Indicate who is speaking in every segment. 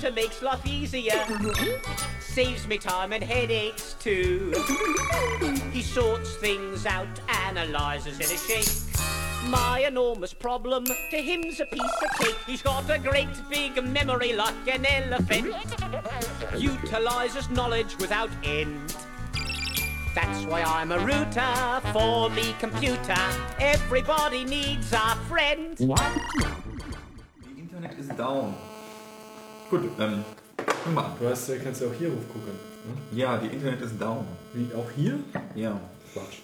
Speaker 1: computer makes life easier. Saves me time and headaches too. He sorts things out, analyzes in a shake. My enormous problem to him's a piece of cake. He's got a great big memory like an elephant. Utilizes knowledge without end. That's why I'm a router for me computer. Everybody needs a friend.
Speaker 2: What? The Internet is down. Gut, ähm, fang mal an.
Speaker 3: Du hast, äh, kannst ja auch hier hochgucken. Ne?
Speaker 2: Ja, die Internet ist down.
Speaker 3: Wie, auch hier?
Speaker 2: Ja.
Speaker 3: Quatsch.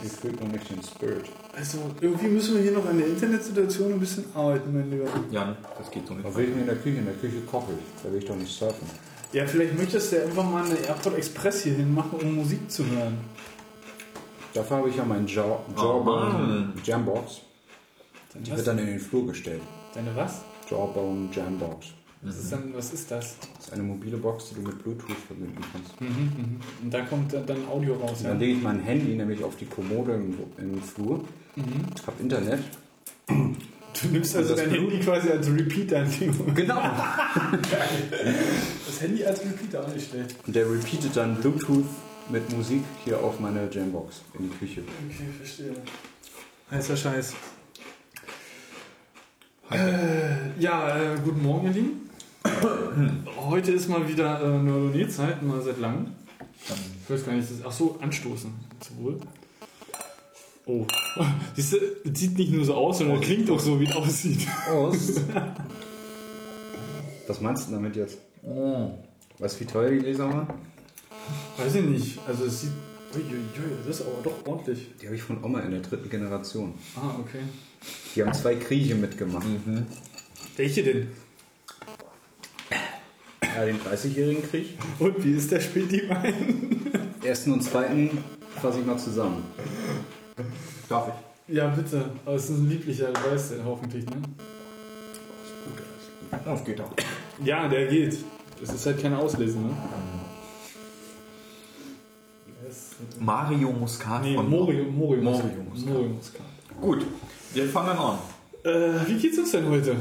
Speaker 4: Hier fühlt noch nicht den Spirit.
Speaker 3: Also, irgendwie müssen wir hier noch an der Internetsituation ein bisschen arbeiten, mein Lieber.
Speaker 2: Jan, das geht so nicht.
Speaker 4: Was will ich denn in der Küche? In der Küche koche ich. Da will ich doch nicht surfen.
Speaker 3: Ja, vielleicht möchtest du ja einfach mal eine AirPod Express hier hinmachen, um Musik zu hören.
Speaker 4: Dafür habe ich ja meinen
Speaker 2: Oh,
Speaker 4: Jawbone
Speaker 2: Mann.
Speaker 4: Jambox.
Speaker 3: Dann
Speaker 4: Die
Speaker 3: was?
Speaker 4: wird dann in den Flur gestellt.
Speaker 3: Deine was?
Speaker 4: Jawbone Jambox.
Speaker 3: Was ist, dann, was ist das?
Speaker 4: Das ist eine mobile Box, die du mit Bluetooth verbinden kannst.
Speaker 3: Und da kommt dann- Audio raus, ja?
Speaker 4: Dann lege ich mein Handy nämlich auf die Kommode im, im Flur, hab Internet.
Speaker 3: Du nimmst also dein
Speaker 4: Blut-
Speaker 3: Handy quasi als Repeater.
Speaker 4: Genau.
Speaker 3: Das Handy als Repeater auch nicht schlecht.
Speaker 4: Und der repeatet dann Bluetooth mit Musik hier auf meine Jambox in die Küche.
Speaker 3: Okay, verstehe. Heißer Scheiß. Äh, ja, äh, guten Morgen, ihr Lieben. Heute ist mal wieder äh, Neuronet-Zeit, mal seit langem. Ich weiß gar nicht, das, ach so, anstoßen. Zum Wohl. Oh. Siehst du, sieht nicht nur so aus, sondern klingt auch so, wie es aussieht.
Speaker 4: Aus. Was meinst du damit jetzt? Weißt du, wie teuer die Gläser waren?
Speaker 3: Weiß ich nicht. Also es sieht. Uiuiui, das ist aber doch ordentlich.
Speaker 4: Die habe ich von Oma in der dritten Generation.
Speaker 3: Ah, okay.
Speaker 4: Die haben zwei Kriege mitgemacht.
Speaker 3: Welche denn?
Speaker 4: Ja, den 30-jährigen Krieg.
Speaker 3: Und wie ist der Späti-Wein?
Speaker 4: Ersten und zweiten fasse ich mal zusammen.
Speaker 2: Darf ich?
Speaker 3: Ja, bitte. Aber es ist ein lieblicher, du weißt ja hoffentlich, ne?
Speaker 2: Das geht auch.
Speaker 3: Ja, der geht. Es ist halt keine Auslese, ne?
Speaker 2: Mario Muscat
Speaker 3: Nee,
Speaker 2: von
Speaker 3: Morio, Morio,
Speaker 2: Morio
Speaker 3: Muscat.
Speaker 2: Muscat.
Speaker 3: Morio Muscat.
Speaker 2: Gut, wir fangen an.
Speaker 3: Äh, wie geht's uns denn heute?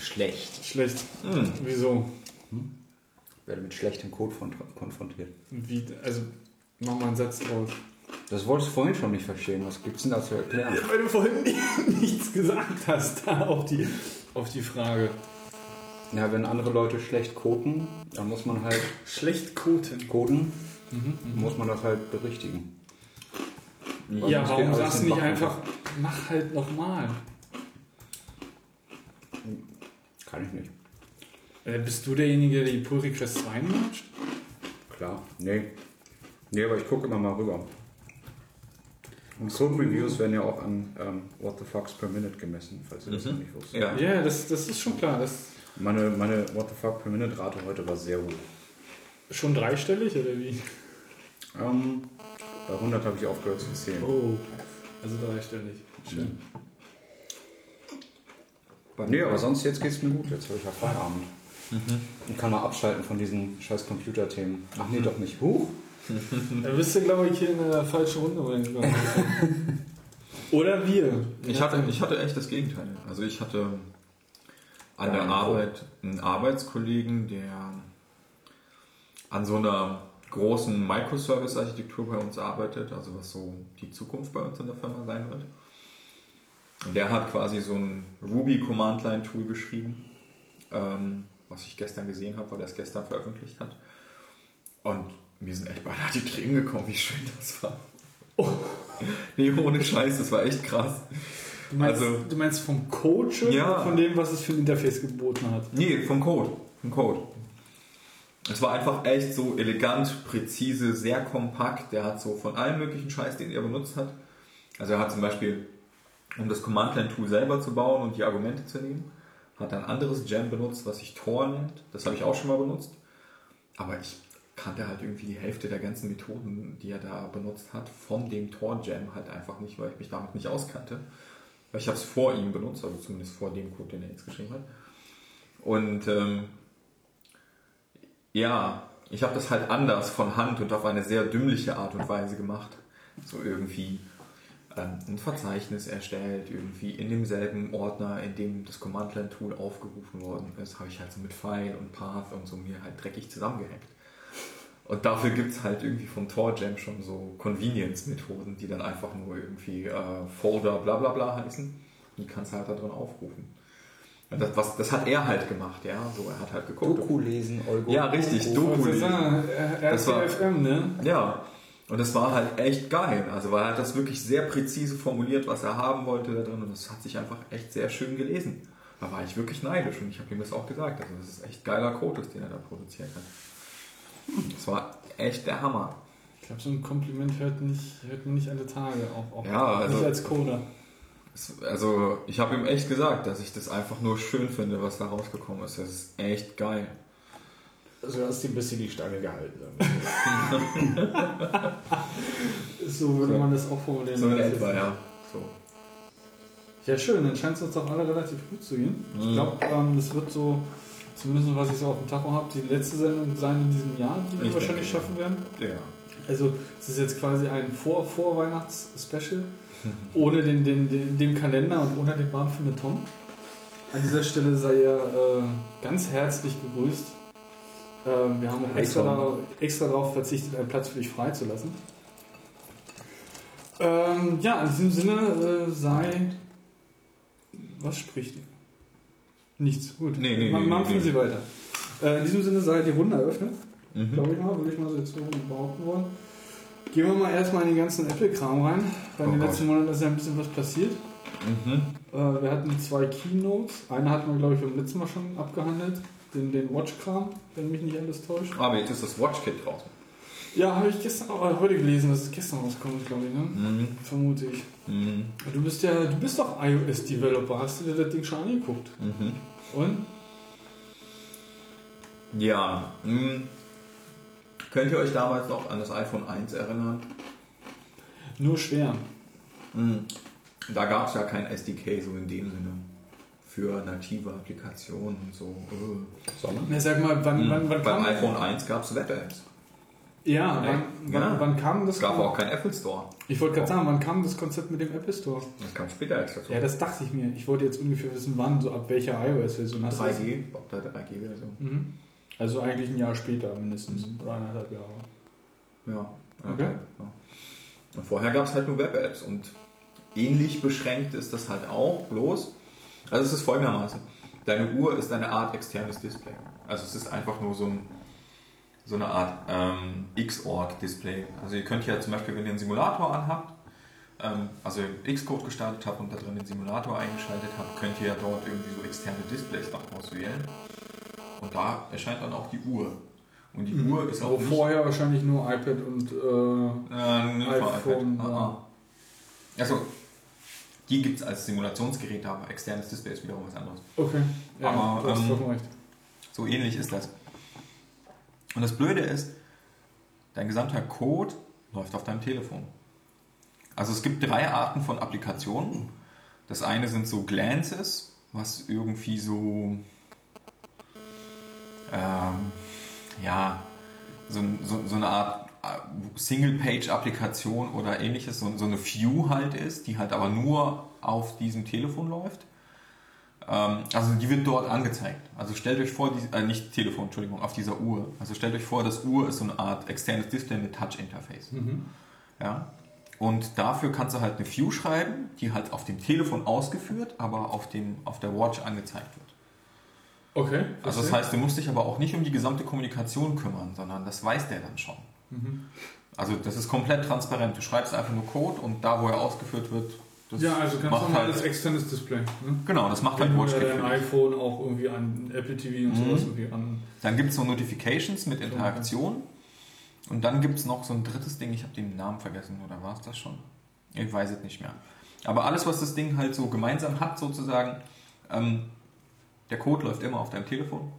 Speaker 4: Schlecht.
Speaker 3: Schlecht.
Speaker 2: Hm.
Speaker 3: Wieso?
Speaker 4: Ich werde mit schlechtem Code von, konfrontiert.
Speaker 3: Wie, also, mach mal einen Satz draus.
Speaker 4: Das wolltest du vorhin schon nicht verstehen. Was gibt's denn da zu erklären?
Speaker 3: Weil du vorhin nichts gesagt hast, da auf die, auf die Frage.
Speaker 4: Ja, wenn andere Leute schlecht coden, dann muss man halt
Speaker 3: Schlecht koten.
Speaker 4: coden, muss man das halt berichtigen.
Speaker 3: Ja,
Speaker 4: sonst
Speaker 3: warum sagst du nicht einfach, mach halt nochmal?
Speaker 4: Kann ich nicht.
Speaker 3: Äh, bist du derjenige, der die Pull Request 2 macht?
Speaker 4: Klar. Nee. Nee, aber ich gucke immer mal rüber. Und Code Reviews werden ja auch an ähm, What the Fucks per Minute gemessen, falls ihr das noch nicht wusstet.
Speaker 2: Ja.
Speaker 3: Ja, das, das ist schon klar. Das
Speaker 4: Meine, meine What the Fuck per Minute Rate heute war sehr hoch.
Speaker 3: schon dreistellig oder wie?
Speaker 4: Ähm, bei 100 habe ich aufgehört zu zählen.
Speaker 3: Oh, also dreistellig. Schön.
Speaker 4: Nee, aber sonst jetzt geht's mir gut. Jetzt habe ich ja Feierabend. Und kann mal abschalten von diesen scheiß Computerthemen. Ach nee, doch nicht. Huch.
Speaker 3: Da bist du, glaube ich, hier in der falschen Runde reingegangen. Oder wir.
Speaker 2: Ich hatte, ich hatte echt das Gegenteil. Also ich hatte an der
Speaker 4: Dein
Speaker 2: Arbeit einen Arbeitskollegen, der an so einer großen Microservice-Architektur bei uns arbeitet, also was so die Zukunft bei uns in der Firma sein wird. Und der hat quasi so ein Ruby-Command-Line-Tool geschrieben, ähm, was ich gestern gesehen habe, weil er es gestern veröffentlicht hat. Und mir sind echt beinahe die Tränen gekommen, wie schön das war. Nee, ohne Scheiß, das war echt krass.
Speaker 3: Du meinst,
Speaker 2: Also-
Speaker 3: du meinst vom Code schon
Speaker 2: Ja.
Speaker 3: von dem, was es für ein Interface geboten hat?
Speaker 2: Nee, vom Code. Vom Code. Es war einfach echt so elegant, präzise, sehr kompakt. Der hat so von allem möglichen Scheiß, den er benutzt hat. Also er hat zum Beispiel, um das Command-Line-Tool selber zu bauen und die Argumente zu nehmen, hat ein anderes Gem benutzt, was sich Tor nennt. Das habe ich auch schon mal benutzt. Aber ich kannte halt irgendwie die Hälfte der ganzen Methoden, die er da benutzt hat, von dem Tor-Gem halt einfach nicht, weil ich mich damit nicht auskannte. Weil ich habe es vor ihm benutzt, also zumindest vor dem Code, den er jetzt geschrieben hat. Und ähm, ja, ich habe das halt anders von Hand und auf eine sehr dümmliche Art und Weise gemacht. So irgendwie ähm, ein Verzeichnis erstellt, irgendwie in demselben Ordner, in dem das Command-Line-Tool aufgerufen worden ist, habe ich halt so mit File und Path und so mir halt dreckig zusammengehackt. Und dafür gibt es halt irgendwie von TorGem schon so Convenience-Methoden, die dann einfach nur irgendwie äh, Folder bla bla bla heißen. Die kannst du halt da drin aufrufen. Das, was, das hat er halt gemacht, ja. So, er hat halt geguckt.
Speaker 4: Doku lesen, Olgo.
Speaker 2: Ja, richtig, Doku
Speaker 3: Was ist
Speaker 2: lesen.
Speaker 3: das?
Speaker 2: Das war-
Speaker 3: RTFM, ne?
Speaker 2: Ja, und das war halt echt geil. Also, weil er hat das wirklich sehr präzise formuliert, was er haben wollte da drin. Und das hat sich einfach echt sehr schön gelesen. Da war ich wirklich neidisch und ich habe ihm das auch gesagt. Also, das ist echt geiler Code, den er da produziert hat. Das war echt der Hammer.
Speaker 3: Ich glaube, so ein Kompliment hört, nicht, hört man nicht alle Tage, auch, auch
Speaker 2: Ja, also-
Speaker 3: nicht als Coder.
Speaker 2: Also, ich habe ihm echt gesagt, dass ich das einfach nur schön finde, was da rausgekommen ist. Das ist echt geil.
Speaker 3: Also du hast dir ein bisschen die Stange gehalten. so würde
Speaker 2: So.
Speaker 3: man das auch formulieren.
Speaker 2: So in etwa, ja. So.
Speaker 3: Ja, schön, dann scheint es uns doch alle relativ gut zu gehen. Ich
Speaker 2: Mhm.
Speaker 3: glaube, ähm, das wird so, zumindest was ich so auf dem Tacho habe, die letzte Sendung sein in diesem Jahr, die wir
Speaker 2: Ich
Speaker 3: wahrscheinlich
Speaker 2: denke,
Speaker 3: schaffen werden.
Speaker 2: Ja.
Speaker 3: Also, es ist jetzt quasi ein Vor-Vorweihnachts-Special, ohne den, den, den, den Kalender und ohne den Bahn für Tom. An dieser Stelle sei er äh, ganz herzlich gegrüßt. Ähm, wir haben auch extra, darauf, extra darauf verzichtet, einen Platz für dich freizulassen. Ähm, ja, in diesem Sinne äh, sei. Was spricht? Nichts. Gut.
Speaker 2: Nee, nee,
Speaker 3: Ma-
Speaker 2: nee.
Speaker 3: Sie weiter. Äh, in diesem Sinne sei die Runde eröffnet
Speaker 2: Mhm.
Speaker 3: glaube ich mal, würde ich mal so jetzt behaupten wollen. Gehen wir mal erstmal in den ganzen Apple-Kram rein, weil
Speaker 2: Oh
Speaker 3: den
Speaker 2: Gott.
Speaker 3: letzten Monaten ist ja ein bisschen was passiert.
Speaker 2: Mhm.
Speaker 3: Äh, wir hatten zwei Keynotes. Eine hatten wir, glaube ich, beim letzten Mal schon abgehandelt. Den, den Watch-Kram, wenn mich nicht alles täuscht.
Speaker 2: Aber jetzt ist das WatchKit draußen.
Speaker 3: Ja, habe ich gestern auch äh, heute gelesen, dass es gestern rauskommt, glaube ich, ne?
Speaker 2: Mhm.
Speaker 3: Vermute ich.
Speaker 2: Mhm.
Speaker 3: Du bist ja, du bist doch iOS-Developer. Hast du dir das Ding schon angeguckt?
Speaker 2: Mhm.
Speaker 3: Und?
Speaker 2: Ja. Mhm. Könnt ihr euch damals noch an das iPhone 1 erinnern?
Speaker 3: Nur schwer.
Speaker 2: Mhm. Da gab es ja kein SDK so in dem Sinne für native Applikationen und so.
Speaker 4: Sondern?
Speaker 3: Na, sag mal, wann,
Speaker 2: Mhm.
Speaker 3: wann, wann
Speaker 2: Beim
Speaker 3: kam
Speaker 2: iPhone 1 gab es Web-Apps.
Speaker 3: Ja, wann, wann,
Speaker 2: Ja.
Speaker 3: wann kam das?
Speaker 2: Es gab auch keinen Apple Store.
Speaker 3: Ich wollte gerade sagen, wann kam das Konzept mit dem Apple Store?
Speaker 2: Das kam später erst dazu.
Speaker 3: Ja, das dachte ich mir. Ich wollte jetzt ungefähr wissen, wann, so ab welcher iOS-Version hast du das?
Speaker 2: 3G, ob da 3G-Version.
Speaker 3: Mhm. Also eigentlich ein Jahr später mindestens. Oder eineinhalb Jahre.
Speaker 2: Ja.
Speaker 3: Okay.
Speaker 2: ja. Und vorher gab es halt nur Web-Apps und ähnlich beschränkt ist das halt auch, bloß. Also es ist folgendermaßen. Deine Uhr ist eine Art externes Display. Also es ist einfach nur so, ein, so eine Art ähm, Xorg-Display. Also ihr könnt ja zum Beispiel, wenn ihr einen Simulator anhabt, ähm, also Xcode gestartet habt und da drin den Simulator eingeschaltet habt, könnt ihr ja dort irgendwie so externe Displays noch auswählen. Und da erscheint dann auch die Uhr. Und die Uhr ist auch nicht...
Speaker 3: vorher wahrscheinlich nur iPad und äh,
Speaker 2: Äh, nee,
Speaker 3: iPhone,
Speaker 2: iPad. Ah, ah. Also, die gibt es als Simulationsgerät, aber externes Display ist wiederum was anderes.
Speaker 3: okay. Ja,
Speaker 2: Aber,
Speaker 3: du hast
Speaker 2: ähm,
Speaker 3: recht.
Speaker 2: So ähnlich ist das. Und das Blöde ist, dein gesamter Code läuft auf deinem Telefon. Also es gibt drei Arten von Applikationen. Das eine sind so Glances, was irgendwie so, ähm, ja, so, so, so eine Art äh, Single-Page-Applikation oder ähnliches, so, so eine View halt ist, die halt aber nur auf diesem Telefon läuft. Ähm, also die wird dort angezeigt. Also stellt euch vor, die, äh, nicht Telefon, Entschuldigung, auf dieser Uhr. Also stellt euch vor, das Uhr ist so eine Art externes Display mit Touch-Interface.
Speaker 3: Mhm.
Speaker 2: Ja? Und dafür kannst du halt eine View schreiben, die halt auf dem Telefon ausgeführt, aber auf, dem, auf der Watch angezeigt wird.
Speaker 3: Okay.
Speaker 2: Also das
Speaker 3: verstehe.
Speaker 2: heißt, du musst dich aber auch nicht um die gesamte Kommunikation kümmern, sondern das weiß der dann schon.
Speaker 3: Mhm.
Speaker 2: Also das ist komplett transparent. Du schreibst einfach nur Code und da, wo er ausgeführt wird, das
Speaker 3: Ja, also ganz
Speaker 2: macht
Speaker 3: normales
Speaker 2: halt,
Speaker 3: externes Display. Ne?
Speaker 2: Genau, das macht halt
Speaker 3: Wenn du
Speaker 2: Watch
Speaker 3: ja dein iPhone auch irgendwie an Apple TV und
Speaker 2: Mhm.
Speaker 3: sowas irgendwie an.
Speaker 2: Dann gibt es so Notifications mit Interaktion. Und dann gibt es noch so ein drittes Ding, ich habe den Namen vergessen, oder war es das schon? Ich weiß es nicht mehr. Aber alles, was das Ding halt so gemeinsam hat, sozusagen, ähm, der Code läuft immer auf deinem Telefon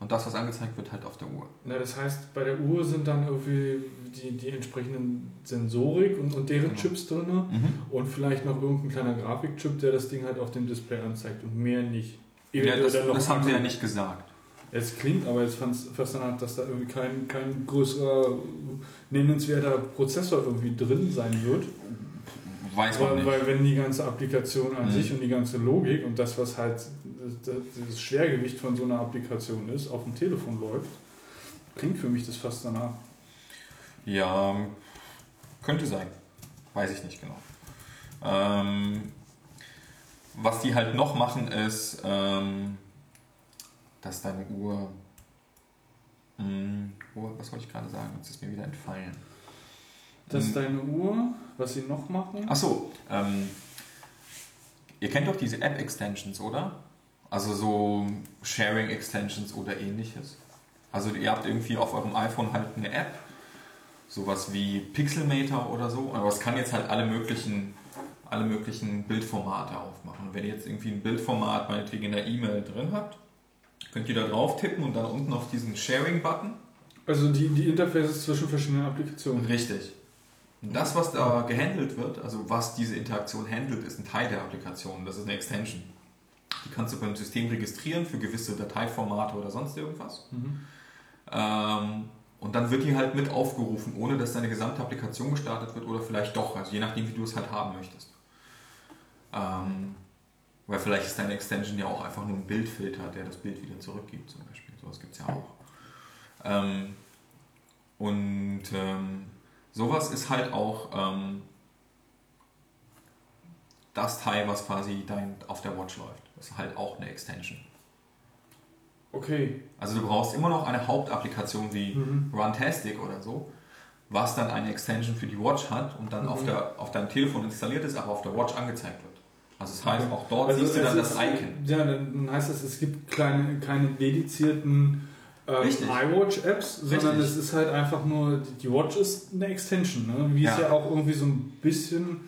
Speaker 2: und das, was angezeigt wird, halt auf der Uhr.
Speaker 3: Na, das heißt, bei der Uhr sind dann irgendwie die, die entsprechenden Sensorik und, und deren
Speaker 2: Genau.
Speaker 3: Chips drin und vielleicht noch irgendein kleiner Grafikchip, der das Ding halt auf dem Display anzeigt und mehr nicht.
Speaker 2: Ja, das, das haben sie ja nicht gesagt.
Speaker 3: Es klingt aber jetzt fast danach, dass da irgendwie kein, kein größerer nennenswerter Prozessor irgendwie drin sein wird.
Speaker 2: Weiß man
Speaker 3: Weil,
Speaker 2: nicht.
Speaker 3: weil wenn die ganze Applikation an
Speaker 2: Mhm.
Speaker 3: sich und die ganze Logik und das, was halt das, das Schwergewicht von so einer Applikation ist, auf dem Telefon läuft, klingt für mich das fast danach.
Speaker 2: Ja, könnte sein. Weiß ich nicht genau. Ähm, was die halt noch machen ist, ähm, dass deine Uhr. Mh, Uhr, was wollte ich gerade sagen? Jetzt ist mir wieder entfallen.
Speaker 3: Dass
Speaker 2: Mhm.
Speaker 3: deine Uhr, was sie noch machen,
Speaker 2: Achso, ähm, ihr kennt doch diese App-Extensions, oder? Also so Sharing-Extensions oder ähnliches. Also ihr habt irgendwie auf eurem iPhone halt eine App, sowas wie Pixelmator oder so, aber es kann jetzt halt alle möglichen, alle möglichen Bildformate aufmachen. Und wenn ihr jetzt irgendwie ein Bildformat meinetwegen in der E-Mail drin habt, könnt ihr da drauf tippen und dann unten auf diesen Sharing-Button
Speaker 3: also die, die Interfaces zwischen verschiedenen Applikationen.
Speaker 2: Richtig. Und das, was da gehandelt wird, also was diese Interaktion handelt, ist ein Teil der Applikation. Das ist eine Extension. Die kannst du beim System registrieren für gewisse Dateiformate oder sonst irgendwas.
Speaker 3: Mhm.
Speaker 2: Ähm, und dann wird die halt mit aufgerufen, ohne dass deine gesamte Applikation gestartet wird oder vielleicht doch, also je nachdem, wie du es halt haben möchtest. Ähm, weil vielleicht ist deine Extension ja auch einfach nur ein Bildfilter, der das Bild wieder zurückgibt, zum Beispiel. Sowas gibt es ja auch. Ähm, und ähm, sowas ist halt auch ähm, das Teil, was quasi dein, auf der Watch läuft. Das ist halt auch eine Extension.
Speaker 3: Okay.
Speaker 2: Also du brauchst immer noch eine Hauptapplikation wie
Speaker 3: Mhm.
Speaker 2: Runtastic oder so, was dann eine Extension für die Watch hat und dann
Speaker 3: Mhm.
Speaker 2: auf, der, auf deinem Telefon installiert ist, aber auf der Watch angezeigt wird. Also das heißt,
Speaker 3: Okay.
Speaker 2: auch dort
Speaker 3: Also
Speaker 2: siehst du dann
Speaker 3: es
Speaker 2: das Icon.
Speaker 3: Ja, dann heißt das, es gibt kleine, keine dedizierten ähm, iWatch-Apps, sondern es ist halt einfach nur, die- Watch ist eine Extension, ne? wie es
Speaker 2: Ja.
Speaker 3: ja auch irgendwie so ein bisschen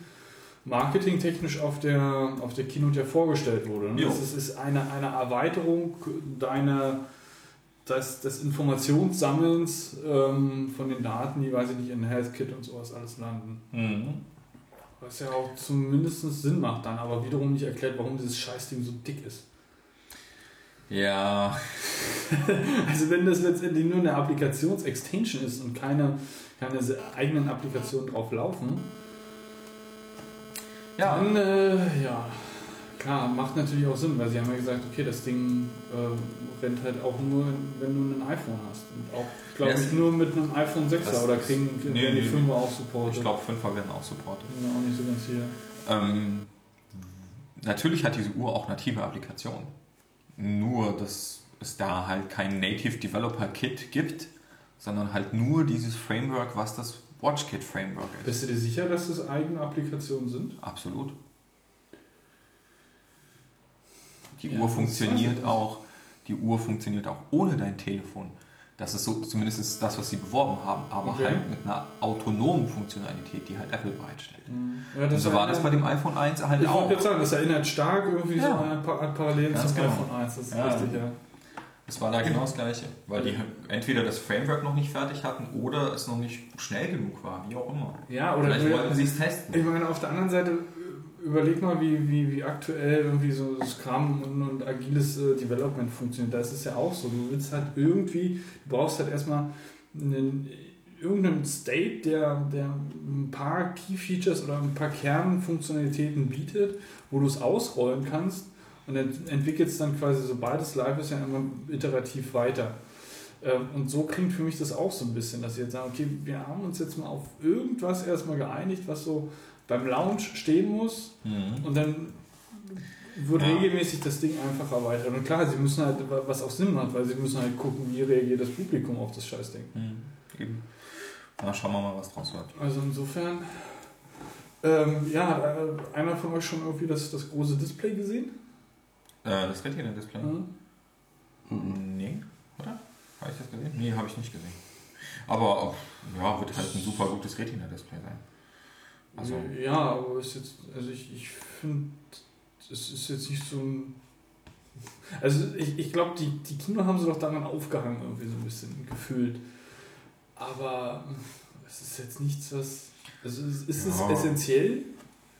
Speaker 3: marketingtechnisch auf der, auf der Keynote ja vorgestellt wurde. Ne? Es ist, ist eine, eine Erweiterung deiner, des, des Informationssammelns ähm, von den Daten, die, weiß ich nicht, in HealthKit und sowas alles landen.
Speaker 2: Mhm.
Speaker 3: Was ja auch zumindest Sinn macht dann, aber wiederum nicht erklärt, warum dieses Scheißding so dick ist.
Speaker 2: Ja,
Speaker 3: Also wenn das letztendlich nur eine Applikations-Extension ist und keine, keine eigenen Applikationen drauf laufen,
Speaker 2: ja.
Speaker 3: dann äh, ja, klar, macht natürlich auch Sinn, weil sie haben ja gesagt, okay, das Ding äh, rennt halt auch nur, wenn du ein iPhone hast. Und auch, glaube
Speaker 2: Ja,
Speaker 3: ich, nur mit einem iPhone 6er
Speaker 2: Das-
Speaker 3: oder kriegen
Speaker 2: nee,
Speaker 3: werden die
Speaker 2: nee.
Speaker 3: 5er auch supportet.
Speaker 2: Ich glaube, 5er werden auch supportet.
Speaker 3: Bin auch nicht so ganz sicher.
Speaker 2: Ähm, natürlich hat diese Uhr auch native Applikationen. Nur, dass es da halt kein Native Developer Kit gibt, sondern halt nur dieses Framework, was das WatchKit Framework ist.
Speaker 3: Bist du dir sicher, dass das eigene Applikationen sind?
Speaker 2: Absolut. Die
Speaker 3: Ja,
Speaker 2: Uhr funktioniert auch, die Uhr funktioniert auch ohne dein Telefon. Das ist so zumindest das, was sie beworben haben, aber
Speaker 3: Okay.
Speaker 2: halt mit einer autonomen Funktionalität, die halt Apple bereitstellt.
Speaker 3: Ja,
Speaker 2: Und so war das bei dem iPhone 1 halt
Speaker 3: Ich wollte
Speaker 2: auch.
Speaker 3: gerade sagen, das erinnert stark irgendwie
Speaker 2: Ja.
Speaker 3: so an Pa- Parallelen zum
Speaker 2: genau.
Speaker 3: iPhone 1. Das ist
Speaker 2: Ja.
Speaker 3: richtig, ja.
Speaker 2: Es war da genau das gleiche, weil die entweder das Framework noch nicht fertig hatten oder es noch nicht schnell genug war, wie auch immer.
Speaker 3: Ja, oder
Speaker 2: Vielleicht wollten sie es testen.
Speaker 3: Ich meine, auf der anderen Seite, überleg mal, wie, wie, wie aktuell irgendwie so Scrum und, und agiles äh, Development funktioniert. Da ist es ja auch so. Du willst halt irgendwie, du brauchst halt erstmal einen, irgendeinen State, der, der ein paar Key Features oder ein paar Kernfunktionalitäten bietet, wo du es ausrollen kannst und dann entwickelst dann quasi, sobald es live ist, ja immer iterativ weiter. Ähm, Und so klingt für mich das auch so ein bisschen, dass sie jetzt sagen, okay, wir haben uns jetzt mal auf irgendwas erstmal geeinigt, was so beim Launch stehen muss
Speaker 2: Mhm.
Speaker 3: und dann wird
Speaker 2: Ja.
Speaker 3: regelmäßig das Ding einfach erweitert. Und klar, sie müssen halt, was auch Sinn macht, weil sie müssen halt gucken, wie reagiert das Publikum auf das Scheißding.
Speaker 2: Mhm. Eben. Na, schauen wir mal, was draus wird.
Speaker 3: Also insofern, ähm, ja, hat äh, einer von euch schon irgendwie das, das große Display gesehen?
Speaker 2: Äh, das Retina-Display?
Speaker 3: Mhm.
Speaker 2: Nee, oder? Habe ich das gesehen? Nee, habe ich nicht gesehen. Aber ja, wird halt ein super gutes Retina-Display sein. Also,
Speaker 3: ja, aber ist jetzt, also ich, ich finde, es ist jetzt nicht so ein. Also ich, ich glaube, die, die Kino haben sie doch daran aufgehangen, irgendwie so ein bisschen gefühlt. Aber es ist jetzt nichts, was. Also ist, ist es
Speaker 2: Ja.
Speaker 3: essentiell?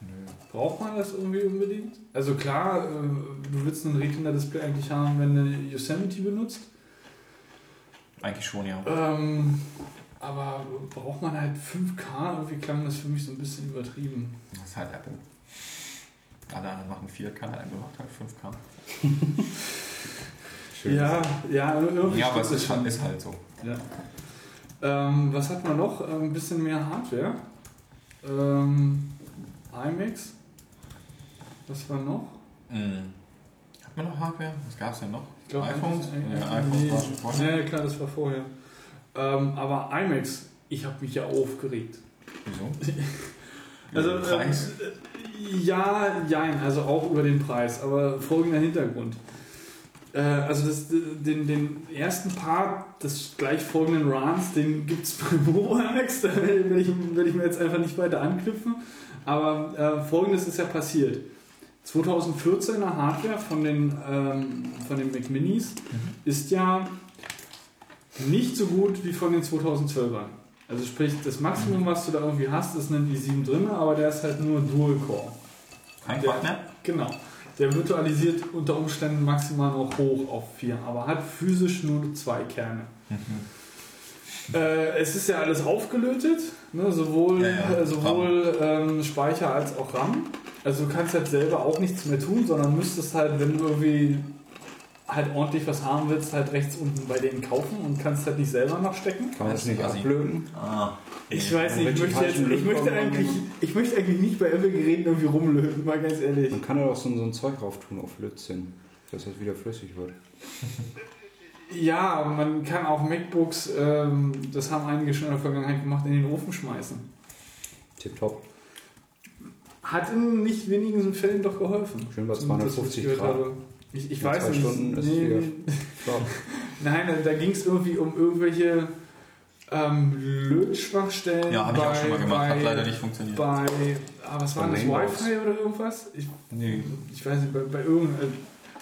Speaker 2: nö.
Speaker 3: Braucht man das irgendwie unbedingt? Also klar, äh, du willst ein Retina-Display eigentlich haben, wenn du Yosemite benutzt.
Speaker 2: Eigentlich schon, ja.
Speaker 3: Ähm, Aber braucht man halt 5K? Irgendwie klang das für mich so ein bisschen übertrieben.
Speaker 2: Das ist halt Apple. Alle anderen machen 4K, Apple macht halt 5K.
Speaker 4: Schön.
Speaker 3: Ja, ja, irgendwie
Speaker 2: Ja, aber es ist, halt- ist halt so.
Speaker 3: Ja. Ähm, was hat man noch? Ähm, Ein bisschen mehr Hardware. Ähm, IMAX. Was war noch?
Speaker 2: Mhm. Hat man noch Hardware? Was gab es denn noch?
Speaker 3: Ich glaub,
Speaker 2: iPhones? Ja, iPhones war schon
Speaker 3: nee,
Speaker 2: vorher.
Speaker 3: ja, klar, das war vorher. Ähm, aber IMAX, ich habe mich ja aufgeregt.
Speaker 2: Wieso?
Speaker 3: Also,
Speaker 2: Über den Preis?
Speaker 3: äh, ja, jein, also auch über den Preis, aber folgender Hintergrund. Äh, also das, den, den ersten Part des gleich folgenden Runs, den gibt es bei MobileX, da werde ich, werd ich mir jetzt einfach nicht weiter anknüpfen. Aber äh, folgendes ist ja passiert. 2014er Hardware von den, ähm, von den Mac Minis ist ja nicht so gut wie von den 2012ern. Also sprich, das Maximum, was du da irgendwie hast, ist ein i7 drin, aber der ist halt nur Dual-Core.
Speaker 2: Kein
Speaker 3: Der-
Speaker 2: Quad mehr?
Speaker 3: Genau. Der virtualisiert unter Umständen maximal noch hoch auf 4, aber hat physisch nur zwei Kerne. Äh, es ist ja alles aufgelötet, ne, sowohl,
Speaker 2: Ja, ja,
Speaker 3: äh, sowohl ähm, Speicher als auch RAM. Also du kannst halt selber auch nichts mehr tun, sondern müsstest halt, wenn du irgendwie halt ordentlich was haben willst, halt rechts unten bei denen kaufen und kannst halt nicht selber noch stecken.
Speaker 4: Kann man das nicht ablöten?
Speaker 2: Ah.
Speaker 3: Ich
Speaker 2: nee.
Speaker 3: weiß nicht, ich möchte, jetzt, ich, möchte eigentlich, ich möchte eigentlich nicht bei Apple-Geräten irgendwie rumlöten, mal ganz ehrlich.
Speaker 4: Man kann ja auch so, so ein Zeug drauf tun auf Lötzinn, dass das wieder flüssig wird.
Speaker 3: Ja, man kann auch MacBooks, ähm, das haben einige schon in der Vergangenheit gemacht, in den Ofen schmeißen.
Speaker 4: Tipptopp.
Speaker 3: Hat in nicht wenigen Fällen doch geholfen.
Speaker 4: Schön bei
Speaker 3: Zumindest, was
Speaker 4: 250
Speaker 3: gehört
Speaker 4: Grad.
Speaker 3: habe. Ich, ich weiß nicht.
Speaker 4: Stunden ist
Speaker 3: nee. Nein, da ging es irgendwie um irgendwelche ähm, Lötschwachstellen.
Speaker 2: Ja, habe ich auch schon mal gemacht, hat
Speaker 3: bei-
Speaker 2: leider nicht funktioniert.
Speaker 3: Bei, ah, was war das. Wi-Fi oder irgendwas? Ich,
Speaker 2: Nee.
Speaker 3: ich weiß nicht, bei, bei irgendeinem.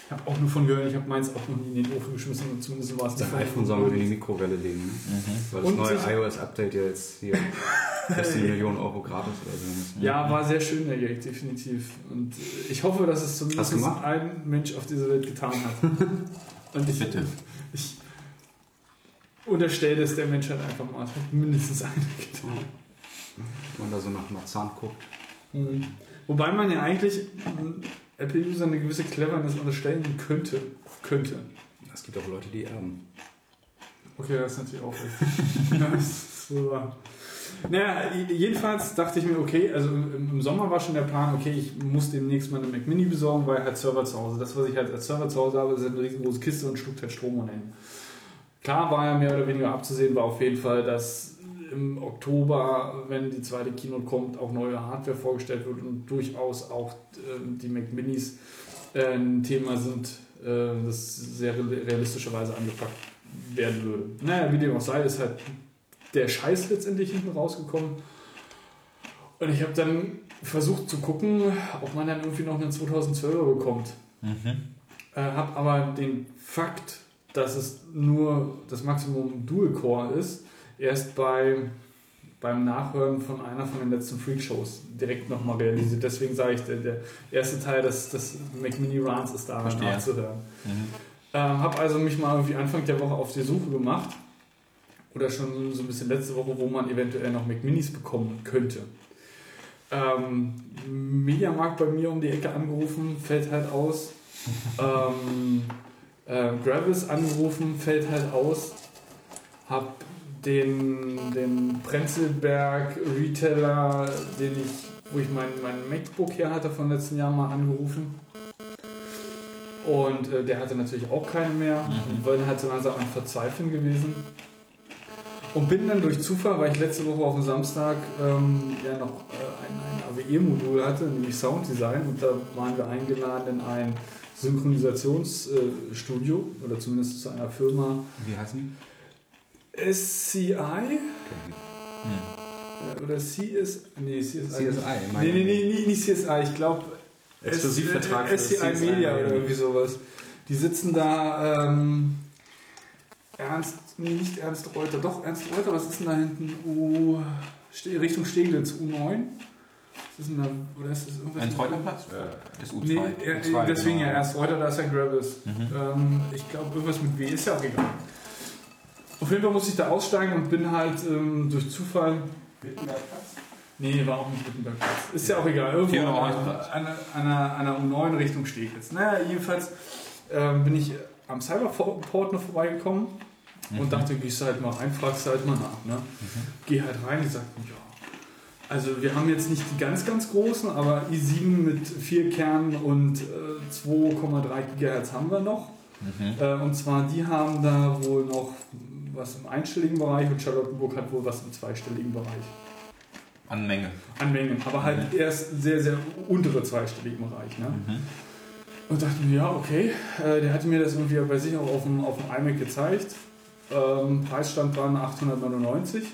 Speaker 3: Ich habe auch nur von gehört, ich habe meins auch noch nie in den Ofen geschmissen und zumindest war es
Speaker 4: Das
Speaker 3: davon
Speaker 4: iPhone soll man in die Mikrowelle legen, ne?
Speaker 2: Mhm.
Speaker 4: weil das
Speaker 3: Und
Speaker 4: neue iOS-Update ja jetzt hier 16 Millionen Euro gratis oder so ist.
Speaker 3: Ja, war sehr schön, der Gag, definitiv. Und ich hoffe, dass es zumindest ein Mensch auf dieser Welt getan hat. Und ich,
Speaker 2: Bitte.
Speaker 3: ich unterstelle es der Menschheit einfach mal. Es hat mindestens einer getan.
Speaker 4: Wenn man da so nach Marzahn guckt.
Speaker 3: Mhm. Wobei man ja eigentlich mm, Apple-User eine gewisse Cleverness unterstellen könnte. Könnte.
Speaker 4: Es gibt auch Leute, die erben.
Speaker 3: Okay, das ist natürlich auch richtig. ja, das ist so wahr. Naja, jedenfalls dachte ich mir, okay, also im, Sommer war schon der Plan, okay, ich muss demnächst mal eine Mac Mini besorgen, weil halt Server zu Hause. Das, was ich halt als Server zu Hause habe, ist halt eine riesengroße Kiste und schluckt halt Strom ohne Ende. Klar war ja mehr oder weniger abzusehen, war auf jeden Fall, dass im Oktober, wenn die zweite Keynote kommt, auch neue Hardware vorgestellt wird und durchaus auch ähm, die Mac Minis äh, ein Thema sind, äh, das sehr real- realistischerweise angepackt werden würde. Naja, wie dem auch sei, ist halt der Scheiß letztendlich hinten rausgekommen. Und ich habe dann versucht zu gucken, ob man dann irgendwie noch einen 2012er bekommt.
Speaker 2: Mhm.
Speaker 3: Äh, habe aber den Fakt, dass es nur das Maximum Dual Core ist, erst bei, beim Nachhören von einer von den letzten Freak-Shows direkt nochmal realisiert. Deswegen sage ich, der, der erste Teil des, des Mac Mini Runs ist da nachzuhören.
Speaker 2: Mhm.
Speaker 3: Ähm, habe also mich mal irgendwie Anfang der Woche auf die Suche gemacht. Oder schon so ein bisschen letzte Woche, wo man eventuell noch Mac Minis bekommen könnte. Ähm, Mediamarkt bei mir um die Ecke angerufen, fällt halt aus. ähm, äh, Gravis angerufen, fällt halt aus. Hab den, den Prenzlberg Retailer, den ich, wo ich mein, mein MacBook her hatte von letzten Jahr mal angerufen. Und äh, der hatte natürlich auch keinen mehr.
Speaker 2: Mhm.
Speaker 3: Und war dann halt so langsam am Verzweifeln gewesen. Und bin dann durch Zufall, weil ich letzte Woche auf dem Samstag ähm, ja noch äh, ein, ein AWE-Modul hatte, nämlich Sounddesign. Und da waren wir eingeladen in ein Synchronisationsstudio oder zumindest zu einer Firma
Speaker 4: Wie heißen die?
Speaker 3: SCI
Speaker 4: Okay.
Speaker 3: Äh, oder CS. Nee, CSI.
Speaker 4: CSI,
Speaker 3: Nee, nee, nee, nee, nicht CSI. Ich glaube
Speaker 4: Exklusivvertrag
Speaker 3: SCI
Speaker 4: CSI,
Speaker 3: Media
Speaker 4: ja.
Speaker 3: oder irgendwie sowas. Die sitzen da. Ähm, Ernst, nee, nicht Ernst Reuter, doch Ernst Reuter, was ist denn da hinten? U, Richtung Steglitz, U9? Was ist denn da, oder ist das irgendwas?
Speaker 2: Ein Reuterplatz? Das U2.
Speaker 3: Nee, er,
Speaker 4: U2,
Speaker 3: deswegen
Speaker 4: genau.
Speaker 3: ja, Ernst Reuter, da ist ja Gravis.
Speaker 2: Mhm.
Speaker 3: Ähm, ich glaube, irgendwas mit W ist ja auch egal. auf jeden Fall musste ich da aussteigen und bin halt ähm, durch Zufall. Nee, war auch nicht Wittenbergplatz. Ist ja auch egal. Irgendwo an einer U9 Richtung Steglitz. Naja, jedenfalls ähm, bin ich am Cyberport noch vorbeigekommen und dachte, gehst du halt mal rein, fragst du halt mal nach. Ne? Geh halt rein, die sagten, ja. Also wir haben jetzt nicht die ganz, ganz großen, aber i7 mit 4 Kernen und äh, 2,3 GHz haben wir noch. Äh, und zwar, die haben da wohl noch was im einstelligen Bereich und Charlottenburg hat wohl was im zweistelligen Bereich.
Speaker 2: An Menge.
Speaker 3: An Mengen, aber halt erst sehr, sehr untere zweistelligen Bereich. Ne?
Speaker 2: Mhm.
Speaker 3: Und dachte mir, ja, okay. Äh, der hatte mir das irgendwie bei sich auch auf dem, auf dem iMac gezeigt. Ähm, Preisstand waren 899.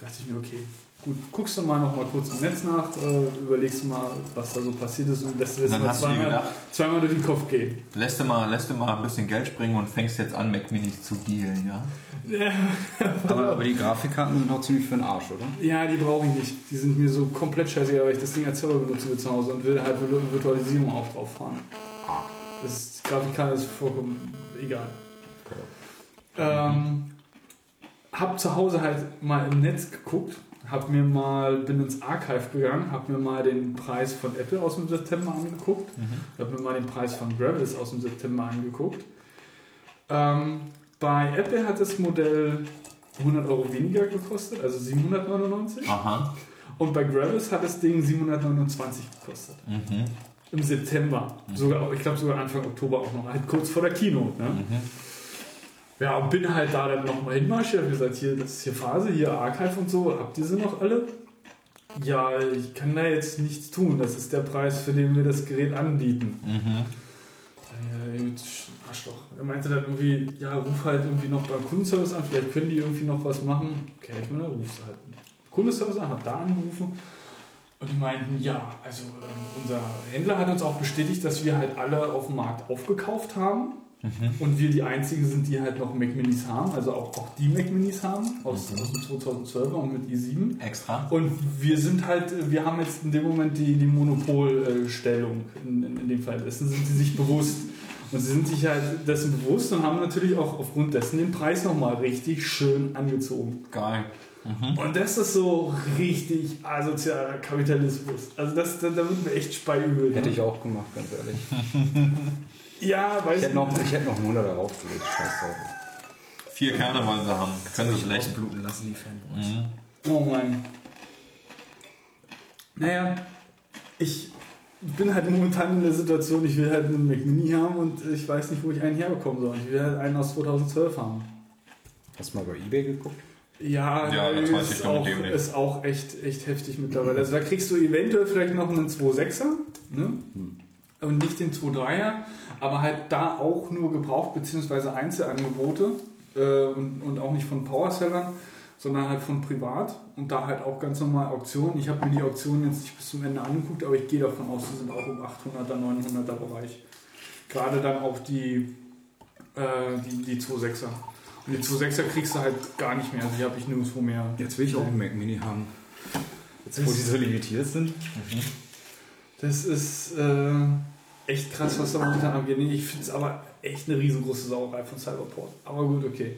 Speaker 3: dachte ich mir, okay, gut, guckst du mal noch mal kurz im Netz nach, äh, überlegst du mal, was da so passiert ist und lässt du das mal
Speaker 2: dir
Speaker 3: zweimal, zweimal durch den Kopf gehen.
Speaker 2: lässt du, mal, lässt du mal ein bisschen Geld springen und fängst jetzt an, Mac Minis zu dealen, ja?
Speaker 4: Aber, aber die Grafikkarten sind auch ziemlich für den Arsch, oder?
Speaker 3: Ja, die brauche ich nicht. Die sind mir so komplett scheißegal, weil ich das Ding als Server benutze zu Hause und will halt Virtu- Virtualisierung auch drauf fahren. Das ist, Grafikkarte ist vollkommen egal. Ähm, hab zu Hause halt mal im Netz geguckt, hab mir mal, bin ins Archive gegangen, hab mir mal den Preis von Apple aus dem September angeguckt, hab mir mal den Preis von Gravis aus dem September angeguckt. Ähm, bei Apple hat das Modell 100 Euro weniger gekostet, also 799.
Speaker 2: Aha.
Speaker 3: Und bei Gravis hat das Ding 729 gekostet.
Speaker 2: Mhm.
Speaker 3: Im September. Sogar, ich glaube sogar Anfang Oktober auch noch, halt kurz vor der Keynote. Ne? Ja, und bin halt da dann nochmal hinmarschiert und gesagt, hier, das ist hier Phase, hier Archive und so, habt ihr sie noch alle? Ja, ich kann da jetzt nichts tun. Das ist der Preis, für den wir das Gerät anbieten.
Speaker 2: Mhm.
Speaker 3: Ja, gut, Arschloch. Er meinte dann irgendwie, ja, ruf halt irgendwie noch beim Kundenservice an, vielleicht können die irgendwie noch was machen. Okay, ich meine, ruf's halt. Kundenservice an, hab da angerufen. Und die meinten, ja, also ähm, unser Händler hat uns auch bestätigt, dass wir halt alle auf dem Markt aufgekauft haben. Und wir die einzigen sind, die halt noch Mac Minis haben, also auch, auch die Mac Minis haben, aus, aus dem 2012er und mit i7.
Speaker 2: Extra.
Speaker 3: Und wir sind halt, wir haben jetzt in dem Moment die, die Monopolstellung in, in, in dem Fall. Dessen sind sie sich bewusst. Und sie sind sich halt dessen bewusst und haben natürlich auch aufgrund dessen den Preis nochmal richtig schön angezogen.
Speaker 2: Geil.
Speaker 3: Und das ist so richtig asozialer Kapitalismus. Also das, da, da wird mir echt speiübel.
Speaker 4: Hätte ich auch gemacht, ganz ehrlich.
Speaker 3: Ja, weiß
Speaker 4: Ich hätte noch, ich hätte noch einen 100er draufgelegt. Scheiß drauf.
Speaker 2: Vier Kerne wollen sie haben. Können sie schlecht.
Speaker 5: bluten lassen, die Fanboys.
Speaker 2: Mhm.
Speaker 3: Oh Mann. Naja, ich bin halt momentan in der Situation, ich will halt einen Mac Mini haben und ich weiß nicht, wo ich einen herbekommen soll. Ich will halt einen aus 2012 haben.
Speaker 4: Hast du mal bei Ebay geguckt?
Speaker 3: Ja,
Speaker 2: Ja, das weiß ich
Speaker 3: auch,
Speaker 2: dem nicht.
Speaker 3: ist auch echt, echt heftig mittlerweile. Also da kriegst du eventuell vielleicht noch einen 2.6er ne? Und nicht den 2.3er, aber halt da auch nur gebraucht bzw. Einzelangebote äh, und, und auch nicht von Powersellern, sondern halt von privat und da halt auch ganz normal Auktionen. Ich habe mir die Auktionen jetzt nicht bis zum Ende angeguckt, aber ich gehe davon aus, die sind auch im 800er, 900er Bereich. Gerade dann auch die, äh, die, die 2.6er. Und die 2.6er kriegst du halt gar nicht mehr, also die habe ich nirgendwo mehr.
Speaker 4: Jetzt will ich auch einen Mac Mini haben. Jetzt, wo die so limitiert sind.
Speaker 3: Das ist äh, echt krass, was da momentan abgeht. Nee, ich finde es aber echt eine riesengroße Sauerei von Cyberport. Aber gut, okay.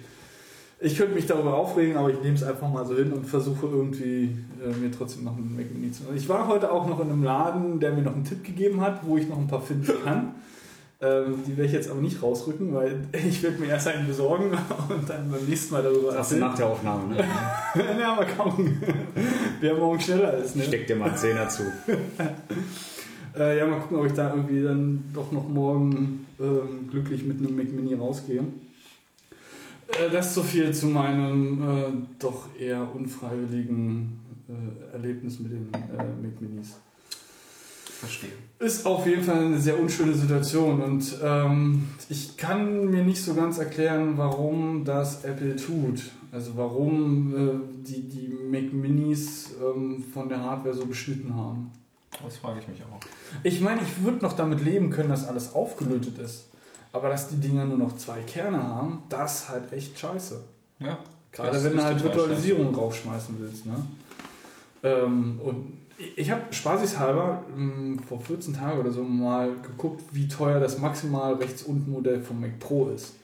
Speaker 3: Ich könnte mich darüber aufregen, aber ich nehme es einfach mal so hin und versuche irgendwie äh, mir trotzdem noch einen Mac Mini zu machen. Ich war heute auch noch in einem Laden, der mir noch einen Tipp gegeben hat, wo ich noch ein paar finden kann. Ähm, die werde ich jetzt aber nicht rausrücken, weil ich werde mir erst einen besorgen und dann beim nächsten Mal darüber
Speaker 4: Das ist nach der Aufnahme, ne?
Speaker 3: ja, mal kaum. Wer morgen schneller ist, ne?
Speaker 4: Steck dir mal einen Zehner zu.
Speaker 3: Äh, ja, mal gucken, ob ich da irgendwie dann doch noch morgen ähm, glücklich mit einem Mac Mini rausgehe. Äh, das ist so viel zu meinem äh, doch eher unfreiwilligen äh, Erlebnis mit den äh, Mac Minis.
Speaker 5: Verstehe.
Speaker 3: Ist auf jeden Fall eine sehr unschöne Situation und ähm, ich kann mir nicht so ganz erklären, warum das Apple tut. Also warum äh, die, die Mac Minis ähm, von der Hardware so beschnitten haben.
Speaker 2: Das frage ich mich auch.
Speaker 3: Ich meine, ich würde noch damit leben können, dass alles aufgelötet ist. Aber dass die Dinger nur noch zwei Kerne haben, das ist halt echt scheiße.
Speaker 2: Ja.
Speaker 3: Gerade wenn du halt Virtualisierung draufschmeißen willst. Ne? Ähm, und ich habe spaßeshalber mh, vor 14 Tagen oder so mal geguckt, wie teuer das maximal rechts unten Modell vom Mac Pro ist.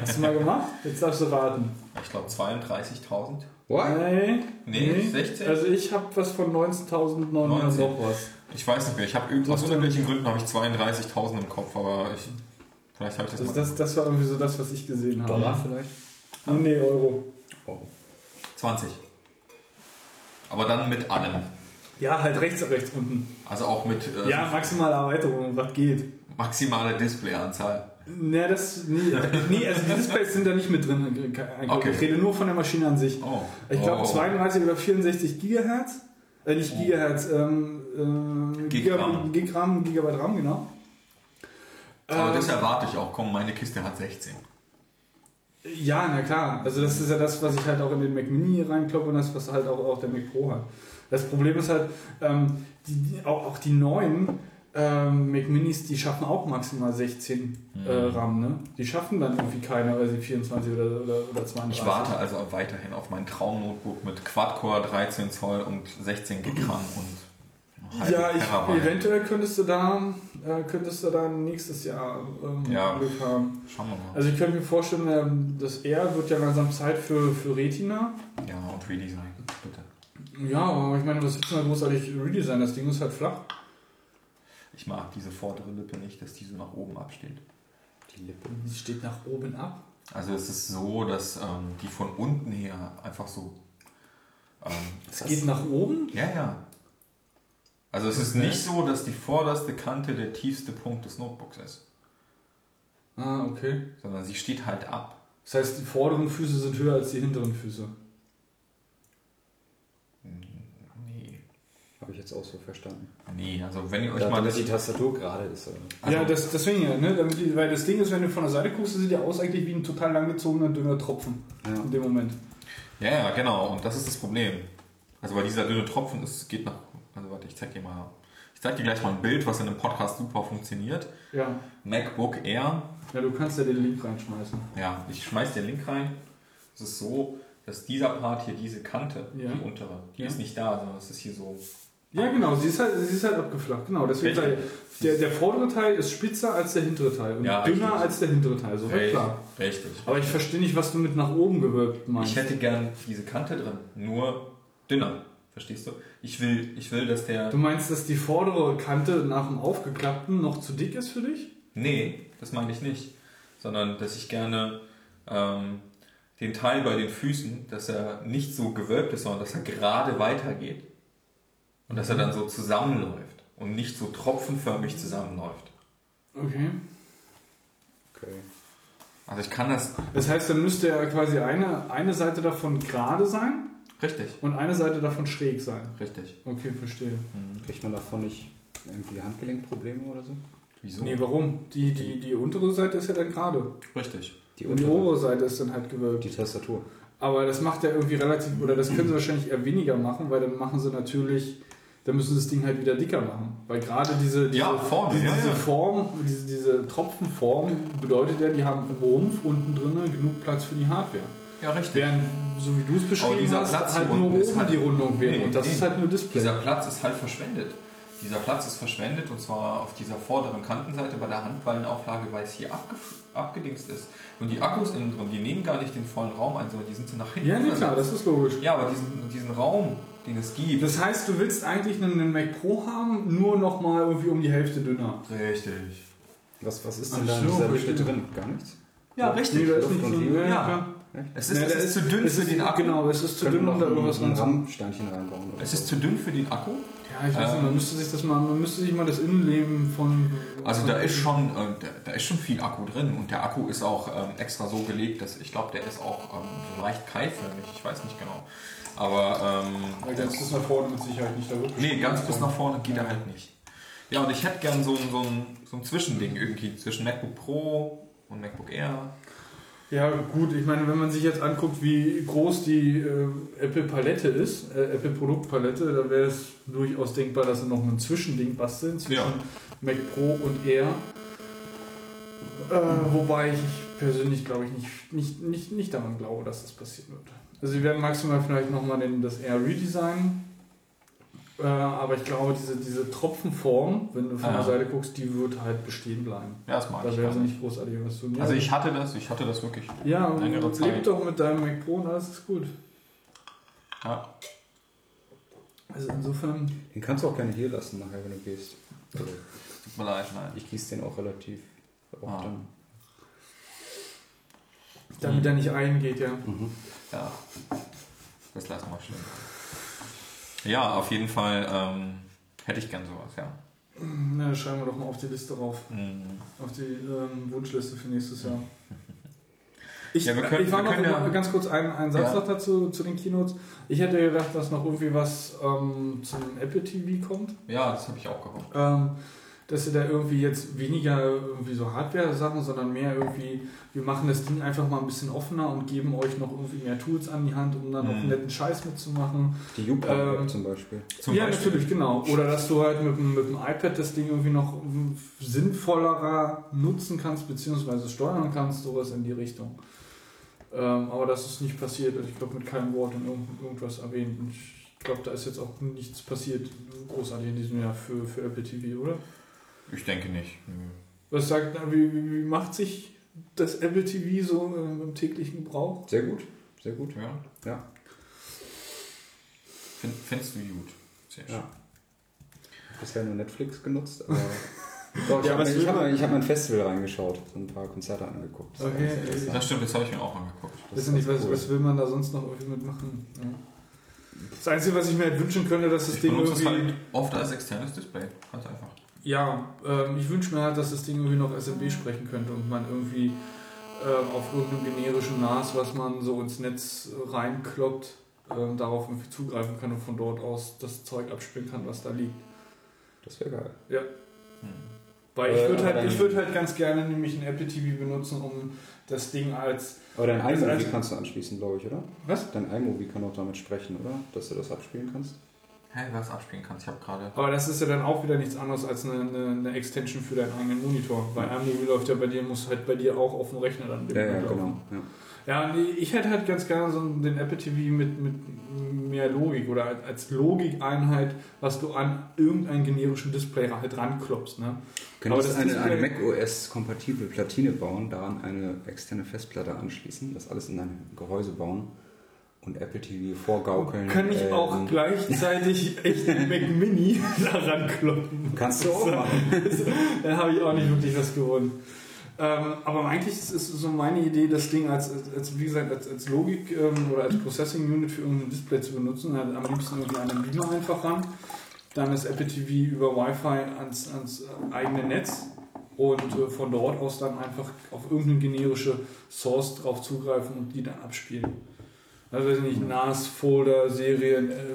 Speaker 3: Hast du mal gemacht? Jetzt darfst du raten.
Speaker 2: Ich glaube 32.000.
Speaker 4: What?
Speaker 3: Nee.
Speaker 2: Nee, 16?
Speaker 3: Also ich habe was von 19.900
Speaker 2: 19.
Speaker 3: noch was.
Speaker 2: Ich weiß nicht mehr. Ich habe aus irgendwelchen Gründen habe ich 32.000 im Kopf, aber ich, vielleicht habe ich das,
Speaker 3: Das,
Speaker 2: mal.
Speaker 3: das, das war irgendwie so das, was ich gesehen habe.
Speaker 4: Dollar vielleicht?
Speaker 3: Oh, nee, Euro.
Speaker 4: Oh.
Speaker 2: 20. Aber dann mit allem.
Speaker 3: Ja, halt rechts, rechts unten.
Speaker 2: Also auch mit äh,
Speaker 3: Ja, maximale Erweiterung, was geht.
Speaker 2: maximale Displayanzahl.
Speaker 3: Ne, das. Nee, nee, also die Displays sind da nicht mit drin.
Speaker 2: Okay.
Speaker 3: Ich rede nur von der Maschine an sich.
Speaker 2: Oh.
Speaker 3: Ich glaube
Speaker 2: oh.
Speaker 3: 32 oder 64 Gigahertz. Äh, nicht Gigahertz, ähm, ähm,
Speaker 2: Gigramm.
Speaker 3: Giga- Gigramm, Gigabyte RAM, genau.
Speaker 2: Aber
Speaker 3: Ähm,
Speaker 2: das erwarte ich auch. Komm, meine Kiste hat 16.
Speaker 3: Ja, na klar. Also das ist ja das, was ich halt auch in den Mac Mini reinkloppe und das, was halt auch, auch der Mac Pro hat. Das Problem ist halt, ähm, die, auch, auch die neuen ähm, Mac Minis, die schaffen auch maximal 16 äh, RAM. Ne? Die schaffen dann irgendwie keine, weil sie 24 oder, oder, oder 32.
Speaker 2: Ich warte also weiterhin auf mein Traumnotebook mit Quad-Core 13 Zoll und 16 GB RAM und
Speaker 3: Ja, ich,
Speaker 2: Terabyte.
Speaker 3: eventuell könntest du da, äh, könntest du da nächstes Jahr ähm,
Speaker 2: Ja.
Speaker 3: Glück haben.
Speaker 2: Schauen wir mal.
Speaker 3: Also ich könnte mir vorstellen, ähm, das R wird ja langsam Zeit für, für Retina.
Speaker 2: Ja, und Redesign, bitte.
Speaker 3: Ja, aber ich meine, was ist denn da großartig Redesign? Das Ding ist halt flach.
Speaker 2: Ich mag diese vordere Lippe nicht, dass die so nach oben absteht.
Speaker 4: Die Lippe.
Speaker 3: Sie steht nach oben ab.
Speaker 2: Also es ist so, dass ähm, die von unten her einfach so... Ähm,
Speaker 3: Es geht nach oben?
Speaker 2: Ja, ja. Also es ist
Speaker 3: Okay.
Speaker 2: nicht so, dass die vorderste Kante der tiefste Punkt des Notebooks ist,
Speaker 3: Ah, okay.
Speaker 2: sondern sie steht halt ab.
Speaker 3: Das heißt, die vorderen Füße sind höher als die hinteren Füße.
Speaker 4: Habe ich jetzt auch so verstanden.
Speaker 2: Nee, also wenn ihr euch
Speaker 4: Da,
Speaker 2: mal
Speaker 4: damit
Speaker 2: das...
Speaker 4: die Tastatur gerade ist.
Speaker 2: Also-
Speaker 3: ja, das, deswegen ja, ne? Damit die, weil das Ding ist, wenn du von der Seite guckst, das sieht ja aus eigentlich wie ein total langgezogener, dünner Tropfen.
Speaker 4: Ja.
Speaker 3: In dem Moment.
Speaker 2: Ja, ja, genau. Und das ist das Problem. Also weil dieser dünne Tropfen ist, geht nach... Also warte, ich zeig dir mal... Ich zeig dir gleich mal ein Bild, was in einem Podcast super funktioniert.
Speaker 3: Ja.
Speaker 2: MacBook Air.
Speaker 3: Ja, du kannst ja den Link reinschmeißen.
Speaker 2: Ja, ich schmeiß den Link rein. Es ist so, dass dieser Part hier, diese Kante,
Speaker 3: Ja.
Speaker 2: die untere, die
Speaker 3: Ja.
Speaker 2: ist nicht da, sondern es ist hier so...
Speaker 3: Ja, genau, sie ist halt, sie ist halt abgeflacht. Genau, deswegen
Speaker 2: Richtig.
Speaker 3: der, der vordere Teil ist spitzer als der hintere Teil und
Speaker 2: Ja,
Speaker 3: dünner
Speaker 2: richtig.
Speaker 3: als der hintere Teil. So halt klar.
Speaker 2: Richtig.
Speaker 3: Aber ich verstehe nicht, was du mit nach oben gewölbt meinst.
Speaker 2: Ich hätte gern diese Kante drin, nur dünner. Verstehst du? Ich will, ich will, dass der.
Speaker 3: Du meinst, dass die vordere Kante nach dem aufgeklappten noch zu dick ist für dich?
Speaker 2: Nee, das meine ich nicht. Sondern, dass ich gerne ähm, den Teil bei den Füßen, dass er nicht so gewölbt ist, sondern dass er gerade weitergeht. Und dass er dann so zusammenläuft und nicht so tropfenförmig zusammenläuft.
Speaker 3: Okay.
Speaker 4: Okay.
Speaker 2: Also ich kann das.
Speaker 3: Das heißt, dann müsste ja quasi eine, eine Seite davon gerade sein
Speaker 2: Richtig,
Speaker 3: und eine Seite davon schräg sein.
Speaker 2: richtig.
Speaker 3: Okay, verstehe.
Speaker 4: Kriegt man davon nicht irgendwie Handgelenkprobleme oder so?
Speaker 2: Wieso?
Speaker 3: Nee, warum? Die, die, die untere Seite ist ja dann gerade.
Speaker 2: Richtig.
Speaker 4: Die
Speaker 3: Und die
Speaker 4: untere,
Speaker 3: obere Seite ist dann halt gewölbt.
Speaker 4: die Tastatur.
Speaker 3: Aber das macht ja irgendwie relativ, oder das können sie wahrscheinlich eher weniger machen, weil dann machen sie natürlich, dann müssen sie das Ding halt wieder dicker machen. Weil gerade diese, diese,
Speaker 2: Ja, vorne,
Speaker 3: diese,
Speaker 2: ja,
Speaker 3: diese
Speaker 2: ja.
Speaker 3: Form, diese, diese Tropfenform bedeutet ja, die haben einen Rumpf unten drin genug Platz für die Hardware.
Speaker 2: Ja, richtig.
Speaker 3: Während, so wie du es beschrieben
Speaker 2: dieser
Speaker 3: hast,
Speaker 2: Platz
Speaker 3: halt nur oben
Speaker 2: halt-
Speaker 3: die Rundung wäre.
Speaker 2: Nee,
Speaker 3: und das
Speaker 2: nee.
Speaker 3: ist halt nur Display.
Speaker 2: Dieser Platz ist halt verschwendet. Dieser Platz ist verschwendet und zwar auf dieser vorderen Kantenseite bei der Handballenauflage, weil es hier abge abgedingst ist. Und die Akkus innen drin, die nehmen gar nicht den vollen Raum ein, sondern die sind so nach hinten.
Speaker 3: ja, nee, klar, das ist logisch.
Speaker 2: Ja, aber diesen, diesen Raum, den es gibt.
Speaker 3: Das heißt, du willst eigentlich einen Mac Pro haben, nur noch mal irgendwie um die Hälfte dünner.
Speaker 2: richtig.
Speaker 4: Was, was ist denn da in dieser. Lücke drin? Gar nichts?
Speaker 2: Ja,
Speaker 3: Nee,
Speaker 2: richtig.
Speaker 3: da ist nicht so, ja,
Speaker 2: Ja. Es ist,
Speaker 3: Ja,
Speaker 2: es
Speaker 3: da
Speaker 2: ist zu dünn
Speaker 3: es
Speaker 2: für
Speaker 3: ist-
Speaker 2: den Akku.
Speaker 3: Genau, es ist zu dünn, um da irgendwas
Speaker 4: ein. RAM-Steinchen reinbauen.
Speaker 2: Es
Speaker 4: so.
Speaker 2: ist zu dünn für den Akku.
Speaker 3: Ja, ich weiß nicht,
Speaker 2: Ähm,
Speaker 3: man müsste sich das mal, man müsste sich mal das Innenleben von.
Speaker 2: Also
Speaker 3: von
Speaker 2: da ist schon, äh, da, da ist schon viel Akku drin und der Akku ist auch ähm, extra so gelegt, dass ich glaube, der ist auch ähm, leicht keilförmig. Ich weiß nicht genau. Aber ähm,
Speaker 3: ganz bis nach vorne mit Sicherheit nicht da wirklich.
Speaker 2: Nee, ganz bis nach vorne geht er halt nicht. Ja, und ich hätte gern so ein, so, ein, so ein Zwischending irgendwie zwischen MacBook Pro und MacBook Air.
Speaker 3: Ja, gut, ich meine, wenn man sich jetzt anguckt, wie groß die äh, Apple-Palette ist, äh, Apple-Produktpalette, da wäre es durchaus denkbar, dass sie noch ein Zwischending basteln zwischen
Speaker 2: Ja.
Speaker 3: Mac Pro und Air. Äh, wobei ich persönlich glaube ich nicht, nicht, nicht, nicht daran glaube, dass das passieren wird. Also sie werden maximal vielleicht nochmal das Air redesignen. Äh, aber ich glaube, diese, diese Tropfenform, wenn du von
Speaker 2: Ah,
Speaker 3: der
Speaker 2: ja.
Speaker 3: Seite guckst, die wird halt bestehen bleiben.
Speaker 2: Ja, das mag
Speaker 3: Da
Speaker 2: ich.
Speaker 3: werden sie
Speaker 2: gerne.
Speaker 3: nicht großartig was tun.
Speaker 2: Also ich hatte das, ich hatte das wirklich.
Speaker 3: ja, und
Speaker 2: Zeit.
Speaker 3: leb doch mit deinem Mac Pro und alles ist gut.
Speaker 2: Ja.
Speaker 3: Also insofern,
Speaker 4: Den kannst du auch gerne hier lassen, nachher, wenn du gehst. Also,
Speaker 2: Tut mir leid, nein.
Speaker 4: ich gieße den auch relativ oft
Speaker 2: Ah.
Speaker 4: an.
Speaker 3: damit er nicht eingeht, ja.
Speaker 4: Mhm.
Speaker 2: Ja. Das lassen wir stehen. Ja, auf jeden Fall ähm, hätte ich gern sowas, ja.
Speaker 3: Na, schreiben wir doch mal auf die Liste rauf.
Speaker 2: Mhm.
Speaker 3: Auf die ähm, Wunschliste für nächstes Jahr. Ich,
Speaker 2: Ja, können-
Speaker 3: ich war noch
Speaker 2: ja-
Speaker 3: mal ganz kurz einen, einen Satz
Speaker 2: Ja.
Speaker 3: noch dazu zu den Keynotes. Ich hätte gedacht, dass noch irgendwie was ähm, zum Apple TV kommt.
Speaker 2: Ja, das habe ich auch gehofft.
Speaker 3: Ähm, dass sie da irgendwie jetzt weniger irgendwie so Hardware-Sachen, sondern mehr irgendwie, wir machen das Ding einfach mal ein bisschen offener und geben euch noch irgendwie mehr Tools an die Hand, um dann noch
Speaker 2: Mhm.
Speaker 3: einen netten Scheiß mitzumachen.
Speaker 4: Die U-Pump
Speaker 3: Ähm,
Speaker 4: zum Beispiel.
Speaker 2: Zum
Speaker 3: ja,
Speaker 2: Beispiel.
Speaker 3: natürlich, genau. Oder dass du halt mit, dem- mit dem iPad das Ding irgendwie noch sinnvollerer nutzen kannst, beziehungsweise steuern kannst, sowas in die Richtung. Ähm, aber das ist nicht passiert. Also ich glaube, mit keinem Wort in irgend, irgendwas erwähnt. Und ich glaube, da ist jetzt auch nichts passiert, großartig in diesem Jahr für, für Apple TV, oder?
Speaker 2: Ich denke nicht. Nö.
Speaker 3: Was sagt, na, wie, wie, wie macht sich das Apple TV so ähm, im täglichen Gebrauch?
Speaker 4: Sehr gut, sehr gut.
Speaker 2: Ja.
Speaker 4: Ja.
Speaker 2: Find, findest du gut. Sehr schön.
Speaker 4: Ja. Bisher nur Netflix genutzt, aber. Doch, ich
Speaker 3: Ja,
Speaker 4: habe
Speaker 3: was
Speaker 4: mir,
Speaker 3: will
Speaker 4: ich hab, ich hab ein Festival reingeschaut und ein paar Konzerte angeguckt. Das
Speaker 3: Okay.
Speaker 2: Das stimmt, das habe ich mir auch angeguckt.
Speaker 3: Das ist nicht, was,
Speaker 4: cool.
Speaker 3: was will man da sonst noch irgendwie mitmachen? Ja. Das Einzige, was ich mir halt wünschen könnte, dass das
Speaker 2: Ich
Speaker 3: Ding irgendwie.
Speaker 2: halt oft als externes Display. Ganz einfach.
Speaker 3: Ja, ähm, ich wünsche mir halt, dass das Ding irgendwie noch SMB sprechen könnte und man irgendwie ähm, auf irgendeinem generischen NAS, was man so ins Netz reinkloppt, ähm, darauf irgendwie zugreifen kann und von dort aus das Zeug abspielen kann, was da liegt.
Speaker 4: Das wäre geil.
Speaker 3: Ja.
Speaker 2: Hm.
Speaker 3: Weil ich
Speaker 4: Äh,
Speaker 3: würde halt, ich würd halt ganz gerne nämlich ein Apple TV benutzen, um das Ding als.
Speaker 4: Aber dein iMovie kannst du anschließen, glaube ich, oder?
Speaker 3: Was?
Speaker 4: Dein iMovie kann auch damit sprechen, oder? Dass du das abspielen kannst.
Speaker 2: Hä, was abspielen kannst. Ich habe gerade.
Speaker 3: Aber das ist ja dann auch wieder nichts anderes als eine, eine, eine Extension für deinen eigenen Monitor. Weil iMovie läuft ja bei dir, muss halt bei dir auch auf dem Rechner dann
Speaker 4: Ja, ja, genau. Ja.
Speaker 3: Ja, ich hätte halt ganz gerne so den Apple TV mit, mit mehr Logik oder als- Logikeinheit, was du an irgendein generischen Display halt ranklopfst. Ne?
Speaker 4: Du
Speaker 3: Aber
Speaker 4: könntest
Speaker 3: das
Speaker 4: eine, eine macOS-kompatible Platine bauen, daran eine externe Festplatte anschließen, das alles in ein Gehäuse bauen und Apple TV vorgaukeln.
Speaker 3: Kann ich auch
Speaker 4: ähm,
Speaker 3: gleichzeitig echt einen Mac Mini daran kloppen?
Speaker 4: Kannst du auch machen.
Speaker 3: Dann habe ich auch nicht wirklich was gewonnen. Ähm, aber eigentlich ist es so meine Idee, das Ding als, als wie gesagt, als, als Logik ähm, oder als Processing Unit für irgendein Display zu benutzen. Halt am liebsten irgendwie einen Beamer einfach ran. Dann das Apple TV über Wi-Fi ans, ans äh, eigene Netz und äh, von dort aus dann einfach auf irgendeine generische Source drauf zugreifen und die dann abspielen. Also weiß ich nicht, NAS, Folder, Serien, äh,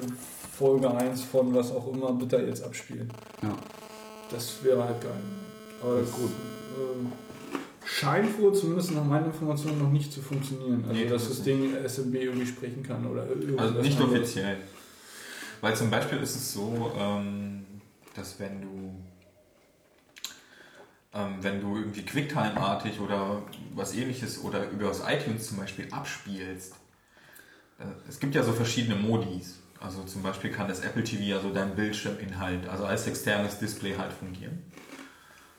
Speaker 3: Folge 1 von was auch immer, bitte jetzt abspielen.
Speaker 4: Ja.
Speaker 3: Das wäre halt geil. Aber das gut. Ähm, scheint wohl zumindest nach meinen Informationen noch nicht zu funktionieren. Also
Speaker 2: Nee,
Speaker 3: dass
Speaker 2: das
Speaker 3: das Ding SMB irgendwie sprechen kann oder
Speaker 2: Also nicht
Speaker 3: anderes.
Speaker 2: offiziell. Weil zum Beispiel ist es so, ähm, dass wenn du ähm, wenn du irgendwie Quicktime-artig oder was ähnliches oder über das iTunes zum Beispiel abspielst, äh, es gibt ja so verschiedene Modis. Also zum Beispiel kann das Apple TV ja so dein Bildschirminhalt, also als externes Display halt fungieren.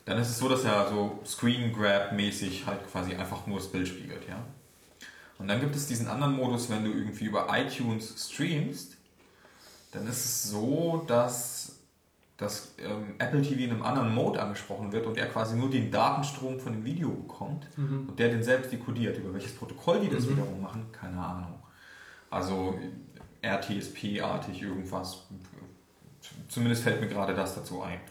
Speaker 2: Dann ist es so, dass er so Screen Grab mäßig halt quasi einfach nur das Bild spiegelt, ja. Und dann gibt es diesen anderen Modus, wenn du irgendwie über iTunes streamst, dann ist es so, dass das ähm, Apple TV in einem anderen Mode angesprochen wird und er quasi nur den Datenstrom von dem Video bekommt
Speaker 3: Mhm.
Speaker 2: und der den selbst dekodiert. Über welches Protokoll die das
Speaker 3: Mhm.
Speaker 2: wiederum machen, keine Ahnung. Also RTSP-artig irgendwas. Zumindest fällt mir gerade das dazu ein.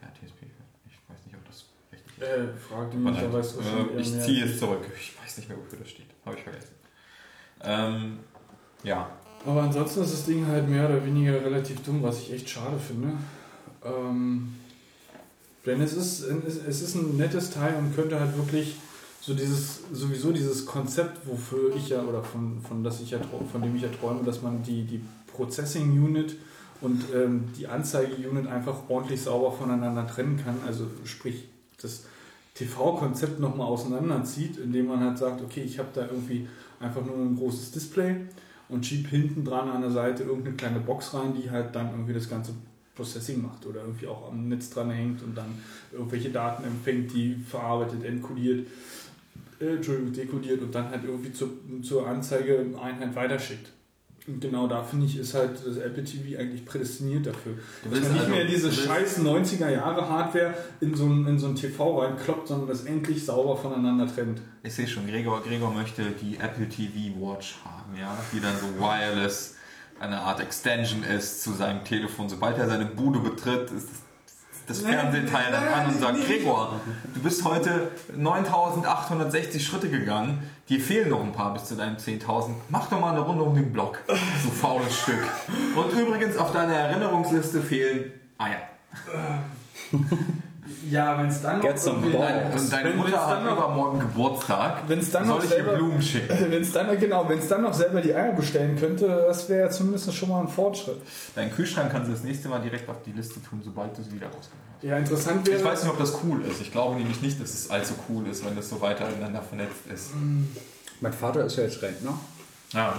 Speaker 2: RTSP, ich weiß nicht, ob das richtig ist.
Speaker 3: Äh, frag die mich, du wahrscheinlich
Speaker 2: Äh, ich ziehe es zurück. Ich weiß nicht mehr, wofür das steht. Habe ich vergessen. Ähm, ja.
Speaker 3: Aber ansonsten ist das Ding halt mehr oder weniger relativ dumm, was ich echt schade finde. Ähm, denn es ist, es es ist ein nettes Teil und könnte halt wirklich so dieses, sowieso dieses Konzept, wofür ich ja, oder von, von, das ich ja, von dem ich ja träume, dass man die, die Processing Unit und ähm, die Anzeige-Unit einfach ordentlich sauber voneinander trennen kann. Also sprich, das TV-Konzept nochmal auseinanderzieht, indem man halt sagt, okay, ich habe da irgendwie einfach nur ein großes Display und schieb hinten dran an der Seite irgendeine kleine Box rein, die halt dann irgendwie das ganze Processing macht oder irgendwie auch am Netz dran hängt und dann irgendwelche Daten empfängt, die verarbeitet, enkodiert, äh, Entschuldigung, dekodiert und dann halt irgendwie zur, zur Anzeigeeinheit weiterschickt. Und genau da finde ich, ist halt das Apple TV eigentlich prädestiniert dafür.
Speaker 2: Du
Speaker 3: Dass
Speaker 2: willst
Speaker 3: man nicht
Speaker 2: also-
Speaker 3: mehr diese scheiß 90er Jahre Hardware in so ein, in so ein TV reinkloppt, sondern das endlich sauber voneinander trennt.
Speaker 2: Ich sehe schon, Gregor, Gregor möchte die Apple TV Watch haben, ja, die dann so wireless eine Art Extension ist zu seinem Telefon. Sobald er seine Bude betritt, ist das, das Fernsehteil dann an und sagt. Gregor, du bist heute 9860 Schritte gegangen, dir fehlen noch ein paar bis zu deinen 10.000. Mach doch mal eine Runde um den Block, du faules Stück. Und übrigens, auf deiner Erinnerungsliste fehlen Eier.
Speaker 3: Ja, wenn es dann irgendwie-
Speaker 4: balls.
Speaker 2: Und deine
Speaker 3: Wenn-
Speaker 2: Mutter
Speaker 3: wenn's
Speaker 2: hat
Speaker 3: noch-
Speaker 2: übermorgen Geburtstag.
Speaker 3: Wenn's dann
Speaker 2: soll
Speaker 3: noch
Speaker 2: ich ihr
Speaker 3: selber-
Speaker 2: Blumen schicken.
Speaker 3: Wenn es dann, genau, wenn es dann noch selber die Eier bestellen könnte, das wäre ja zumindest schon mal ein Fortschritt.
Speaker 2: Deinen Kühlschrank kannst du das nächste Mal direkt auf die Liste tun, sobald du sie wieder rausgenommen hast.
Speaker 3: Ja, interessant wäre.
Speaker 2: Ich weiß nicht, ob das cool ist. Ich glaube nämlich nicht, dass es allzu cool ist, wenn das so weiter ineinander vernetzt ist.
Speaker 4: Mein Vater ist ja jetzt Rentner
Speaker 2: Ja.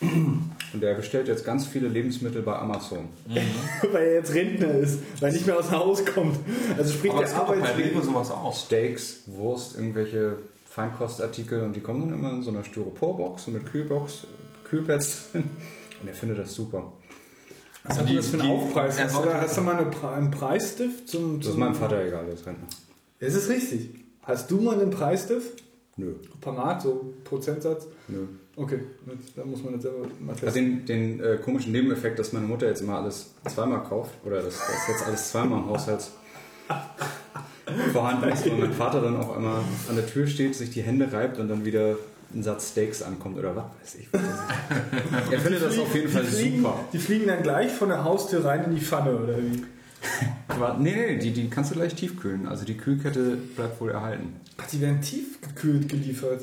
Speaker 4: und der bestellt jetzt ganz viele Lebensmittel bei Amazon.
Speaker 3: weil er jetzt Rentner ist, weil er nicht mehr aus dem Haus kommt. Also sprich,
Speaker 2: Aber
Speaker 3: der.
Speaker 2: Rewe sowas aus.
Speaker 4: Steaks, Wurst, irgendwelche Feinkostartikel und die kommen dann immer in so einer Styroporbox und mit Kühlbox, Kühlpads drin. Und er findet das super.
Speaker 3: Was hat
Speaker 2: Die-
Speaker 3: denn das für einen Aufpreis? Hast du, da, hast du mal eine, Pre- einen Preisstift zum,
Speaker 4: Das
Speaker 3: zum
Speaker 4: ist meinem Vater egal, der ist Rentner.
Speaker 3: Es ist richtig. Hast du mal einen Preisstift?
Speaker 4: Nö,
Speaker 3: Parat, so Prozentsatz?
Speaker 4: nö.
Speaker 3: Okay, da muss man jetzt selber mal
Speaker 4: Also
Speaker 3: testen.
Speaker 4: den, den äh, komischen Nebeneffekt, dass meine Mutter jetzt immer alles zweimal kauft, oder dass, dass jetzt alles zweimal im Haushalt vorhanden ist, weil mein Vater dann auch immer an der Tür steht, sich die Hände reibt und dann wieder ein Satz Steaks ankommt oder was weiß ich. er findet das auf jeden Fall
Speaker 3: die fliegen,
Speaker 4: super.
Speaker 3: Die fliegen dann gleich von der Haustür rein in die Pfanne, oder wie?
Speaker 4: Nee, nee, die, die kannst du gleich tiefkühlen. Also die Kühlkette bleibt wohl erhalten.
Speaker 3: Ach, die werden tiefgekühlt geliefert.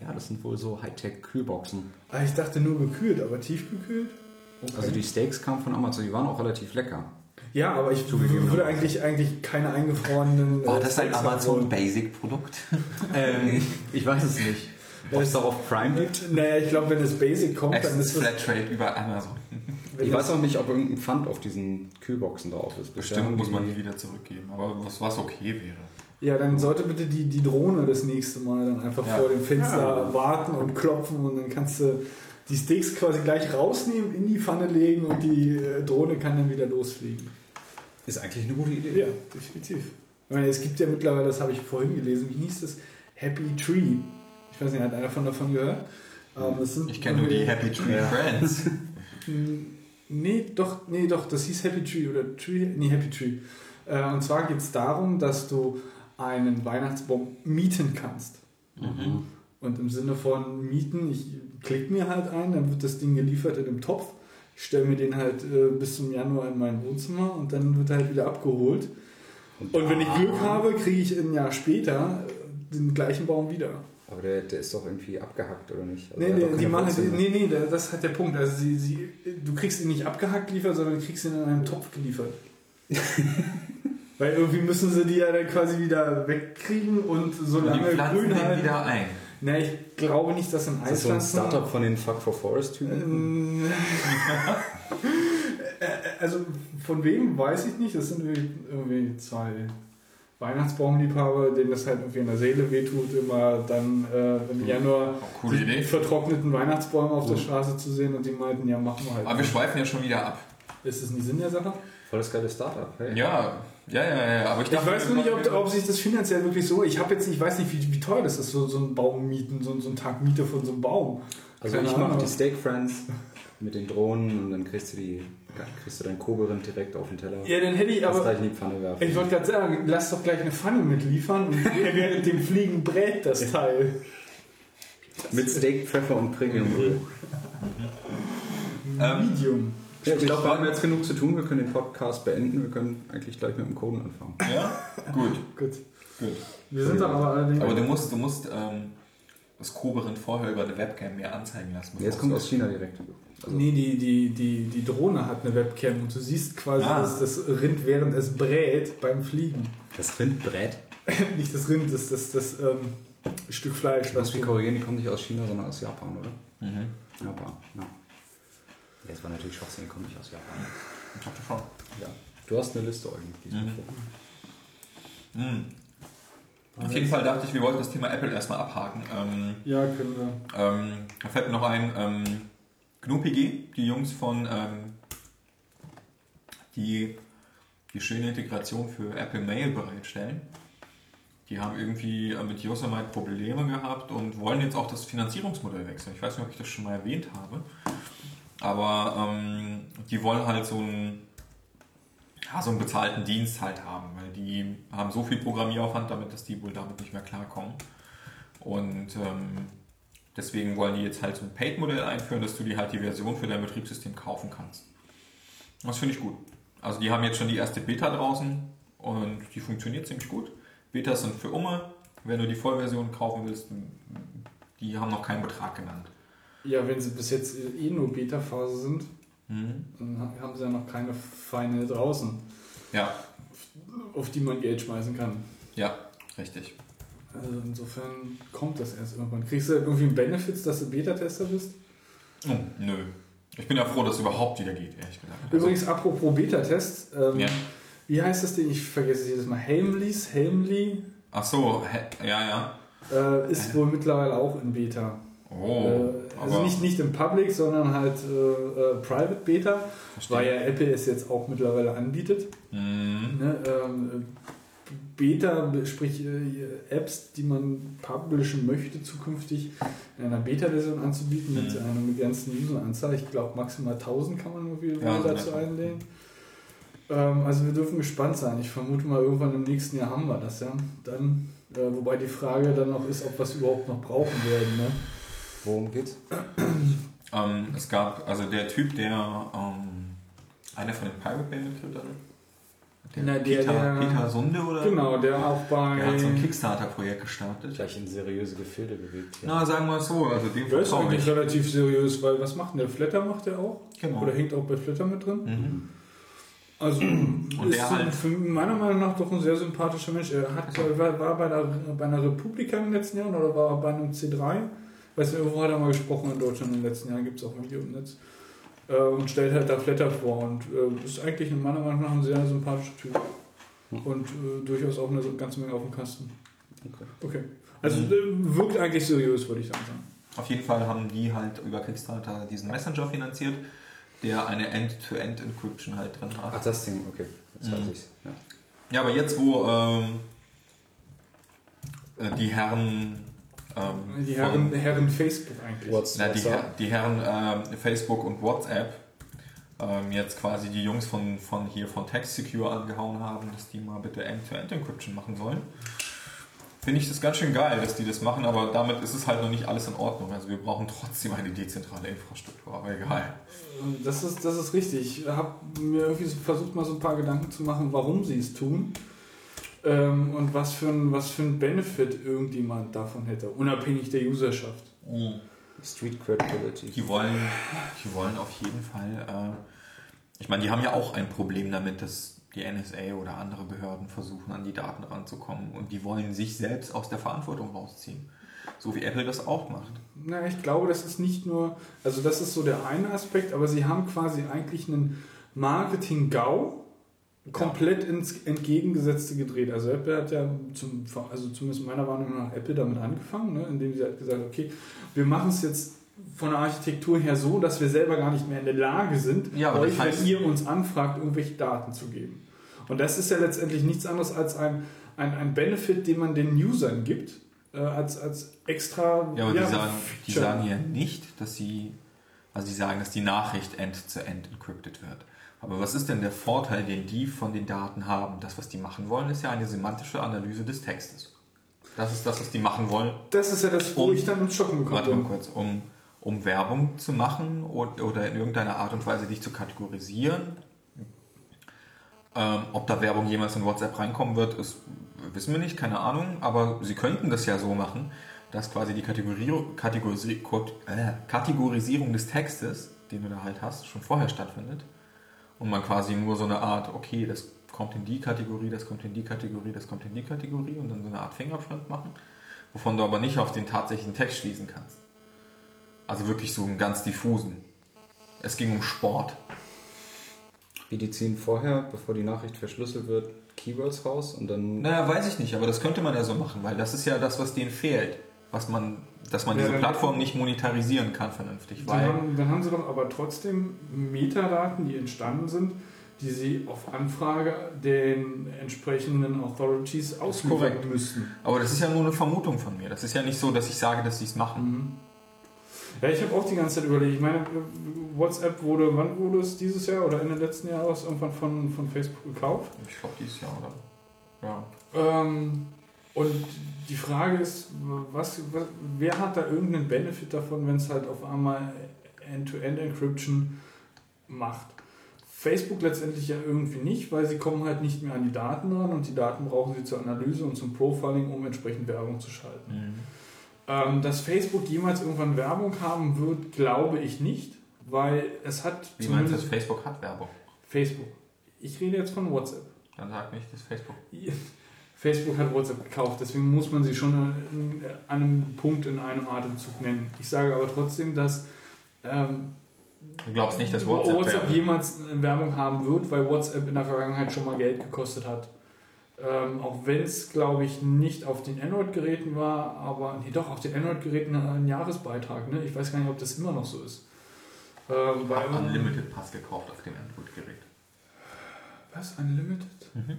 Speaker 4: Ja, das sind wohl so Hightech-Kühlboxen.
Speaker 3: Ah, ich dachte nur gekühlt, aber tiefgekühlt? Okay.
Speaker 4: Also die Steaks kamen von Amazon, die waren auch relativ lecker.
Speaker 3: ja, aber ich würde eigentlich, eigentlich keine eingefrorenen.
Speaker 2: War
Speaker 3: äh,
Speaker 2: das ein
Speaker 3: Steaks haben
Speaker 2: Amazon
Speaker 3: wollen.
Speaker 2: Basic Produkt?
Speaker 4: Ähm, ich weiß es nicht. Ob es darauf Prime gibt?
Speaker 3: Naja, ich glaube, wenn das Basic kommt, dann
Speaker 2: Access
Speaker 3: ist das.
Speaker 2: Flatrate über Amazon.
Speaker 4: Ich weiß auch nicht, ob irgendein Pfand auf diesen Kühlboxen drauf ist.
Speaker 2: Bestimmt muss man die wieder zurückgeben. Aber was, was okay wäre.
Speaker 3: Ja, dann sollte bitte die, die Drohne das nächste Mal dann einfach
Speaker 2: Ja.
Speaker 3: vor dem Fenster
Speaker 4: Ja.
Speaker 3: warten und klopfen und dann kannst du die Steaks quasi gleich rausnehmen, in die Pfanne legen und die äh, Drohne kann dann wieder losfliegen.
Speaker 4: Ist eigentlich eine gute Idee.
Speaker 3: Ja, definitiv. Ich meine, es gibt ja mittlerweile, das habe ich vorhin gelesen, wie hieß das? Happy Tree. Ich weiß nicht, hat einer von davon gehört? Aber das sind
Speaker 2: Ich kenne nur die Happy Tree Friends.
Speaker 3: Hm, Nee, doch, nee, doch, das hieß Happy Tree oder Tree, nee, Happy Tree. Äh, und zwar geht es darum, dass du einen Weihnachtsbaum mieten kannst.
Speaker 2: Mhm.
Speaker 3: Und im Sinne von mieten, ich klicke mir halt ein, dann wird das Ding geliefert in einem Topf. Ich stelle mir den halt äh, bis zum Januar in mein Wohnzimmer und dann wird er halt wieder abgeholt. Und wenn ich Glück habe, kriege ich ein Jahr später den gleichen Baum wieder.
Speaker 4: Aber der, der ist doch irgendwie abgehackt, oder nicht? Also
Speaker 3: Nee, die machen, nee, nee, da- das hat der Punkt. Also sie, sie, du kriegst ihn nicht abgehackt geliefert, sondern du kriegst ihn in einem Topf geliefert. Weil irgendwie müssen sie die ja dann quasi wieder wegkriegen und so lange
Speaker 2: pflanzen
Speaker 3: grün
Speaker 2: den
Speaker 3: halten.
Speaker 2: wieder ein.
Speaker 3: Na, ich glaube nicht, dass in
Speaker 4: Ist das so ein. Startup von den Fuck for Forest-Typen?
Speaker 3: Ähm, äh, also von wem weiß ich nicht. Das sind irgendwie- zwei Weihnachtsbaumliebhaber, denen das halt irgendwie in der Seele wehtut, immer dann äh, im Januar
Speaker 2: Auch coole
Speaker 3: die
Speaker 2: Idee.
Speaker 3: vertrockneten Weihnachtsbäume auf der Straße zu sehen und die meinten, ja, machen wir halt.
Speaker 2: Aber wir schweifen ja schon wieder ab.
Speaker 3: Ist das nicht Sinn der Sache?
Speaker 4: Voll das geile Startup. Hey.
Speaker 2: Ja, ja, ja, ja. Aber ich,
Speaker 3: Ich weiß nur nicht, ob, ob sich das finanziell wirklich so. Ich habe jetzt, ich weiß nicht, wie, wie teuer das ist, so, so ein Baum mieten, so, so ein Tag Miete von so einem Baum.
Speaker 4: Also
Speaker 3: Keine
Speaker 4: ich mache die Steak Friends mit den Drohnen und dann kriegst du die, kriegst du deinen Koberind direkt auf den Teller.
Speaker 3: Ja, dann hätte ich aber.
Speaker 4: gleich in die Pfanne werfen.
Speaker 3: Ich wollte gerade sagen, lass doch gleich eine Pfanne mitliefern und während dem Fliegen brät das Teil.
Speaker 4: Mit Steak, Pfeffer und Premiumöl.
Speaker 2: Ähm,
Speaker 3: Medium.
Speaker 4: Ja, ich glaube, wir haben jetzt genug zu tun. Wir können den Podcast beenden. Wir können eigentlich gleich mit dem Coden anfangen.
Speaker 2: Ja, gut,
Speaker 3: Gut.
Speaker 2: gut.
Speaker 3: Wir sind dann aber allerdings.
Speaker 2: Aber du musst, du musst ähm, das Koberind vorher über eine Webcam mehr anzeigen lassen.
Speaker 4: Jetzt kommt
Speaker 2: es-
Speaker 4: aus China direkt. Also,
Speaker 3: Nee, die, die, die, die Drohne hat eine Webcam und du siehst quasi
Speaker 2: Ah.
Speaker 3: das, das Rind, während es brät beim Fliegen.
Speaker 4: das Rind brät.
Speaker 3: Nicht das Rind, das, das, das ähm, Stück Fleisch.
Speaker 4: Was wir korrigieren, die kommen nicht aus China, sondern aus Japan, oder?
Speaker 2: Mhm.
Speaker 4: Japan, ja. Das war natürlich Schwachsinn, kommt nicht aus Japan.
Speaker 2: Ich dachte schon.
Speaker 4: Ja. Du hast eine Liste, Eugen. Die ist
Speaker 2: Mhm. Mhm. Auf jeden Fall dachte ich, wir wollten das Thema Apple erstmal abhaken. Ähm,
Speaker 3: Ja, können wir.
Speaker 2: ähm, da fällt mir noch ein, ähm, GNU-PG, die Jungs von, ähm, die die schöne Integration für Apple Mail bereitstellen. Die haben irgendwie äh, mit Yosemite Probleme gehabt und wollen jetzt auch das Finanzierungsmodell wechseln. Ich weiß nicht, ob ich das schon mal erwähnt habe. Aber ähm, die wollen halt so einen, ja, so einen bezahlten Dienst halt haben, weil die haben so viel Programmieraufwand damit, dass die wohl damit nicht mehr klarkommen. Und ähm, deswegen wollen die jetzt halt so ein Paid-Modell einführen, dass du dir halt die Version für dein Betriebssystem kaufen kannst. Das finde ich gut. Also die haben jetzt schon die erste Beta draußen und die funktioniert ziemlich gut. Betas sind für Umme. Wenn du die Vollversion kaufen willst, die haben noch keinen Betrag genannt.
Speaker 3: Ja, wenn sie bis jetzt eh nur Beta-Phase sind,
Speaker 2: Mhm.
Speaker 3: dann haben sie ja noch keine Feine draußen,
Speaker 2: Ja,
Speaker 3: auf die man Geld schmeißen kann.
Speaker 2: ja, richtig.
Speaker 3: Also insofern kommt das erst irgendwann. Kriegst du irgendwie einen Benefits, dass du Beta-Tester bist?
Speaker 2: Oh, nö. Ich bin ja froh, dass es überhaupt wieder geht, ehrlich gesagt. Also,
Speaker 3: Übrigens, apropos Beta-Test, ähm,
Speaker 2: Ja.
Speaker 3: wie heißt das Ding? Ich vergesse es jedes Mal. Helmleys, Helmly,
Speaker 2: ach so, ja, ja.
Speaker 3: äh, ist wohl mittlerweile auch in Beta.
Speaker 2: Oh,
Speaker 3: äh, also nicht, nicht im Public, sondern halt äh, äh, Private Beta,
Speaker 2: verstehe.
Speaker 3: weil ja Apple es jetzt auch mittlerweile anbietet.
Speaker 2: Mhm.
Speaker 3: Ne, ähm, Beta, sprich äh, Apps, die man publishen möchte, zukünftig in einer Beta-Version anzubieten mit
Speaker 2: Mhm.
Speaker 3: einer begrenzten Useranzahl. Ich glaube, maximal 1000 kann man irgendwie
Speaker 2: Ja, so
Speaker 3: dazu einlegen. Ähm, also wir dürfen gespannt sein. Ich vermute mal, irgendwann im nächsten Jahr haben wir das ja. Dann, äh, wobei die Frage dann noch ist, ob wir es überhaupt noch brauchen werden. Ne?
Speaker 4: Worum geht's?
Speaker 2: Ähm, es gab, also der Typ, der, ähm, einer von den Pirate Bay Mitgliedern, der,
Speaker 3: Na, der-
Speaker 2: Peter,
Speaker 3: der-
Speaker 2: Peter Sunde oder?
Speaker 3: Genau, der auch bei.
Speaker 2: Der hat so ein Kickstarter-Projekt gestartet.
Speaker 4: Gleich in seriöse Gefilde bewegt. hier.
Speaker 2: Na, sagen wir es so, also dem
Speaker 3: Der ist eigentlich
Speaker 2: ich.
Speaker 3: relativ seriös, weil was macht denn der? Flatter macht der auch?
Speaker 2: Genau.
Speaker 3: Oder hängt auch bei Flatter mit drin?
Speaker 2: Mhm.
Speaker 3: Also
Speaker 2: Und
Speaker 3: ist
Speaker 2: halt-
Speaker 3: für meiner Meinung nach doch ein sehr sympathischer Mensch. Er hat, war, war bei, der, bei einer Republika im letzten Jahr oder war er bei einem C3? Weiß nicht, irgendwo hat er mal gesprochen in Deutschland in den letzten Jahren, gibt es auch ein Video im Netz. Äh, und stellt halt da Flatter vor. Und äh, ist eigentlich meiner Meinung nach ein sehr sympathischer Typ. Und äh, durchaus auch eine ganze Menge auf dem Kasten.
Speaker 4: Okay.
Speaker 3: Okay. Also äh, wirkt eigentlich seriös, würde ich sagen.
Speaker 2: Auf jeden Fall haben die halt über Kickstarter diesen Messenger finanziert, der eine End-to-End-Encryption halt drin hat.
Speaker 4: Ach, das Ding, okay. Jetzt weiß
Speaker 2: Mhm.
Speaker 4: ich's. Ja.
Speaker 2: Ja, aber jetzt, wo ähm, äh, die Herren. Ähm,
Speaker 3: Die
Speaker 2: von-
Speaker 3: Herren, Herren Facebook eigentlich.
Speaker 4: What's,
Speaker 2: Na, die,
Speaker 4: what's up?
Speaker 2: Her- die Herren ähm, Facebook und WhatsApp ähm, jetzt quasi die Jungs von, von hier von TextSecure angehauen haben, dass die mal bitte End-to-End-Encryption machen sollen. Finde ich das ganz schön geil, dass die das machen, aber damit ist es halt noch nicht alles in Ordnung. Also wir brauchen trotzdem eine dezentrale Infrastruktur, aber egal.
Speaker 3: Das ist, das ist richtig. Ich habe mir irgendwie versucht, mal so ein paar Gedanken zu machen, warum sie es tun. Ähm, und was für, ein, was für ein Benefit irgendjemand davon hätte, unabhängig der Userschaft.
Speaker 4: Street Credibility.
Speaker 2: Die wollen, die wollen auf jeden Fall, äh, ich meine, die haben ja auch ein Problem damit, dass die NSA oder andere Behörden versuchen, an die Daten ranzukommen und die wollen sich selbst aus der Verantwortung rausziehen. So wie Apple das auch macht.
Speaker 3: Na, ich glaube, das ist nicht nur, also das ist so der eine Aspekt, aber sie haben quasi eigentlich einen Marketing-GAU komplett ins Entgegengesetzte gedreht. Also Apple hat ja, zum, also zumindest meiner Meinung nach, Apple damit angefangen, ne, indem sie halt gesagt okay, wir machen es jetzt von der Architektur her so, dass wir selber gar nicht mehr in der Lage sind,
Speaker 2: Ja,
Speaker 3: euch,
Speaker 2: das heißt-
Speaker 3: wenn ihr uns anfragt, irgendwelche Daten zu geben. Und das ist ja letztendlich nichts anderes als ein, ein, ein Benefit, den man den Usern gibt, äh, als, als extra
Speaker 2: Ja, aber die, sagen, die sagen ja nicht, dass sie, also die sagen, dass die Nachricht end-zu-end encrypted wird. Aber was ist denn der Vorteil, den die von den Daten haben? Das, was die machen wollen, ist ja eine semantische Analyse des Textes. Das ist das, was die machen wollen.
Speaker 3: Das ist ja das, wo
Speaker 2: Um-
Speaker 3: ich dann ins Schocken bekomme.
Speaker 2: Warte mal kurz, um, um Werbung zu machen oder, oder in irgendeiner Art und Weise dich zu kategorisieren. Ähm, ob da Werbung jemals in WhatsApp reinkommen wird, ist, wissen wir nicht, keine Ahnung. Aber sie könnten das ja so machen, dass quasi die Kategorisierung, Kategorisi äh, Kategorisierung des Textes, den du da halt hast, schon vorher stattfindet. Und man quasi nur so eine Art, okay, das kommt in die Kategorie, das kommt in die Kategorie, das kommt in die Kategorie und dann so eine Art Fingerprint machen, wovon du aber nicht auf den tatsächlichen Text schließen kannst. Also wirklich so einen ganz diffusen. Es ging um Sport.
Speaker 4: Wie die ziehen vorher, bevor die Nachricht verschlüsselt wird, Keywords raus und dann.
Speaker 2: Naja, weiß ich nicht, aber das könnte man ja so machen, weil das ist ja das, was denen fehlt. Was man, dass man
Speaker 3: Ja,
Speaker 2: diese Plattform nicht monetarisieren kann vernünftig.
Speaker 3: Dann haben, dann haben sie doch aber trotzdem Metadaten, die entstanden sind, die sie auf Anfrage den entsprechenden Authorities ausliefern
Speaker 2: korrekt.
Speaker 3: müssten.
Speaker 2: aber das ist ja nur eine Vermutung von mir. Das ist ja nicht so, dass ich sage, dass sie es machen.
Speaker 3: Mhm. Ja, ich habe auch die ganze Zeit überlegt. Ich meine, WhatsApp wurde, wann wurde es dieses Jahr oder Ende letzten Jahres irgendwann von, von Facebook gekauft?
Speaker 2: Ich glaube, dieses Jahr oder. Ja.
Speaker 3: Ähm, und die Frage ist, was, was, wer hat da irgendeinen Benefit davon, wenn es halt auf einmal End-to-End-Encryption macht? Facebook letztendlich ja irgendwie nicht, weil sie kommen halt nicht mehr an die Daten ran und die Daten brauchen sie zur Analyse und zum Profiling, um entsprechend Werbung zu schalten. Ähm, dass Facebook jemals irgendwann Werbung haben wird, glaube ich nicht, weil es hat
Speaker 2: Wie meinst du, dass Facebook hat Werbung?
Speaker 3: Facebook. Ich rede jetzt von WhatsApp.
Speaker 2: Dann sag nicht, dass Facebook.
Speaker 3: Facebook hat WhatsApp gekauft, deswegen muss man sie schon an einem Punkt in einem Atemzug nennen. Ich sage aber trotzdem, dass ähm,
Speaker 2: Du glaubst nicht, dass WhatsApp, Werbung-
Speaker 3: jemals Werbung haben wird, weil WhatsApp in der Vergangenheit schon mal Geld gekostet hat. Ähm, auch wenn es, glaube ich, nicht auf den Android-Geräten war, aber nee, doch auf den Android-Geräten ein Jahresbeitrag. Ne? Ich weiß gar nicht, ob das immer noch so ist. Ähm,
Speaker 2: Ich habe Unlimited Pass gekauft auf dem Android-Gerät.
Speaker 3: was? Unlimited?
Speaker 2: Mhm.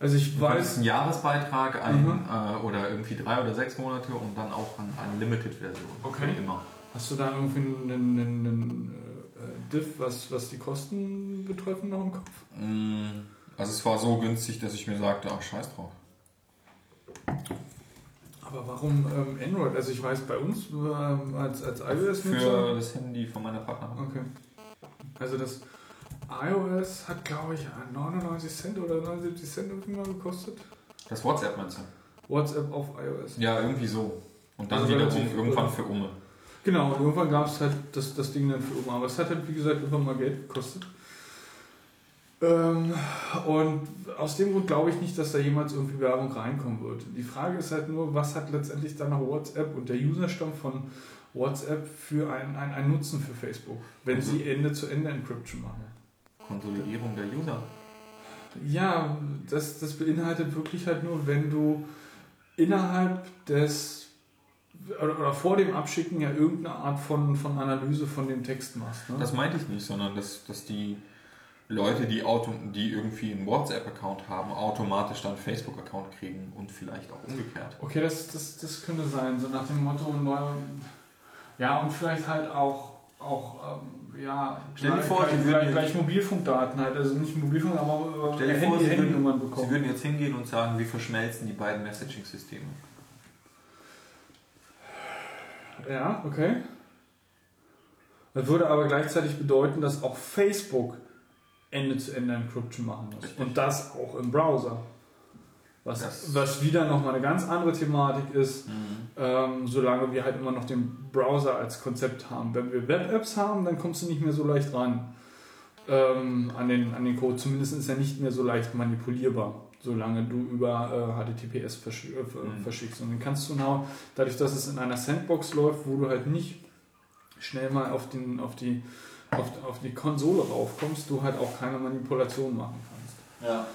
Speaker 3: Also ich
Speaker 2: Du
Speaker 3: weiß.
Speaker 2: einen Jahresbeitrag ein,
Speaker 3: Mhm.
Speaker 2: äh, oder irgendwie drei oder sechs Monate und dann auch eine Unlimited-Version.
Speaker 3: Okay.
Speaker 2: Für immer.
Speaker 3: Hast du da irgendwie einen, einen, einen äh, Diff, was, was die Kosten betreffen, noch im Kopf?
Speaker 2: Mm, Also es war so günstig, dass ich mir sagte, ach scheiß drauf.
Speaker 3: Aber warum ähm, Android? Also ich weiß, bei uns ähm, als, als
Speaker 2: Für
Speaker 3: iOS-Nutzer...
Speaker 2: das Handy von meiner Partnerin.
Speaker 3: Okay. Also das iOS hat, glaube ich, 99 Cent oder 79 Cent irgendwie mal gekostet.
Speaker 2: Das WhatsApp meinst du?
Speaker 3: WhatsApp auf iOS.
Speaker 2: Ja, irgendwie so. Und dann
Speaker 3: Also
Speaker 2: wiederum
Speaker 3: relativ-
Speaker 2: irgendwann für Umme.
Speaker 3: Genau, und irgendwann gab es halt das, das Ding dann für Oma. Aber es hat halt, wie gesagt, irgendwann mal Geld gekostet. Ähm, und aus dem Grund glaube ich nicht, dass da jemals irgendwie Werbung reinkommen wird. Die Frage ist halt nur, was hat letztendlich dann noch WhatsApp und der Userstamm von WhatsApp für einen ein Nutzen für Facebook, wenn sie Ende-zu-Ende-Encryption machen.
Speaker 2: Konsolidierung der User.
Speaker 3: Ja, das, das beinhaltet wirklich halt nur, wenn du innerhalb des oder, vor dem Abschicken ja irgendeine Art von, von Analyse von dem Text machst. Ne?
Speaker 2: Das meinte ich nicht, sondern dass, dass die Leute, die, Auto, die irgendwie einen WhatsApp-Account haben, automatisch dann einen Facebook-Account kriegen und vielleicht auch umgekehrt.
Speaker 3: okay, das, das, das könnte sein, so nach dem Motto, ja, und vielleicht halt auch, auch ähm, ja,
Speaker 2: Stell dir vor, sie
Speaker 3: gleich,
Speaker 2: würden
Speaker 3: gleich, Mobilfunkdaten halt, also nicht Mobilfunk, aber
Speaker 2: Stell dir
Speaker 3: äh,
Speaker 2: vor, sie würden,
Speaker 3: Handynummern
Speaker 2: sie
Speaker 3: bekommen.
Speaker 2: würden jetzt hingehen und sagen, wir verschmelzen die beiden Messaging-Systeme.
Speaker 3: Ja, okay. Das würde aber gleichzeitig bedeuten, dass auch Facebook Ende-zu-Ende-Encryption machen muss.
Speaker 2: Richtig.
Speaker 3: Und das auch im Browser. Was,
Speaker 2: Das-
Speaker 3: was wieder nochmal eine ganz andere Thematik ist, ähm, solange wir halt immer noch den Browser als Konzept haben. Wenn wir Web-Apps haben, dann kommst du nicht mehr so leicht ran ähm, an, den, an den Code. Zumindest ist er nicht mehr so leicht manipulierbar, solange du über äh, HTTPS versch äh,
Speaker 2: Mhm.
Speaker 3: verschickst. Und dann kannst du now, dadurch, dass es in einer Sandbox läuft, wo du halt nicht schnell mal auf, den, auf, die, auf, auf die Konsole raufkommst, du halt auch keine Manipulation machen kannst.
Speaker 2: Ja.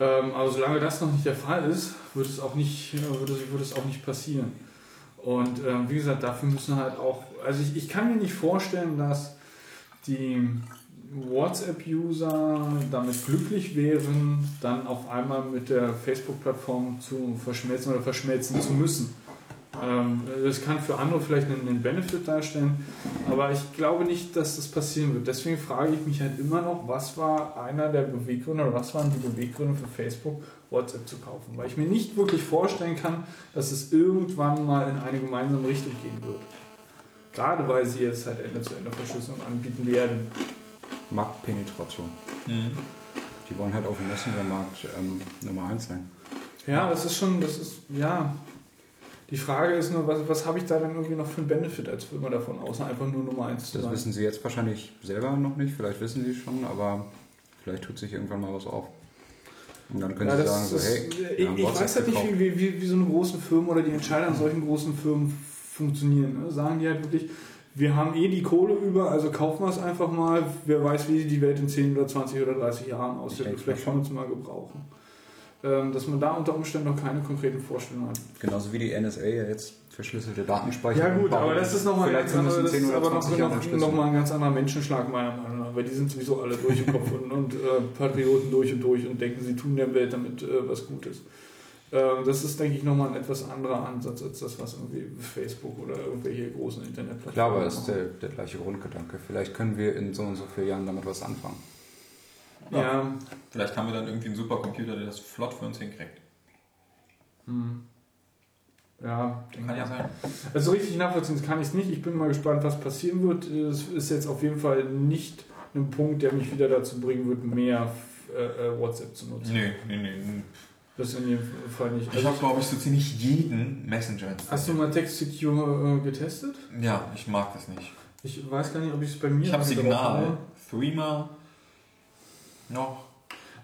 Speaker 3: Ähm, aber solange das noch nicht der Fall ist, wird es auch nicht, äh, wird es, wird es auch nicht passieren. Und ähm, wie gesagt, dafür müssen halt auch, also ich, ich kann mir nicht vorstellen, dass die WhatsApp-User damit glücklich wären, dann auf einmal mit der Facebook-Plattform zu verschmelzen oder verschmelzen zu müssen. Ähm, das kann für andere vielleicht einen, einen Benefit darstellen, aber ich glaube nicht, dass das passieren wird. Deswegen frage ich mich halt immer noch, was war einer der Beweggründe oder was waren die Beweggründe für Facebook, WhatsApp zu kaufen? Weil ich mir nicht wirklich vorstellen kann, dass es irgendwann mal in eine gemeinsame Richtung gehen wird. Gerade weil sie jetzt halt Ende-zu-Ende-Verschlüsselung anbieten werden.
Speaker 4: Marktpenetration.
Speaker 2: Mhm.
Speaker 4: Die wollen halt auf dem Messenger-Markt ähm, Nummer 1 sein.
Speaker 3: Ja, das ist schon, das ist, ja. Die Frage ist nur, was, was habe ich da dann irgendwie noch für einen Benefit als Firma davon, außer einfach nur Nummer 1 zu
Speaker 4: Das
Speaker 3: sein?
Speaker 4: wissen sie jetzt wahrscheinlich selber noch nicht, vielleicht wissen sie es schon, aber vielleicht tut sich irgendwann mal was auf. Und dann können
Speaker 3: Ja,
Speaker 4: sie
Speaker 3: das
Speaker 4: sagen, so, hey,
Speaker 3: ich,
Speaker 4: wir
Speaker 3: ich weiß halt nicht, wie, wie, wie, so eine große Firma oder die Entscheider an solchen großen Firmen funktionieren. Ne? Sagen die halt wirklich, wir haben eh die Kohle über, also kaufen wir es einfach mal. Wer weiß, wie die Welt in 10 oder 20 oder 30 Jahren aussieht. Vielleicht kann man es mal gebrauchen. Ähm, dass man da unter Umständen noch keine konkreten Vorstellungen hat.
Speaker 4: Genauso wie die NSA ja jetzt verschlüsselte Datenspeicher.
Speaker 3: Ja gut, aber das ist nochmal
Speaker 4: Vielleicht
Speaker 3: ganz
Speaker 4: sind das
Speaker 3: andere,
Speaker 4: in
Speaker 3: das
Speaker 4: 10
Speaker 3: ist
Speaker 4: oder
Speaker 3: aber noch,
Speaker 4: 20 Jahren
Speaker 3: noch,
Speaker 4: entschlüsselt.
Speaker 3: noch mal ein ganz anderer Menschenschlag meiner Meinung nach, weil die sind sowieso alle durch im Kopf und, und äh, Patrioten durch und durch und denken, sie tun der Welt damit äh, was Gutes. Ähm, das ist, denke ich, nochmal ein etwas anderer Ansatz als das, was irgendwie Facebook oder irgendwelche großen Internetplattformen
Speaker 4: Klar, aber es ist der, der gleiche Grundgedanke. Vielleicht können wir in so und so vielen Jahren damit was anfangen.
Speaker 3: Ja,
Speaker 2: Vielleicht haben wir dann irgendwie einen Supercomputer, der das flott für uns hinkriegt.
Speaker 3: hm. ja,
Speaker 2: Kann ja sein.
Speaker 3: Also richtig nachvollziehen kann ich es nicht. Ich bin mal gespannt, was passieren wird. Es ist jetzt auf jeden Fall nicht ein Punkt, der mich wieder dazu bringen wird, mehr äh, äh, WhatsApp zu nutzen.
Speaker 2: Nee, nee, nee.
Speaker 3: Das in jedem Fall nicht.
Speaker 2: Ich
Speaker 3: Also,
Speaker 2: habe, glaube ich, so ziemlich jeden Messenger installiert.
Speaker 3: hast du mal Text Secure äh, getestet?
Speaker 2: Ja, ich mag das nicht.
Speaker 3: Ich weiß gar nicht, ob ich es bei mir
Speaker 2: Ich habe Signal. Threema, noch.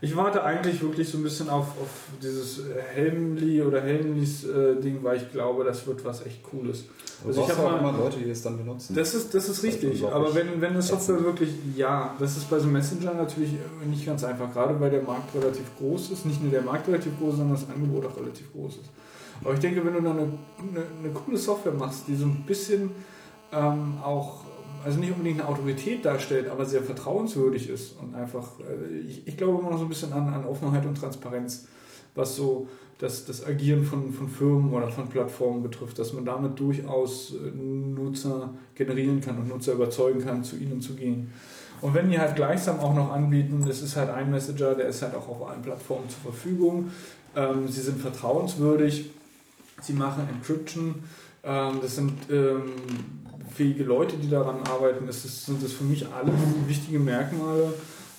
Speaker 3: Ich warte eigentlich wirklich so ein bisschen auf, auf dieses Helmli oder Helmlis äh, Ding, weil ich glaube, das wird was echt Cooles. Also
Speaker 4: Also
Speaker 3: ich
Speaker 4: ich
Speaker 3: hab
Speaker 4: habe
Speaker 3: mal-
Speaker 4: immer Leute, die das dann benutzen.
Speaker 3: Das ist, das ist
Speaker 4: Das ist
Speaker 3: richtig,
Speaker 4: unglaublich
Speaker 3: aber wenn, wenn eine Software
Speaker 4: ätzend.
Speaker 3: wirklich, ja, das ist bei so einem Messenger natürlich äh, nicht ganz einfach, gerade weil der Markt relativ groß ist, nicht nur der Markt relativ groß, sondern das Angebot auch relativ groß ist. Aber ich denke, wenn du dann eine, eine, eine coole Software machst, die so ein bisschen ähm, auch, also nicht unbedingt eine Autorität darstellt, aber sehr vertrauenswürdig ist und einfach, äh, ich, ich glaube immer noch so ein bisschen an, an Offenheit und Transparenz, was so das, das Agieren von, von Firmen oder von Plattformen betrifft, dass man damit durchaus äh, Nutzer generieren kann und Nutzer überzeugen kann, zu ihnen zu gehen. Und wenn die halt gleichsam auch noch anbieten, das ist halt ein Messenger, der ist halt auch auf allen Plattformen zur Verfügung. Ähm, sie sind vertrauenswürdig, sie machen Encryption, ähm, das sind ähm, fähige Leute, die daran arbeiten. Das ist, sind das für mich alle wichtige Merkmale,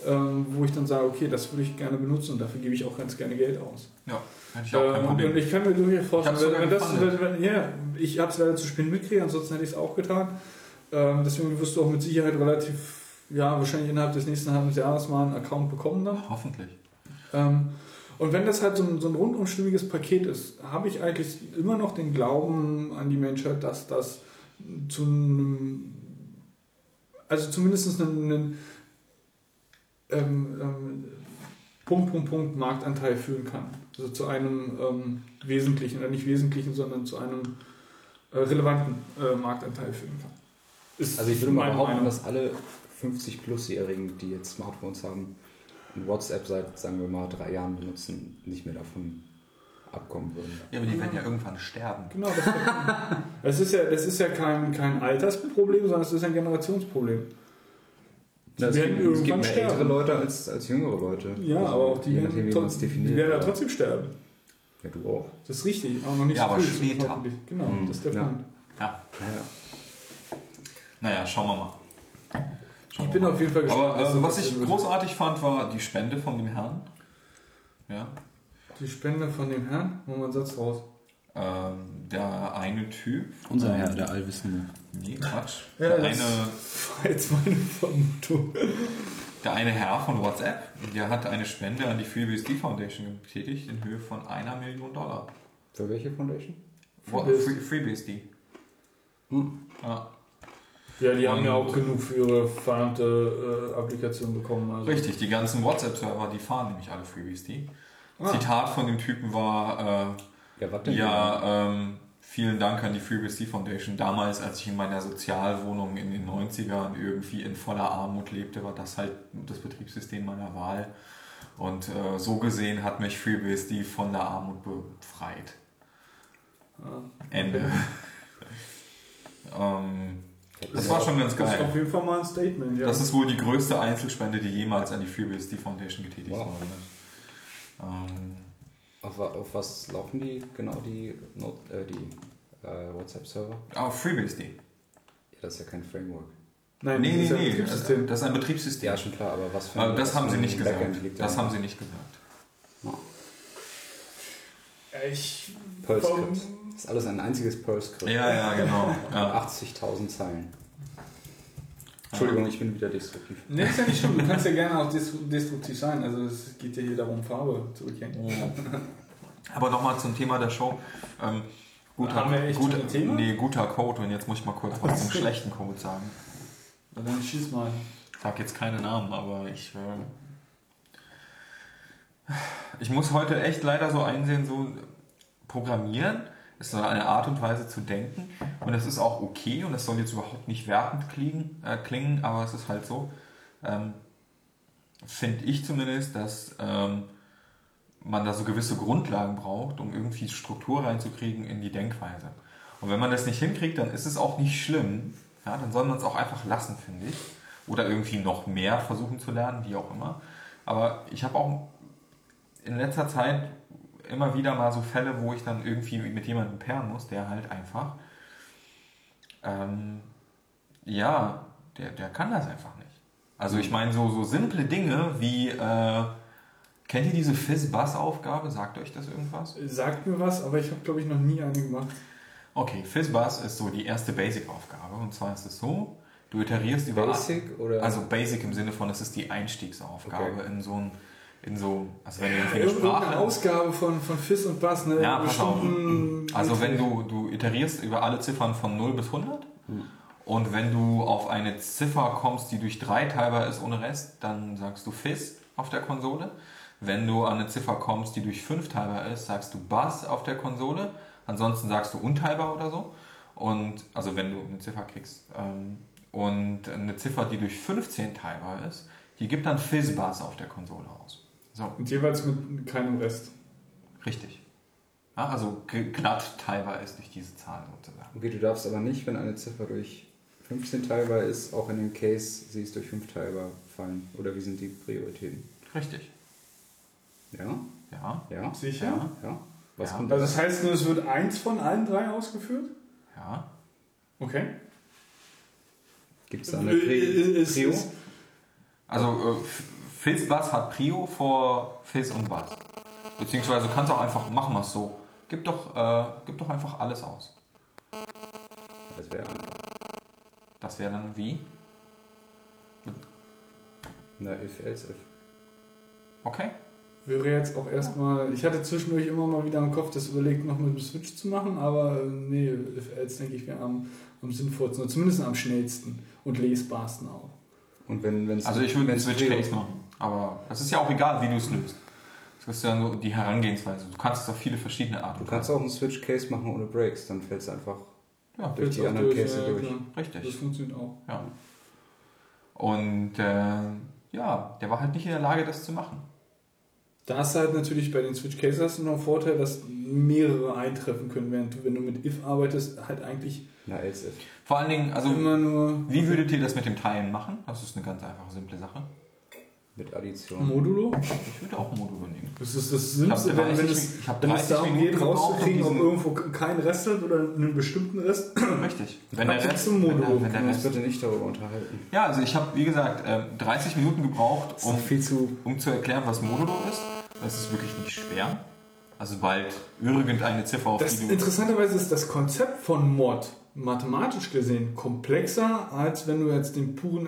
Speaker 3: ähm, wo ich dann sage, okay, das würde ich gerne benutzen und dafür gebe ich auch ganz gerne Geld aus.
Speaker 2: Ja, hätte ich auch kein
Speaker 3: Ähm,
Speaker 2: Problem.
Speaker 3: Und ich kann mir durchaus vorstellen,
Speaker 2: Ich
Speaker 3: wenn, das, wenn, wenn, ja, ich habe es leider zu spät mitgekriegt, ansonsten hätte ich es auch getan. Ähm, deswegen wirst du auch mit Sicherheit relativ, ja, wahrscheinlich innerhalb des nächsten halben Jahres mal einen Account bekommen dann.
Speaker 2: Hoffentlich.
Speaker 3: Ähm, und wenn das halt so ein, so ein rundum stimmiges Paket ist, habe ich eigentlich immer noch den Glauben an die Menschheit, dass das zu einem, also zumindest einen, einen ähm, ähm, Punkt, Punkt, Punkt Marktanteil führen kann. Also zu einem ähm, wesentlichen, oder nicht wesentlichen, sondern zu einem äh, relevanten äh, Marktanteil führen kann. Ist
Speaker 4: Also ich würde mal behaupten,
Speaker 3: Meinung.
Speaker 4: dass alle 50-Plus-Jährigen, die jetzt Smartphones haben und WhatsApp seit, sagen wir mal, drei Jahren benutzen, nicht mehr davon abkommen würden.
Speaker 2: Ja, aber die werden ja irgendwann sterben.
Speaker 3: Genau, das, das ist ja, das ist ja kein, kein Altersproblem, sondern es ist ein Generationsproblem. Die
Speaker 4: es,
Speaker 3: werden
Speaker 4: gibt, es gibt
Speaker 3: irgendwann
Speaker 4: mehr ältere
Speaker 3: sterben.
Speaker 4: Leute als, als jüngere Leute.
Speaker 3: Ja,
Speaker 4: Also,
Speaker 3: aber auch die,
Speaker 4: je nachdem,
Speaker 3: werden,
Speaker 4: definiert.
Speaker 3: die werden ja trotzdem sterben.
Speaker 4: Ja, du auch.
Speaker 3: Das ist richtig, aber noch nicht
Speaker 2: Ja,
Speaker 3: so
Speaker 2: aber
Speaker 3: früh.
Speaker 2: später.
Speaker 3: Genau,
Speaker 4: Mhm,
Speaker 3: das ist der
Speaker 4: ja.
Speaker 3: Punkt.
Speaker 2: Ja.
Speaker 4: Ja.
Speaker 2: Naja, schauen wir mal. Schauen
Speaker 3: Ich bin
Speaker 2: mal.
Speaker 3: auf jeden Fall gespannt.
Speaker 2: Aber äh,
Speaker 3: das
Speaker 2: was ich großartig fand, war die Spende von dem Herrn. Ja.
Speaker 3: Die Spende von dem Herrn, wo man Satz raus.
Speaker 2: Ähm, der eine Typ.
Speaker 4: Unser Herr, der Allwissende.
Speaker 2: Nee, Quatsch.
Speaker 3: Ja,
Speaker 2: der,
Speaker 3: das-
Speaker 2: eine,
Speaker 3: war jetzt meine Vermutung.
Speaker 2: der eine Herr von WhatsApp, der hat eine Spende an die FreeBSD Foundation getätigt in Höhe von einer Million Dollar.
Speaker 4: Für welche Foundation?
Speaker 3: FreeBSD.
Speaker 2: Free- FreeBSD.
Speaker 4: Hm.
Speaker 2: Ja.
Speaker 3: Ja, die haben ja
Speaker 2: Und-
Speaker 3: auch genug für ihre verdammte äh, Applikation bekommen. Also.
Speaker 2: Richtig, die ganzen WhatsApp-Server, die fahren nämlich alle FreeBSD.
Speaker 3: Ah.
Speaker 2: Zitat von dem Typen war,
Speaker 4: Ja, was
Speaker 2: äh,
Speaker 4: denn?
Speaker 2: ja, ähm, vielen Dank an die FreeBSD Foundation. Damals, als ich in meiner Sozialwohnung in den 90ern irgendwie in voller Armut lebte, war das halt das Betriebssystem meiner Wahl. Und äh, so gesehen hat mich FreeBSD von der Armut befreit.
Speaker 3: Ah.
Speaker 2: Ende. ähm, das war schon ganz
Speaker 3: Das ist
Speaker 2: geil.
Speaker 3: auf jeden Fall mal ein Statement, ja.
Speaker 2: Das ist wohl die größte Einzelspende, die jemals an die FreeBSD Foundation getätigt
Speaker 4: Wow.
Speaker 2: ist. Ähm,
Speaker 4: Auf, auf was laufen die genau die, Not, äh, die äh, WhatsApp-Server?
Speaker 2: aber FreeBSD.
Speaker 4: Ja, das ist ja kein Framework.
Speaker 3: Nein,
Speaker 2: Nee,
Speaker 3: das
Speaker 2: nee,
Speaker 3: ein
Speaker 2: nee.
Speaker 3: Betriebssystem.
Speaker 2: Das ist ein Betriebssystem.
Speaker 4: Ja, schon klar, aber was für
Speaker 2: Aber das haben sie
Speaker 4: ein
Speaker 2: nicht
Speaker 4: Backend
Speaker 2: gesagt.
Speaker 4: liegt
Speaker 2: Das
Speaker 4: da?
Speaker 2: haben sie nicht gesagt.
Speaker 3: Ich,
Speaker 4: Perl-Skript. Das ist alles ein einziges Perl-Skript.
Speaker 2: Ja, ja, genau. Ja.
Speaker 4: 80.000 Zeilen. Entschuldigung, ich bin wieder destruktiv.
Speaker 3: Nee, ist ja nicht schlimm. Du kannst ja gerne auch destru- destruktiv sein. Also es geht ja hier darum, Farbe zu erkennen.
Speaker 2: Aber nochmal zum Thema der Show. Ähm, Guter,
Speaker 3: Haben wir echt
Speaker 2: guter,
Speaker 3: schon ein Thema?
Speaker 2: Nee, guter Code. Und jetzt muss ich mal kurz was zum schlechten Code sagen.
Speaker 3: Na dann schieß mal.
Speaker 2: Ich sag jetzt keine Namen, aber ich. Äh, ich muss heute echt leider so einsehen, so Programmieren ist so eine Art und Weise zu denken. Und das ist auch okay und das soll jetzt überhaupt nicht wertend klingen, äh, klingen aber es ist halt so. Ähm, Finde ich zumindest, dass ähm, man da so gewisse Grundlagen braucht, um irgendwie Struktur reinzukriegen in die Denkweise. Und wenn man das nicht hinkriegt, dann ist es auch nicht schlimm. Ja, dann soll man es auch einfach lassen, finde ich. Oder irgendwie noch mehr versuchen zu lernen, wie auch immer. Aber ich habe auch in letzter Zeit immer wieder mal so Fälle, wo ich dann irgendwie mit jemandem pairen muss, der halt einfach, ähm, ja, der, der kann das einfach nicht. Also ich meine, so, so simple Dinge wie, äh, kennt ihr diese Fizz-Buzz-Aufgabe? Sagt euch das irgendwas?
Speaker 3: Sagt mir was, aber ich habe, glaube ich, noch nie eine gemacht.
Speaker 2: Okay, Fizz-Buzz ist so die erste Basic-Aufgabe. Und zwar ist es so, du iterierst über...
Speaker 4: Basic oder?
Speaker 2: Also Basic im Sinne von, es ist die Einstiegsaufgabe
Speaker 4: Okay.
Speaker 2: in so ein, in so, also wenn du irgendwie eine
Speaker 3: Irgendeine
Speaker 2: Sprache...
Speaker 3: Ausgabe von, von Fizz und Bass, ne?
Speaker 2: Ja, pass auf. Also wenn du, du iterierst über alle Ziffern von 0 bis 100 und wenn du auf eine Ziffer kommst, die durch 3 teilbar ist ohne Rest, dann sagst du Fizz auf der Konsole. Wenn du an eine Ziffer kommst, die durch 5 teilbar ist, sagst du Buzz auf der Konsole. Ansonsten sagst du unteilbar oder so. Und also wenn du eine Ziffer kriegst. Ähm, Und eine Ziffer, die durch 15 teilbar ist, die gibt dann Fizz-Buzz auf der Konsole aus. So.
Speaker 3: Und jeweils mit keinem Rest.
Speaker 2: Richtig. Ja, also glatt teilbar ist durch diese Zahl sozusagen.
Speaker 4: Okay, du darfst aber nicht, wenn eine Ziffer durch 15 teilbar ist, auch in dem Case sie ist durch 5 teilbar fallen. Oder wie sind die Prioritäten?
Speaker 2: Richtig.
Speaker 4: Ja?
Speaker 2: Ja,
Speaker 4: Ja?
Speaker 3: Sicher?
Speaker 2: Ja.
Speaker 4: Ja? Was
Speaker 2: Ja.
Speaker 4: kommt
Speaker 3: Also das heißt nur, es wird eins von allen drei ausgeführt?
Speaker 2: ja.
Speaker 3: Okay.
Speaker 4: Gibt es da eine
Speaker 3: Äh, äh,
Speaker 4: Prio?
Speaker 2: Also äh, Fizz Bass hat Prio vor Fizz und Bass. Beziehungsweise du kannst auch einfach, machen wir es so. Gib doch, äh, gib doch einfach alles aus.
Speaker 4: Das wäre einfach.
Speaker 2: Das wäre dann wie?
Speaker 4: Na, if, else, if.
Speaker 2: Okay.
Speaker 3: Wäre jetzt auch erstmal. Ich hatte zwischendurch immer mal wieder im Kopf, das überlegt, noch mit dem Switch zu machen, aber äh, nee, if else denke ich, wäre am, am sinnvollsten, oder zumindest am schnellsten und lesbarsten auch.
Speaker 4: Und wenn es
Speaker 2: Also ich würde einen Switch Case machen. Aber es ist ja auch egal, wie du es löst. Das ist ja nur die Herangehensweise. Du kannst es auf viele verschiedene Arten
Speaker 4: Du kannst auch einen Switch Case machen ohne Breaks, dann fällt es einfach
Speaker 2: Ja,
Speaker 4: durch die anderen
Speaker 3: durch,
Speaker 4: Cases
Speaker 3: ja,
Speaker 4: durch.
Speaker 3: klar. Das
Speaker 2: richtig.
Speaker 3: funktioniert auch.
Speaker 2: Ja. Und äh, ja, der war halt nicht in der Lage, das zu machen.
Speaker 3: Da hast du halt natürlich bei den Switch Cases hast du noch einen Vorteil, dass mehrere eintreffen können, während du, wenn du mit if arbeitest, halt eigentlich
Speaker 4: Na, else, if.
Speaker 2: Vor allen Dingen, also
Speaker 3: immer nur
Speaker 2: wie würdet ihr das mit dem Teilen machen? Das ist eine ganz einfache, simple Sache.
Speaker 4: Mit Addition.
Speaker 3: Modulo.
Speaker 2: Ich würde auch Modulo nehmen.
Speaker 3: Das ist das Simpste, wenn, wenn
Speaker 2: 30
Speaker 3: es, wenn es
Speaker 2: 30
Speaker 3: darum
Speaker 2: Minuten
Speaker 3: geht,
Speaker 2: um
Speaker 3: rauszukriegen, ob irgendwo kein Rest hat oder einen bestimmten Rest.
Speaker 2: Richtig. Wenn der Rest,
Speaker 3: zum
Speaker 2: wenn der,
Speaker 3: Modulo.
Speaker 2: wenn der
Speaker 4: wir uns
Speaker 2: Rest
Speaker 4: bitte nicht darüber unterhalten.
Speaker 2: Ja, also ich habe, wie gesagt, äh, 30 Minuten gebraucht, um,
Speaker 4: viel zu.
Speaker 2: um zu erklären, was Modulo ist. Das ist wirklich nicht schwer. Also bald irgendeine Ziffer, auf
Speaker 3: Das,
Speaker 2: die du...
Speaker 3: interessanterweise ist das Konzept von Mod mathematisch gesehen komplexer, als wenn du jetzt den puren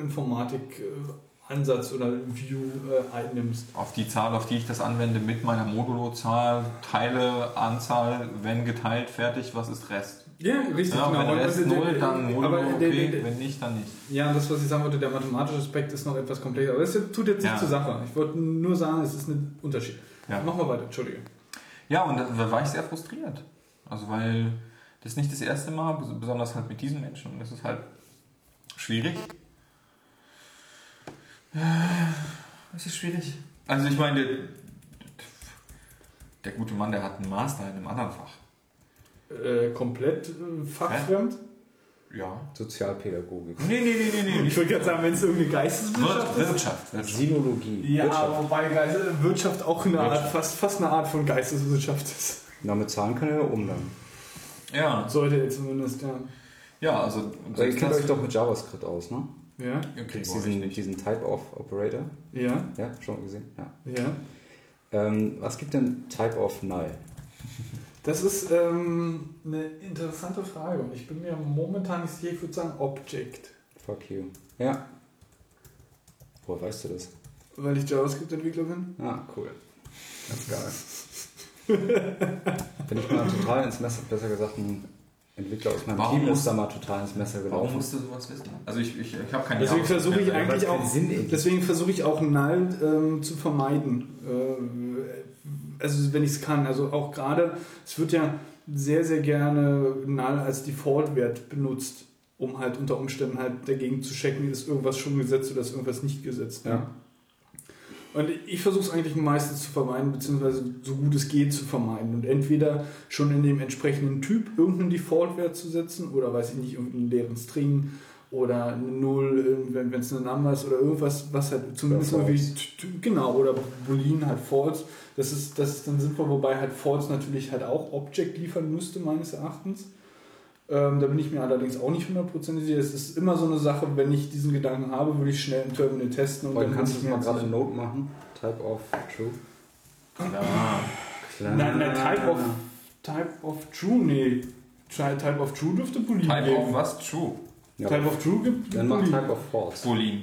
Speaker 3: Informatik-Ansatz oder View äh, einnimmst.
Speaker 2: Auf die Zahl, auf die ich das anwende, mit meiner Modulo-Zahl, Teile, Anzahl, wenn geteilt, fertig, was ist Rest?
Speaker 3: Ja, richtig,
Speaker 2: Ja, wenn
Speaker 3: Und
Speaker 2: Rest
Speaker 3: der-
Speaker 2: 0, dann Modulo,
Speaker 3: aber
Speaker 2: okay,
Speaker 3: der- der-
Speaker 2: wenn nicht, dann nicht.
Speaker 3: Ja, das, was ich sagen wollte, der mathematische Aspekt ist noch etwas komplexer. Aber das tut jetzt nicht
Speaker 2: Ja.
Speaker 3: zur Sache. Ich wollte nur sagen, es ist ein Unterschied.
Speaker 2: Ja.
Speaker 3: Mach mal weiter, Entschuldige.
Speaker 2: Ja, und da war ich sehr frustriert. Also weil das ist nicht das erste Mal, bes- besonders halt mit diesen Menschen. Und das ist halt schwierig. Es ist schwierig. Also ich meine, der, der gute Mann, der hat einen Master in einem anderen Fach.
Speaker 3: Äh, komplett äh, fachfremd?
Speaker 2: Ja.
Speaker 4: Sozialpädagogik.
Speaker 2: Nee, nee, nee, nee, nee.
Speaker 3: Ich würde gerade sagen, wenn es irgendwie Geisteswissenschaft
Speaker 2: Wir
Speaker 3: ist.
Speaker 2: Wirtschaft. Wirtschaft.
Speaker 4: Sinologie.
Speaker 3: Ja,
Speaker 4: Wirtschaft.
Speaker 3: wobei Geist- Wirtschaft auch eine Art,
Speaker 2: Wirtschaft.
Speaker 3: fast, fast eine Art von Geisteswissenschaft ist.
Speaker 4: Na, mit Zahlen kann er ja umlernen.
Speaker 2: Ja.
Speaker 3: Sollte er zumindest, ja.
Speaker 2: Ja, also.
Speaker 4: Aber ihr kennt euch doch mit JavaScript aus, ne?
Speaker 3: Ja,
Speaker 2: Okay,
Speaker 4: diesen, diesen Type-of-Operator.
Speaker 3: ja,
Speaker 4: Ja, schon mal gesehen? Ja.
Speaker 3: ja.
Speaker 4: Ähm, was gibt denn Type-of Null?
Speaker 3: Das ist ähm, eine interessante Frage und ich bin mir momentan nicht sicher, ich würde sagen Object.
Speaker 4: Fuck you. Ja. Woher weißt du das?
Speaker 3: Weil ich JavaScript-Entwickler bin.
Speaker 4: Ah, cool. Ganz geil. Wenn ich mal total ins Messer, besser gesagt, ein Entwickler aus meinem
Speaker 2: Warum
Speaker 4: Team
Speaker 2: muss-
Speaker 4: ist da mal total ins Messer gelaufen.
Speaker 2: Warum musst du sowas wissen? Also ich, ich, ich habe keine
Speaker 3: Deswegen
Speaker 2: Ahnung.
Speaker 3: versuche ich eigentlich
Speaker 4: keinen
Speaker 3: auch, deswegen versuche ich auch Null ähm, zu vermeiden. Äh, also wenn ich es kann. Also auch gerade, es wird ja sehr, sehr gerne Null als Default-Wert benutzt, um halt unter Umständen halt dagegen zu checken, ist irgendwas schon gesetzt oder ist irgendwas nicht gesetzt.
Speaker 4: Ja.
Speaker 3: Und ich versuche es eigentlich meistens zu vermeiden, beziehungsweise so gut es geht zu vermeiden. Und entweder schon in dem entsprechenden Typ irgendeinen Default-Wert zu setzen oder weiß ich nicht, irgendeinen leeren String oder eine Null, wenn es eine Number ist oder irgendwas, was halt zumindest
Speaker 4: Oder
Speaker 3: irgendwie, genau, oder Boolean halt False. Das ist, das ist dann sinnvoll, wobei halt False natürlich halt auch Object liefern müsste, meines Erachtens. Ähm, da bin ich mir allerdings auch nicht hundertprozentig sicher. Es ist immer so eine Sache, wenn ich diesen Gedanken habe, würde ich schnell im Terminal testen. Und dann
Speaker 4: kannst du es mal
Speaker 3: mir
Speaker 4: gerade in Note machen. Type of true.
Speaker 2: Ja.
Speaker 4: Klar.
Speaker 3: Nein, nein, Type of, Type of True, nee. Ty- Type of True dürfte Boolean
Speaker 2: Type
Speaker 3: geben.
Speaker 2: of was? True.
Speaker 4: Ja,
Speaker 3: Type of True gibt
Speaker 4: dann mach
Speaker 3: Boolean.
Speaker 4: Type of false.
Speaker 2: Boolean.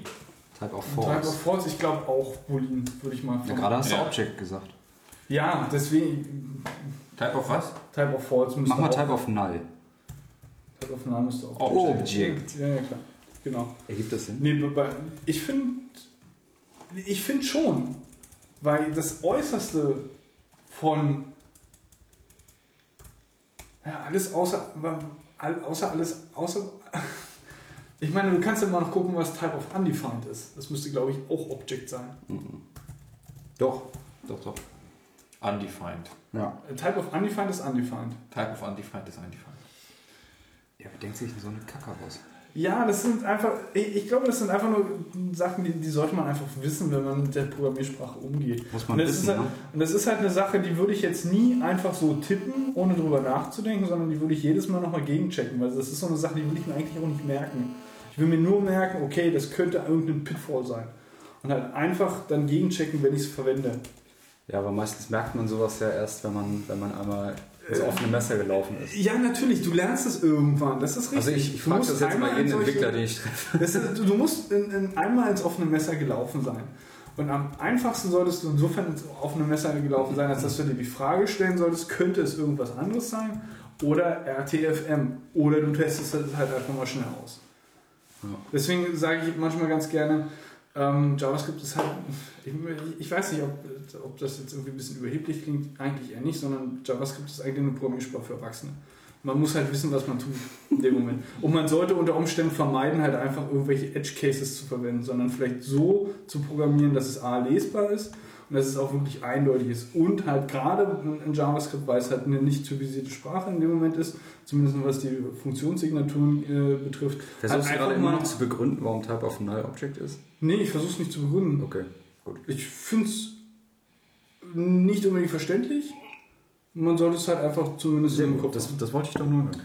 Speaker 4: Type of
Speaker 3: Und Type of
Speaker 4: false.
Speaker 3: False, ich glaube auch Boolean, würde ich mal
Speaker 4: Ja,
Speaker 3: vermuten.
Speaker 4: gerade hast du
Speaker 2: Ja.
Speaker 4: Object gesagt.
Speaker 3: Ja, deswegen
Speaker 2: Type of was?
Speaker 3: Type of False
Speaker 4: Mach mal Type of null.
Speaker 3: Null müsste auch.
Speaker 4: Object.
Speaker 3: Ja, ja, klar. Genau.
Speaker 4: Ergibt das Sinn?
Speaker 3: Nee, ich finde ich finde schon, weil das Äußerste von ja, alles außer, außer alles, außer ich meine, du kannst ja mal noch gucken, was Type of Undefined ist. Das müsste, glaube ich, auch Object sein.
Speaker 4: Doch. Doch, doch.
Speaker 2: Undefined.
Speaker 4: Ja.
Speaker 3: Äh, Type of Undefined ist Undefined.
Speaker 2: Type of undefined ist undefined.
Speaker 4: Ja, wer denkt sich denn so eine Kacke aus?
Speaker 3: Ja, das sind einfach, ich, ich glaube, das sind einfach nur Sachen, die, die sollte man einfach wissen, wenn man mit der Programmiersprache umgeht.
Speaker 4: Muss man
Speaker 3: und, das
Speaker 4: wissen,
Speaker 3: ist halt,
Speaker 4: ne?
Speaker 3: und das ist halt eine Sache, die würde ich jetzt nie einfach so tippen, ohne drüber nachzudenken, sondern die würde ich jedes Mal nochmal gegenchecken, weil das ist so eine Sache, die will ich mir eigentlich auch nicht merken. Ich will mir nur merken, okay, das könnte irgendein Pitfall sein. Und halt einfach dann gegenchecken, wenn ich es verwende.
Speaker 4: Ja, aber meistens merkt man sowas ja erst, wenn man, wenn man einmal ins offene Messer gelaufen ist.
Speaker 3: Ja, natürlich, du lernst es irgendwann, das ist richtig.
Speaker 4: Also ich, ich frage das jetzt
Speaker 3: einmal
Speaker 4: mal jeden Entwickler, den ich treffe.
Speaker 3: Ist, du, du musst in, in einmal ins offene Messer gelaufen sein. Und am einfachsten solltest du insofern ins offene Messer gelaufen sein, als dass du dir die Frage stellen solltest, könnte es irgendwas anderes sein? Oder RTFM. Oder du testest es halt einfach mal schnell aus.
Speaker 4: Ja.
Speaker 3: Deswegen sage ich manchmal ganz gerne, ähm, JavaScript ist halt, ich, weiß nicht, ob, ob das jetzt irgendwie ein bisschen überheblich klingt, eigentlich eher nicht, sondern JavaScript ist eigentlich eine Programmiersprache für Erwachsene. Man muss halt wissen, was man tut in dem Moment. Und man sollte unter Umständen vermeiden, halt einfach irgendwelche Edge Cases zu verwenden, sondern vielleicht so zu programmieren, dass es A lesbar ist und dass es auch wirklich eindeutig ist. Und halt gerade in JavaScript, weil es halt eine nicht typisierte Sprache in dem Moment ist, zumindest was die Funktionssignaturen äh, betrifft.
Speaker 4: Versuchst du gerade immer noch zu begründen, warum Type of Null Object ist?
Speaker 3: Nee, ich versuche es nicht zu begründen.
Speaker 4: Okay, gut.
Speaker 3: Ich finde es nicht unbedingt verständlich. Man sollte es halt einfach zumindest
Speaker 4: Sehr
Speaker 3: im. Kopf
Speaker 4: Das, das wollte ich doch nur hören.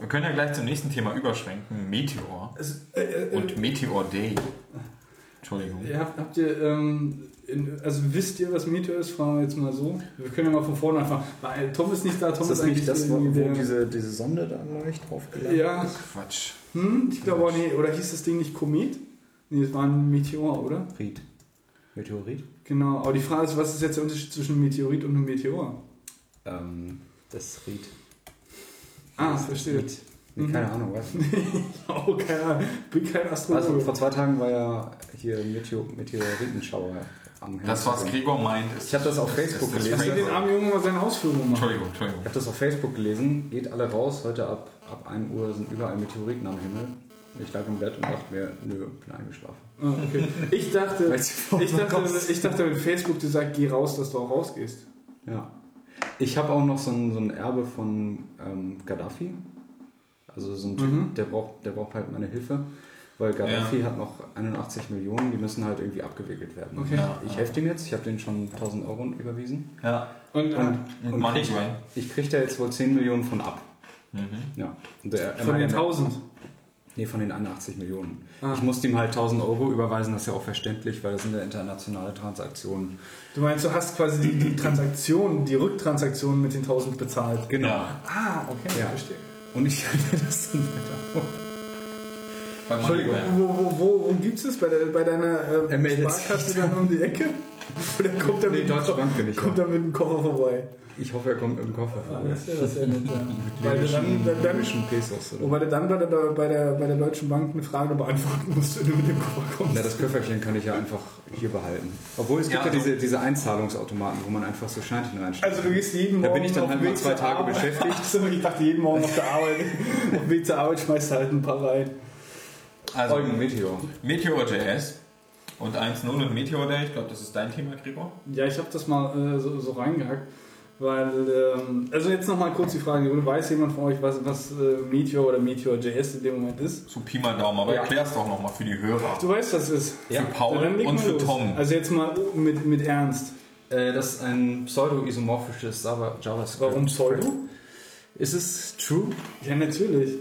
Speaker 2: Wir können ja gleich zum nächsten Thema überschwenken. Meteor
Speaker 3: Es, äh, äh,
Speaker 2: und Meteor Day. Entschuldigung.
Speaker 3: äh, habt, habt ihr, ähm, in, also wisst ihr, was Meteor ist? Fragen wir jetzt mal so. Wir können ja mal von vorne anfangen. Weil Tom ist nicht da, Tom
Speaker 4: Ist das nicht das, wo,
Speaker 3: der-
Speaker 4: diese, diese Sonde da leicht draufgeladen
Speaker 3: Ja,
Speaker 2: Quatsch.
Speaker 3: hm, ich glaube auch, nee, oder hieß das Ding nicht Komet? Nee, es war ein Meteor, oder?
Speaker 4: Ried. Meteorit?
Speaker 3: Genau, aber die Frage ist, was ist jetzt der Unterschied zwischen einem Meteorit und einem Meteor?
Speaker 4: Ähm, das Ried.
Speaker 3: Ah,
Speaker 4: Das
Speaker 3: verstehe.
Speaker 4: Ried. Nee, keine Ahnung, was.
Speaker 3: Oh, keine Ahnung. Ich bin kein Astrologe.
Speaker 4: Also vor zwei Tagen war ja hier Meteor Meteoritenschauer
Speaker 2: Das, was. Gregor meint, ist.
Speaker 4: Ich habe das auf Facebook
Speaker 2: das
Speaker 4: gelesen.
Speaker 3: Dir den armen Jungen mal seine Ausführungen machen.
Speaker 2: Entschuldigung, Entschuldigung.
Speaker 4: Ich habe das auf Facebook gelesen. Geht alle raus. Heute ab, ab 1 Uhr sind überall Meteoriten am Himmel. Ich lag im Bett und dachte mir, nö, bin eingeschlafen.
Speaker 3: Ah, okay. Ich dachte, ich dachte, ich dachte, wenn Facebook dir sagt, geh raus, dass du auch rausgehst.
Speaker 4: Ja. Ich habe auch noch so ein, so ein Erbe von ähm, Gaddafi. Also so ein Typ,
Speaker 3: Mhm.
Speaker 4: der, braucht, der braucht halt meine Hilfe. Weil Gaddafi hat noch 81 Millionen, die müssen halt irgendwie abgewickelt werden.
Speaker 3: Okay.
Speaker 2: Ja.
Speaker 4: Ich helfe dem jetzt, ich habe den schon 1000 Euro überwiesen.
Speaker 2: Ja.
Speaker 3: Und,
Speaker 4: Und,
Speaker 2: Und
Speaker 4: und
Speaker 2: Money
Speaker 4: krieg, ich kriege da jetzt wohl 10 Millionen von ab.
Speaker 2: Mhm.
Speaker 4: Ja. Und der, er
Speaker 3: von den
Speaker 4: meinte-
Speaker 3: 1000.
Speaker 4: Nee, von den 81 Millionen.
Speaker 3: Ah.
Speaker 4: Ich musste ihm halt 1000 Euro überweisen, das ist ja auch verständlich, weil das sind ja internationale Transaktionen.
Speaker 3: Du meinst, du hast quasi die, die Transaktion, die Rücktransaktion mit den 1000 bezahlt.
Speaker 4: Genau.
Speaker 2: Ja.
Speaker 3: Ah, okay,
Speaker 4: Ja.
Speaker 3: verstehe.
Speaker 4: Und ich halte das dann weiter.
Speaker 3: Entschuldigung, wo, wo, wo, wo gibt es das? Bei, der, bei deiner
Speaker 4: Er
Speaker 3: äh,
Speaker 4: meldet
Speaker 3: Sparkasse dann um die Ecke? Oder kommt er
Speaker 4: Nee,
Speaker 3: mit,
Speaker 4: Deutsche Bank bin ich.
Speaker 3: kommt
Speaker 4: ja.
Speaker 3: er mit dem Koffer vorbei?
Speaker 4: Ich hoffe, er kommt mit dem Koffer vorbei.
Speaker 3: das wäre das ja nett, ja. Weil du dann,
Speaker 4: libyschen,
Speaker 3: dann, dann,
Speaker 4: libyschen Pesos. Oder?
Speaker 3: wobei du dann bei der, bei, der, bei der Deutschen Bank eine Frage beantworten musst, wenn du mit dem Koffer kommst.
Speaker 4: Na, das Köfferchen kann ich ja einfach hier behalten. Obwohl es gibt
Speaker 2: Ja,
Speaker 4: ja, diese, diese Einzahlungsautomaten, wo man einfach so Scheinchen reinsteckt.
Speaker 3: Also du gehst jeden Morgen
Speaker 4: Da bin ich dann halt mal
Speaker 3: Weg
Speaker 4: zwei Tage
Speaker 3: Arbeit.
Speaker 4: beschäftigt.
Speaker 3: Achso, ich dachte jeden Morgen auf der Arbeit. auf dem Weg zur Arbeit schmeißt du halt ein paar rein.
Speaker 2: Also
Speaker 4: Eugen Meteor.
Speaker 2: Meteor.js und 1.0 und Meteor Day, ich glaube, das ist dein Thema, Gregor.
Speaker 3: Ja, ich habe das mal äh, so, so reingehackt. Weil, ähm, also jetzt nochmal kurz die Frage, weiß jemand von euch, was, was äh, Meteor oder Meteor.js in dem Moment ist?
Speaker 2: So Pi mal Daumen, aber
Speaker 3: Ja.
Speaker 2: erklär's doch nochmal für die Hörer.
Speaker 3: Du weißt, was es ist.
Speaker 2: Für Paul
Speaker 3: leg
Speaker 2: und für
Speaker 3: los.
Speaker 2: Tom.
Speaker 3: Also jetzt mal mit, mit Ernst.
Speaker 4: Äh, das ist ein pseudo-isomorphisches Java- JavaScript.
Speaker 3: Warum Pseudo?
Speaker 4: Ist es true?
Speaker 3: Ja, natürlich.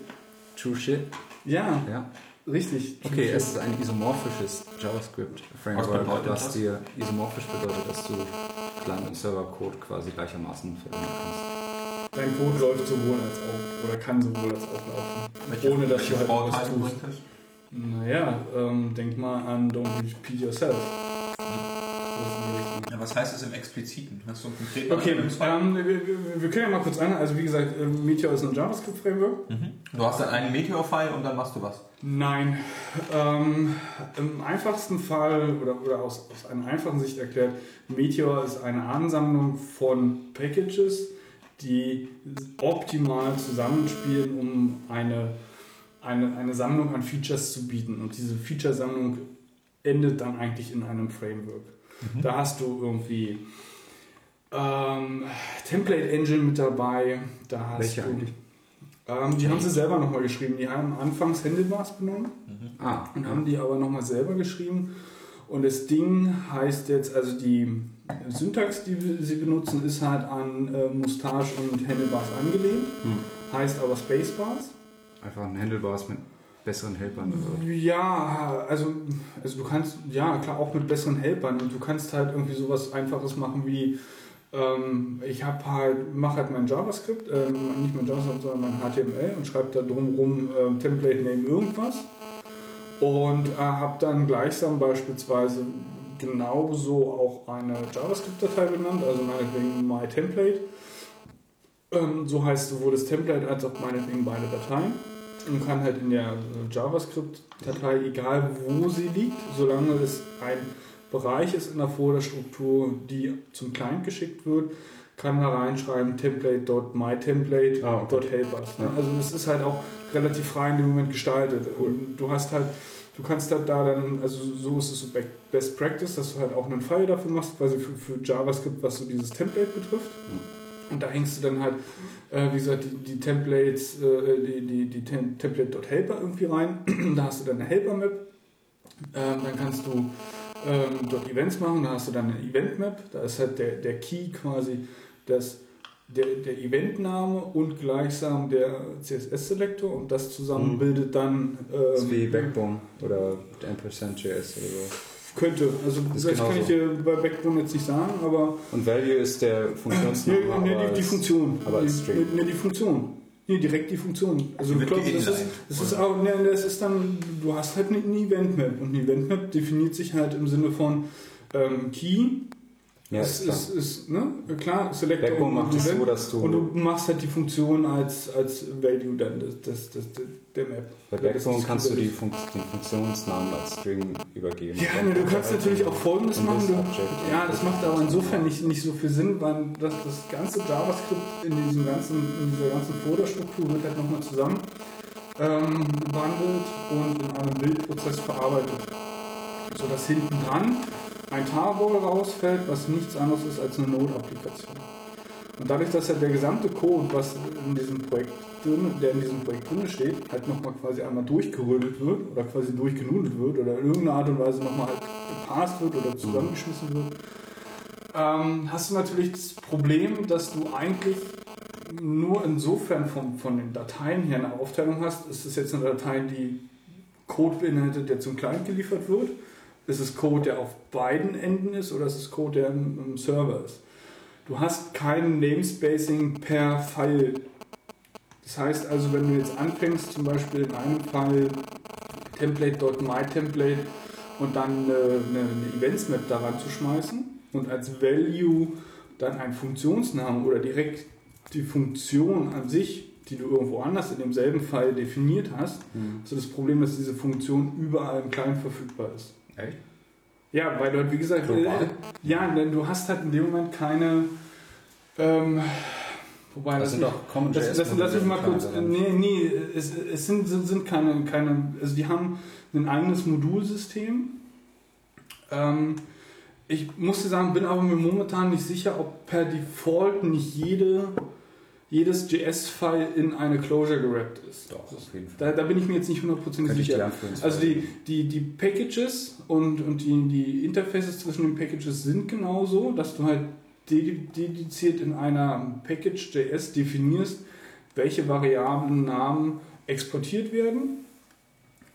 Speaker 4: True shit?
Speaker 3: Ja,
Speaker 4: Ja.
Speaker 3: Richtig.
Speaker 4: Okay, es ist ein isomorphisches JavaScript-Framework,
Speaker 2: Was
Speaker 4: dir isomorphisch bedeutet, dass du Client- und Server-Code quasi gleichermaßen verwenden kannst.
Speaker 3: Dein Code läuft sowohl als auch, oder kann sowohl als auch laufen. Ohne dass
Speaker 2: Welche
Speaker 3: du halt was tust. Naja, ähm, denk mal an Don't Repeat Yourself.
Speaker 2: Ja, was heißt das im Expliziten? Hast du einen konkreten
Speaker 3: Okay, ähm, wir, wir, wir können ja mal kurz an. Also wie gesagt, ähm, Meteor ist ein JavaScript-Framework.
Speaker 2: Mhm. Du hast dann einen Meteor-File und dann machst du was.
Speaker 3: Nein. Ähm, Im einfachsten Fall oder, oder aus, aus einer einfachen Sicht erklärt, Meteor ist eine Ansammlung von Packages, die optimal zusammenspielen, um eine, eine, eine Sammlung an Features zu bieten. Und diese Feature-Sammlung endet dann eigentlich in einem Framework. Da hast du irgendwie ähm, Template Engine mit dabei. Da hast
Speaker 4: Welche
Speaker 3: du,
Speaker 4: eigentlich?
Speaker 3: Ähm, die haben sie selber nochmal geschrieben. Die haben anfangs Handlebars benommen
Speaker 4: Ah,
Speaker 3: und haben die aber nochmal selber geschrieben. Und das Ding heißt jetzt, also die Syntax, die sie benutzen, ist halt an äh, Mustache und Handlebars angelehnt.
Speaker 4: Hm.
Speaker 3: Heißt aber Spacebars.
Speaker 4: einfach ein Handlebars mit besseren Helpern. oder?
Speaker 3: Ja, also, also du kannst, ja klar, auch mit besseren Helpern. Und du kannst halt irgendwie sowas Einfaches machen wie, ähm, ich habe halt, mache halt mein JavaScript, ähm, nicht mein JavaScript, sondern mein HTML und schreibe da drumherum ähm, Template Name irgendwas. Und äh, habe dann gleichsam beispielsweise genauso auch eine JavaScript-Datei benannt, also meinetwegen myTemplate. Ähm, so heißt sowohl das Template als auch meinetwegen beide Dateien. Und kann halt in der äh, JavaScript-Datei, egal wo sie liegt, solange es ein Bereich ist in der Folderstruktur, die zum Client geschickt wird, kann da reinschreiben template.mytemplate.helpers.
Speaker 4: Ah, okay.
Speaker 3: ne? Also das ist halt auch relativ frei in dem Moment gestaltet. Und du hast halt, du kannst halt da dann, also so ist es so Best Practice, dass du halt auch einen File dafür machst, quasi für, für JavaScript, was so dieses Template betrifft. Und da hängst du dann halt, äh, wie gesagt, die, die Templates, äh, die, die, die Tem Template.helper irgendwie rein. da hast du dann eine Helper-Map. Ähm, dann kannst du ähm, dort Events machen, da hast du dann eine Event-Map. Da ist halt der, der Key quasi das, der, der Eventname und gleichsam der CSS-Selektor und das zusammen
Speaker 4: Mhm.
Speaker 3: bildet dann.
Speaker 4: Das ist
Speaker 3: Ähm,
Speaker 4: wie Backbone oder Ampersand.js oder so.
Speaker 3: Könnte, also
Speaker 4: Ist
Speaker 3: das kann
Speaker 4: genauso.
Speaker 3: ich dir bei Backbone jetzt nicht sagen, aber
Speaker 4: Und Value ist der
Speaker 3: Nee,
Speaker 4: Funktionsname.
Speaker 3: nee,
Speaker 4: aber
Speaker 3: die, die Funktion.
Speaker 4: aber als
Speaker 3: Die-
Speaker 4: String.
Speaker 3: Nee, die Funktion. Nee, direkt die Funktion. Also
Speaker 2: Die
Speaker 3: glaube, das ist, das ist auch, nee, das ist dann, du hast halt eine eine Event-Map und eine Event-Map definiert sich halt im Sinne von ähm, Key.
Speaker 4: Ja,
Speaker 3: es
Speaker 4: ist klar.
Speaker 3: ist, ne? Klar, Selector
Speaker 4: Backbone
Speaker 3: und
Speaker 4: macht es so, dass du-
Speaker 3: Und du machst halt die Funktion als, als Value dann des, des, des, der Map.
Speaker 4: Bei Backbone kannst du die
Speaker 3: Kubernetes.
Speaker 4: Fun den Funktionsnamen als String übergeben.
Speaker 3: Ja, ne, du kannst natürlich auch Folgendes machen.
Speaker 4: das
Speaker 3: Du, ja, das macht aber insofern nicht, nicht so viel Sinn, weil das, das ganze JavaScript in, diesem ganzen, in dieser ganzen Folderstruktur wird halt nochmal zusammen ähm, und in einem Bildprozess verarbeitet. Sodass hinten dran ein Tarball rausfällt, was nichts anderes ist als eine Node-Applikation. Und dadurch, dass halt der gesamte Code, was in diesem Projekt drin, der in diesem Projekt drin steht, halt nochmal quasi einmal durchgerödelt wird oder quasi durchgenudelt wird oder in irgendeiner Art und Weise nochmal halt gepasst wird oder zusammengeschmissen wird, ähm, hast du natürlich das Problem, dass du eigentlich nur insofern von, von den Dateien her eine Aufteilung hast. Ist es jetzt eine Datei, die Code beinhaltet, der zum Client geliefert wird? Ist es Code, der auf beiden Enden ist oder ist es Code, der im, im Server ist? Du hast kein Namespacing per File. Das heißt also, wenn du jetzt anfängst, zum Beispiel in einem Fall template.mytemplate und dann eine, eine, Events-Map daran zu schmeißen und als Value dann einen Funktionsnamen oder direkt die Funktion an sich, die du irgendwo anders in demselben Fall definiert hast,
Speaker 4: Mhm.
Speaker 3: hast du das Problem, dass diese Funktion überall im Client verfügbar ist.
Speaker 4: Echt?
Speaker 3: Ja, weil du halt, wie gesagt, äh, ja, denn du hast halt in dem Moment keine. Ähm, wobei
Speaker 4: Das sind doch Common
Speaker 3: das, das, lass mich mal kurz. Nee, nee, es, es sind, sind, sind keine, keine. Also, die haben ein eigenes Modulsystem. Ähm, ich musste sagen, bin aber mir momentan nicht sicher, ob per Default nicht jede, jedes JS-File in eine Closure gerappt ist.
Speaker 4: Doch, auf jeden Fall.
Speaker 3: Da, da bin ich mir jetzt nicht hundertprozentig sicher.
Speaker 4: dir anführen.
Speaker 3: Also die, die, die Packages und, und die, die Interfaces zwischen den Packages sind genauso, dass du halt de- dediziert in einer Package.js definierst, welche Variablen Namen exportiert werden.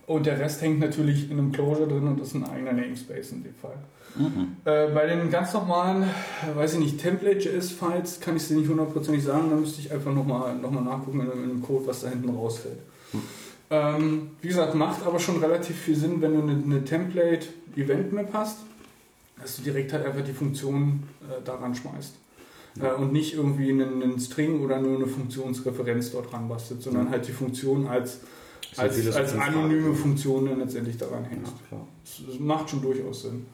Speaker 3: Und der Rest hängt natürlich in einem Closure drin und ist ein eigener Namespace in dem Fall.
Speaker 4: Mhm.
Speaker 3: Äh, bei den ganz normalen, weiß ich nicht, Template.js-Files kann ich es dir nicht hundertprozentig sagen, da müsste ich einfach nochmal noch mal nachgucken in, in dem Code, was da hinten rausfällt. Ähm, wie gesagt, macht aber schon relativ viel Sinn, wenn du eine, eine Template-Event-Map hast, dass du direkt halt einfach die Funktion äh, daran schmeißt. Äh, und nicht irgendwie einen, einen String oder nur eine Funktionsreferenz dort dran bastet, sondern halt die Funktion als, als, als anonyme. Funktion dann letztendlich daran hängt.
Speaker 4: Ja,
Speaker 3: das macht schon durchaus Sinn.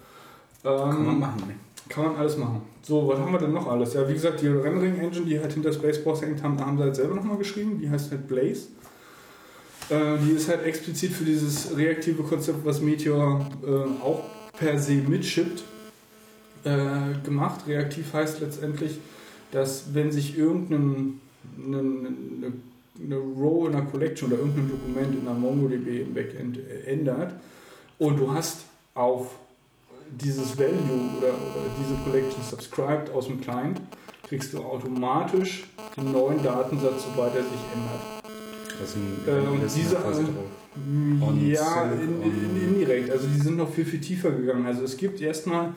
Speaker 4: Kann
Speaker 3: Ähm,
Speaker 4: man machen. Ne?
Speaker 3: kann man alles machen. So, was haben wir denn noch alles? Ja, wie gesagt, die Rendering-Engine, die halt hinter Spaceforce hängt, haben, haben sie halt selber nochmal geschrieben. Die heißt halt Blaze. Äh, die ist halt explizit für dieses reaktive Konzept, was Meteor äh, auch per se mitschippt, äh, gemacht. Reaktiv heißt letztendlich, dass wenn sich irgendein eine, eine, eine Row in einer Collection oder irgendein Dokument in einer MongoDB im Backend äh, ändert und du hast auf dieses Value oder, oder diese Collection subscribed aus dem Client, kriegst du automatisch den neuen Datensatz, sobald er sich ändert.
Speaker 4: Das
Speaker 3: Äh,
Speaker 4: das ist
Speaker 3: diese-.
Speaker 4: Und
Speaker 3: ja, in, in, indirekt. Also die sind noch viel, viel tiefer gegangen. Also es gibt erstmal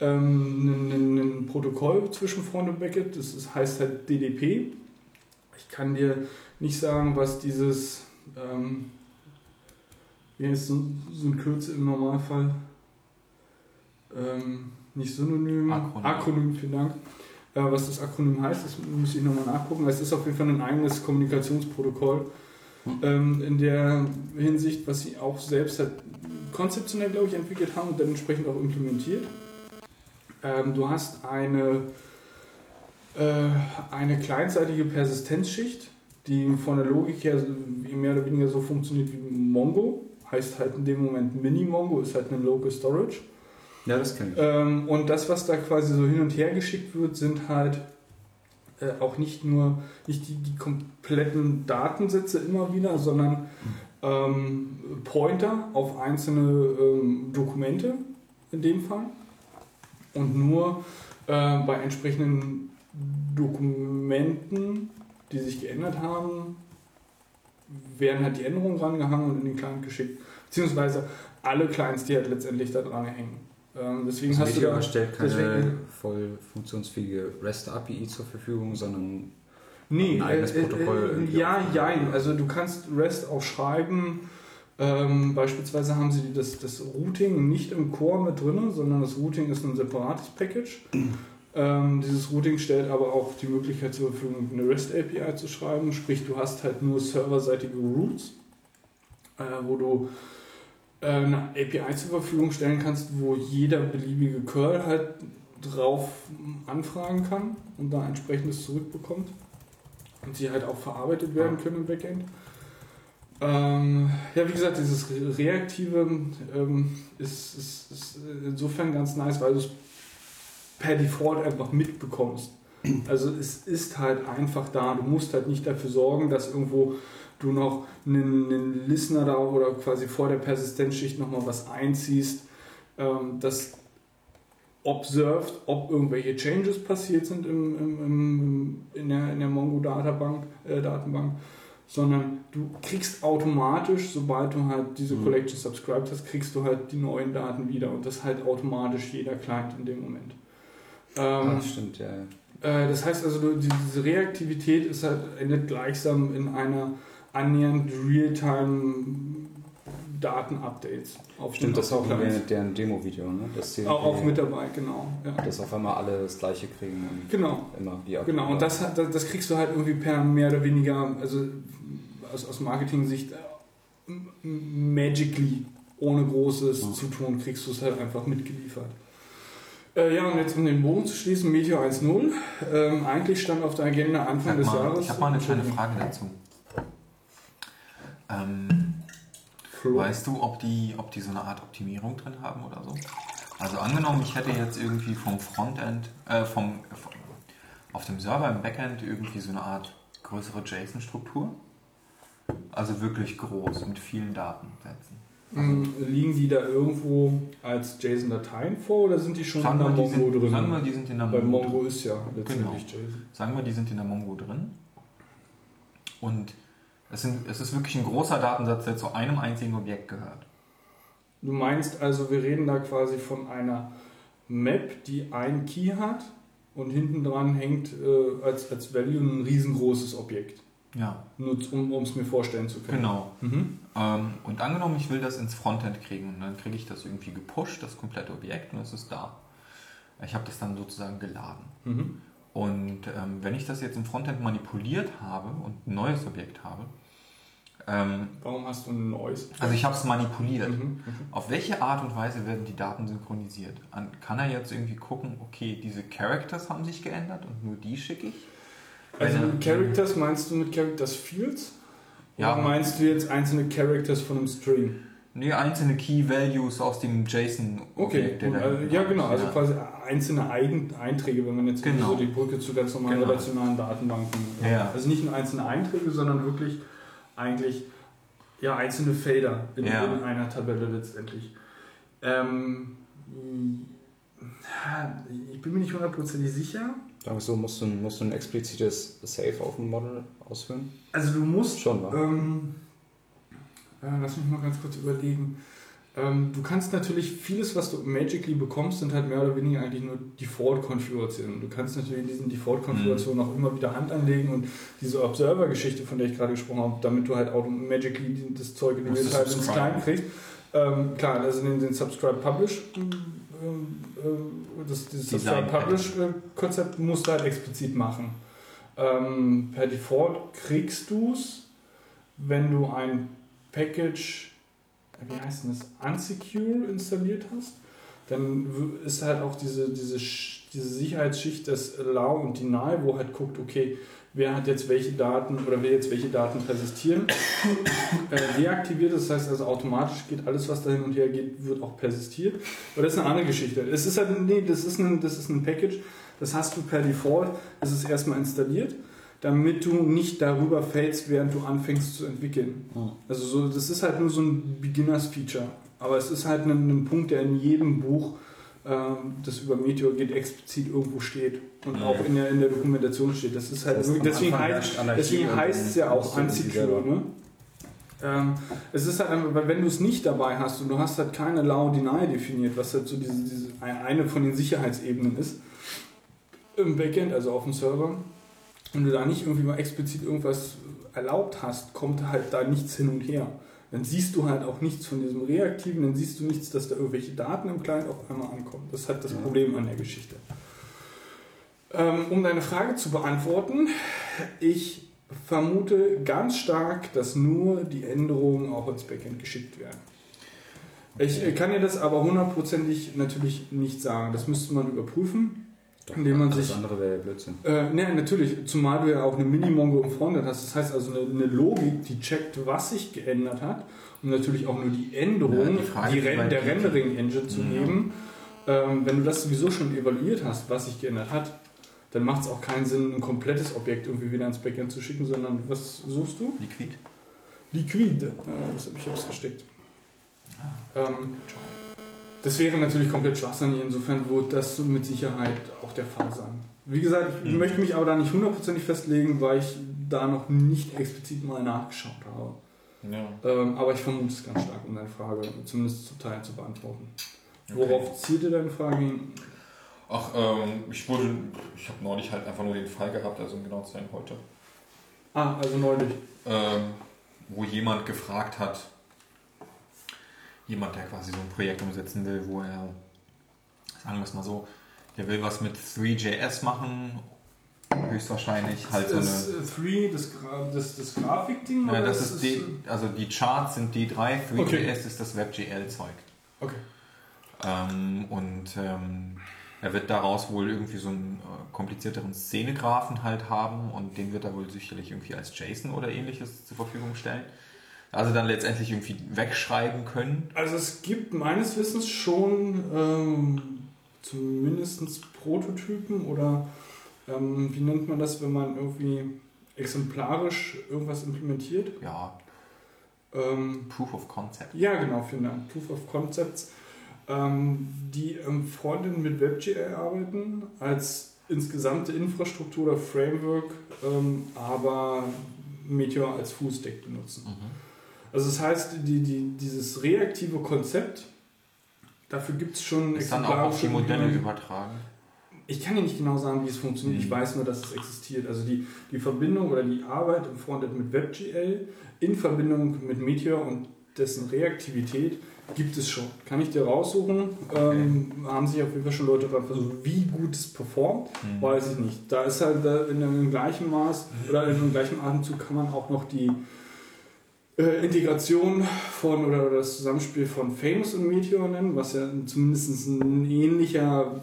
Speaker 3: ähm, ein, Protokoll zwischen Front und Backend, das ist, heißt halt DDP. Ich kann dir nicht sagen, was dieses, ähm, wie heißt so, so ein Kürzel im Normalfall? Ähm, nicht Synonym,
Speaker 5: Akronym.
Speaker 3: Akronym vielen Dank. Äh, was das Akronym heißt, das muss ich nochmal nachgucken. Es ist auf jeden Fall ein eigenes Kommunikationsprotokoll ähm, in der Hinsicht, was sie auch selbst halt konzeptionell, glaube ich, entwickelt haben und dann entsprechend auch implementiert. Ähm, du hast eine, äh, eine kleinseitige Persistenzschicht, die von der Logik her mehr oder weniger so funktioniert wie Mongo. Heißt halt in dem Moment Mini-Mongo, ist halt eine Local Storage.
Speaker 4: Ja, das kenne ich.
Speaker 3: Ähm, und das, was da quasi so hin und her geschickt wird, sind halt äh, auch nicht nur nicht die, die kompletten Datensätze immer wieder, sondern ähm, Pointer auf einzelne ähm, Dokumente in dem Fall. Und nur äh, bei entsprechenden Dokumenten, die sich geändert haben, werden halt die Änderungen rangehangen und in den Client geschickt. Beziehungsweise alle Clients, die halt letztendlich da dran hängen. Ähm, deswegen
Speaker 4: Also
Speaker 3: hast du
Speaker 4: Meteor
Speaker 3: da.
Speaker 4: stellt keine
Speaker 3: deswegen-
Speaker 4: voll funktionsfähige REST-API zur Verfügung, sondern
Speaker 3: Nee,
Speaker 4: ein eigenes
Speaker 3: äh,
Speaker 4: Protokoll
Speaker 3: äh, ja, jein. Also du kannst REST auch schreiben. Ähm, beispielsweise haben sie das, das Routing nicht im Core mit drin, sondern das Routing ist ein separates Package. ähm, dieses Routing stellt aber auch die Möglichkeit zur Verfügung, eine REST-API zu schreiben. Sprich, du hast halt nur serverseitige Routes, äh, wo du äh, eine API zur Verfügung stellen kannst, wo jeder beliebige Curl halt drauf anfragen kann und da entsprechendes zurückbekommt und sie halt auch verarbeitet werden können im Backend. Ähm, ja, wie gesagt, dieses Re- Reaktive ähm, ist, ist, ist insofern ganz nice, weil du es per Default einfach mitbekommst. Also es ist halt einfach da. Du musst halt nicht dafür sorgen, dass irgendwo du noch einen, einen Listener da oder quasi vor der Persistenzschicht nochmal was einziehst, ähm, das observed, ob irgendwelche Changes passiert sind im, im, im, in der, in der Mongo-Datenbank, äh, Datenbank, sondern du kriegst automatisch, sobald du halt diese
Speaker 4: Mhm.
Speaker 3: Collection subscribed hast, kriegst du halt die neuen Daten wieder und das halt automatisch jeder Client in dem Moment. Ähm,
Speaker 4: Ah, stimmt, ja.
Speaker 3: äh, das heißt also, du, die- diese Reaktivität ist halt, endet gleichsam in einer annähernd real-time Datenupdates. Auf
Speaker 4: Stimmt, das auch in deren Demo-Video, ne? Sie
Speaker 3: Auch, auch mit dabei, genau. Ja.
Speaker 4: dass auf einmal alle das gleiche kriegen und
Speaker 3: Genau.
Speaker 4: immer die
Speaker 3: Genau, und das, das, das kriegst du halt irgendwie per mehr oder weniger, also aus, aus Marketing-Sicht, äh, magically, ohne großes
Speaker 4: Ja.
Speaker 3: Zutun, kriegst du es halt einfach mitgeliefert. Äh, ja, und jetzt um den Bogen zu schließen, Meteor 1.0. Ähm, eigentlich stand auf der Agenda Anfang
Speaker 2: Sag
Speaker 3: des
Speaker 2: mal,
Speaker 3: Jahres.
Speaker 2: ich habe mal eine kleine. Frage dazu. Ähm, weißt du, ob die, ob die so eine Art Optimierung drin haben oder so? Also angenommen, ich hätte jetzt irgendwie vom Frontend, äh, vom, vom auf dem Server im Backend irgendwie so eine Art größere JSON-Struktur. Also wirklich groß mit vielen Datensätzen.
Speaker 3: Ähm, Liegen die da irgendwo als JSON-Dateien vor oder sind die schon in der Mongo
Speaker 2: sind,
Speaker 3: drin?
Speaker 2: sagen wir, die sind in der
Speaker 3: Bei
Speaker 2: Mongo.
Speaker 3: Mongo
Speaker 2: drin.
Speaker 3: ist ja letztendlich
Speaker 2: Genau.
Speaker 3: JSON.
Speaker 2: Sagen wir, die sind in der Mongo drin. Und es, sind, es ist wirklich ein großer Datensatz, der zu einem einzigen Objekt gehört.
Speaker 3: Du meinst also, wir reden da quasi von einer Map, die ein Key hat und hinten dran hängt äh, als, als Value ein riesengroßes Objekt.
Speaker 2: Ja,
Speaker 3: Nur um es mir vorstellen zu können.
Speaker 2: genau.
Speaker 3: Mhm.
Speaker 2: Ähm, und angenommen, ich will das ins Frontend kriegen und dann kriege ich das irgendwie gepusht, das komplette Objekt, und es ist da. Ich habe das dann sozusagen geladen.
Speaker 3: Mhm.
Speaker 2: Und ähm, wenn ich das jetzt im Frontend manipuliert habe und ein neues Objekt habe, ähm,
Speaker 3: Warum hast du ein neues?
Speaker 2: also ich habe es manipuliert.
Speaker 3: Mhm. Mhm.
Speaker 2: Auf welche Art und Weise werden die Daten synchronisiert? An, kann er jetzt irgendwie gucken, okay, diese Characters haben sich geändert und nur die schicke ich?
Speaker 3: Also mit Characters meinst du mit Characters Fields?
Speaker 2: Ja.
Speaker 3: Oder meinst du jetzt einzelne Characters von einem String?
Speaker 2: Nee, einzelne Key Values aus dem
Speaker 3: Okay,
Speaker 2: JSON-Objekt.
Speaker 3: gut, also, ja genau, also quasi einzelne Eigen Einträge, wenn man jetzt
Speaker 2: Genau.
Speaker 3: so die Brücke zu ganz normalen
Speaker 2: Genau.
Speaker 3: relationalen Datenbanken.
Speaker 2: Ja.
Speaker 3: Also nicht nur einzelne Einträge, sondern wirklich eigentlich ja, einzelne Felder in,
Speaker 2: Ja.
Speaker 3: in einer Tabelle letztendlich. Ähm, ja, ich bin mir nicht hundertprozentig sicher.
Speaker 4: Sagen wir so, musst du, musst du ein explizites Save auf dem Model ausführen?
Speaker 3: Also du musst
Speaker 4: Schon?
Speaker 3: Ähm, äh, lass mich mal ganz kurz überlegen. Ähm, du kannst natürlich vieles, was du magically bekommst, sind halt mehr oder weniger eigentlich nur Default-Konfigurationen. Du kannst natürlich in diesen Default-Konfigurationen auch immer wieder Hand anlegen und diese Observer-Geschichte, von der ich gerade gesprochen habe, damit du halt auch magically das Zeug in den
Speaker 2: du
Speaker 3: Teil ins. Klein kriegst. Ähm, klar, also den, den Subscribe-Publish ähm, äh, das, das Subscribe-Publish-Konzept musst du halt explizit machen. Ähm, per Default kriegst du es, wenn du ein Package, äh, wie heißt denn das, unsecure installiert hast. Dann ist halt auch diese, diese, diese Sicherheitsschicht des Allow und Deny, wo halt guckt, okay, wer hat jetzt welche Daten oder wer jetzt welche Daten persistieren, äh, deaktiviert. Das heißt also automatisch geht alles, was da hin und her geht, wird auch persistiert. Aber das ist eine andere Geschichte. Es ist halt, nee, das ist ein, das ist ein Package, das hast du per Default, das ist erstmal installiert, damit du nicht darüber fällst, während du anfängst zu entwickeln.
Speaker 4: Hm.
Speaker 3: Also so, das ist halt nur so ein Beginners-Feature. Aber es ist halt ein, ein Punkt, der in jedem Buch, ähm, das über Meteor geht, explizit irgendwo steht. Und
Speaker 2: Mhm.
Speaker 3: auch in der, in der Dokumentation steht. Das ist halt
Speaker 4: Das am
Speaker 3: deswegen
Speaker 4: Anfang
Speaker 3: heißt, deswegen heißt es ja auch unsecure. Ne? Ähm, es ist halt einfach, weil wenn du es nicht dabei hast und du hast halt keine Allow Deny definiert, was halt so diese, diese eine von den Sicherheitsebenen ist, im Backend, also auf dem Server, und du da nicht irgendwie mal explizit irgendwas erlaubt hast, kommt halt da nichts hin und her. Dann siehst du halt auch nichts von diesem Reaktiven, dann siehst du nichts, dass da irgendwelche Daten im Client auf einmal ankommen. Das ist halt das
Speaker 4: Ja.
Speaker 3: Problem an der Geschichte. Ähm, um deine Frage zu beantworten, ich vermute ganz stark, dass nur die Änderungen auch ins Backend geschickt werden. Ich kann dir das aber hundertprozentig natürlich nicht sagen. Das müsste man überprüfen. Indem man sich-
Speaker 4: andere wäre ja Blödsinn.
Speaker 3: Äh, ne, natürlich, zumal du ja auch eine Mini-Mongo im Frontend hast. Das heißt also eine, eine Logik, die checkt, was sich geändert hat und natürlich auch nur die Änderung
Speaker 2: Ja, die Frage,
Speaker 3: die Ren der Rendering-Engine zu geben. Ähm, wenn du das sowieso schon evaluiert hast, was sich geändert hat, dann macht es auch keinen Sinn, ein komplettes Objekt irgendwie wieder ins Backend zu schicken, sondern was suchst du?
Speaker 2: Liquid.
Speaker 3: Liquid. Ja, das habe ich jetzt versteckt. Ähm, das wäre natürlich komplett schwachsinnig, insofern wird das mit Sicherheit auch der Fall sein. Wie gesagt, ich
Speaker 2: Mhm.
Speaker 3: möchte mich aber da nicht hundertprozentig festlegen, weil ich da noch nicht explizit mal nachgeschaut habe.
Speaker 2: Ja.
Speaker 3: Ähm, aber ich vermute es ganz stark, um deine Frage zumindest zu Teilen zu beantworten. Worauf zielte deine Frage hin?
Speaker 2: Ach, ähm, ich wurde, ich habe neulich halt einfach nur den Fall gehabt, also um genau zu sein heute,
Speaker 3: Ah, also neulich.
Speaker 2: ähm, wo jemand gefragt hat, jemand, der quasi so ein Projekt umsetzen will, wo er, sagen wir es mal so, der will was mit 3JS machen, höchstwahrscheinlich halt so
Speaker 3: ist
Speaker 2: eine.
Speaker 3: äh, 3 das, das, das Grafikding?
Speaker 2: Ja,
Speaker 3: oder
Speaker 2: das
Speaker 3: ist
Speaker 2: ist die, also die Charts sind D3, 3JS
Speaker 3: Okay.
Speaker 2: ist das WebGL-Zeug.
Speaker 3: Okay.
Speaker 2: Ähm, und ähm, er wird daraus wohl irgendwie so einen äh, komplizierteren Szenegraphen halt haben und den wird er wohl sicherlich irgendwie als JSON oder ähnliches zur Verfügung stellen. Also dann letztendlich irgendwie wegschreiben können.
Speaker 3: Also es gibt meines Wissens schon ähm, zumindest Prototypen oder ähm, wie nennt man das, wenn man irgendwie exemplarisch irgendwas implementiert?
Speaker 2: Ja,
Speaker 3: Ähm,
Speaker 2: Proof of Concept.
Speaker 3: ja, genau, vielen Dank. Proof of Concepts, ähm, die im Frontend mit WebGL arbeiten als insgesamte Infrastruktur oder Framework, ähm, aber Meteor als Fußdeck benutzen. Also das heißt, die, die, dieses reaktive Konzept, dafür gibt es schon
Speaker 2: Ist dann auch auf die Modelle übertragen.
Speaker 3: Ich kann dir nicht genau sagen, wie es funktioniert. Ich
Speaker 2: Mhm.
Speaker 3: weiß nur, dass es existiert. Also die, die Verbindung oder die Arbeit im Frontend mit WebGL in Verbindung mit Meteor und dessen Reaktivität gibt es schon. Kann ich dir raussuchen. Ähm, haben sich auf jeden Fall schon Leute versucht. Wie gut es performt,
Speaker 2: Mhm.
Speaker 3: weiß ich nicht. Da ist halt in dem gleichen Maß oder in dem gleichen Atemzug kann man auch noch die äh, Integration von oder, oder das Zusammenspiel von Famous und Meteor nennen, was ja zumindest ein ähnlicher.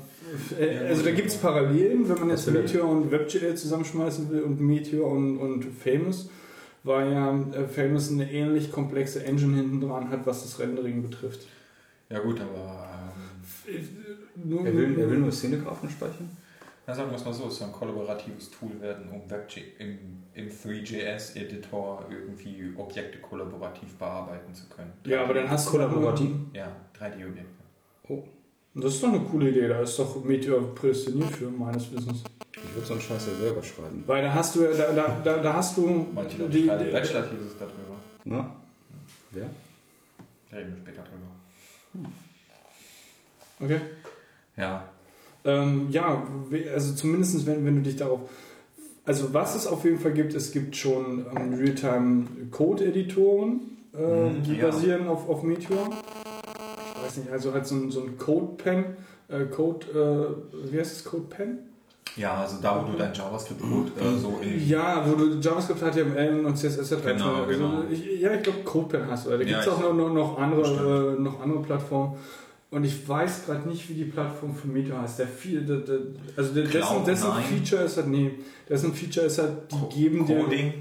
Speaker 3: Äh, also da gibt es Parallelen, wenn man jetzt. Meteor und WebGL zusammenschmeißen will und Meteor und, und Famous, weil ja äh, Famous eine ähnlich komplexe Engine hinten dran hat, was das Rendering betrifft.
Speaker 2: Ja gut, aber ähm,
Speaker 3: Äh,
Speaker 4: Er will, er will nur Szenegraphen speichern?
Speaker 2: ja, sagen wir es mal so, es soll ein kollaboratives Tool werden, um WebG im, im 3JS-Editor irgendwie Objekte kollaborativ bearbeiten zu können.
Speaker 3: ja, aber dann hast du
Speaker 4: Kollaborativ?
Speaker 2: Ja, 3D-Objekte.
Speaker 3: Das ist doch eine coole Idee, da ist doch Meteor prädestiniert für, meines Wissens.
Speaker 4: Ich würde so einen Scheiß ja selber schreiben.
Speaker 3: Weil da hast du ja, da, da, da, da hast du
Speaker 2: Manche
Speaker 3: die, die,
Speaker 2: Bachelor-Thesis darüber.
Speaker 4: Na? Wer?
Speaker 2: Da reden wir später drüber.
Speaker 3: Okay.
Speaker 2: Ja,
Speaker 3: Ähm, ja, also zumindest wenn, wenn du dich darauf. Also was es auf jeden Fall gibt, es gibt schon ähm, Realtime-Code-Editoren, äh,
Speaker 2: Mhm,
Speaker 3: die
Speaker 2: ja.
Speaker 3: basieren auf, auf Meteor. Ich weiß nicht, also halt so ein, so ein Code-Pen, äh, Code, äh, wie heißt das, Code-Pen?
Speaker 2: ja also da, wo du dein JavaScript-Code äh, so in.
Speaker 3: Ja, wo du JavaScript, HTML und CSS hat.
Speaker 2: Genau,
Speaker 3: also,
Speaker 2: genau.
Speaker 3: Ich, ja, ich glaube CodePen hast du. Da gibt
Speaker 2: Ja,
Speaker 3: es auch
Speaker 2: ich-
Speaker 3: noch, noch, andere, äh, noch andere Plattformen. Und ich weiß gerade nicht, wie die Plattform für Meteor heißt. Der viel, der, der, also der, dessen,
Speaker 2: Cloud9?
Speaker 3: dessen Feature ist halt, nee, dessen Feature ist halt, die geben dir.
Speaker 2: Coding.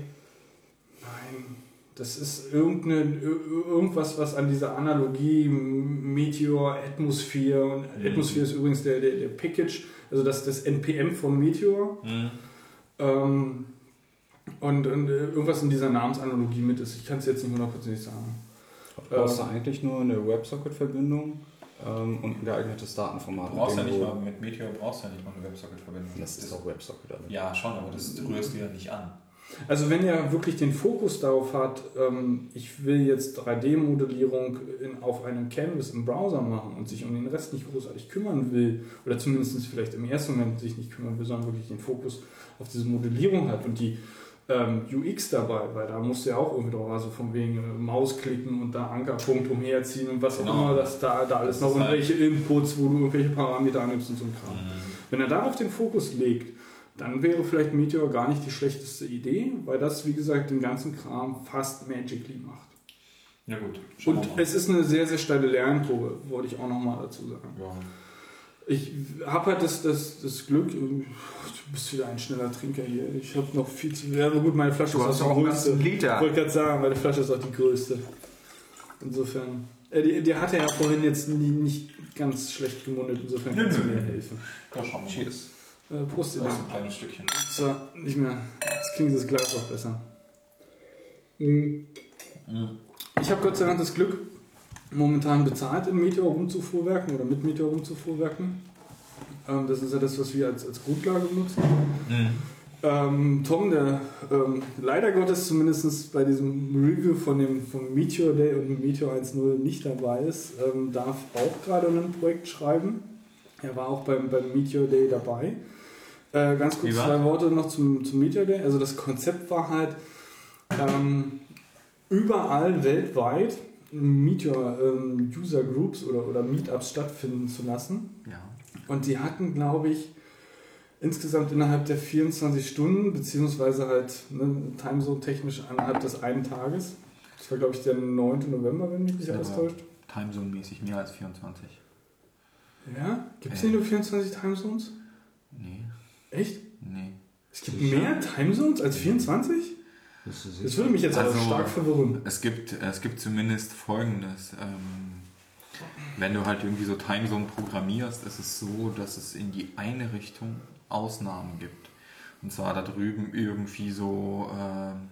Speaker 3: Nein, das ist irgendeine, ir- irgendwas, was an dieser Analogie Meteor, Atmosphere und
Speaker 2: Mhm.
Speaker 3: Atmosphere ist übrigens der, der, der Package, also das, das NPM von Meteor.
Speaker 2: Hm.
Speaker 3: Ähm, und, und äh, irgendwas in dieser Namensanalogie mit ist. Ich kann es jetzt nicht hundertprozentig sagen.
Speaker 4: Du brauchst
Speaker 3: Ähm.
Speaker 4: du eigentlich nur eine WebSocket-Verbindung ähm, und ein geeignetes Datenformat.
Speaker 2: Du brauchst ja
Speaker 4: mit
Speaker 2: nicht mal, mit Meteor brauchst du ja nicht mal eine Websocket-Verbindung.
Speaker 4: du- Das ist auch WebSocket. Also.
Speaker 2: Ja, schon, aber das rührst du ja nicht an.
Speaker 3: Also wenn ihr wirklich den Fokus darauf hat, ähm, ich will jetzt 3D-Modellierung in- auf einem Canvas im Browser machen und sich um den Rest nicht großartig kümmern will, oder zumindest vielleicht im ersten Moment sich nicht kümmern will, sondern wirklich den Fokus auf diese Modellierung hat und die ähm, UX dabei, weil da musst du ja auch irgendwie drauf, also von wegen äh, Maus klicken und da Ankerpunkt umherziehen und was auch
Speaker 2: Genau.
Speaker 3: immer, dass da, da alles
Speaker 2: Das
Speaker 3: noch
Speaker 2: halt-
Speaker 3: irgendwelche Inputs, wo du irgendwelche Parameter annimmst und so ein Kram. Wenn er darauf den Fokus legt, dann wäre vielleicht Meteor gar nicht die schlechteste Idee, weil das, wie gesagt, den ganzen Kram fast magically macht.
Speaker 2: Ja gut,
Speaker 3: Und es ist eine sehr, sehr steile Lernprobe, wollte ich auch nochmal dazu sagen.
Speaker 2: Ja.
Speaker 3: Ich habe halt das, das, das Glück, du bist wieder ein schneller Trinker hier. Ich habe noch viel zu. Ja, aber gut, meine Flasche
Speaker 6: Du
Speaker 3: ist
Speaker 6: hast
Speaker 3: auch die größte.
Speaker 6: ganzen
Speaker 3: Ich
Speaker 6: Liter.
Speaker 3: wollte gerade sagen, meine Flasche ist auch die größte. Insofern. Äh, die, die hatte ja vorhin jetzt nie, nicht ganz schlecht gemundet, insofern kannst du mir helfen.
Speaker 2: Ja, wir mal.
Speaker 6: Cheers.
Speaker 3: Äh, Prost, ihr
Speaker 2: Das
Speaker 3: Lieben.
Speaker 2: ist ein kleines Stückchen.
Speaker 3: So, nicht mehr. Jetzt klingt das Glas auch besser. Mhm. Ich habe Gott sei Dank das Glück, momentan bezahlt in Meteor rumzufuhrwerken oder mit Meteor rumzufuhrwerken. Ähm, das ist ja das, was wir als, als Grundlage benutzen.
Speaker 2: Mhm.
Speaker 3: Ähm, Tom, der ähm, leider Gottes zumindest bei diesem Review von dem vom Meteor Day und Meteor 1.0 nicht dabei ist, ähm, darf auch gerade ein Projekt schreiben. Er war auch beim, beim Meteor Day dabei. Äh, ganz kurz zwei Worte noch zum, zum Meteor Day. Also das Konzept war halt ähm, überall weltweit Meteor ähm, User Groups oder, oder Meetups stattfinden zu lassen.
Speaker 2: Ja.
Speaker 3: Und die hatten, glaube ich, insgesamt innerhalb der 24 Stunden, beziehungsweise halt ne, Timezone technisch innerhalb des einen Tages. Das war, glaube ich, der 9. November, wenn mich nicht
Speaker 2: Ja.
Speaker 3: alles täuscht.
Speaker 2: Timezone-mäßig mehr als 24.
Speaker 3: Ja? Gibt es
Speaker 2: Äh.
Speaker 3: nicht nur 24 Timezones?
Speaker 2: Nee,
Speaker 3: Echt?
Speaker 2: nee.
Speaker 3: Es gibt
Speaker 4: Sicher?
Speaker 3: mehr Timezones als 24? Das
Speaker 4: sicher?
Speaker 3: würde mich jetzt aber
Speaker 2: Also-
Speaker 3: stark verwirren.
Speaker 2: Es gibt, es gibt zumindest folgendes. Ähm, wenn du halt irgendwie so Timezone programmierst, ist es so, dass es in die eine Richtung Ausnahmen gibt. Und zwar da drüben irgendwie so ähm,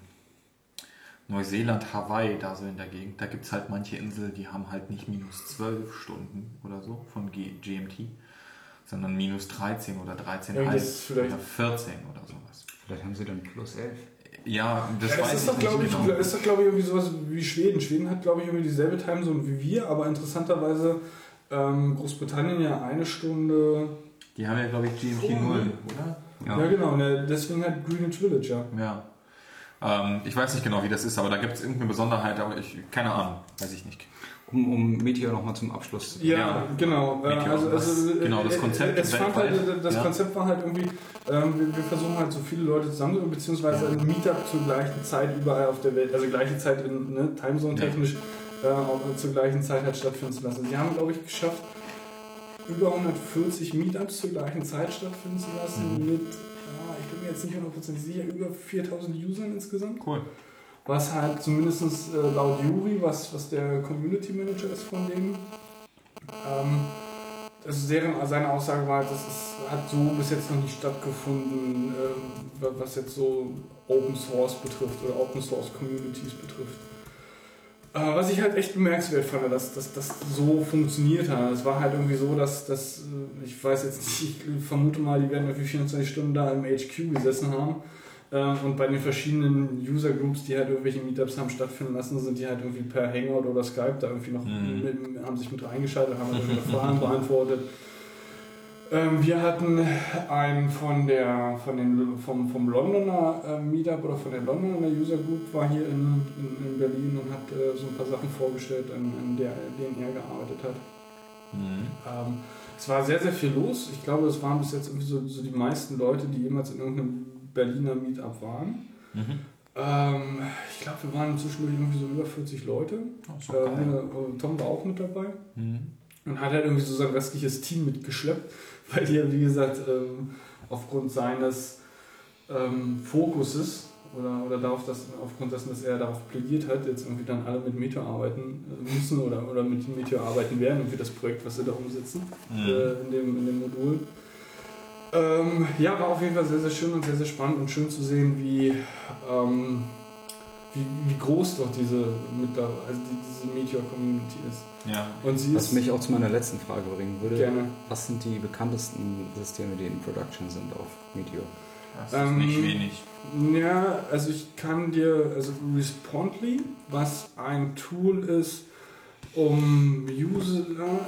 Speaker 2: Neuseeland, Hawaii, da so in der Gegend. Da gibt es halt manche Inseln, die haben halt nicht minus 12 Stunden oder so von G GMT, sondern minus 13 oder 13,5
Speaker 3: Ja, das
Speaker 2: oder 14 oder sowas.
Speaker 4: Vielleicht haben sie dann plus 11.
Speaker 2: Ja, das
Speaker 3: Ja, das
Speaker 2: weiß
Speaker 3: ist doch,
Speaker 2: nicht
Speaker 3: glaube ich,
Speaker 2: genau.
Speaker 3: ist doch, glaube ich, irgendwie sowas wie Schweden. Schweden hat, glaube ich, irgendwie dieselbe Timezone wie wir, aber interessanterweise ähm, Großbritannien ja eine Stunde.
Speaker 2: Die haben ja, glaube ich, GMT
Speaker 3: Oh,
Speaker 2: 0,
Speaker 3: ne?
Speaker 2: oder?
Speaker 3: Ja, genau, ne, deswegen hat Greenwich Village, ja.
Speaker 2: Ja. Ähm, ich weiß nicht genau, wie das ist, aber da gibt es irgendeine Besonderheit, aber ich, keine Ahnung, weiß ich nicht.
Speaker 4: Um, um Meteor nochmal zum Abschluss zu
Speaker 3: Ja,
Speaker 2: Ja.
Speaker 3: genau.
Speaker 2: Meteor,
Speaker 3: also, also, äh,
Speaker 2: genau, das
Speaker 3: äh,
Speaker 2: Konzept
Speaker 3: Es fand halt, das
Speaker 2: ja.
Speaker 3: Konzept war halt irgendwie, ähm, wir, wir versuchen halt so viele Leute zusammenzubringen, beziehungsweise ein Meetup zur gleichen Zeit überall auf der Welt, also gleiche Zeit in ne, Timezone
Speaker 2: Ja.
Speaker 3: technisch äh, auch zur gleichen Zeit halt stattfinden zu lassen. Sie haben, glaube ich, geschafft, über 140 Meetups zur gleichen Zeit stattfinden zu lassen
Speaker 2: Mhm.
Speaker 3: mit, ja, ich bin mir jetzt nicht hundertprozentig sicher, über 4000 Usern insgesamt.
Speaker 2: Cool.
Speaker 3: Was halt zumindest äh, laut Juri, was, was der Community Manager ist von denen, ähm, also deren, seine Aussage war, halt, das ist, hat so bis jetzt noch nicht stattgefunden, wa- was jetzt so Open Source betrifft oder Open Source Communities betrifft. Äh, was ich halt echt bemerkenswert fand, dass dass das so funktioniert hat. Es war halt irgendwie so, dass, dass äh, ich weiß jetzt nicht, ich vermute mal, die werden irgendwie 24 Stunden da im HQ gesessen haben. Ähm, Und bei den verschiedenen User Groups, die halt irgendwelche Meetups haben stattfinden lassen, sind die halt irgendwie per Hangout oder Skype da irgendwie noch
Speaker 2: Mhm.
Speaker 3: mit, haben sich mit reingeschaltet, haben halt irgendwelche Fragen beantwortet. Ähm, wir hatten einen von der, von den, vom, vom Londoner äh, Meetup oder von der Londoner User Group war hier in, in, in Berlin und hat äh, so ein paar Sachen vorgestellt, an, an der, denen er gearbeitet hat.
Speaker 2: Mhm.
Speaker 3: Ähm, es war sehr, sehr viel los. Ich glaube, es waren bis jetzt irgendwie so, so die meisten Leute, die jemals in irgendeinem Berliner Meetup waren.
Speaker 2: Mhm.
Speaker 3: Ähm, ich glaube, wir waren zwischendurch irgendwie so über 40 Leute.
Speaker 2: Oh,
Speaker 3: Äh. Tom war auch mit dabei
Speaker 2: Mhm.
Speaker 3: und hat halt irgendwie so sein restliches Team mitgeschleppt, weil die ja, wie gesagt, ähm, aufgrund seines ähm, Fokuses oder, oder darauf, dass, aufgrund dessen, dass er darauf plädiert hat, jetzt irgendwie dann alle mit Meteor arbeiten äh, müssen oder, oder mit Meteor arbeiten werden und für das Projekt, was sie da umsetzen
Speaker 2: Mhm.
Speaker 3: äh, in, dem, in dem Modul. Ähm, ja, war auf jeden Fall sehr, sehr schön und sehr, sehr spannend und schön zu sehen, wie, ähm, wie, wie groß doch diese, also die, diese Meteor-Community ist.
Speaker 2: Ja.
Speaker 3: Und sie
Speaker 4: Was
Speaker 3: ist
Speaker 4: mich auch zu meiner letzten Frage bringen würde.
Speaker 3: gerne.
Speaker 4: Was sind die bekanntesten Systeme, die in Production sind auf Meteor?
Speaker 2: Das ist
Speaker 3: Ähm,
Speaker 2: nicht wenig.
Speaker 3: Ja, also ich kann dir, also Respondly, was ein Tool ist, um User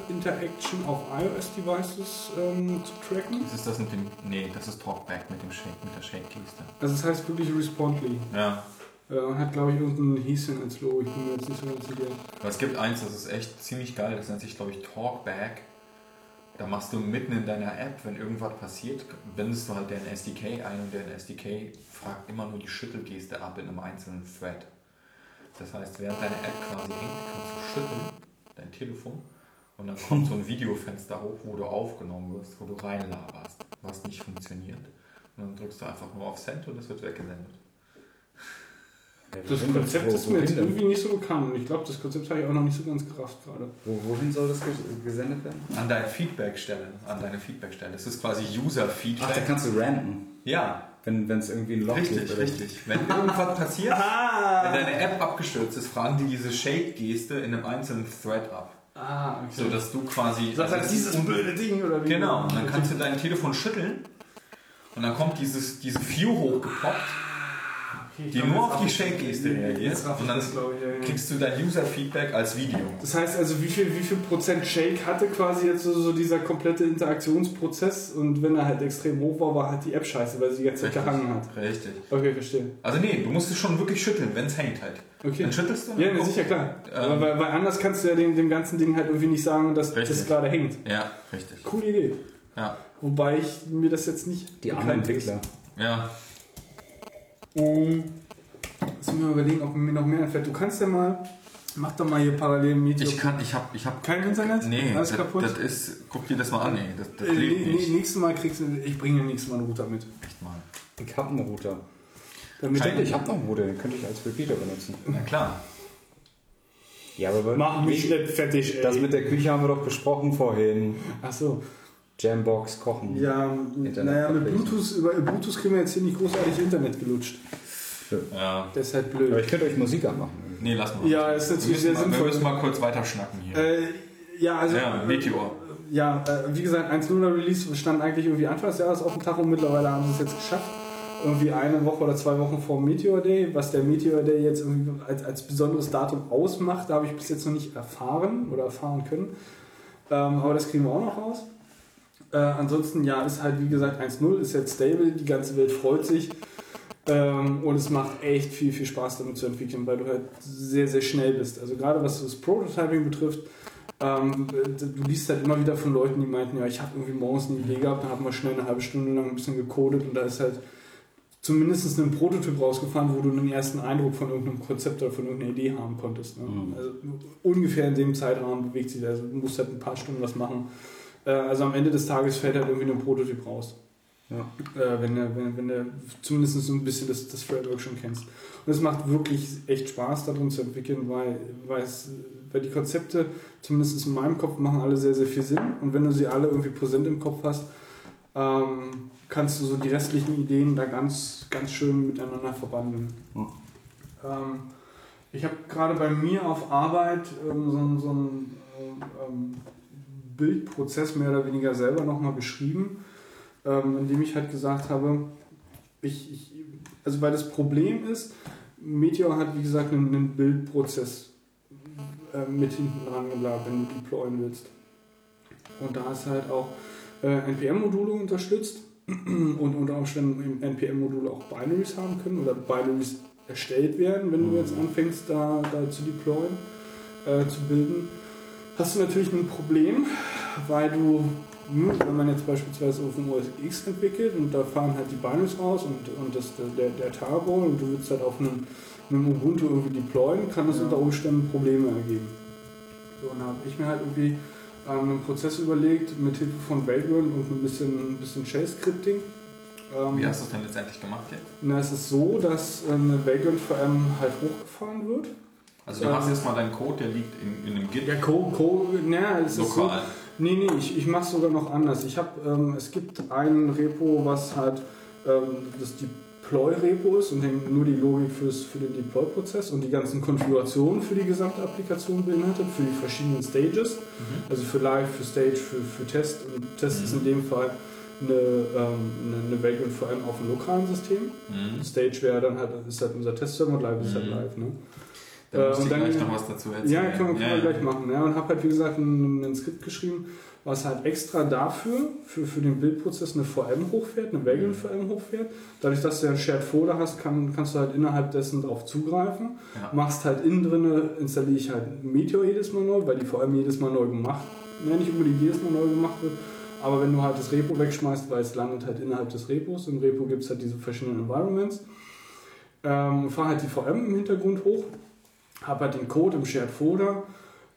Speaker 3: Interaction auf iOS-Devices ähm, zu tracken.
Speaker 2: Das ist das mit dem. Nee, das ist Talkback mit dem Shake, mit der Shake-Kiste.
Speaker 3: Also es heißt wirklich Respondly.
Speaker 2: Ja.
Speaker 3: Äh, hat glaube ich irgendein Häschen als Logo, ich bin mir jetzt nicht so ganz sicher.
Speaker 2: Aber es gibt eins, das ist echt ziemlich geil, das nennt sich, glaube ich, Talkback. Da machst du mitten in deiner App, wenn irgendwas passiert, bindest du halt deinen SDK ein und der SDK fragt immer nur die Schüttelgeste ab in einem einzelnen Thread. Das heißt, während deine App quasi hängt, kannst du schütteln, dein Telefon, und dann kommt so ein Videofenster hoch, wo du aufgenommen wirst, wo du reinlaberst, was nicht funktioniert. Und dann drückst du einfach nur auf Send und es wird weggesendet.
Speaker 3: Das Konzept ist mir jetzt irgendwie nicht so bekannt und ich glaube, das Konzept habe ich auch noch nicht so ganz gerafft gerade.
Speaker 4: Wo, wohin soll das ges- gesendet werden?
Speaker 2: An deine Feedbackstelle, an deine Feedbackstelle. Das ist quasi User-Feedback.
Speaker 4: Ach, da kannst du ranten,
Speaker 2: Ja,
Speaker 4: wenn es irgendwie ein Loch
Speaker 2: richtig,
Speaker 4: gibt. oder-
Speaker 2: richtig. Wenn irgendwas passiert, wenn deine App abgestürzt ist, fragen die diese Shake-Geste in einem einzelnen Thread ab.
Speaker 3: Ah,
Speaker 2: So dass du quasi.
Speaker 3: Das heißt,
Speaker 2: also
Speaker 3: dieses blöde Ding oder wie?
Speaker 2: Genau, und dann kannst du dein Telefon schütteln und dann kommt dieses, diese View hochgepoppt die nur auf die Shake-Geste reagiert und dann
Speaker 3: glaube ich, ja, ja.
Speaker 2: kriegst du dein User-Feedback als Video.
Speaker 3: Das heißt also, wie viel, wie viel Prozent Shake hatte quasi jetzt so, so dieser komplette Interaktionsprozess und wenn er halt extrem hoch war, war halt die App scheiße, weil sie jetzt
Speaker 2: Richtig.
Speaker 3: gehangen hat.
Speaker 2: Richtig.
Speaker 3: Okay, verstehe.
Speaker 2: Also nee, du musst es schon wirklich schütteln, wenn es hängt halt.
Speaker 3: Okay.
Speaker 2: Dann schüttelst du?
Speaker 3: Ja, ne, sicher, klar.
Speaker 2: Ähm.
Speaker 3: Aber weil, weil anders kannst du ja dem, dem ganzen Ding halt irgendwie nicht sagen, dass
Speaker 2: Richtig.
Speaker 3: das gerade hängt.
Speaker 2: Ja, richtig.
Speaker 3: Coole Idee.
Speaker 2: Ja.
Speaker 3: Wobei ich mir das jetzt nicht
Speaker 4: Die armen Entwickler.
Speaker 2: Ja.
Speaker 3: Um, lass mich mal überlegen, ob mir noch mehr einfällt. Du kannst ja mal, mach doch mal hier parallel Medium.
Speaker 2: Ich kann, ich hab, ich hab.
Speaker 3: Kein Internet?
Speaker 2: Nee,
Speaker 3: Alles
Speaker 2: das,
Speaker 3: kaputt?
Speaker 2: das ist, guck dir das mal an, ey. Das, das
Speaker 3: äh,
Speaker 2: lebt
Speaker 3: nee,
Speaker 2: nicht.
Speaker 3: nächstes Mal kriegst du, ich bringe dir nächstes Mal einen Router mit.
Speaker 2: Echt mal.
Speaker 4: Ich habe einen Router.
Speaker 3: Damit
Speaker 4: Ich denke, ich habe noch einen Router, den könnte ich als Repeater benutzen.
Speaker 2: Na klar.
Speaker 4: Ja, aber
Speaker 3: Mach mich nicht fertig, ey.
Speaker 4: das mit der Küche haben wir doch besprochen vorhin.
Speaker 3: Ach so.
Speaker 4: Jambox, Kochen.
Speaker 3: Ja,
Speaker 4: Internet
Speaker 3: naja, mit. Bluetooth, über Bluetooth kriegen wir jetzt hier nicht großartig Internet gelutscht.
Speaker 2: Ja.
Speaker 3: Das ist halt
Speaker 4: Aber
Speaker 3: blöd.
Speaker 4: ich könnte euch Musik anmachen.
Speaker 2: Nee, lass mal.
Speaker 3: Ja, ist
Speaker 2: wir
Speaker 3: natürlich sehr
Speaker 2: mal,
Speaker 3: sinnvoll.
Speaker 2: wir müssen mal kurz weiter schnacken hier.
Speaker 3: Äh, ja, also.
Speaker 2: ja, Meteor.
Speaker 3: Ja, äh, wie gesagt, 1.0er Release stand eigentlich irgendwie Anfang des Jahres auf dem Tacho. Mittlerweile haben sie es jetzt geschafft. Irgendwie eine Woche oder zwei Wochen vor Meteor Day. Was der Meteor Day jetzt irgendwie als, als besonderes Datum ausmacht, da habe ich bis jetzt noch nicht erfahren oder erfahren können. Ähm, aber das kriegen wir auch noch raus. Äh, ansonsten, ja, ist halt wie gesagt 1.0, ist jetzt stable, die ganze Welt freut sich. Ähm, und es macht echt viel, viel Spaß damit zu entwickeln, weil du halt sehr, sehr schnell bist. Also gerade was das Prototyping betrifft, ähm, du liest halt immer wieder von Leuten, die meinten, ja, ich habe irgendwie morgens eine Idee gehabt, dann haben wir schnell eine halbe Stunde lang ein bisschen gecodet und da ist halt zumindest ein Prototyp rausgefahren, wo du einen ersten Eindruck von irgendeinem Konzept oder von irgendeiner Idee haben konntest. Ne?
Speaker 4: Mhm.
Speaker 3: Also ungefähr in dem Zeitrahmen bewegt sich das. Also du musst halt ein paar Stunden was machen. Äh, also am Ende des Tages fällt halt irgendwie ein Prototyp raus.
Speaker 4: Ja.
Speaker 3: Äh, wenn, du, wenn, wenn du zumindest so ein bisschen das, das Framework schon kennst. Und es macht wirklich echt Spaß, darin zu entwickeln, weil, weil, es, weil die Konzepte, zumindest in meinem Kopf, machen alle sehr, sehr viel Sinn. Und wenn du sie alle irgendwie präsent im Kopf hast, ähm, kannst du so die restlichen Ideen da ganz, ganz schön miteinander verbandeln.
Speaker 4: Ja.
Speaker 3: Ähm, ich habe gerade bei mir auf Arbeit ähm, so, so einen ähm, Bildprozess mehr oder weniger selber nochmal geschrieben, ähm, indem ich halt gesagt habe, ich, ich, also weil das Problem ist, Meteor hat wie gesagt einen, einen Bildprozess äh, mit hinten dran gebleibt, wenn du deployen willst. Und da ist halt auch äh, NPM-Module unterstützt und unter Umständen im NPM-Module auch Binaries haben können oder Binaries erstellt werden, wenn du jetzt anfängst da, da zu deployen, äh, zu bilden. Hast du natürlich ein Problem, weil du, hm, wenn man jetzt beispielsweise auf dem OS X entwickelt und da fahren halt die Binaries raus und, und das, der, der Tarball und du willst halt auf einem, einem Ubuntu irgendwie deployen, kann das unter Umständen Probleme ergeben. So, und da habe ich mir halt irgendwie ähm, einen Prozess überlegt mit Hilfe von Vagrant und ein bisschen, ein bisschen Shell-Scripting. Ähm,
Speaker 2: Wie hast du es denn letztendlich gemacht jetzt?
Speaker 3: na, es ist so, dass eine Vagrant VM halt hochgefahren wird.
Speaker 2: Also du
Speaker 3: Ähm,
Speaker 2: hast jetzt mal deinen Code, der liegt in, in einem Git
Speaker 3: Ja, Co, Co, na, es ist so.
Speaker 2: lokal.
Speaker 3: Nee, nee, ich, ich mache es sogar noch anders. Ich habe, ähm, es gibt ein Repo, was halt ähm, das Deploy-Repo ist und nur die Logik fürs, für den Deploy-Prozess und die ganzen Konfigurationen für die gesamte Applikation beinhaltet, für die verschiedenen Stages. Also für Live, für Stage, für, für Test. Und Test ist in dem Fall eine, ähm, eine, eine Vagrant vor allem auf dem lokalen System.
Speaker 2: Mhm.
Speaker 3: Stage wäre dann halt, ist halt unser Testserver und Live ist halt
Speaker 2: Mhm.
Speaker 3: live. Ne?
Speaker 2: Da
Speaker 3: Äh,
Speaker 2: muss
Speaker 3: und
Speaker 2: ich
Speaker 3: dann-
Speaker 2: gleich noch was dazu erzählen.
Speaker 3: Ja, können wir, können wir
Speaker 2: ja.
Speaker 3: gleich machen. Ja, und habe halt, wie gesagt, ein, ein Skript geschrieben, was halt extra dafür, für, für den Bildprozess eine VM hochfährt, eine Vagrant VM hochfährt. Dadurch, dass du ja ein Shared Folder hast, kann, kannst du halt innerhalb dessen drauf zugreifen.
Speaker 2: Ja.
Speaker 3: Machst halt innen drin, installiere ich halt Meteor jedes Mal neu, weil die VM jedes Mal neu gemacht, ne, nicht unbedingt jedes Mal neu gemacht wird. Aber wenn du halt das Repo wegschmeißt, weil es landet halt innerhalb des Repos, im Repo gibt es halt diese verschiedenen Environments, ähm, fahr halt die VM im Hintergrund hoch, habe halt den Code im Shared Folder,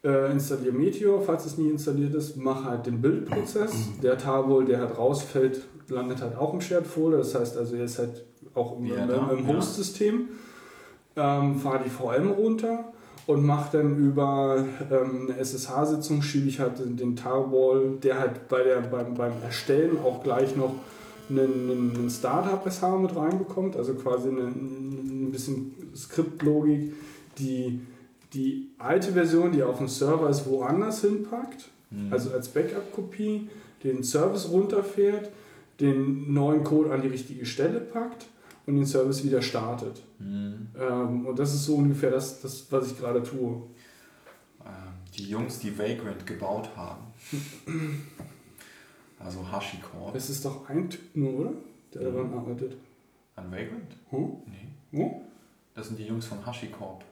Speaker 3: äh, installiere Meteor, falls es nie installiert ist, mache halt den Bildprozess. Der Tarball, der halt rausfällt, landet halt auch im Shared Folder. Das heißt also, er ist halt auch im,
Speaker 2: Ja,
Speaker 3: im, im. Host-System. Ähm, fahre die VM runter und mache dann über ähm, eine SSH-Sitzung, schiebe ich halt den, den Tarball, der halt bei der, beim, beim Erstellen auch gleich noch einen, einen einen Startup-SH mit reinbekommt, also quasi eine, ein bisschen Skriptlogik, die die alte Version, die auf dem Server ist, woanders hinpackt,
Speaker 2: Mhm.
Speaker 3: also als Backup-Kopie, den Service runterfährt, den neuen Code an die richtige Stelle packt und den Service wieder startet.
Speaker 2: Mhm.
Speaker 3: Ähm, und das ist so ungefähr das, das was ich gerade tue.
Speaker 2: Ähm, die Jungs, die Vagrant gebaut haben. Also HashiCorp.
Speaker 3: Es ist doch ein Typ nur, oder? Der daran arbeitet.
Speaker 2: An Vagrant?
Speaker 3: Hm?
Speaker 2: Nee.
Speaker 3: Hm?
Speaker 2: Das sind die Jungs von HashiCorp.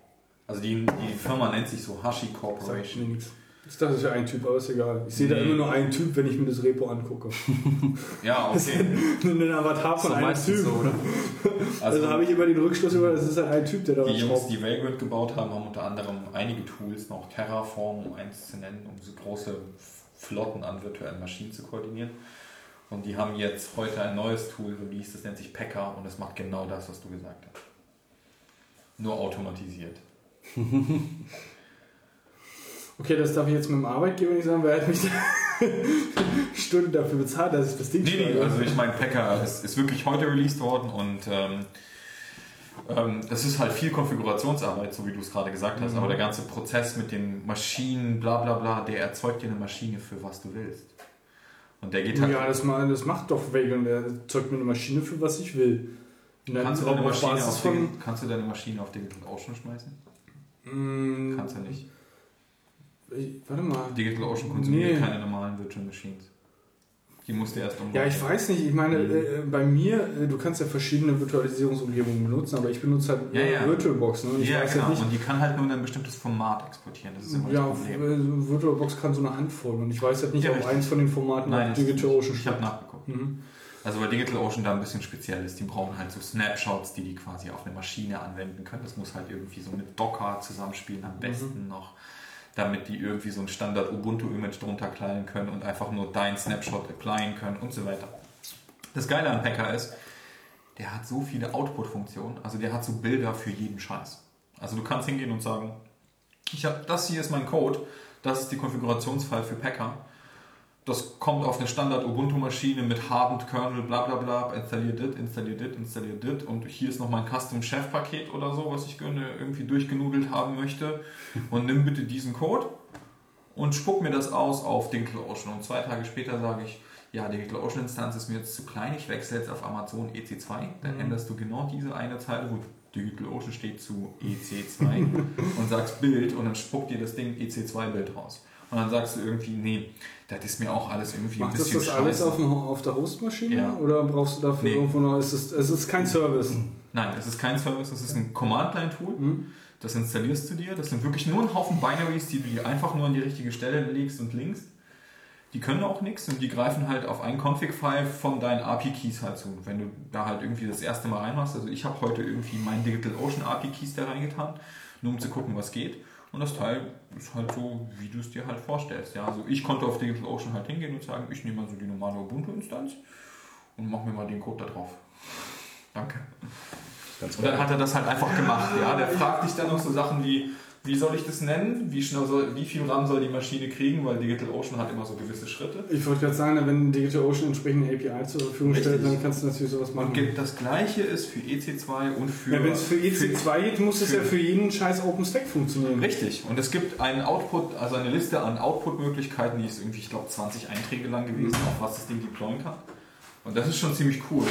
Speaker 2: Also die, die Firma nennt sich so Hashi Corporation.
Speaker 3: Ich dachte, das ist ja ein Typ, aber ist egal. Ich sehe da
Speaker 2: Nee.
Speaker 3: immer nur einen Typ, wenn ich mir das Repo angucke.
Speaker 2: Ja, okay.
Speaker 3: Einen Avatar von
Speaker 5: So
Speaker 3: einem Typ.
Speaker 5: so, oder?
Speaker 3: Also,
Speaker 2: Also
Speaker 3: habe ich immer den Rückschluss über, das ist halt ein Typ, der da
Speaker 2: die Jungs,
Speaker 3: schraubt.
Speaker 2: die Vagrant gebaut haben, haben unter anderem einige Tools, noch Terraform, um eins zu nennen, um so große Flotten an virtuellen Maschinen zu koordinieren. Und die haben jetzt heute ein neues Tool released, das nennt sich Packer und das macht genau das, was du gesagt hast. Nur automatisiert.
Speaker 3: Okay, das darf ich jetzt mit dem Arbeitgeber nicht sagen, weil er hat mich da Stunden dafür bezahlt, dass ich das Ding
Speaker 2: Nee, nee, also ich meine, Packer ist, ist wirklich heute released worden und ähm, ähm, das ist halt viel Konfigurationsarbeit, so wie du es gerade gesagt hast, aber der ganze Prozess mit den Maschinen, bla bla bla, der erzeugt dir eine Maschine für was du willst. Und der geht halt.
Speaker 3: Ja, das, ma- das macht doch Vagrant. Der zeugt mir eine Maschine für was ich will.
Speaker 2: Kannst, du Maschine
Speaker 3: Basis
Speaker 2: auf
Speaker 3: von.
Speaker 2: Kannst du deine Maschine auf Digital Ocean schmeißen?
Speaker 3: Mm,
Speaker 2: Kannst du nicht.
Speaker 3: ich, warte mal.
Speaker 2: Digital Ocean konsumiert
Speaker 3: Nee.
Speaker 2: keine normalen Virtual Machines. Die musst du erst umbauen.
Speaker 3: Ja, ich weiß nicht. Ich meine,
Speaker 2: Mhm.
Speaker 3: äh, bei mir, äh, du kannst ja verschiedene Virtualisierungsumgebungen benutzen, aber ich benutze halt
Speaker 2: Ja, ja.
Speaker 3: VirtualBox. Ne? Und
Speaker 2: Ja, genau.
Speaker 3: halt.
Speaker 2: Und die kann halt nur in ein bestimmtes Format exportieren. Das ist immer
Speaker 3: Ja,
Speaker 2: das Problem.
Speaker 3: äh, VirtualBox kann so eine Handvoll und ich weiß halt nicht,
Speaker 2: Ja,
Speaker 3: ob eins von den Formaten
Speaker 2: Nein,
Speaker 3: auf
Speaker 2: das-
Speaker 3: DigitalOcean
Speaker 2: ich habe nachgeguckt.
Speaker 3: Mhm.
Speaker 2: Also weil DigitalOcean da ein bisschen speziell ist. Die brauchen halt so Snapshots, die die quasi auf eine Maschine anwenden können. Das muss halt irgendwie so mit Docker zusammenspielen am besten noch, damit die irgendwie so ein Standard Ubuntu-Image drunter kleiden können und einfach nur dein Snapshot applyen können und so weiter. Das Geile an Packer ist, der hat so viele Output-Funktionen. Also der hat so Bilder für jeden Scheiß. Also du kannst hingehen und sagen, ich habe das hier ist mein Code, das ist die Konfigurationsfile für Packer. Das kommt auf eine Standard Ubuntu-Maschine mit Hardened Kernel, bla bla bla, installiert dit, installiert dit, installiert dit. Und hier ist noch mein Custom Chef Paket oder so, was ich gerne irgendwie durchgenudelt haben möchte. Und nimm bitte diesen Code und spuck mir das aus auf DigitalOcean. Und zwei Tage später sage ich, ja, DigitalOcean Instanz ist mir jetzt zu klein, ich wechsle jetzt auf Amazon EC2, dann änderst du genau diese eine Zeile, wo DigitalOcean steht zu EC2 und sagst Bild und dann spuckt dir das Ding EC2-Bild raus. Und dann sagst du irgendwie, nee, das ist mir auch alles irgendwie ein
Speaker 3: Macht das
Speaker 2: bisschen
Speaker 3: das alles
Speaker 2: scheiße.
Speaker 3: auf, dem, auf der Hostmaschine
Speaker 2: Ja.
Speaker 3: oder brauchst du dafür
Speaker 2: Nee.
Speaker 3: irgendwo noch? Es ist, es ist kein Service.
Speaker 2: Nein, es ist kein Service, es ist ein Command-Line-Tool.
Speaker 3: Mhm.
Speaker 2: Das installierst du dir. Das sind wirklich nur ein Haufen Binaries, die du dir einfach nur an die richtige Stelle legst und linkst. Die können auch nichts und die greifen halt auf ein Config-File von deinen API-Keys halt zu. Wenn du da halt irgendwie das erste Mal reinmachst, also ich habe heute irgendwie meinen DigitalOcean API-Keys da reingetan, nur um zu gucken, was geht. Und das Teil ist halt so, wie du es dir halt vorstellst. Ja, also ich konnte auf DigitalOcean halt hingehen und sagen, ich nehme mal so die normale Ubuntu-Instanz und mache mir mal den Code da drauf. Danke.
Speaker 4: Ganz
Speaker 2: Und dann hat er das halt einfach gemacht. Ja, der fragt dich dann noch so Sachen wie, wie soll ich das nennen? Wie, schnell soll, wie viel RAM soll die Maschine kriegen? Weil DigitalOcean hat immer so gewisse Schritte.
Speaker 3: Ich wollte gerade sagen, wenn DigitalOcean entsprechende API zur Verfügung stellt,
Speaker 2: Richtig.
Speaker 3: dann kannst du natürlich sowas machen.
Speaker 2: Und das gleiche ist für EC2 und für.
Speaker 3: ja, wenn es für EC2 geht, muss es ja für jeden scheiß OpenStack funktionieren.
Speaker 2: Richtig. Und es gibt einen Output, also eine Liste an Output-Möglichkeiten, die ist irgendwie, ich glaube, 20 Einträge lang gewesen, auf was das Ding deployen kann. Und das ist schon ziemlich cool.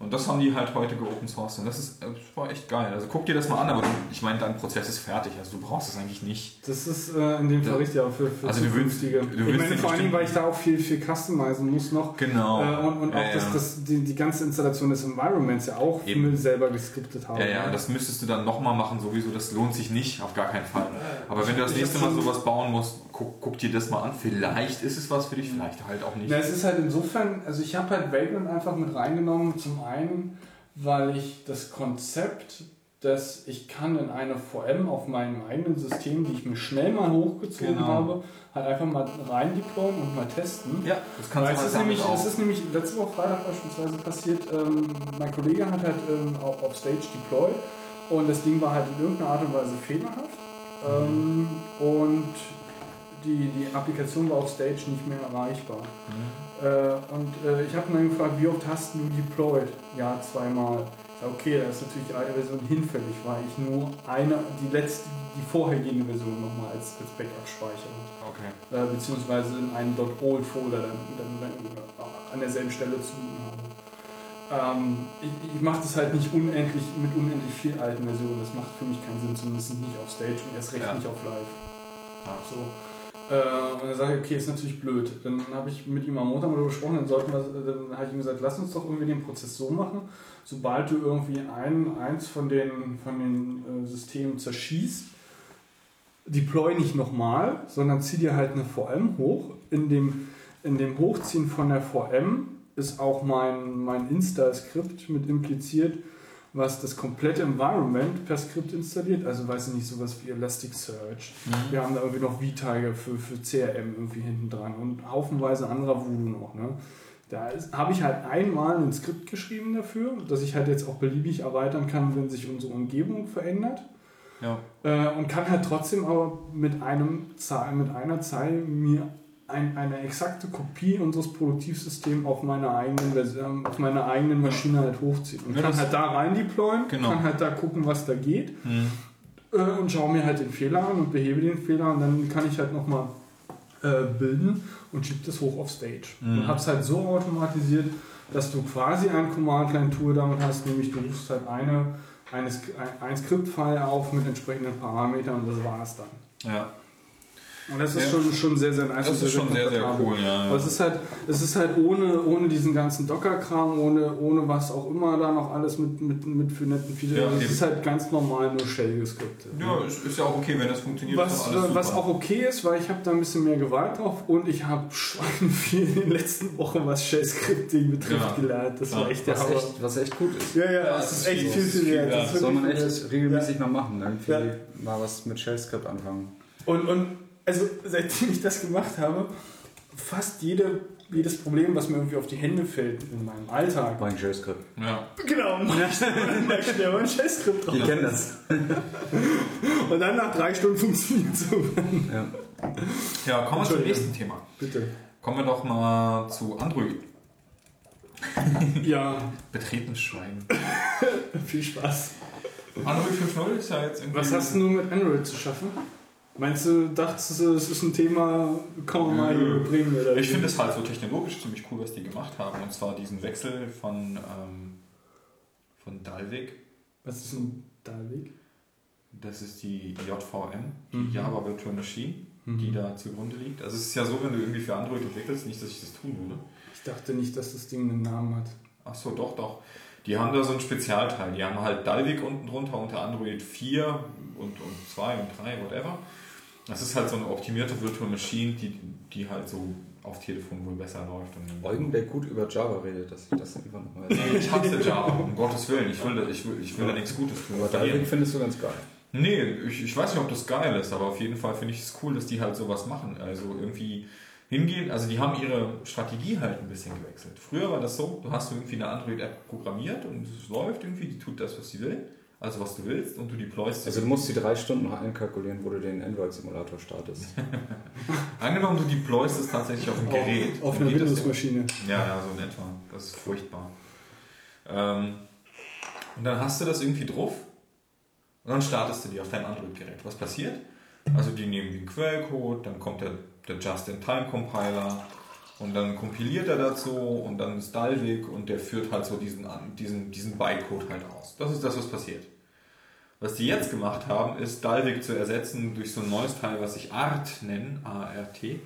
Speaker 2: Und das haben die halt heute geopen sourced. Und das, ist, das war echt geil. Also guck dir das mal an, aber du, ich meine, dein Prozess ist fertig. Also du brauchst es eigentlich nicht.
Speaker 3: Das ist äh, in dem Fall
Speaker 2: Ja.
Speaker 3: richtig, aber für, für
Speaker 2: Also du willst-
Speaker 3: zukünftige.
Speaker 2: du
Speaker 3: ich
Speaker 2: willst
Speaker 3: meine,
Speaker 2: den
Speaker 3: vor allen Dingen,
Speaker 2: bestimmten-
Speaker 3: weil ich da auch viel, viel customizen muss noch.
Speaker 2: Genau.
Speaker 3: Äh, und und auch
Speaker 2: Ja,
Speaker 3: das,
Speaker 2: ja.
Speaker 3: das, die, die ganze Installation des Environments ja auch
Speaker 2: Eben.
Speaker 3: selber geskriptet haben.
Speaker 2: Ja, ja, das müsstest du dann nochmal machen, sowieso. Das lohnt sich nicht, auf gar keinen Fall. Aber wenn du das
Speaker 3: Ich
Speaker 2: nächste Mal sowas bauen musst, guck, guck dir das mal an. Vielleicht ist es was für dich, vielleicht halt auch nicht.
Speaker 3: Na, es ist halt insofern, also ich habe halt Vagrant einfach mit reingenommen, zum einen, weil ich das Konzept, dass ich kann in eine VM auf meinem eigenen System, die ich mir schnell mal hochgezogen
Speaker 2: Genau.
Speaker 3: habe, halt einfach mal rein deployen und mal testen.
Speaker 2: Ja, das kannst
Speaker 3: Weil
Speaker 2: du
Speaker 3: es, ist
Speaker 2: halt damit
Speaker 3: nämlich,
Speaker 2: auch.
Speaker 3: es ist nämlich letzte Woche Freitag beispielsweise passiert, ähm, mein Kollege hat halt ähm, auch auf Stage deployed und das Ding war halt in irgendeiner Art und Weise fehlerhaft ähm, und die, die Applikation war auf Stage nicht mehr erreichbar. Äh, und äh, ich habe ihn dann gefragt, wie oft hast du deployed? Ja, zweimal. Ich sag, okay, da ist natürlich die alte Version hinfällig, weil ich nur eine, die letzte, die vorhergehende Version nochmal als, als Backup speichere
Speaker 2: Okay.
Speaker 3: äh, beziehungsweise in einen .old Folder dann, dann, dann an derselben Stelle zu habe. ähm, ich, ich mache das halt nicht unendlich mit unendlich viel alten Versionen. Das macht für mich keinen Sinn, zumindest nicht auf Stage und erst recht
Speaker 2: Ja.
Speaker 3: nicht auf Live. So. Äh, und sage ich, okay, ist natürlich blöd. Dann habe ich mit ihm am Montag darüber gesprochen, dann, sollten wir, dann habe ich ihm gesagt, lass uns doch irgendwie den Prozess so machen, sobald du irgendwie ein, eins von den, von den äh, Systemen zerschießt, deploy nicht nochmal, sondern zieh dir halt eine VM hoch. In dem, in dem Hochziehen von der VM ist auch mein, mein Install-Skript mit impliziert, was das komplette Environment per Skript installiert. Also weiß ich nicht, sowas wie Elasticsearch. Wir haben da irgendwie noch V-Tiger für, für CRM irgendwie hinten dran und haufenweise anderer Voodoo noch. Ne? Da habe ich halt einmal ein Skript geschrieben dafür, dass ich halt jetzt auch beliebig erweitern kann, wenn sich unsere Umgebung verändert.
Speaker 2: Ja.
Speaker 3: Äh, und kann halt trotzdem aber mit, einem Zahl, mit einer Zeile mir ein, eine exakte Kopie unseres Produktivsystems auf meiner eigenen Version, auf meiner eigenen Maschine halt hochziehen. Und
Speaker 2: Ja,
Speaker 3: kann halt da rein deployen,
Speaker 2: Genau.
Speaker 3: kann halt da gucken, was da geht
Speaker 2: Mhm.
Speaker 3: äh, und schaue mir halt den Fehler an und behebe den Fehler und dann kann ich halt nochmal äh, bilden und schiebe das hoch auf Stage.
Speaker 2: Mhm.
Speaker 3: Und habe es halt so automatisiert, dass du quasi ein Command-Line-Tool damit hast, nämlich du rufst halt eine, eine, ein, ein Skript-File auf mit entsprechenden Parametern und das war es dann.
Speaker 2: Ja,
Speaker 3: Und das ist
Speaker 2: Ja.
Speaker 3: schon, schon sehr, sehr nice.
Speaker 2: das ist schon sehr, sehr cool, ja.
Speaker 3: Aber es ist halt, es ist halt ohne, ohne diesen ganzen Docker-Kram, ohne, ohne was auch immer da noch alles mit, mit, mit für netten Features.
Speaker 2: Ja,
Speaker 3: Also es ist halt ganz normal nur Shell-Geskripte.
Speaker 2: Ja, ist, ist ja auch okay, wenn das funktioniert.
Speaker 3: Was,
Speaker 2: alles
Speaker 3: was
Speaker 2: super.
Speaker 3: auch okay ist, weil ich habe da ein bisschen mehr Gewalt drauf und ich habe Schwein viel in den letzten Wochen, was Shell-Scripting betrifft,
Speaker 2: Ja.
Speaker 3: gelernt. Das
Speaker 2: Ja.
Speaker 3: war echt der
Speaker 4: Was
Speaker 3: Hammer.
Speaker 4: echt, was echt gut ist.
Speaker 3: Ja, ja,
Speaker 2: Ja,
Speaker 3: das
Speaker 2: das
Speaker 3: ist echt
Speaker 2: viel-
Speaker 3: viel, viel wert. Das
Speaker 4: Soll man echt regelmäßig mal machen. Irgendwie
Speaker 3: Ja.
Speaker 4: mal was mit Shell-Script anfangen.
Speaker 3: Und, und also seitdem ich das gemacht habe, fast jede, jedes Problem, was mir irgendwie auf die Hände fällt in meinem Alltag.
Speaker 4: Mein Shell-Script.
Speaker 2: Ja.
Speaker 3: Genau, mach schnell mal ein Shell-Skript drauf.
Speaker 4: Die kennen das.
Speaker 3: Und dann nach drei Stunden funktioniert es so.
Speaker 4: Ja.
Speaker 2: ja, kommen wir zum nächsten Thema.
Speaker 3: Bitte.
Speaker 2: Kommen wir doch mal zu Android.
Speaker 3: Ja,
Speaker 2: Betretenes Schwein.
Speaker 3: viel Spaß.
Speaker 2: Android 5.0 ist ja jetzt irgendwie...
Speaker 3: Was hast du nur mit Android zu schaffen? Meinst du, dachtest du, es ist ein Thema, kann man mal bringen? Oder
Speaker 2: Ich finde es halt so technologisch ziemlich cool, was die gemacht haben. Und zwar diesen Wechsel von, ähm, von Dalvik,
Speaker 3: Was ist ein Dalvik?
Speaker 2: das ist die JVM, die
Speaker 3: Mhm.
Speaker 2: Java Virtual Machine, die da zugrunde liegt. Also es ist ja so, wenn du irgendwie für Android entwickelst, nicht, dass ich das tun würde.
Speaker 3: Ich dachte nicht, dass das Ding einen Namen hat.
Speaker 2: Ach so, doch, doch. Die haben da so ein Spezialteil. Die haben halt Dalvik unten drunter unter Android 4 und, und 2 und 3, whatever. Das ist halt so eine optimierte Virtual Machine, die, die halt so auf Telefon wohl besser läuft. Und
Speaker 4: Eugen, der gut über Java redet, dass ich das einfach nochmal
Speaker 2: ich hasse Java, um Gottes Willen. Ich will, da- ich will, ich will da nichts Gutes tun.
Speaker 4: Aber Dalvik findest du ganz geil.
Speaker 2: Nee, ich, ich weiß nicht, ob das geil ist, aber auf jeden Fall finde ich es cool, dass die halt sowas machen. Also irgendwie hingehen, also die haben ihre Strategie halt ein bisschen gewechselt. Früher war das so, du hast irgendwie eine Android-App programmiert und es läuft irgendwie, die tut das, was sie will, also was du willst und du deployst
Speaker 4: Also du musst die drei Stunden noch einkalkulieren, wo du den Android-Simulator startest.
Speaker 2: Angenommen, du deployst es tatsächlich auf dem Gerät.
Speaker 3: Auf
Speaker 2: dann
Speaker 3: einer Windows-Maschine.
Speaker 2: Ja, ja, so in etwa. Das ist furchtbar. Ähm, und dann hast du das irgendwie drauf und dann startest du die auf dein Android-Gerät. Was passiert? Also die nehmen den Quellcode, dann kommt der, der Just-in-Time-Compiler und dann kompiliert er dazu und dann ist Dalvik und der führt halt so diesen, an- diesen, diesen Bytecode halt aus. Das ist das, was passiert. Was die jetzt gemacht haben, ist Dalvik zu ersetzen durch so ein neues Teil, was sich ART nennen, A-R-T.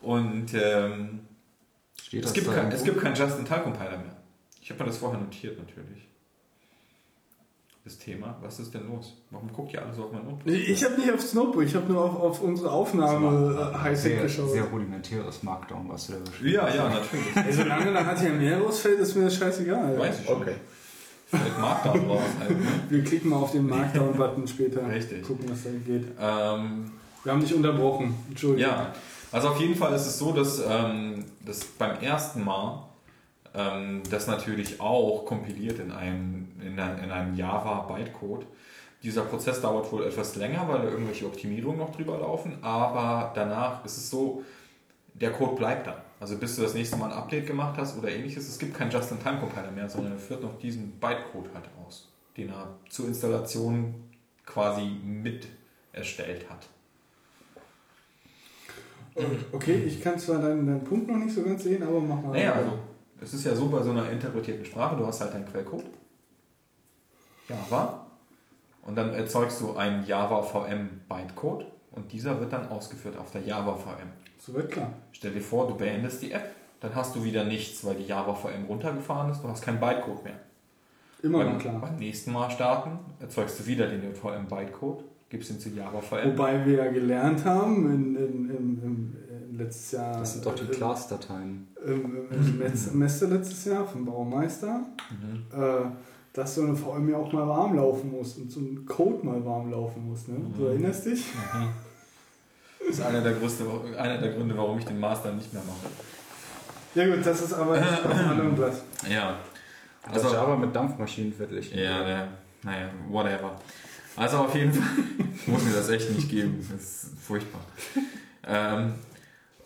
Speaker 2: Und ähm,
Speaker 4: Steht
Speaker 2: es gibt, kein, es gibt keinen Just-in-Time-Compiler mehr. Ich habe mir das vorher notiert natürlich. Das Thema. Was ist denn los? Warum guckt ihr alle so auf mein Notebook?
Speaker 3: Ich habe nicht aufs Notebook, ich habe nur auf, auf unsere Aufnahme äh, Hightech
Speaker 4: sehr,
Speaker 3: geschaut.
Speaker 4: sehr rudimentäres Markdown, was du da beschrieben
Speaker 2: Ja, ja, natürlich.
Speaker 3: Ey, solange da HTML rausfällt, ist mir das scheißegal.
Speaker 2: Weiß ich schon.
Speaker 4: Okay.
Speaker 2: Vielleicht Markdown raus halt. Ne?
Speaker 3: Wir klicken mal auf den Markdown-Button später.
Speaker 2: Richtig.
Speaker 3: Gucken, was da geht.
Speaker 2: Ähm,
Speaker 3: Wir haben dich unterbrochen. Entschuldigung.
Speaker 2: ja, also auf jeden Fall ist es so, dass, ähm, dass beim ersten Mal ähm, das natürlich auch kompiliert in einem, in einem, in einem Java-Bytecode. Dieser Prozess dauert wohl etwas länger, weil da irgendwelche Optimierungen noch drüber laufen, aber danach ist es so, der Code bleibt dann. Also bis du das nächste Mal ein Update gemacht hast oder ähnliches, es gibt keinen Just-in-Time-Compiler mehr, sondern er führt noch diesen Bytecode halt aus, den er zur Installation quasi mit erstellt hat.
Speaker 3: Okay, ich kann zwar deinen, deinen Punkt noch nicht so ganz sehen, aber mach mal.
Speaker 2: Naja, also es ist ja so bei so einer interpretierten Sprache, du hast halt deinen Quellcode, Java, und dann erzeugst du einen Java VM Bytecode und dieser wird dann ausgeführt auf der Java VM.
Speaker 3: So wird klar.
Speaker 2: Stell dir vor, du beendest die App, dann hast du wieder nichts, weil die Java VM runtergefahren ist, du hast keinen Bytecode mehr.
Speaker 3: Immer
Speaker 2: beim,
Speaker 3: noch klar.
Speaker 2: beim nächsten Mal starten, erzeugst du wieder den VM Bytecode, gibst ihn zu Java VM.
Speaker 3: Wobei wir ja gelernt haben, in, in, in letztes Jahr.
Speaker 4: Das sind doch die
Speaker 3: äh,
Speaker 4: Class-Dateien.
Speaker 3: Im, Semester letztes Jahr vom Baumeister, äh, dass so eine VM ja auch mal warm laufen muss und so ein Code mal warm laufen muss. Ne? Du erinnerst dich?
Speaker 2: Das ist einer der, größte, einer der Gründe, warum ich den Master nicht mehr mache.
Speaker 3: Ja gut, das ist aber auf einem anderen Blatt.
Speaker 2: Ja.
Speaker 4: Also
Speaker 2: Also,
Speaker 4: Java mit Dampfmaschinen verglichen.
Speaker 2: ja, ne, naja, whatever. Also auf jeden Fall muss mir das echt nicht geben. Das ist furchtbar. Ähm,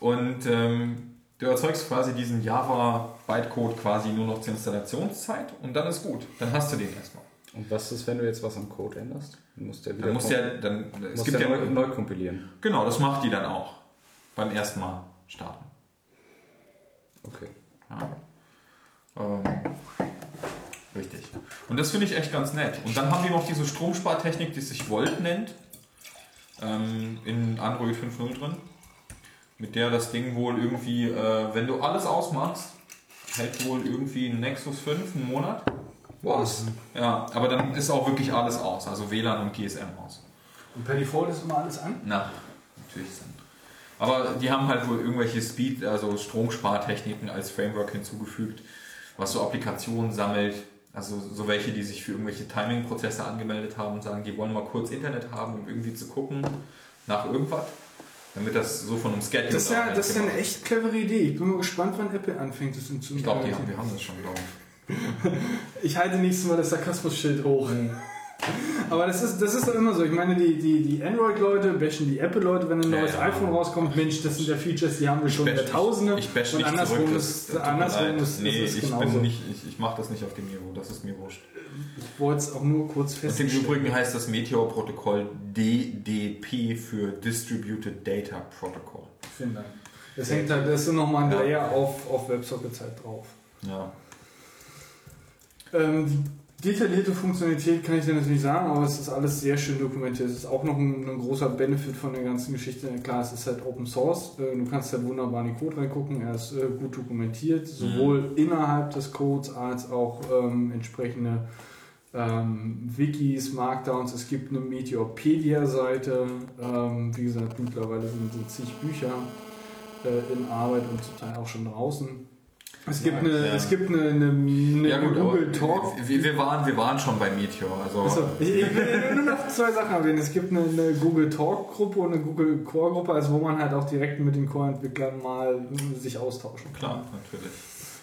Speaker 2: und ähm, du erzeugst quasi diesen Java Bytecode quasi nur noch zur Installationszeit und dann ist gut. Dann hast du den erstmal.
Speaker 4: Und was ist, wenn du jetzt was am Code änderst? Dann musst du ja wieder
Speaker 2: Dann musst ja, dann, es gibt
Speaker 4: ja
Speaker 2: ja,
Speaker 4: neu, neu kompilieren.
Speaker 2: genau, das macht die dann auch beim ersten Mal starten.
Speaker 4: Okay.
Speaker 2: Ja. Ähm, richtig. Und das finde ich echt ganz nett. Und dann haben die noch diese Stromspartechnik, die sich Volt nennt, ähm, in Android 5.0 drin, mit der das Ding wohl irgendwie, äh, wenn du alles ausmachst, hält wohl irgendwie ein Nexus 5 einen Monat.
Speaker 4: Was?
Speaker 2: Ja, aber dann ist auch wirklich alles aus, also WLAN und GSM aus.
Speaker 3: Und per Default ist immer alles an?
Speaker 2: Na, natürlich sind. Aber die haben halt wohl irgendwelche Speed, also Stromspartechniken als Framework hinzugefügt, was so Applikationen sammelt. Also so welche, die sich für irgendwelche Timing-Prozesse angemeldet haben und sagen, die wollen mal kurz Internet haben, um irgendwie zu gucken nach irgendwas. Damit das so von einem Schedule
Speaker 3: Das ist ja, das ist ja eine echt clevere Idee. Ich bin mal gespannt, wann Apple anfängt, das zu
Speaker 2: Ich glaube, die haben, wir haben das schon, glaube ich.
Speaker 3: Ich halte nächstes Mal das Sarkasmus-Schild hoch. Aber das ist, das ist doch immer so. Ich meine, die, die, die Android-Leute bashen die Apple-Leute, wenn ein
Speaker 2: Ja,
Speaker 3: neues
Speaker 2: ja.
Speaker 3: iPhone rauskommt. Mensch, das sind ja Features, die haben wir schon Jahrtausende.
Speaker 2: nicht- ich bash nicht
Speaker 3: andersrum
Speaker 2: zurück,
Speaker 3: ist,
Speaker 2: das-
Speaker 3: andersrum ist,
Speaker 2: Nee,
Speaker 3: ist es
Speaker 2: ich,
Speaker 3: genauso.
Speaker 2: bin nicht, ich, ich mache das nicht auf dem Niveau, das ist mir wurscht.
Speaker 3: Ich wollte es auch nur kurz
Speaker 2: Und im
Speaker 3: feststellen.
Speaker 2: Übrigen heißt das Meteor-Protokoll DDP für Distributed Data Protocol.
Speaker 3: Vielen Dank. Das hängt halt, das ist nochmal ein
Speaker 2: Ja.
Speaker 3: Layer auf, auf WebSockets halt drauf.
Speaker 2: Ja.
Speaker 3: Ähm, die detaillierte Funktionalität kann ich dir natürlich sagen, aber es ist alles sehr schön dokumentiert. Es ist auch noch ein, ein großer Benefit von der ganzen Geschichte. Klar, es ist halt Open Source. Äh, Du kannst halt wunderbar in den Code reingucken. Er ist äh, gut dokumentiert, sowohl innerhalb des Codes als auch ähm, entsprechende ähm, Wikis, Markdowns. Es gibt eine Meteorpedia-Seite. Ähm, wie gesagt, mittlerweile sind, sind zig Bücher äh, in Arbeit und zum Teil auch schon draußen. Es gibt eine,
Speaker 2: Ja.
Speaker 3: es gibt eine, eine, eine
Speaker 2: Ja gut,
Speaker 3: Google Talk.
Speaker 2: Wir, wir, waren, wir waren schon bei Meteor. Also,
Speaker 3: Achso, ich, ich will nur noch zwei Sachen erwähnen. Es gibt eine, eine Google Talk Gruppe und eine Google Core Gruppe, also wo man halt auch direkt mit den Core-Entwicklern mal sich austauschen kann.
Speaker 2: klar, natürlich.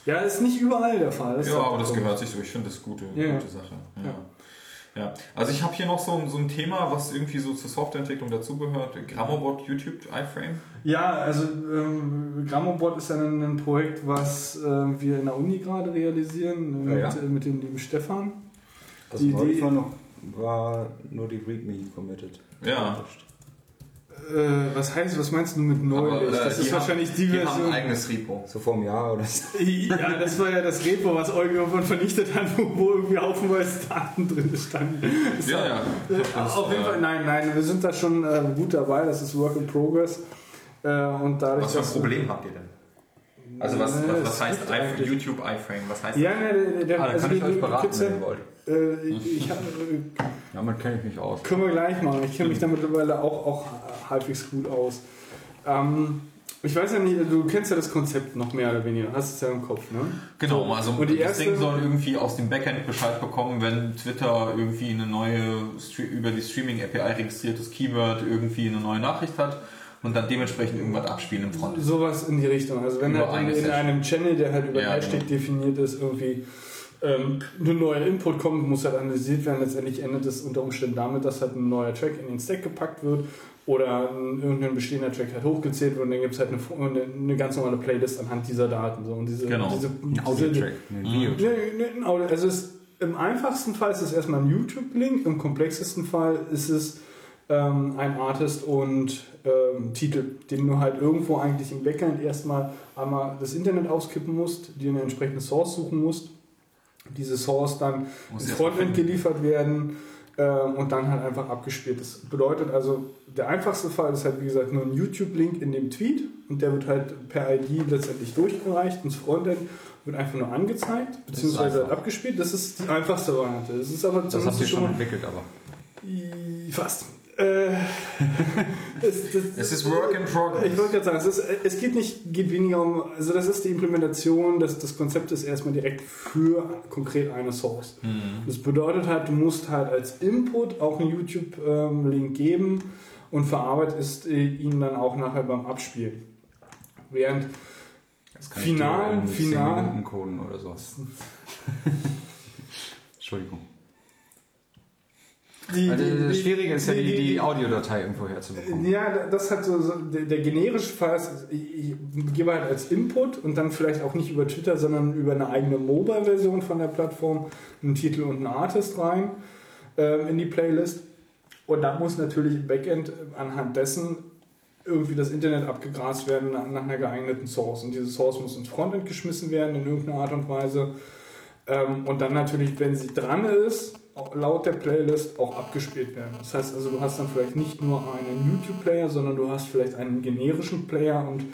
Speaker 3: Ja, ist nicht überall der Fall. ist
Speaker 2: Ja, aber das
Speaker 3: so.
Speaker 2: gehört sich so. Ich finde das gute,
Speaker 3: Ja, ja.
Speaker 2: gute Sache. Ja. Ja. Also ich habe hier noch so, ein- so ein Thema, was irgendwie so zur Softwareentwicklung dazugehört. Grammobot, YouTube, iFrame.
Speaker 3: Ja, also ähm, Grammobot ist ja ein, ein Projekt, was äh, wir in der Uni gerade realisieren
Speaker 4: Ja,
Speaker 3: mit,
Speaker 4: ja.
Speaker 3: äh, mit dem lieben Stefan.
Speaker 4: Das
Speaker 3: Die Idee-
Speaker 4: war noch war nur die README committed.
Speaker 2: Ja.
Speaker 3: Äh, was heißt, was meinst du mit neulich?
Speaker 2: Aber, äh,
Speaker 3: das ist wahrscheinlich
Speaker 2: haben,
Speaker 3: die
Speaker 2: Die haben
Speaker 3: Version.
Speaker 2: ein eigenes Repo.
Speaker 4: So vor einem Jahr oder so.
Speaker 3: Ja, das war ja das Repo, was Eugen irgendwann vernichtet hat, wo, irgendwie haufenweise Daten drin standen. Das
Speaker 2: Ja,
Speaker 3: war-
Speaker 2: ja.
Speaker 3: Äh,
Speaker 2: Das,
Speaker 3: auf jeden
Speaker 2: äh,
Speaker 3: Fall, nein, nein, wir sind da schon äh, gut dabei, das ist Work in Progress. Äh, und dadurch,
Speaker 2: Was für ein Problem habt ihr denn? Also was,
Speaker 3: Nee,
Speaker 2: was, was heißt YouTube, iFrame? Was heißt
Speaker 3: Ja, ne, der, der,
Speaker 4: Ah,
Speaker 3: also
Speaker 4: kann ich euch beraten, wenn ihr wollt.
Speaker 3: Äh, ich, hab,
Speaker 4: Damit kenne ich mich aus.
Speaker 3: können wir gleich machen. Ich kenne mich da mittlerweile auch, auch halbwegs gut aus. Ähm, ich weiß ja nicht, du kennst ja das Konzept noch mehr oder weniger, hast es ja im Kopf, ne?
Speaker 2: Genau, also
Speaker 3: Und die
Speaker 2: das
Speaker 3: erste-
Speaker 2: Ding soll irgendwie aus dem Backend Bescheid bekommen, wenn Twitter irgendwie eine neue über die Streaming API registriertes Keyword irgendwie eine neue Nachricht hat und dann dementsprechend irgendwas abspielen im Front.
Speaker 3: Sowas in die Richtung. Also wenn
Speaker 2: Über
Speaker 3: halt in, in einem Channel, der halt über
Speaker 2: Ja,
Speaker 3: Hashtag
Speaker 2: genau.
Speaker 3: definiert ist, irgendwie ähm, ein neuer Input kommt, muss halt analysiert werden. Letztendlich endet es unter Umständen damit, dass halt ein neuer Track in den Stack gepackt wird oder ein, irgendein bestehender Track halt hochgezählt wird und dann gibt es halt eine, eine, eine ganz normale Playlist anhand dieser Daten. So. Und diese,
Speaker 2: Genau.
Speaker 3: diese,
Speaker 4: Ein Audio-Track,
Speaker 3: Audio. Also es, im einfachsten Fall ist es erstmal ein YouTube-Link, im komplexesten Fall ist es ähm, ein Artist und ähm, Titel, den du halt irgendwo eigentlich im Backend erstmal einmal das Internet auskippen musst, dir eine entsprechende Source suchen musst, diese Source dann
Speaker 5: Muss
Speaker 3: ins Frontend geliefert werden ähm, und dann halt einfach abgespielt. Das bedeutet also, der einfachste Fall ist halt wie gesagt nur ein YouTube-Link in dem Tweet und der wird halt per ID letztendlich durchgereicht ins Frontend, wird einfach nur angezeigt, beziehungsweise halt
Speaker 5: einfach.
Speaker 3: abgespielt. Das ist die einfachste Variante. Das ist aber
Speaker 4: Das
Speaker 3: zumindest
Speaker 4: sie schon entwickelt, aber.
Speaker 3: Fast. Äh, es, das,
Speaker 5: Es ist Work in Progress.
Speaker 3: Ich wollte gerade sagen, es, ist, es geht nicht, geht weniger um, also das ist die Implementation, das, das Konzept ist erstmal direkt für konkret eine Source. Das bedeutet halt, du musst halt als Input auch einen YouTube-Link geben und verarbeitet ist äh, ihn dann auch nachher beim Abspielen. Während Final- final-
Speaker 4: 10 Minuten coden oder sowas. Entschuldigung.
Speaker 3: Die,
Speaker 4: Also das Schwierige ist ja, die, die,
Speaker 3: die-
Speaker 4: Audiodatei irgendwo herzubekommen.
Speaker 3: Ja, das hat so, so der, der generische Fall ist, ich, ich gebe halt als Input und dann vielleicht auch nicht über Twitter, sondern über eine eigene Mobile-Version von der Plattform einen Titel und einen Artist rein ähm, in die Playlist. Und dann muss natürlich im Backend anhand dessen irgendwie das Internet abgegrast werden nach, nach einer geeigneten Source. Und diese Source muss ins Frontend geschmissen werden in irgendeiner Art und Weise. Ähm, und dann natürlich, wenn sie dran ist, laut der Playlist auch abgespielt werden. Das heißt also, du hast dann vielleicht nicht nur einen YouTube-Player, sondern du hast vielleicht einen generischen Player und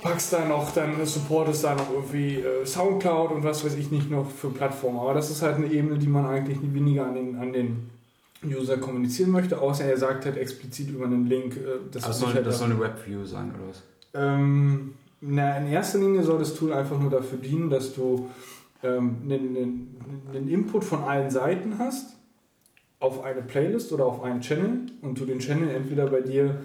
Speaker 3: packst da noch, dann supportest da noch irgendwie äh, Soundcloud und was weiß ich nicht noch für Plattformen. Aber das ist halt eine Ebene, die man eigentlich nie weniger an den, an den User kommunizieren möchte, außer er sagt halt explizit über einen Link, äh, das ich
Speaker 4: soll,
Speaker 3: halt
Speaker 4: das soll eine Webview sein oder was?
Speaker 3: ähm, na, in erster Linie soll das Tool einfach nur dafür dienen, dass du ähm, einen, einen, einen Input von allen Seiten hast auf eine Playlist oder auf einen Channel und du den Channel entweder bei dir,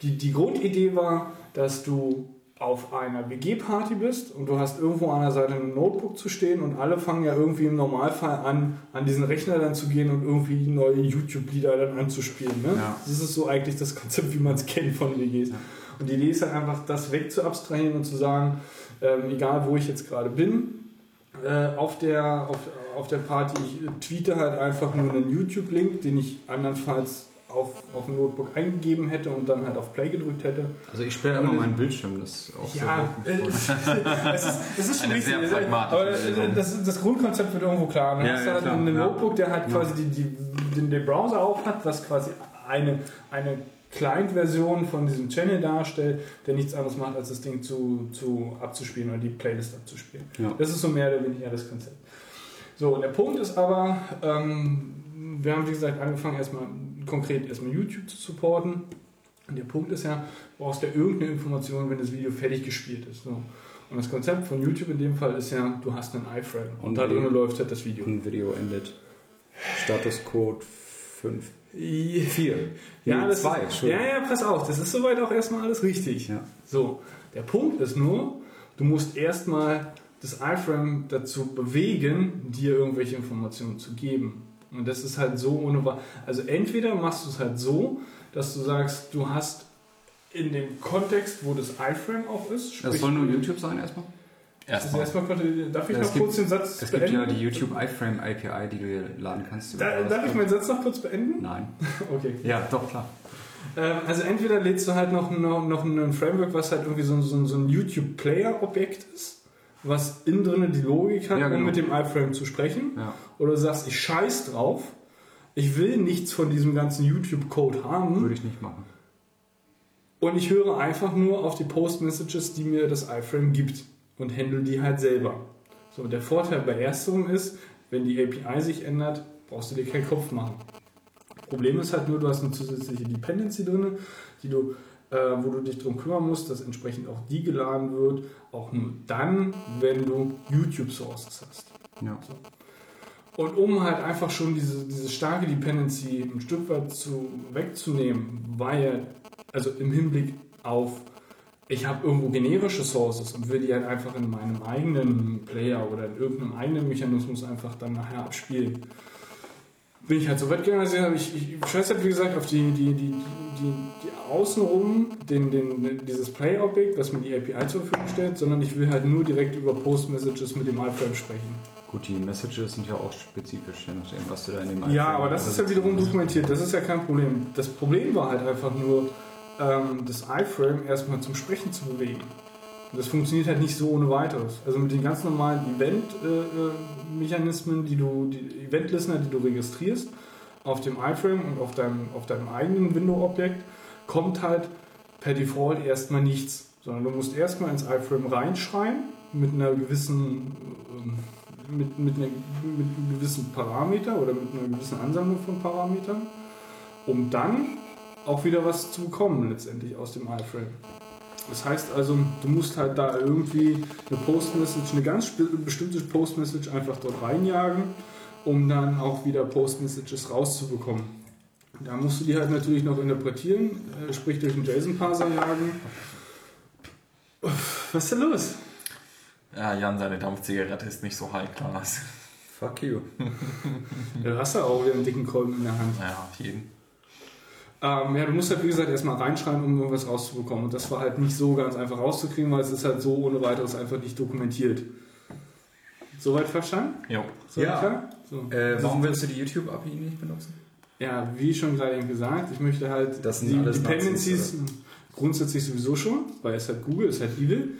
Speaker 3: die, die Grundidee war, dass du auf einer WG-Party bist und du hast irgendwo an der Seite ein Notebook zu stehen und alle fangen ja irgendwie im Normalfall an, an diesen Rechner dann zu gehen und irgendwie neue YouTube-Lieder dann anzuspielen. Ne?
Speaker 4: Ja.
Speaker 3: Das ist so eigentlich das Konzept, wie man es kennt von WGs. Und die Idee ist halt einfach, das weg zu abstrahieren und zu sagen, ähm, egal wo ich jetzt gerade bin, äh, auf, der, auf, auf der Party, ich äh, tweete halt einfach nur einen YouTube-Link, den ich andernfalls auf, auf dem Notebook eingegeben hätte und dann halt auf Play gedrückt hätte.
Speaker 4: Also ich sperre immer meinen Bildschirm, das ist auch
Speaker 3: Ja,
Speaker 4: sehr
Speaker 3: äh, es ist, es ist schon
Speaker 5: Eine sehr
Speaker 3: Aber äh,
Speaker 5: Lösung.
Speaker 3: das, das Grundkonzept wird irgendwo klar. Du
Speaker 4: Ja,
Speaker 3: hast
Speaker 4: ja,
Speaker 3: halt
Speaker 4: klar,
Speaker 3: einen. Notebook, der halt
Speaker 4: Ja.
Speaker 3: quasi die, die, den, den Browser aufhat, was quasi eine, eine Client-Version von diesem Channel darstellt, der nichts anderes macht, als das Ding zu, zu abzuspielen oder die Playlist abzuspielen.
Speaker 4: Ja.
Speaker 3: Das ist so mehr oder weniger das Konzept. So, und der Punkt ist aber, ähm, wir haben wie gesagt angefangen, erstmal konkret erstmal YouTube zu supporten. Und der Punkt ist ja, du brauchst ja irgendeine Information, wenn das Video fertig gespielt ist. So. Und das Konzept von YouTube in dem Fall ist ja, du hast einen iFrame und,
Speaker 4: Und
Speaker 3: da drin läuft halt das Video.
Speaker 4: Und Video endet. Statuscode 5. 4.
Speaker 3: Ja, das
Speaker 4: 2,
Speaker 3: ist, ja, ja, pass auf, das ist soweit auch erstmal alles richtig.
Speaker 4: Ja.
Speaker 3: So, der Punkt ist nur, du musst erstmal das iFrame dazu bewegen, dir irgendwelche Informationen zu geben. Und das ist halt so ohne. Also entweder machst du es halt so, dass du sagst, du hast in dem Kontext, wo das iFrame auch ist,
Speaker 4: Das soll nur YouTube sein erstmal?
Speaker 3: Das ist
Speaker 5: Erstmal.
Speaker 3: erstmal konnte, darf ich
Speaker 4: Ja, es
Speaker 3: noch
Speaker 4: gibt-
Speaker 3: kurz den Satz
Speaker 4: Es gibt ja
Speaker 3: beenden?
Speaker 4: die YouTube iFrame API, die du dir laden kannst.
Speaker 3: da, darf ich meinen Satz noch kurz beenden?
Speaker 4: Nein.
Speaker 3: Okay.
Speaker 4: Ja, doch, klar.
Speaker 3: Ähm, also entweder lädst du halt noch, noch, noch ein Framework, was halt irgendwie so, ein- so, ein- so ein YouTube-Player-Objekt ist, was innen drin die Logik hat,
Speaker 4: Ja,
Speaker 3: um
Speaker 4: genau.
Speaker 3: mit dem iFrame zu sprechen.
Speaker 4: Ja.
Speaker 3: Oder du sagst, ich scheiß drauf, ich will nichts von diesem ganzen YouTube-Code haben
Speaker 4: Würde ich nicht machen.
Speaker 3: und ich höre einfach nur auf die Post-Messages, die mir das iFrame gibt und handle die halt selber. So, der Vorteil bei ersterem ist, wenn die API sich ändert, brauchst du dir keinen Kopf machen. Problem ist halt nur, du hast eine zusätzliche Dependency drin, die du, äh, wo du dich darum kümmern musst, dass entsprechend auch die geladen wird, auch nur dann, wenn du YouTube-Sources hast.
Speaker 4: Ja.
Speaker 3: Und um halt einfach schon diese, diese starke Dependency ein Stück weit zu, wegzunehmen, weil, also im Hinblick auf, ich habe irgendwo generische Sources und will die halt einfach in meinem eigenen Player oder in irgendeinem eigenen Mechanismus einfach dann nachher abspielen. Bin ich halt so weit gegangen, dass ich, ich, ich scheiße halt wie gesagt auf die, die, die, die, die außenrum, den, den, dieses Play-Objekt, was mir die API zur Verfügung stellt, sondern ich will halt nur direkt über Post-Messages mit dem iFrame sprechen.
Speaker 4: Gut, die Messages sind ja auch spezifisch, je nachdem, was du da in dem
Speaker 3: Ja,
Speaker 4: iFrame
Speaker 3: aber das ist ja wiederum dokumentiert. Das ist ja kein Problem. Das Problem war halt einfach nur, ähm, das iFrame erstmal zum Sprechen zu bewegen. Das funktioniert halt nicht so ohne weiteres. Also mit den ganz normalen Event-Mechanismen, die du, die Event-Listener, die du registrierst, auf dem iFrame und auf deinem, auf deinem eigenen Window-Objekt, kommt halt per Default erstmal nichts. Sondern du musst erstmal ins iFrame reinschreien mit einer gewissen ähm, mit, mit, einer, mit einem gewissen Parameter oder mit einer gewissen Ansammlung von Parametern, um dann auch wieder was zu bekommen letztendlich aus dem iFrame. Das heißt also, du musst halt da irgendwie eine Postmessage, eine ganz bestimmte Postmessage einfach dort reinjagen, um dann auch wieder Postmessages rauszubekommen. Da musst du die halt natürlich noch interpretieren, äh, sprich durch einen JSON-Parser jagen. Was ist denn los?
Speaker 5: Ja, Jan, seine Dampfzigarette ist nicht so high class.
Speaker 4: Fuck you.
Speaker 3: Du hast ja auch wieder einen dicken Kolben in der Hand.
Speaker 5: Ja, auf jeden.
Speaker 3: Ähm, ja, du musst halt wie gesagt erstmal reinschreiben, um irgendwas rauszubekommen. Und das war halt nicht so ganz einfach rauszukriegen, weil es ist halt so ohne weiteres einfach nicht dokumentiert. Soweit verstanden?
Speaker 5: Jo.
Speaker 3: Soweit
Speaker 4: Ja.
Speaker 3: klar? So.
Speaker 4: Äh, warum willst du die YouTube-API nicht benutzen?
Speaker 3: Ja, wie schon gerade eben gesagt, ich möchte halt
Speaker 4: Das sind
Speaker 3: die
Speaker 4: alles
Speaker 3: Dependencies
Speaker 4: Nazis,
Speaker 3: grundsätzlich sowieso schon, weil es halt Google, es ist halt evil.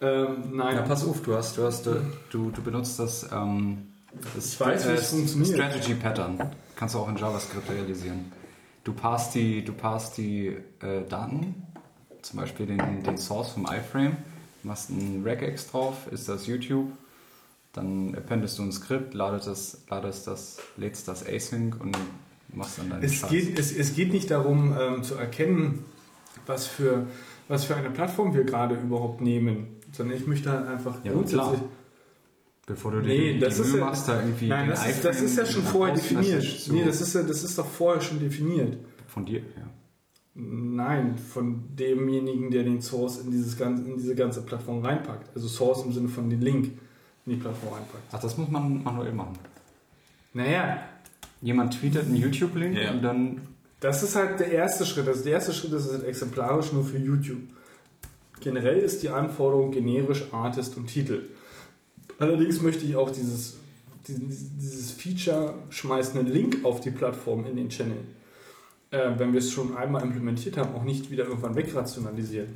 Speaker 3: Ähm, nein,
Speaker 4: Ja, pass auf, du hast, du hast, äh, du, du benutzt das, ähm, das
Speaker 3: Ich weiß, wie es funktioniert.
Speaker 4: Strategy Pattern. Kannst du auch in JavaScript realisieren. Du passt die, du passt die äh, Daten, zum Beispiel den, den Source vom iFrame, machst einen Regex drauf, ist das YouTube, dann appendest du ein Skript, ladest das, ladest das, lädst das Async und machst dann deinen
Speaker 3: Es geht, es, es geht nicht darum ähm, zu erkennen, was für, was für eine Plattform wir gerade überhaupt nehmen, sondern ich möchte halt einfach
Speaker 4: Ja, klar. Bevor du
Speaker 3: Nee,
Speaker 4: die,
Speaker 3: das
Speaker 4: die
Speaker 3: ist
Speaker 4: Mühe
Speaker 3: ja-
Speaker 4: machst, da irgendwie
Speaker 3: Nein, das ist, das ist ja schon vorher definiert.
Speaker 4: Zu-
Speaker 3: Nee, das ist, ja, das ist doch vorher schon definiert.
Speaker 4: von dir, ja.
Speaker 3: Nein, von demjenigen, der den Source in, dieses ganze, in diese ganze Plattform reinpackt. Also Source im Sinne von den Link in die Plattform reinpackt.
Speaker 4: Ach, das muss man manuell machen.
Speaker 3: Naja,
Speaker 4: Jemand tweetet einen YouTube-Link
Speaker 5: Ja.
Speaker 4: und dann
Speaker 3: das ist halt der erste Schritt. Also der erste Schritt ist halt exemplarisch nur für YouTube. Generell ist die Anforderung generisch Artist und Titel. Allerdings möchte ich auch dieses, dieses, Feature, schmeißt einen Link auf die Plattform in den Channel. Äh, wenn wir es schon einmal implementiert haben, auch nicht wieder irgendwann wegrationalisieren.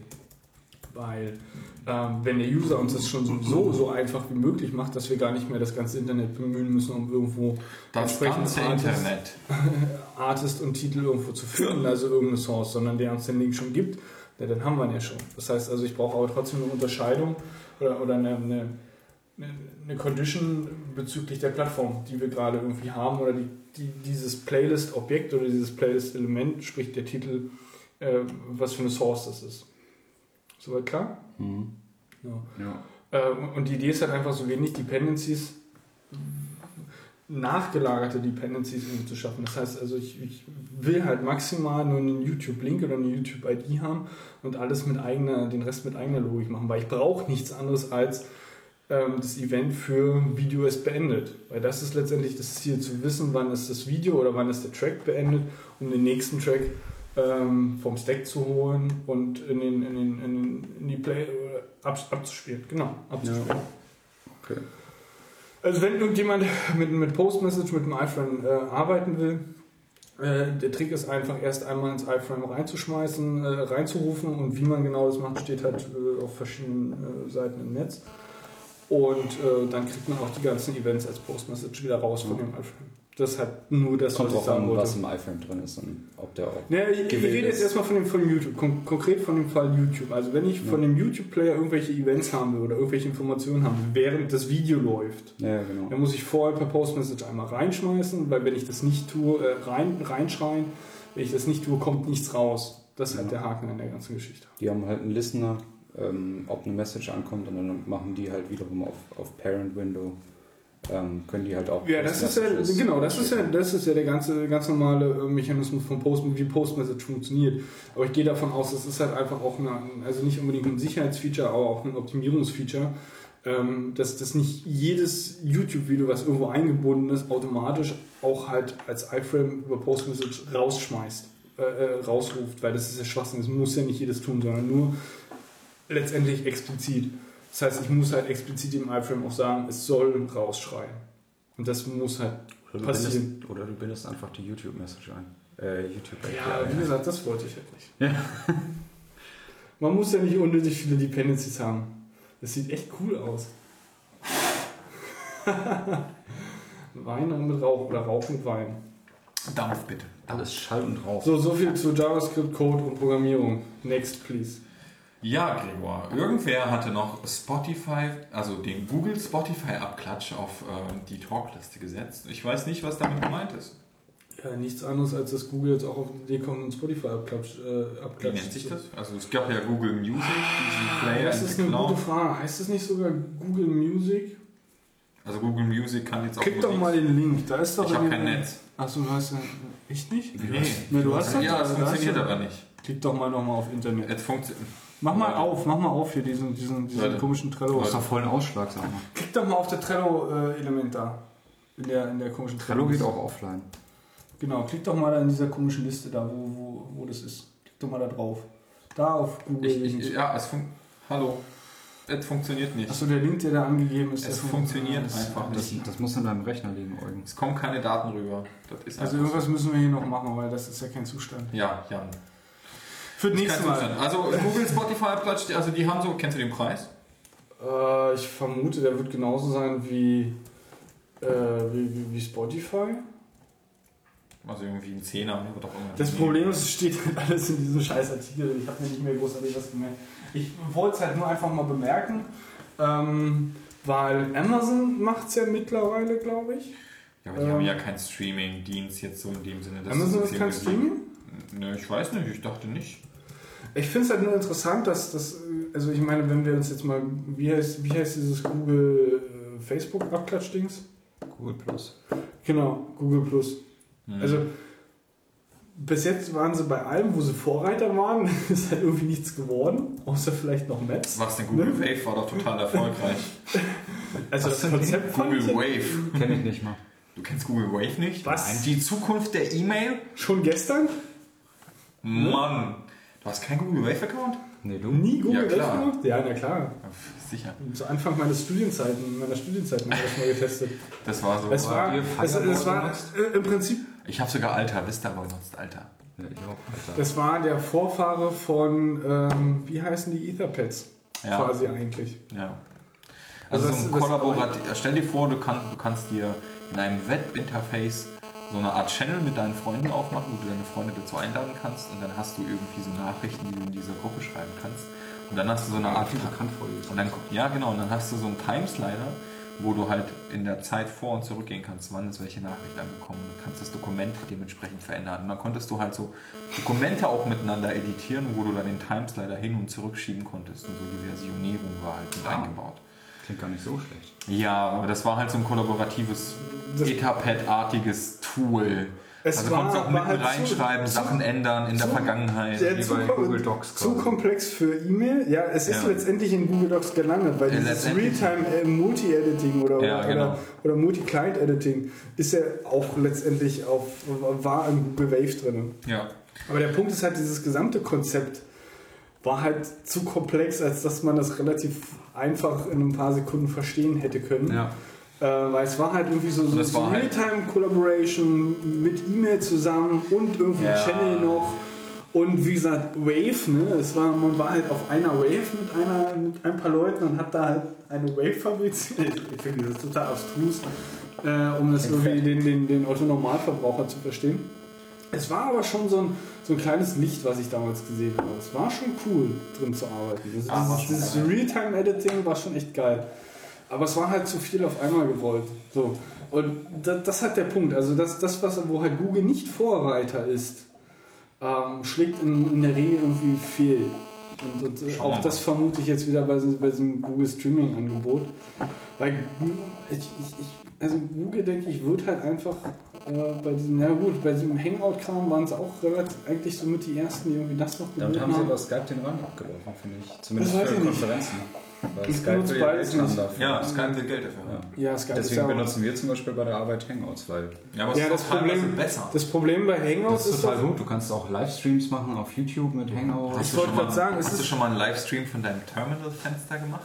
Speaker 3: Weil ähm, wenn der User uns das schon sowieso so einfach wie möglich macht, dass wir gar nicht mehr das ganze Internet bemühen müssen, um irgendwo
Speaker 5: Das
Speaker 3: entsprechend
Speaker 5: ganze
Speaker 3: Artist-
Speaker 5: Internet.
Speaker 3: Artist und Titel irgendwo zu finden, also irgendeine Source, sondern der uns den Link schon gibt, ja, dann haben wir ihn ja schon. Das heißt also, ich brauche aber trotzdem eine Unterscheidung oder, oder eine, eine, eine Condition bezüglich der Plattform, die wir gerade irgendwie haben oder die, die, dieses Playlist-Objekt oder dieses Playlist-Element, sprich der Titel, äh, was für eine Source das ist. Soweit klar?
Speaker 4: Mhm.
Speaker 3: Ja.
Speaker 4: Ja.
Speaker 3: Äh, und- die Idee ist halt einfach so wenig Dependencies, nachgelagerte Dependencies irgendwie zu schaffen. Das heißt also, ich, ich will halt maximal nur einen YouTube-Link oder eine YouTube-ID haben und alles mit eigener, den Rest mit eigener Logik machen, weil ich brauche nichts anderes als das Event für Video ist beendet. Weil das ist letztendlich das Ziel, zu wissen, wann ist das Video oder wann ist der Track beendet, um den nächsten Track ähm, vom Stack zu holen und in, den, in, den, in, den, in die Play äh, ab, abzuspielen. Genau, abzuspielen.
Speaker 4: Okay.
Speaker 3: Also wenn irgendjemand mit, mit Postmessage, mit dem iPhone äh, arbeiten will, äh, der Trick ist einfach erst einmal ins iPhone reinzuschmeißen, äh, reinzurufen und wie man genau das macht, steht halt äh, auf verschiedenen äh, Seiten im Netz. Und äh, dann kriegt man auch die ganzen Events als Postmessage wieder raus von dem iPhone. Das ist halt nur das,
Speaker 4: Kommt
Speaker 3: was ich sagen
Speaker 4: an,
Speaker 3: wollte.
Speaker 4: was im iPhone drin ist und ob der auch.
Speaker 3: Ja, ich, ich rede jetzt erstmal von dem, von YouTube, kon konkret von dem Fall YouTube. Also wenn ich von dem YouTube-Player irgendwelche Events haben will oder irgendwelche Informationen haben will, während das Video läuft,
Speaker 4: Ja, genau.
Speaker 3: dann muss ich vorher per Postmessage einmal reinschmeißen, weil wenn ich das nicht tue, äh, rein, reinschreien, wenn ich das nicht tue, kommt nichts raus. Das ist halt
Speaker 4: Ja.
Speaker 3: der Haken an der ganzen Geschichte.
Speaker 4: Die haben halt einen Listener, ähm, ob eine Message ankommt und dann machen die halt wiederum auf, auf Parent Window. Ähm, können die halt auch.
Speaker 3: Ja, das ist ja, genau, das ist ja, das ist ja der ganze, ganz normale äh, Mechanismus von Post, wie Postmessage funktioniert. Aber ich gehe davon aus, das ist halt einfach auch eine, also nicht unbedingt ein Sicherheitsfeature, aber auch ein Optimierungsfeature, ähm, dass das nicht jedes YouTube-Video, was irgendwo eingebunden ist, automatisch auch halt als iFrame über Postmessage rausschmeißt, äh, äh, rausruft, weil das ist ja Schwachsinn. Das muss ja nicht jedes tun, sondern nur letztendlich explizit. Das heißt, ich muss halt explizit im iFrame auch sagen, es soll rausschreien. Und das muss halt
Speaker 4: Oder
Speaker 3: passieren.
Speaker 4: bindest, oder du bindest einfach die YouTube-Message ein. Äh, YouTube
Speaker 3: Ja, wie gesagt, das wollte ich halt nicht.
Speaker 4: Ja.
Speaker 3: Man muss ja nicht unnötig viele Dependencies haben. Das sieht echt cool aus. Wein mit Rauch oder Rauch mit Wein.
Speaker 5: Dampf bitte.
Speaker 4: Alles Schall und Rauch.
Speaker 3: So, so viel zu JavaScript, Code und Programmierung. Next, please.
Speaker 2: Ja, Gregor, irgendwer hatte noch Spotify, also den Google Spotify-Abklatsch auf äh, die Talkliste gesetzt. Ich weiß nicht, was damit gemeint ist.
Speaker 3: Ja, nichts anderes, als dass Google jetzt auch auf die Idee kommt Spotify abklatscht. Äh,
Speaker 2: Wie nennt sich das? Also es gab ja Google Music, diesen Player
Speaker 3: Das ist eine
Speaker 2: Cloud.
Speaker 3: gute Frage. Heißt das nicht sogar Google Music?
Speaker 2: Also Google Music kann jetzt auch
Speaker 3: Klick doch mal den Link. Da ist doch
Speaker 2: Ich habe
Speaker 3: in
Speaker 2: kein Netz.
Speaker 3: Achso, du hast ja. Echt nicht?
Speaker 2: Nee.
Speaker 3: Nee, du hast doch
Speaker 2: Ja,
Speaker 3: da-
Speaker 2: es
Speaker 3: da
Speaker 2: funktioniert aber nicht.
Speaker 3: Klick doch mal nochmal auf Internet.
Speaker 2: Es funktioniert.
Speaker 3: Mach mal auf, mach mal auf hier diesen, diesen, diesen
Speaker 2: Leute.
Speaker 3: komischen Trello.
Speaker 4: Du hast doch vollen Ausschlag, sag mal.
Speaker 3: Klick doch mal auf das Trello-Element da. In der, in der komischen
Speaker 4: Trello geht auch offline.
Speaker 3: Genau, klick doch mal da in dieser komischen Liste da, wo, wo, wo das ist. Klick doch mal da drauf. Da auf Google.
Speaker 2: Ich, ich, ja, es funktioniert. Hallo. Es funktioniert nicht.
Speaker 3: Achso, der Link, der da angegeben ist.
Speaker 2: Es
Speaker 3: der
Speaker 2: funktioniert
Speaker 3: das-
Speaker 2: einfach
Speaker 4: Das,
Speaker 2: nicht.
Speaker 4: das muss an deinem Rechner liegen, Eugen.
Speaker 2: Es kommen keine Daten rüber. Das ist
Speaker 3: Also irgendwas müssen wir hier noch machen, weil das ist ja kein Zustand.
Speaker 2: so. Ja, Jan.
Speaker 3: Für das
Speaker 2: Ist
Speaker 3: nächste
Speaker 2: kein
Speaker 3: Mal.
Speaker 2: Zustand. Also Google Spotify abklatscht, also die haben so, kennst du den Preis?
Speaker 3: Äh, ich vermute, der wird genauso sein wie, äh, wie, wie, wie Spotify.
Speaker 2: Also irgendwie ein Zehner oder doch immer.
Speaker 3: Das Problem ist, es steht halt alles in diesem scheiß Artikel. Ich habe mir nicht mehr großartig was gemerkt. Ich wollte es halt nur einfach mal bemerken, ähm, weil Amazon macht es ja mittlerweile, glaube ich.
Speaker 2: Ja, aber die
Speaker 3: Ähm,
Speaker 2: haben ja keinen Streaming-Dienst jetzt so in dem Sinne.
Speaker 3: Amazon ist kein Streaming?
Speaker 2: Ne, ich weiß nicht, ich dachte nicht.
Speaker 3: Ich finde es halt nur interessant, dass das, also ich meine, wenn wir uns jetzt mal, wie heißt, wie heißt dieses Google äh, Facebook Abklatsch-Dings?
Speaker 4: Google Plus.
Speaker 3: Genau, Google Plus.
Speaker 2: Hm.
Speaker 3: Also bis jetzt waren sie bei allem, wo sie Vorreiter waren, ist halt irgendwie nichts geworden, außer vielleicht noch Maps.
Speaker 2: Was denn Google Wave war doch total erfolgreich.
Speaker 3: Also das Konzept
Speaker 2: Google
Speaker 3: ich
Speaker 2: Wave.
Speaker 4: Kenne ich nicht mal.
Speaker 2: Du kennst Google Wave nicht?
Speaker 3: Was?
Speaker 2: Nein. Die Zukunft der E-Mail?
Speaker 3: schon gestern
Speaker 2: Mann. Du hast keinen Google Wave-Account?
Speaker 4: Nee, du?
Speaker 3: nie Google
Speaker 2: Ja, klar.
Speaker 3: Earth gemacht? Ja, na klar.
Speaker 2: Ja, sicher.
Speaker 3: Zu Anfang meiner Studienzeiten, meiner Studienzeiten habe ich das mal getestet.
Speaker 2: Das war so.
Speaker 3: Es war,
Speaker 4: ihr
Speaker 3: es, es war äh, im Prinzip,
Speaker 2: Ich habe sogar Alter Vista benutzt, Alter.
Speaker 4: Ja, ich auch, Alter.
Speaker 3: das war der Vorfahre von, ähm, wie heißen die Etherpads?
Speaker 2: Ja.
Speaker 3: Quasi eigentlich.
Speaker 2: Ja. Also,
Speaker 3: Also
Speaker 2: so ein
Speaker 3: das- das-
Speaker 2: Kollaborativ. Stell dir vor, du, kann, du kannst dir in einem Webinterface so eine Art Channel mit deinen Freunden aufmachen, wo du deine Freunde dazu einladen kannst und dann hast du irgendwie so Nachrichten, die du in dieser Gruppe schreiben kannst. Und dann hast du so eine Art Und dann, ja, genau, und dann hast du so einen Timeslider, wo du halt in der Zeit vor- und zurückgehen kannst, wann ist welche Nachricht angekommen. Du kannst das Dokument dementsprechend verändern. Und dann konntest du halt so Dokumente auch miteinander editieren, wo du dann den Timeslider hin und zurückschieben konntest. Und so die Versionierung war halt mit
Speaker 4: Ah.
Speaker 2: eingebaut.
Speaker 4: Klingt gar nicht so schlecht.
Speaker 2: Ja, aber das war halt so ein kollaboratives, Etapad-artiges Tool.
Speaker 3: Es
Speaker 2: also
Speaker 3: war-
Speaker 2: konntest auch mitten
Speaker 3: halt zu-
Speaker 2: reinschreiben,
Speaker 3: zu-
Speaker 2: Sachen ändern in der
Speaker 3: zu-
Speaker 2: Vergangenheit.
Speaker 3: Ja,
Speaker 4: Wie
Speaker 3: zu,
Speaker 4: bei Google Docs
Speaker 3: zu
Speaker 4: quasi.
Speaker 3: komplex für E-Mail. Ja, es ist
Speaker 2: Ja.
Speaker 3: letztendlich in Google Docs gelandet, weil
Speaker 2: Ja,
Speaker 3: dieses. Realtime äh, Multi-Editing oder,
Speaker 2: Ja, genau.
Speaker 3: oder, oder Multi-Client-Editing ist ja auch letztendlich auf, war in Google Wave drin.
Speaker 2: Ja.
Speaker 3: Aber der Punkt ist halt, dieses gesamte Konzept war halt zu komplex, als dass man das relativ einfach in ein paar Sekunden verstehen hätte können.
Speaker 4: Ja.
Speaker 3: Äh, weil es war halt irgendwie so, so,
Speaker 2: war halt-
Speaker 3: Realtime-Collaboration mit E-Mail zusammen und irgendwie
Speaker 2: Ja.
Speaker 3: Channel noch. Und wie gesagt, Wave, ne? Es war, man war halt auf einer Wave mit, einer, mit ein paar Leuten und hat da halt eine Wave fabriziert. Ich finde das total abstrus, äh, um das irgendwie den, den, den Otto-Normalverbraucher zu verstehen. Es war aber schon so ein, so ein kleines Licht, was ich damals gesehen habe. Es war schon cool, drin zu arbeiten. Also
Speaker 2: Ah,
Speaker 3: dieses, dieses. Realtime-Editing war schon echt geil. Aber es war halt zu viel auf einmal gewollt. So. Und das, das hat der Punkt. Also das, das was, wo halt Google nicht Vorreiter ist, ähm, schlägt in, in der Regel irgendwie fehl. Und, und äh, auch das vermute ich jetzt wieder bei, diesem- bei diesem Google Streaming-Angebot. Weil Gu- ich, ich, ich, also Google, denke ich, wird halt einfach äh, bei diesem, ja gut, bei diesem Hangout-Kram waren es auch relativ, eigentlich so mit die ersten, die irgendwie das noch
Speaker 4: Damit
Speaker 3: geboten
Speaker 4: haben sie über Skype den Rand abgelaufen, finde ich. Zumindest für
Speaker 3: ich nicht.
Speaker 4: Konferenzen. Weil
Speaker 3: Ich
Speaker 4: Skype will ja Geld haben
Speaker 3: nicht.
Speaker 4: dafür.
Speaker 2: Ja, Skype will Geld dafür. haben.
Speaker 3: Ja, Skype
Speaker 4: Deswegen
Speaker 3: ja
Speaker 4: benutzen wir zum Beispiel bei der Arbeit Hangouts, weil
Speaker 2: Ja, aber es
Speaker 3: Ja,
Speaker 2: ist
Speaker 3: das Problem,
Speaker 2: besser.
Speaker 3: das Problem bei Hangouts
Speaker 4: das ist total gut. Du kannst auch Livestreams machen auf YouTube mit Hangouts.
Speaker 3: Ich
Speaker 2: Hast du
Speaker 3: wollte
Speaker 2: schon mal-
Speaker 3: grad sagen,
Speaker 2: hast du schon mal einen Livestream von deinem Terminal-Fenster gemacht?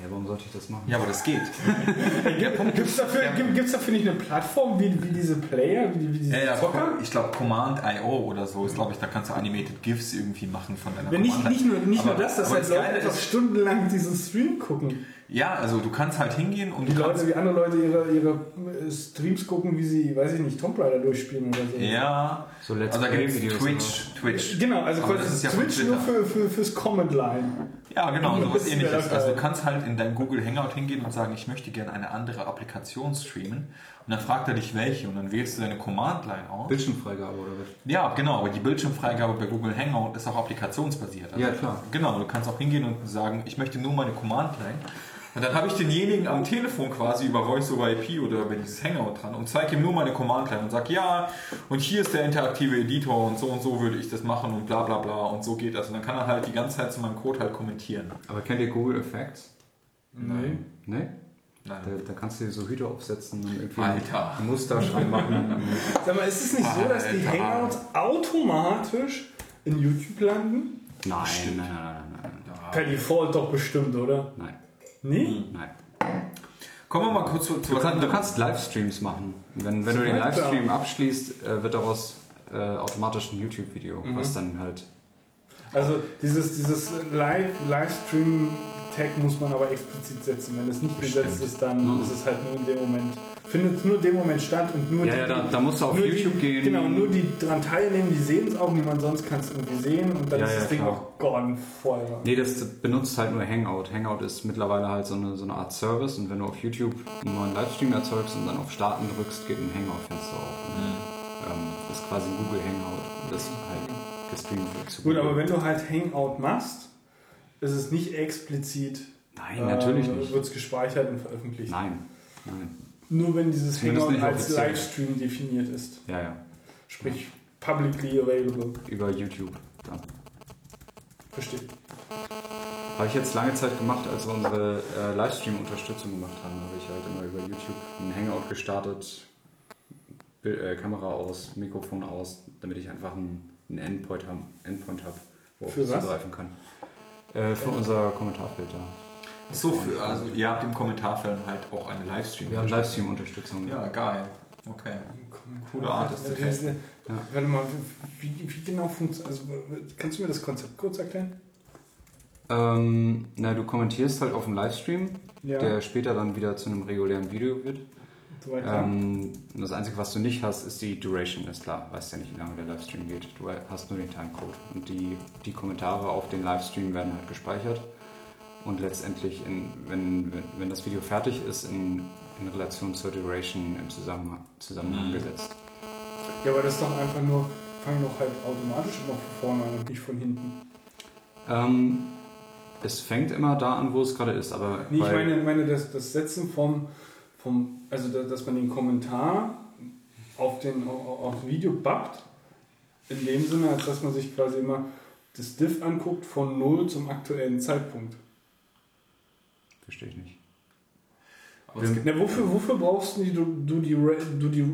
Speaker 4: Ja, warum sollte ich das machen?
Speaker 2: Ja, aber das geht.
Speaker 3: Gibt es dafür, gibt's dafür nicht eine Plattform wie, wie diese Player, wie, wie diese
Speaker 2: Ja, ja,
Speaker 3: Zocker?
Speaker 2: ich glaube Command.io oder so ist, glaube ich, da kannst du Animated GIFs irgendwie machen von deiner
Speaker 3: Wenn nicht,
Speaker 2: Command-
Speaker 3: nicht, nur, nicht
Speaker 2: Aber-
Speaker 3: nur das, dass halt
Speaker 2: das
Speaker 3: Leute einfach
Speaker 2: ist-
Speaker 3: stundenlang diesen Stream gucken.
Speaker 2: Ja, also du kannst halt hingehen und
Speaker 3: Die Leute, wie andere Leute ihre, ihre äh, Streams gucken, wie sie, weiß ich nicht, Tomb Raider durchspielen oder so.
Speaker 2: Ja,
Speaker 4: So Let's
Speaker 2: also da gibt es Twitch, Twitch.
Speaker 3: Genau, also
Speaker 2: Aber
Speaker 3: quasi
Speaker 2: das ist ja
Speaker 3: Twitch nur für, für, fürs Comment Line.
Speaker 2: Ja, genau, sowas
Speaker 3: Das
Speaker 2: ähnliches. Also du kannst halt in dein Google Hangout hingehen und sagen, ich möchte gerne eine andere Applikation streamen. Und dann fragt er dich welche und dann wählst du deine Command-Line aus.
Speaker 4: Bildschirmfreigabe oder was?
Speaker 2: Ja, genau, aber die Bildschirmfreigabe bei Google Hangout ist auch applikationsbasiert. Also
Speaker 4: Ja, klar.
Speaker 2: Genau, du kannst auch hingehen und sagen, ich möchte nur meine Command-Line. Und dann habe ich denjenigen am Telefon quasi über Voice over IP oder über dieses Hangout dran und zeige ihm nur meine Command-Line und sage, ja, und hier ist der interaktive Editor und so und so würde ich das machen und bla bla bla und so geht das. Und dann kann er halt die ganze Zeit zu meinem Code halt kommentieren.
Speaker 4: Aber kennt ihr Google Effects?
Speaker 3: Nein.
Speaker 4: Ne?
Speaker 2: Nein.
Speaker 4: Da, da kannst du dir so Hüte aufsetzen und irgendwie
Speaker 2: Alter.
Speaker 4: ein Muster machen.
Speaker 3: Sag mal, ist es nicht so, dass die
Speaker 2: Alter.
Speaker 3: Hangouts automatisch in YouTube landen?
Speaker 4: Nein, nein, nein, nein, nein,
Speaker 3: Per Default doch bestimmt, oder?
Speaker 4: nein.
Speaker 3: Nee?
Speaker 4: nein.
Speaker 2: Kommen wir mal kurz zu, zu
Speaker 4: Du, kann, du kannst Livestreams machen. Wenn, wenn du den. Livestream abschließt, äh, wird daraus äh, automatisch ein YouTube-Video,
Speaker 3: Mhm.
Speaker 4: was dann halt.
Speaker 3: Also dieses, dieses Live, Livestream-Tag muss man aber explizit setzen. Wenn es nicht gesetzt ist, dann
Speaker 4: Mhm.
Speaker 3: ist es halt nur in dem Moment, findet nur in dem Moment statt und nur
Speaker 4: Ja,
Speaker 3: die,
Speaker 4: ja, da, da musst du auf YouTube
Speaker 3: die,
Speaker 4: gehen.
Speaker 3: Genau, nur die dran teilnehmen, die sehen es auch, niemand sonst kann es irgendwie sehen und dann
Speaker 4: Ja,
Speaker 3: ist
Speaker 4: ja,
Speaker 3: das Ding
Speaker 4: klar.
Speaker 3: auch gone Feuer.
Speaker 4: Nee, das benutzt halt nur Hangout. Hangout ist mittlerweile halt so eine, so eine Art Service und wenn du auf YouTube einen neuen Livestream erzeugst und dann auf Starten drückst, geht ein Hangout-Fenster auf. Und, ähm, das ist quasi ein Google Hangout. Das halt gestreamt wird
Speaker 3: Gut, aber wenn du halt Hangout machst, ist es nicht explizit
Speaker 4: Nein, natürlich nicht.
Speaker 3: wird es gespeichert und veröffentlicht.
Speaker 4: Nein, nein.
Speaker 3: Nur wenn dieses Hangout als. Livestream definiert ist.
Speaker 4: Ja, ja.
Speaker 3: Sprich, publicly available.
Speaker 4: Über YouTube. Dann.
Speaker 3: Verstehe.
Speaker 4: Habe ich jetzt lange Zeit gemacht, als wir unsere äh, Livestream-Unterstützung gemacht haben, habe ich halt immer über YouTube ein Hangout gestartet, Bild, äh, Kamera aus, Mikrofon aus, damit ich einfach einen, einen Endpoint habe, Endpoint hab, worauf ich zugreifen kann. Äh, für unser Kommentarfilter.
Speaker 2: So, für, also ihr habt im Kommentarfeld halt auch eine Livestream.
Speaker 4: Wir haben Livestream-Unterstützung.
Speaker 2: Ja, geil. Okay. Coole Art ist
Speaker 3: diese- Warte mal, wie, wie genau funktioniert also, Kannst du mir das Konzept kurz erklären?
Speaker 4: Ähm, na, du kommentierst halt auf dem Livestream,
Speaker 3: Ja,
Speaker 4: der später dann wieder zu einem regulären Video wird.
Speaker 3: Soweit.
Speaker 4: Ähm, das Einzige, was du nicht hast, ist die Duration, ist klar. Weißt ja nicht, wie lange der Livestream geht. Du hast nur den Timecode. Und die, die Kommentare auf den Livestream werden halt gespeichert. Und letztendlich, in, wenn, wenn, wenn das Video fertig ist, in, in Relation zur Duration im Zusammenhang, Zusammenhang gesetzt.
Speaker 3: Ja, aber das ist doch einfach nur, fang doch halt automatisch immer von vorne an und nicht von hinten.
Speaker 4: Ähm, es fängt immer da an, wo es gerade ist. Aber
Speaker 3: Nee, ich meine, meine das, das Setzen vom, vom, also da- dass man den Kommentar auf, den, auf, auf Video bappt, in dem Sinne, als dass man sich quasi immer das Diff anguckt von null zum aktuellen Zeitpunkt.
Speaker 4: Verstehe ich nicht.
Speaker 2: Aber es gibt,
Speaker 3: Na, wofür, wofür brauchst du die, du, die, du, die,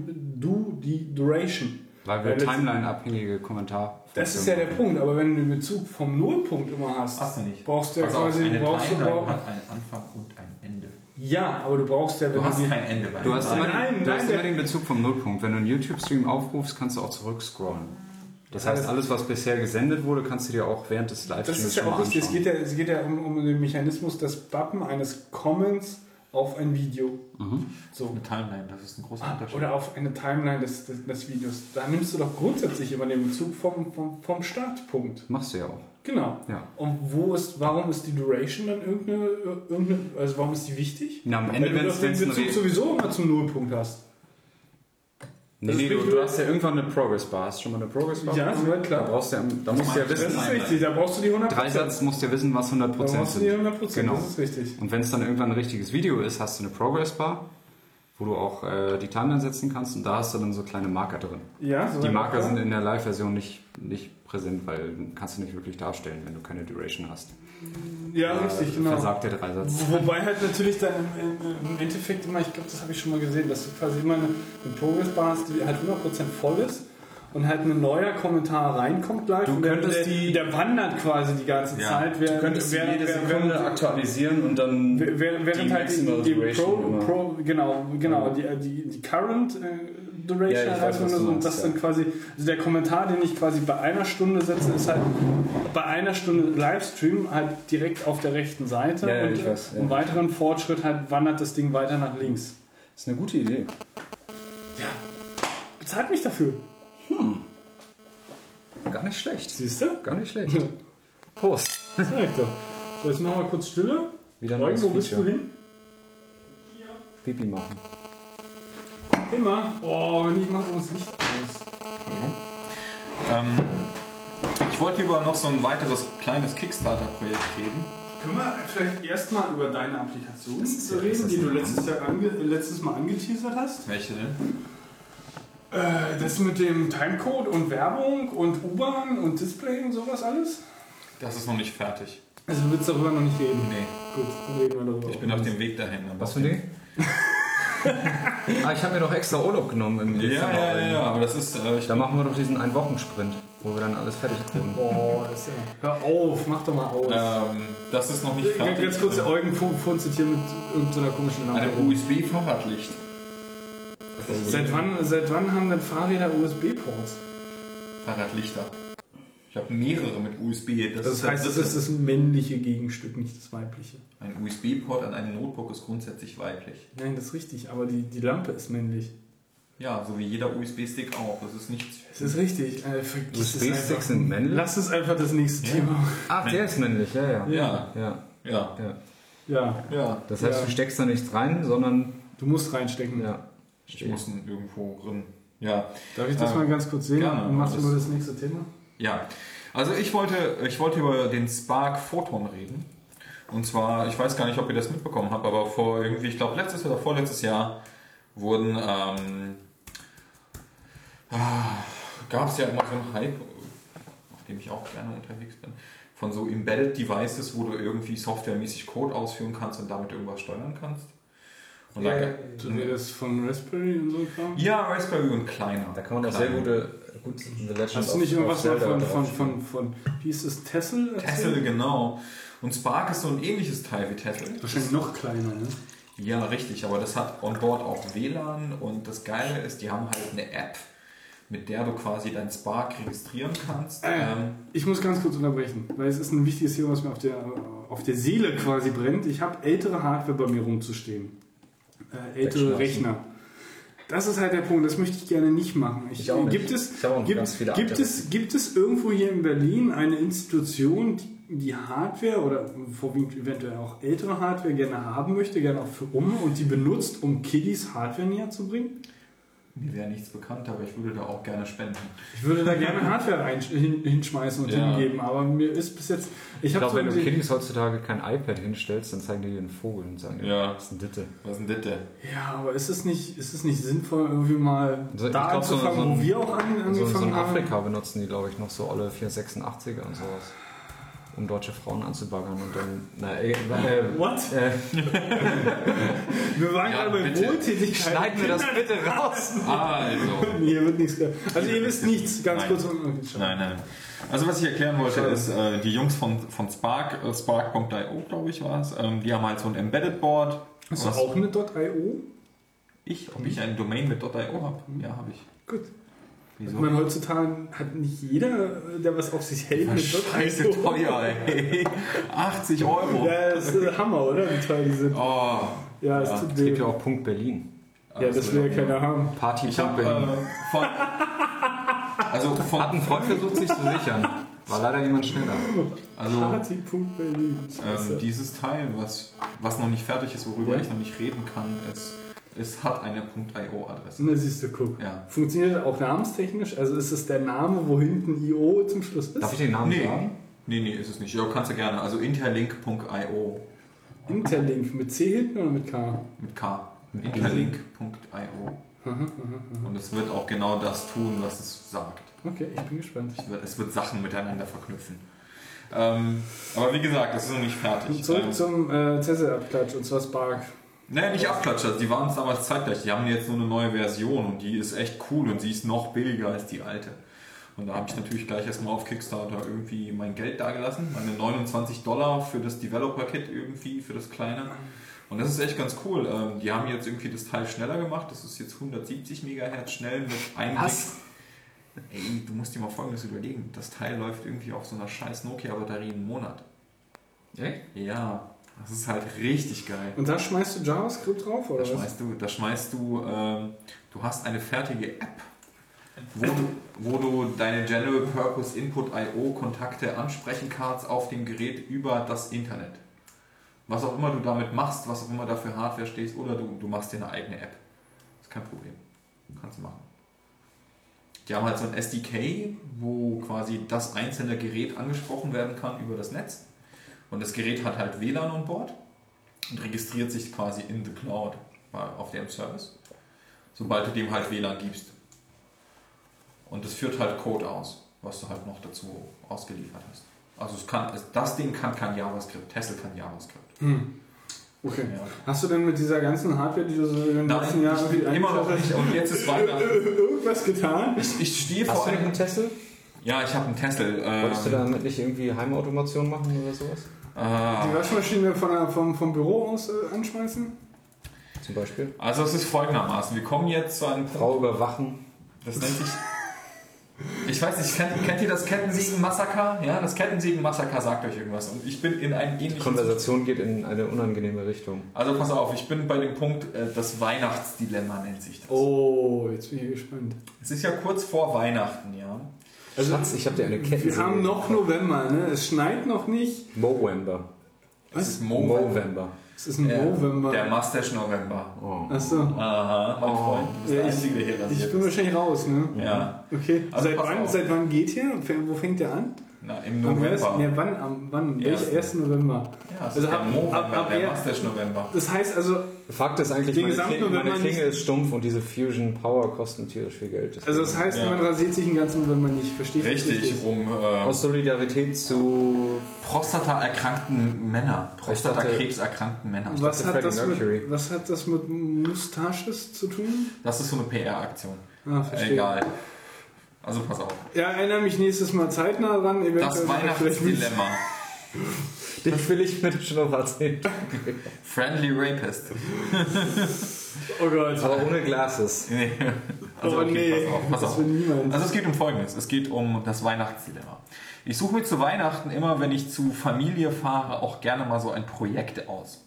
Speaker 3: du die Duration?
Speaker 4: Weil wir Timeline-abhängige Kommentar.
Speaker 3: Das ist ja der Punkt, aber wenn du den Bezug vom Nullpunkt immer hast,
Speaker 2: hast du nicht.
Speaker 3: brauchst du ja quasi,
Speaker 2: eine
Speaker 3: brauchst du,
Speaker 2: Timeline
Speaker 3: brauch,
Speaker 2: hat einen Anfang und ein Ende.
Speaker 3: Ja, aber du brauchst ja, wenn
Speaker 2: Du hast kein Ende bei
Speaker 4: Du hast,
Speaker 2: Nein.
Speaker 4: immer, den,
Speaker 3: Nein,
Speaker 4: du
Speaker 3: nein,
Speaker 4: hast immer den Bezug vom Nullpunkt. Wenn du einen YouTube-Stream aufrufst, kannst du auch zurückscrollen. Das heißt,
Speaker 3: das-
Speaker 4: alles, was bisher gesendet wurde, kannst du dir auch während des
Speaker 3: Das
Speaker 4: Livestreams
Speaker 3: ist ja auch
Speaker 4: mal
Speaker 3: richtig. Es geht ja, es geht ja um, um den Mechanismus des Bappen eines Comments auf ein Video.
Speaker 4: Mhm.
Speaker 3: So.
Speaker 2: Eine Timeline, das ist ein großer Unterschied.
Speaker 3: Oder auf eine Timeline des, des, des Videos. Da nimmst du doch grundsätzlich immer den Bezug vom, vom, vom Startpunkt.
Speaker 4: Machst du ja auch.
Speaker 3: Genau.
Speaker 4: Ja.
Speaker 3: Und wo ist, warum ist die Duration dann irgendeine, irgendeine also warum ist die wichtig?
Speaker 4: Na, am Ende,
Speaker 3: du
Speaker 4: wenn
Speaker 3: doch den Bezug sowieso immer zum Nullpunkt hast.
Speaker 4: Nee,
Speaker 3: Das
Speaker 4: nee, du, du hast ja irgendwann eine Progress Bar. Hast du schon mal eine Progress Bar?
Speaker 3: Ja, soweit
Speaker 4: Da
Speaker 3: klar.
Speaker 4: brauchst du ja, da musst du ja
Speaker 3: Das
Speaker 4: wissen,
Speaker 3: ist richtig, da brauchst du die 100%.
Speaker 4: drei Satz musst du ja wissen, was 100%
Speaker 3: da brauchst du die
Speaker 4: sind.
Speaker 3: 100%,
Speaker 4: Genau.
Speaker 3: das ist richtig.
Speaker 4: Und wenn es dann irgendwann ein richtiges Video ist, hast du eine Progress Bar, wo du auch äh, die Timeline setzen kannst und da hast du dann so kleine Marker drin.
Speaker 3: Ja, soweit
Speaker 4: Die Marker sind in der Live-Version nicht, nicht präsent, weil kannst du nicht wirklich darstellen, wenn du keine Duration hast.
Speaker 3: Ja,
Speaker 4: Da
Speaker 3: richtig, genau.
Speaker 4: Versagt der Dreisatz.
Speaker 3: Wobei halt natürlich dann im, im, im Endeffekt immer, ich glaube, das habe ich schon mal gesehen, dass du quasi immer eine, eine Progress-Bar hast, die halt 100% voll ist und halt ein neuer Kommentar reinkommt gleich.
Speaker 4: Du könntest
Speaker 3: der,
Speaker 4: die-
Speaker 3: der wandert quasi die ganze
Speaker 2: Ja,
Speaker 3: Zeit.
Speaker 4: Du
Speaker 3: Während,
Speaker 4: könntest
Speaker 3: während,
Speaker 4: jede Sekunde
Speaker 3: während,
Speaker 4: aktualisieren und dann
Speaker 3: während, während
Speaker 4: die
Speaker 3: halt die,
Speaker 4: Maximal
Speaker 3: die, Pro. Pro, genau, genau, die, die, die Current äh, Duration
Speaker 4: Ja, weiß, du
Speaker 3: so, und das
Speaker 4: ja.
Speaker 3: dann quasi, also der Kommentar, den ich quasi bei einer Stunde setze, ist halt bei einer Stunde Livestream halt direkt auf der rechten Seite
Speaker 4: Ja, ja,
Speaker 3: und
Speaker 4: weiß, ja.
Speaker 3: im weiteren Fortschritt halt wandert das Ding weiter nach links.
Speaker 4: Das ist eine gute Idee.
Speaker 3: Bezahlt mich dafür.
Speaker 4: Gar nicht schlecht.
Speaker 3: Siehst du?
Speaker 4: Gar nicht schlecht. Prost.
Speaker 3: Sag ich doch. So, jetzt machen wir kurz Stille.
Speaker 4: Wieder neues
Speaker 3: wo bist du hin?
Speaker 4: Pipi machen.
Speaker 3: Immer. Oh, wenn ich mache uns Licht aus.
Speaker 2: Ähm, ich wollte über noch so ein weiteres kleines Kickstarter-Projekt reden.
Speaker 3: Können wir vielleicht erstmal über deine Applikation
Speaker 4: ja-
Speaker 3: reden, die du letztes, Jahr letztes Mal angeteasert hast?
Speaker 2: Welche denn?
Speaker 3: Äh, das mit dem Timecode und Werbung und U-Bahn und Display und sowas alles?
Speaker 2: Das ist noch nicht fertig.
Speaker 3: Also du willst darüber noch nicht reden?
Speaker 2: Nee,
Speaker 3: Gut, dann reden wir darüber.
Speaker 2: ich bin auf dem Weg dahin.
Speaker 4: Was für ein Ding? ah, ich habe mir doch extra Urlaub genommen im
Speaker 2: Ja,
Speaker 4: Dezember.
Speaker 2: ja, ja, ja, aber das ist. Äh,
Speaker 4: Da machen wir doch diesen Ein-Wochen-Sprint, wo wir dann alles fertig kriegen.
Speaker 3: Boah, das ist ja... Hör auf, mach doch mal aus.
Speaker 2: ähm, das ist noch nicht fertig.
Speaker 3: Ganz kurz, Eugen funzelt hier mit irgendeiner komischen Lampe.
Speaker 2: Eine. USB-Fahrradlicht.
Speaker 3: Seit wann, seit wann haben denn Fahrräder USB-Ports?
Speaker 2: Fahrradlichter. Ich habe mehrere mit USB. Das,
Speaker 3: Das
Speaker 2: ist der
Speaker 3: heißt,
Speaker 2: dritte.
Speaker 3: ist das männliche Gegenstück, nicht das weibliche.
Speaker 2: Ein USB-Port an einem Notebook ist grundsätzlich weiblich.
Speaker 3: Nein, das ist richtig, aber die, die Lampe ist männlich.
Speaker 2: Ja, so wie jeder USB-Stick auch. Das ist nichts.
Speaker 3: Das ist richtig. Äh,
Speaker 4: USB-Sticks sind männlich?
Speaker 3: Lass es einfach das nächste
Speaker 2: Ja.
Speaker 3: Thema.
Speaker 4: Ach, der ist männlich, ja, ja.
Speaker 2: Ja,
Speaker 4: Ja,
Speaker 2: ja,
Speaker 4: ja.
Speaker 3: Ja,
Speaker 2: ja.
Speaker 4: Das heißt,
Speaker 3: Ja.
Speaker 4: du steckst da nichts rein, sondern
Speaker 3: du musst reinstecken.
Speaker 4: ja.
Speaker 2: Ich muss ihn irgendwo drin. Ja,
Speaker 3: Darf ich das
Speaker 2: Ähm,
Speaker 3: mal ganz kurz sehen?
Speaker 2: gerne.
Speaker 3: Und machst du
Speaker 2: Das-
Speaker 3: mal das nächste Thema?
Speaker 2: ja. Also ich wollte, ich wollte über den Spark Photon reden. Und zwar, ich weiß gar nicht, ob ihr das mitbekommen habt, aber vor irgendwie, ich glaube letztes oder vorletztes Jahr wurden, ähm, gab es ja immer so einen Hype, auf dem ich auch gerne unterwegs bin, von so Embedded Devices, wo du irgendwie softwaremäßig Code ausführen kannst und damit irgendwas steuern kannst. Und da-
Speaker 3: Du redest von Raspberry und so Kram?
Speaker 2: ja, Raspberry und kleiner.
Speaker 4: Da kann man auch sehr gute, gut, The Legend
Speaker 3: Hast du nicht irgendwas von, von,
Speaker 4: stehen.
Speaker 3: von, von, wie hieß es, Tessel?
Speaker 2: Tessel, genau. Und Spark ist so ein ähnliches Teil wie Tessel.
Speaker 3: Wahrscheinlich noch kleiner, ne?
Speaker 2: Ja, richtig, aber das hat on board auch WLAN und das Geile ist, die haben halt eine App, mit der du quasi dein Spark registrieren kannst.
Speaker 3: Äh,
Speaker 2: Ähm,
Speaker 3: ich muss ganz kurz unterbrechen, weil es ist ein wichtiges Thema, was mir auf der, auf der Seele quasi brennt. Ich habe ältere Hardware bei mir rumzustehen. Äh, ältere. Rechner. Das ist halt der Punkt, das möchte ich gerne nicht machen. Ich,
Speaker 4: Ich auch nicht.
Speaker 3: Gibt es, gibt, gibt, es, gibt es irgendwo hier in Berlin eine Institution, die die Hardware oder vorwiegend eventuell auch ältere Hardware gerne haben möchte, gerne auch für um und die benutzt, um Kiddies Hardware näher zu bringen?
Speaker 2: Mir wäre nichts bekannt, aber ich würde da auch gerne spenden.
Speaker 3: Ich würde da gerne Hardware rein, hin, hinschmeißen und
Speaker 2: Ja.
Speaker 3: hingeben, aber mir ist bis jetzt. Ich,
Speaker 4: Ich
Speaker 3: habe
Speaker 4: glaube,
Speaker 3: so
Speaker 4: wenn du Kiddies heutzutage kein iPad hinstellst, dann zeigen die dir einen Vogel und sagen,
Speaker 2: Ja.
Speaker 4: das ist ein Ditte.
Speaker 2: Was ist denn das?
Speaker 3: Ja, aber ist es nicht, ist es nicht sinnvoll, irgendwie mal
Speaker 4: Also
Speaker 3: da
Speaker 4: so-
Speaker 3: anzufangen,
Speaker 4: so ein-
Speaker 3: wo wir auch an,
Speaker 4: So,
Speaker 3: angefangen
Speaker 4: so in
Speaker 3: haben?
Speaker 4: Afrika benutzen die, glaube ich, noch so alle 486er und sowas. Um deutsche Frauen anzubaggern und dann. Na, äh, äh,
Speaker 3: What?
Speaker 4: äh,
Speaker 3: Wir waren
Speaker 2: Ja,
Speaker 3: gerade bei
Speaker 2: bitte.
Speaker 3: Wohltätigkeit.
Speaker 4: schneiden wir das bitte raus!
Speaker 2: Also.
Speaker 3: Hier wird nichts Also ihr wisst nichts, ganz
Speaker 2: Nein.
Speaker 3: kurz.
Speaker 2: Nein, nein. Also was ich erklären wollte, ist, äh, die Jungs von, von Spark, äh, Spark.io, glaube ich war es, ähm, die haben halt so ein Embedded Board.
Speaker 3: Hast du auch eine .io?
Speaker 2: Ich, ob ich ein Domain mit .io habe? Ja, habe ich.
Speaker 3: Gut.
Speaker 2: Wieso?
Speaker 3: Ich meine, heutzutage hat nicht jeder, der was auf sich hält, eine
Speaker 2: Scheiße teuer, ey. 80 Euro.
Speaker 3: Ja, das ist äh, Hammer, oder? Wie teuer die sind.
Speaker 2: Oh.
Speaker 3: Ja, das
Speaker 2: Ja,
Speaker 3: tut
Speaker 4: Es gibt
Speaker 3: weh.
Speaker 4: ja auch Punkt Berlin.
Speaker 3: Ja, das will ja keiner haben.
Speaker 4: Party
Speaker 2: Ich
Speaker 4: Punkt
Speaker 2: habe
Speaker 4: Berlin.
Speaker 2: äh, von. Also
Speaker 4: Hat ein
Speaker 2: von.
Speaker 4: Freund versucht, sich zu sichern. War leider jemand schneller.
Speaker 2: Also
Speaker 3: Party.berlin.
Speaker 2: ähm, dieses Teil, was, was noch nicht fertig ist, worüber
Speaker 3: Ja.
Speaker 2: ich noch nicht reden kann, ist, es hat eine .io-Adresse.
Speaker 3: Na, siehst du, guck.
Speaker 2: Ja.
Speaker 3: Funktioniert das auch namenstechnisch? Also ist es der Name, wo hinten IO zum Schluss ist?
Speaker 4: Darf ich den Namen
Speaker 2: Nee.
Speaker 4: sagen?
Speaker 2: Nee, nee, ist es nicht. Ja, kannst du gerne. Also interlink.io
Speaker 3: Interlink mit C hinten oder mit K?
Speaker 2: mit K. Interlink.io. Und es wird auch genau das tun, was es sagt.
Speaker 3: Okay, ich bin gespannt.
Speaker 2: Es wird, es wird Sachen miteinander verknüpfen. Ähm, aber wie gesagt, es ist noch nicht fertig.
Speaker 3: Zurück
Speaker 2: Ähm,
Speaker 3: zum äh, Tesla-Abklatsch und zwar Spark.
Speaker 2: Naja, nicht Abklatscher, die waren es damals zeitgleich. Die haben jetzt nur eine neue Version und die ist echt cool und sie ist noch billiger als die alte. Und da habe ich natürlich gleich erstmal auf Kickstarter irgendwie mein Geld dagelassen. Meine 29 Dollar für das Developer-Kit irgendwie, für das kleine. Und das ist echt ganz cool. Ähm, Die haben jetzt irgendwie das Teil schneller gemacht. Das ist jetzt 170 Megahertz schnell mit einem
Speaker 4: Was?
Speaker 2: Ey, du musst dir mal folgendes überlegen. Das Teil läuft irgendwie auf so einer scheiß Nokia-Batterie einen Monat.
Speaker 4: Echt?
Speaker 2: Ja, das ist halt richtig geil.
Speaker 3: Und da schmeißt du JavaScript drauf, oder
Speaker 2: Da schmeißt du, da schmeißt du, ähm, du hast eine fertige App, wo du, wo du deine General Purpose Input IO Kontakte ansprechen kannst auf dem Gerät über das Internet. Was auch immer du damit machst, was auch immer da für Hardware stehst, oder du, du machst dir eine eigene App. ist kein Problem. Kannst du machen. Die haben halt so ein SDK, wo quasi das einzelne Gerät angesprochen werden kann über das Netz. Und das Gerät hat halt WLAN an Bord und registriert sich quasi in the Cloud bei- auf dem Service, sobald du dem halt WLAN gibst. Und das führt halt Code aus, was du halt noch dazu ausgeliefert hast. Also es kann, das Ding kann kein JavaScript, Tesla kann JavaScript.
Speaker 3: Hm. Okay.
Speaker 2: Ja.
Speaker 3: Hast du denn mit dieser ganzen Hardware, die du so in den
Speaker 2: Nein,
Speaker 3: letzten Jahren
Speaker 2: ich, immer noch nicht. Und jetzt ist Weihnachten.
Speaker 3: hast, irgendwas getan?
Speaker 2: Ich, ich stehe
Speaker 4: Hast
Speaker 2: vor einem...
Speaker 4: einen Tesla?
Speaker 2: Ja, ich habe einen Tesla.
Speaker 4: Wolltest du damit nicht irgendwie Heimautomation machen oder sowas?
Speaker 3: Die
Speaker 2: äh,
Speaker 3: Waschmaschine von der, vom, vom Büro aus äh, anschmeißen?
Speaker 4: Zum Beispiel?
Speaker 2: also es ist folgendermaßen. Wir kommen jetzt zu einem Punkt,
Speaker 4: Frau überwachen.
Speaker 2: Das nennt sich. Ich weiß nicht, kennt, kennt ihr das Kettensägen-Massaker? Ja, das Kettensägen-Massaker sagt euch irgendwas. Und ich bin in einem
Speaker 4: Die
Speaker 2: ähnlichen.
Speaker 4: Konversation geht in eine unangenehme Richtung.
Speaker 2: Also pass auf, ich bin bei dem Punkt, äh, das Weihnachtsdilemma nennt sich das.
Speaker 3: Oh, jetzt bin ich gespannt.
Speaker 2: Es ist ja kurz vor Weihnachten, ja.
Speaker 3: Also,
Speaker 4: Schatz, ich habe dir eine Kette.
Speaker 3: wir haben noch November, ne? Es schneit noch nicht.
Speaker 4: Movember.
Speaker 2: Es ist
Speaker 4: Movember.
Speaker 3: Es ist ein
Speaker 2: Äh,
Speaker 3: November.
Speaker 2: Der Mustache November.
Speaker 4: Oh.
Speaker 3: Achso.
Speaker 2: Aha, mein Freund. Du bist
Speaker 3: Ja,
Speaker 2: der
Speaker 3: ich,
Speaker 2: Einzige, der hier
Speaker 3: ich
Speaker 2: rasiert
Speaker 3: bin
Speaker 2: ist.
Speaker 3: wahrscheinlich raus, ne?
Speaker 2: Ja,
Speaker 3: Okay.
Speaker 2: Also
Speaker 3: seit, wann, seit wann geht hier? Wo fängt der an?
Speaker 2: Na, im
Speaker 3: Am ersten-
Speaker 2: November.
Speaker 3: Ja, wann? Am, wann? Welcher 1. November?
Speaker 2: Ja, es
Speaker 3: Also ab-
Speaker 2: November,
Speaker 3: ab- ab
Speaker 2: der
Speaker 3: er-
Speaker 2: Mustache November.
Speaker 3: Das heißt also,
Speaker 4: Fakt ist eigentlich, meine, Klinge, meine
Speaker 3: November
Speaker 4: Klinge
Speaker 3: nicht-
Speaker 4: ist stumpf und diese Fusion Power kostet tierisch viel Geld.
Speaker 3: also das heißt,
Speaker 2: Ja.
Speaker 3: man rasiert sich den ganzen November nicht. Verstehe ich das
Speaker 2: Richtig, um äh,
Speaker 4: Aus Solidarität zu.
Speaker 2: Prostata-erkrankten Männer. Prostata-Krebs-erkrankten Männern.
Speaker 3: Was hat, das mit, was hat das mit Mustaches zu tun?
Speaker 2: Das ist so eine PR-Aktion.
Speaker 3: Ah, verstehe.
Speaker 2: Egal. Also pass auf.
Speaker 3: Ja, erinnere mich nächstes Mal zeitnah dran.
Speaker 2: Das
Speaker 3: eventuell.
Speaker 2: Weihnachtsdilemma.
Speaker 4: Dich will ich mit schon noch erzählen.
Speaker 2: Friendly Rapist.
Speaker 3: Oh Gott.
Speaker 4: Aber ohne Glasses.
Speaker 2: Nee. Also
Speaker 3: oh
Speaker 2: okay,
Speaker 3: nee,
Speaker 2: pass auf, pass
Speaker 3: das
Speaker 2: auf.
Speaker 3: will niemand.
Speaker 2: Also es geht um Folgendes. Es geht um das Weihnachtsdilemma. Ich suche mir zu Weihnachten immer, wenn ich zu Familie fahre, auch gerne mal so ein Projekt aus.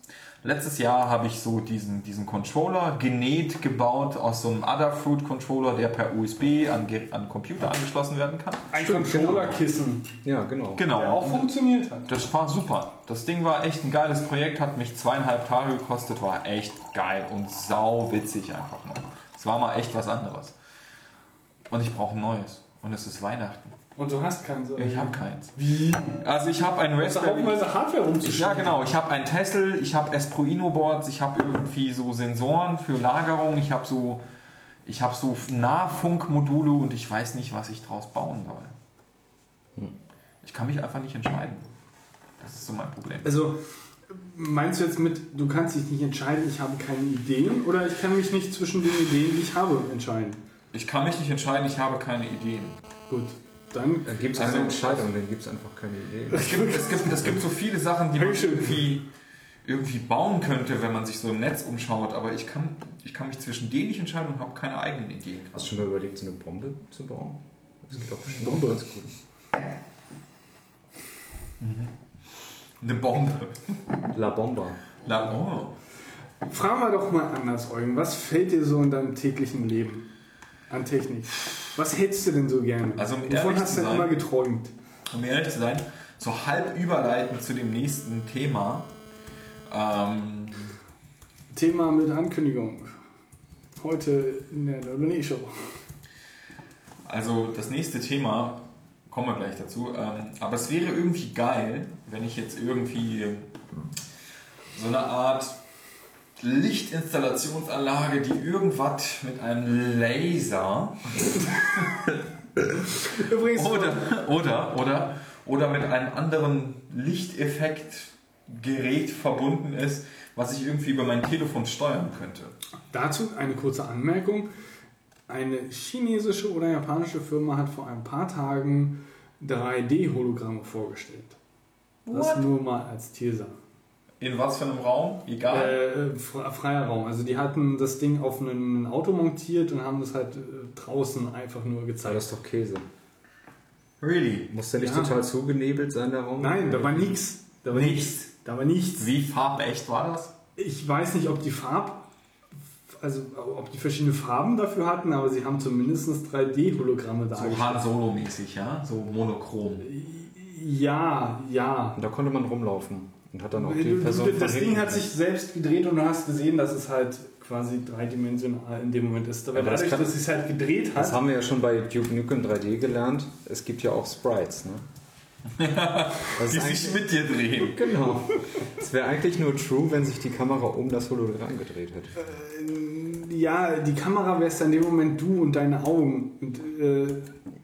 Speaker 2: Letztes Jahr habe ich so diesen, diesen Controller genäht, gebaut aus so einem Adafruit Controller, der per USB an, an Computer angeschlossen werden kann.
Speaker 3: Ein Controllerkissen,
Speaker 4: Ja, genau.
Speaker 2: Genau.
Speaker 3: der auch funktioniert hat.
Speaker 2: Das war super. Das Ding war echt ein geiles Projekt, hat mich zweieinhalb Tage gekostet, war echt geil und sau witzig einfach nur. Es war mal echt was anderes. Und ich brauche ein neues. Und es ist Weihnachten.
Speaker 3: Und du hast keinen so.
Speaker 2: Ich habe keins.
Speaker 3: Wie?
Speaker 2: Also ich habe ein
Speaker 3: Hast du
Speaker 2: Raspberry.
Speaker 3: haufenweise Hardware rumzuschieben?
Speaker 2: Ja genau, ich habe ein Tesla, ich habe Espruino-Boards, ich habe irgendwie so Sensoren für Lagerung, ich habe so, ich habe so Nahfunkmodule und ich weiß nicht, was ich draus bauen soll. Ich kann mich einfach nicht entscheiden. Das ist so mein Problem.
Speaker 3: Also, meinst du jetzt mit, du kannst dich nicht entscheiden, ich habe keine Ideen? Oder ich kann mich nicht zwischen den Ideen, die ich habe, entscheiden?
Speaker 2: Ich kann mich nicht entscheiden, ich habe keine Ideen.
Speaker 3: Gut, dann.
Speaker 4: Dann gibt es
Speaker 2: Also-
Speaker 4: eine Entscheidung, dann gibt es einfach keine Idee.
Speaker 2: Es gibt, es, gibt, es gibt so viele Sachen, die man irgendwie, irgendwie bauen könnte, wenn man sich so im Netz umschaut, aber ich kann, ich kann mich zwischen denen nicht entscheiden und habe keine eigenen Ideen.
Speaker 4: Hast du schon mal überlegt, so eine Bombe zu bauen? Das geht auch bestimmt
Speaker 3: Bombe?
Speaker 4: ganz gut.
Speaker 2: Eine Bombe.
Speaker 4: La Bomba.
Speaker 2: La, oh.
Speaker 3: Fragen wir doch mal anders, Eugen. Was fällt dir so in deinem täglichen Leben an Technik? Was hättest du denn so gerne?
Speaker 2: Also, um
Speaker 3: Wovon
Speaker 2: ehrlich
Speaker 3: hast
Speaker 2: zu
Speaker 3: du denn
Speaker 2: sein-
Speaker 3: immer geträumt?
Speaker 2: um ehrlich zu sein, so halb überleitend zu dem nächsten Thema. Ähm,
Speaker 3: Thema mit Ankündigung. Heute in der Lebanese Show.
Speaker 2: also das nächste Thema, kommen wir gleich dazu, ähm, aber es wäre irgendwie geil, wenn ich jetzt irgendwie so eine Art Lichtinstallationsanlage, die irgendwas mit einem Laser
Speaker 3: Übrigens,
Speaker 2: oder, oder, oder, oder mit einem anderen Lichteffekt Gerät verbunden ist, was ich irgendwie über mein Telefon steuern könnte.
Speaker 3: Dazu eine kurze Anmerkung. Eine chinesische oder japanische Firma hat vor ein paar Tagen 3D-Hologramme vorgestellt. Das
Speaker 2: What?
Speaker 3: nur mal als Teaser.
Speaker 2: In was für einem Raum? Egal.
Speaker 3: Äh, fre- freier Raum. Also die hatten das Ding auf ein Auto montiert und haben das halt äh, draußen einfach nur gezeigt.
Speaker 4: das ist doch Käse.
Speaker 2: really?
Speaker 4: Muss der nicht
Speaker 3: Ja.
Speaker 4: total zugenebelt sein, der Raum?
Speaker 3: Nein, da war nichts. Da war nichts. Da war nichts.
Speaker 2: Wie farbecht war das?
Speaker 3: Ich weiß nicht, ob die Farb, also ob die verschiedene Farben dafür hatten, aber sie haben zumindest 3D-Hologramme
Speaker 2: So
Speaker 3: dargestellt.
Speaker 2: Han Solo-mäßig, ja? So monochrom.
Speaker 3: Ja, ja.
Speaker 4: Und da konnte man rumlaufen. Und hat dann auch die Person
Speaker 3: das Ding hat sich selbst gedreht und du hast gesehen, dass es halt quasi dreidimensional in dem Moment ist. Aber
Speaker 4: Aber das
Speaker 3: dadurch,
Speaker 4: kann-
Speaker 3: dass es sich halt gedreht
Speaker 4: Das
Speaker 3: hat,
Speaker 4: haben wir ja schon bei Duke Nukem 3D gelernt. Es gibt ja auch Sprites, ne? Das
Speaker 2: Die sich mit dir drehen.
Speaker 4: genau. Es wäre eigentlich nur true, wenn sich die Kamera um das Hologramm gedreht hätte.
Speaker 3: ja, die Kamera wärst in dem Moment du und deine Augen. Und, äh,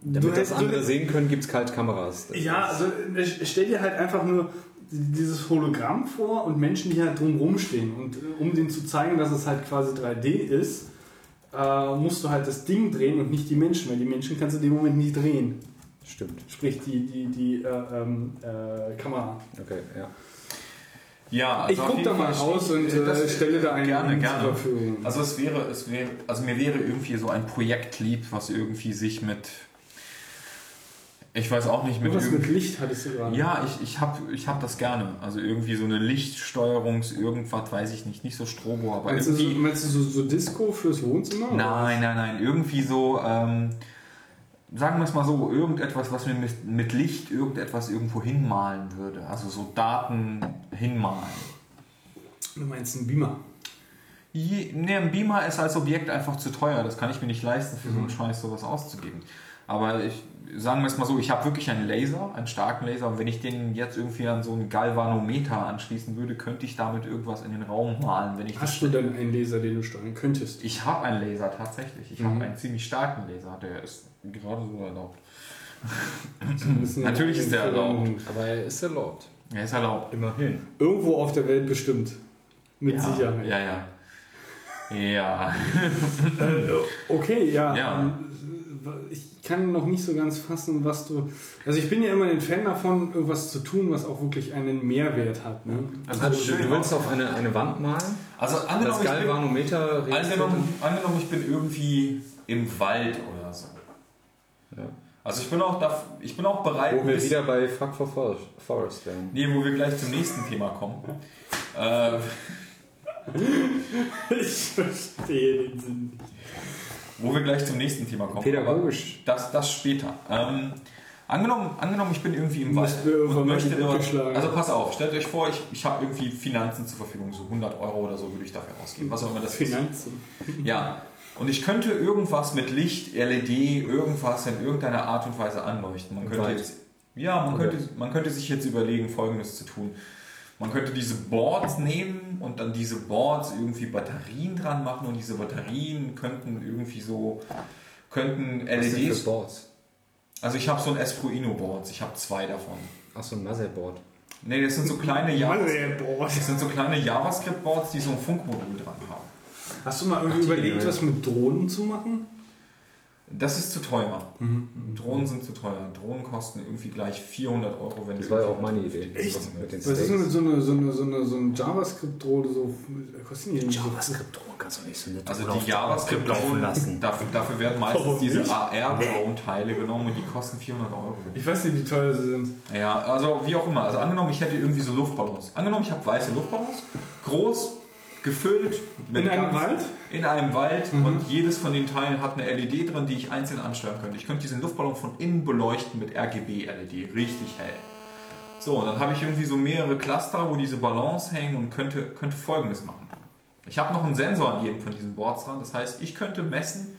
Speaker 4: Damit das andere sehen können, gibt es Kaltkameras. Das
Speaker 3: Ja, also äh, stell dir halt einfach nur dieses Hologramm vor und Menschen, die halt drumherum stehen. Und äh, um denen zu zeigen, dass es halt quasi 3D ist, äh, musst du halt das Ding drehen und nicht die Menschen, weil die Menschen kannst du in dem Moment nicht drehen.
Speaker 4: Stimmt.
Speaker 3: Sprich die, die, die äh, ähm, äh, Kamera.
Speaker 4: Okay, ja.
Speaker 2: Ja,
Speaker 3: Ich
Speaker 2: auf
Speaker 3: guck
Speaker 2: jeden
Speaker 3: da mal raus und, äh,
Speaker 2: das-
Speaker 3: stelle da einen
Speaker 2: gerne,
Speaker 3: zur
Speaker 2: gerne.
Speaker 3: Verfügung.
Speaker 2: Also es wäre, es wäre, also mir wäre irgendwie so ein Projekt lieb, was irgendwie sich mit, ich weiß auch nicht, mit
Speaker 3: Was mit
Speaker 2: irgendwie,
Speaker 3: Licht hattest du gerade?
Speaker 2: ja, ich, ich habe ich hab das gerne. Also irgendwie so eine Lichtsteuerungs, irgendwas, weiß ich nicht, nicht so Strobo, aber
Speaker 3: Meinst du, so,
Speaker 2: irgendwie,
Speaker 3: meinst du so, so Disco fürs Wohnzimmer?
Speaker 2: nein, nein, nein, irgendwie so, ähm, sagen wir es mal so, irgendetwas, was mir mit, mit Licht irgendetwas irgendwo hinmalen würde. Also so Daten hinmalen.
Speaker 3: Du meinst einen Beamer?
Speaker 2: Je, ne, ein Beamer ist als Objekt einfach zu teuer. Das kann ich mir nicht leisten, für so einen Scheiß sowas auszugeben. Aber ich, sagen wir es mal so, ich habe wirklich einen Laser, einen starken Laser. Und wenn ich den jetzt irgendwie an so einen Galvanometer anschließen würde, könnte ich damit irgendwas in den Raum malen. Wenn ich
Speaker 3: Hast du denn einen Laser, den du steuern könntest?
Speaker 2: ich habe einen Laser tatsächlich. Ich
Speaker 3: Mhm.
Speaker 2: habe einen ziemlich starken Laser. Der ist gerade so erlaubt.
Speaker 3: Ja
Speaker 2: Natürlich ist der erlaubt.
Speaker 4: Aber er ist erlaubt.
Speaker 2: Er ist erlaubt.
Speaker 4: Immerhin.
Speaker 3: Irgendwo auf der Welt bestimmt. Mit
Speaker 2: ja,
Speaker 3: Sicherheit.
Speaker 2: Ja, ja. Ja.
Speaker 3: Okay, ja.
Speaker 2: Ja.
Speaker 3: Ich kann noch nicht so ganz fassen, was du. Also ich bin ja immer ein Fan davon, irgendwas zu tun, was auch wirklich einen Mehrwert hat. Ne?
Speaker 4: Also,
Speaker 2: ist schön
Speaker 4: du willst auf eine, eine Wand malen?
Speaker 2: Also
Speaker 4: Das
Speaker 2: angenommen, ich bin, angenommen, angenommen, ich bin irgendwie im Wald oder so.
Speaker 4: Ja.
Speaker 2: Also ich bin auch, da, ich bin auch bereit,
Speaker 4: Wo wir
Speaker 2: bisschen-
Speaker 4: wieder bei Fuck for Forest- Forest wären.
Speaker 2: nee, wo wir gleich zum nächsten Thema kommen. Äh,
Speaker 3: Ich verstehe den Sinn nicht.
Speaker 2: Wo wir gleich zum nächsten Thema kommen.
Speaker 4: Pädagogisch.
Speaker 2: Aber Das, das später. Ähm, angenommen, angenommen, ich bin irgendwie im Wald und möchte dort, also pass auf, stellt euch vor, ich, ich habe irgendwie Finanzen zur Verfügung, so 100 Euro oder so würde ich dafür ausgeben, was auch immer das ist.
Speaker 3: Finanzen.
Speaker 2: Ja, und ich könnte irgendwas mit Licht, LED, irgendwas in irgendeiner Art und Weise anleuchten. Man könnte jetzt, ja, man
Speaker 4: Okay.
Speaker 2: könnte, man könnte sich jetzt überlegen, Folgendes zu tun. Man könnte diese Boards nehmen und dann diese Boards irgendwie Batterien dran machen und diese Batterien könnten irgendwie so, könnten
Speaker 4: Was sind
Speaker 2: LEDs.
Speaker 4: für Boards?
Speaker 2: Also ich habe so ein Espruino Boards, ich habe zwei davon.
Speaker 4: Achso, ein Motherboard.
Speaker 2: Nee, das sind so kleine Java-
Speaker 3: Motherboard.
Speaker 2: das sind so kleine JavaScript Boards, die so ein Funkmodul dran haben.
Speaker 3: Hast du mal irgendwie
Speaker 4: Ach,
Speaker 3: überlegt, was mit Drohnen zu machen?
Speaker 2: Das ist zu teuer. Drohnen sind zu teuer. Drohnen kosten irgendwie gleich 400 Euro, wenn
Speaker 4: Das
Speaker 2: sie-
Speaker 4: war ja auch meine Idee.
Speaker 3: Echt?
Speaker 4: Mit den
Speaker 3: Was ist denn mit so einer so eine, so eine, so ein JavaScript-Drohne? So, kostet die?
Speaker 4: JavaScript-Drohnen kannst du nicht so nett
Speaker 2: Also
Speaker 4: auf
Speaker 2: die
Speaker 4: der
Speaker 2: JavaScript
Speaker 4: laufen
Speaker 2: Drohnen,
Speaker 4: lassen.
Speaker 2: dafür, dafür werden meistens
Speaker 3: Warum
Speaker 2: diese
Speaker 3: nicht?
Speaker 2: AR-Drone-Teile genommen und die kosten 400 Euro.
Speaker 3: Ich weiß nicht, wie teuer sie sind.
Speaker 2: Ja, also wie auch immer. Also angenommen, ich hätte irgendwie so Luftballons. Angenommen, ich habe weiße Luftballons, groß, gefüllt.
Speaker 3: In einem
Speaker 2: ganz-
Speaker 3: Wald?
Speaker 2: In einem Wald
Speaker 3: Mhm.
Speaker 2: und jedes von den Teilen hat eine LED drin, die ich einzeln ansteuern könnte. Ich könnte diesen Luftballon von innen beleuchten mit RGB-LED, richtig hell. So, und dann habe ich irgendwie so mehrere Cluster, wo diese Ballons hängen und könnte, könnte folgendes machen. Ich habe noch einen Sensor an jedem von diesen Boards dran. Das heißt, ich könnte messen,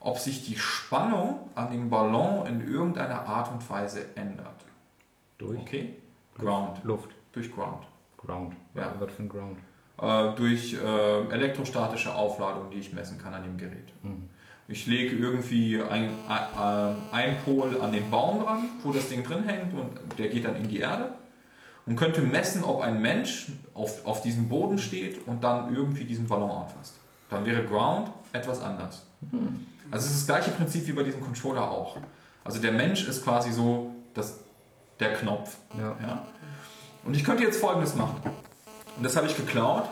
Speaker 2: ob sich die Spannung an dem Ballon in irgendeiner Art und Weise ändert.
Speaker 4: Durch
Speaker 2: Okay? Ground.
Speaker 4: Luft.
Speaker 2: Durch Ground.
Speaker 4: Ground.
Speaker 2: Ja.
Speaker 4: Was für ein Ground?
Speaker 2: Äh, durch äh, elektrostatische Aufladung, die ich messen kann an dem Gerät.
Speaker 4: Mhm.
Speaker 2: Ich lege irgendwie ein, ein, ein Pol an den Baum dran, wo das Ding drin hängt und der geht dann in die Erde. und könnte messen, ob ein Mensch auf, auf diesem Boden steht und dann irgendwie diesen Ballon anfasst. Dann wäre Ground etwas anders. Also es ist das gleiche Prinzip wie bei diesem Controller auch. Also der Mensch ist quasi so das, der Knopf.
Speaker 4: Ja.
Speaker 2: Ja? Und ich könnte jetzt folgendes machen. Und das habe ich geklaut.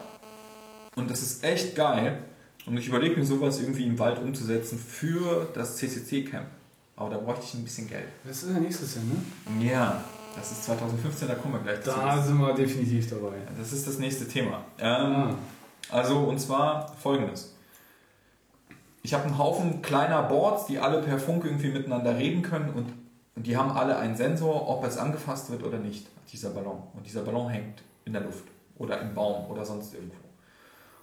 Speaker 2: Und das ist echt geil. Und ich überlege mir sowas irgendwie im Wald umzusetzen für das CCC-Camp. Aber da bräuchte ich ein bisschen Geld.
Speaker 3: Das ist ja nächstes Jahr, ne?
Speaker 2: Ja, das ist 2015, da kommen wir gleich zu.
Speaker 3: Da sind wir definitiv dabei.
Speaker 2: Das ist das nächste Thema. Ähm,
Speaker 3: Ah.
Speaker 2: Also, und zwar folgendes. Ich habe einen Haufen kleiner Boards, die alle per Funk irgendwie miteinander reden können und, und die haben alle einen Sensor, ob es angefasst wird oder nicht, dieser Ballon. Und dieser Ballon hängt in der Luft oder im Baum oder sonst irgendwo.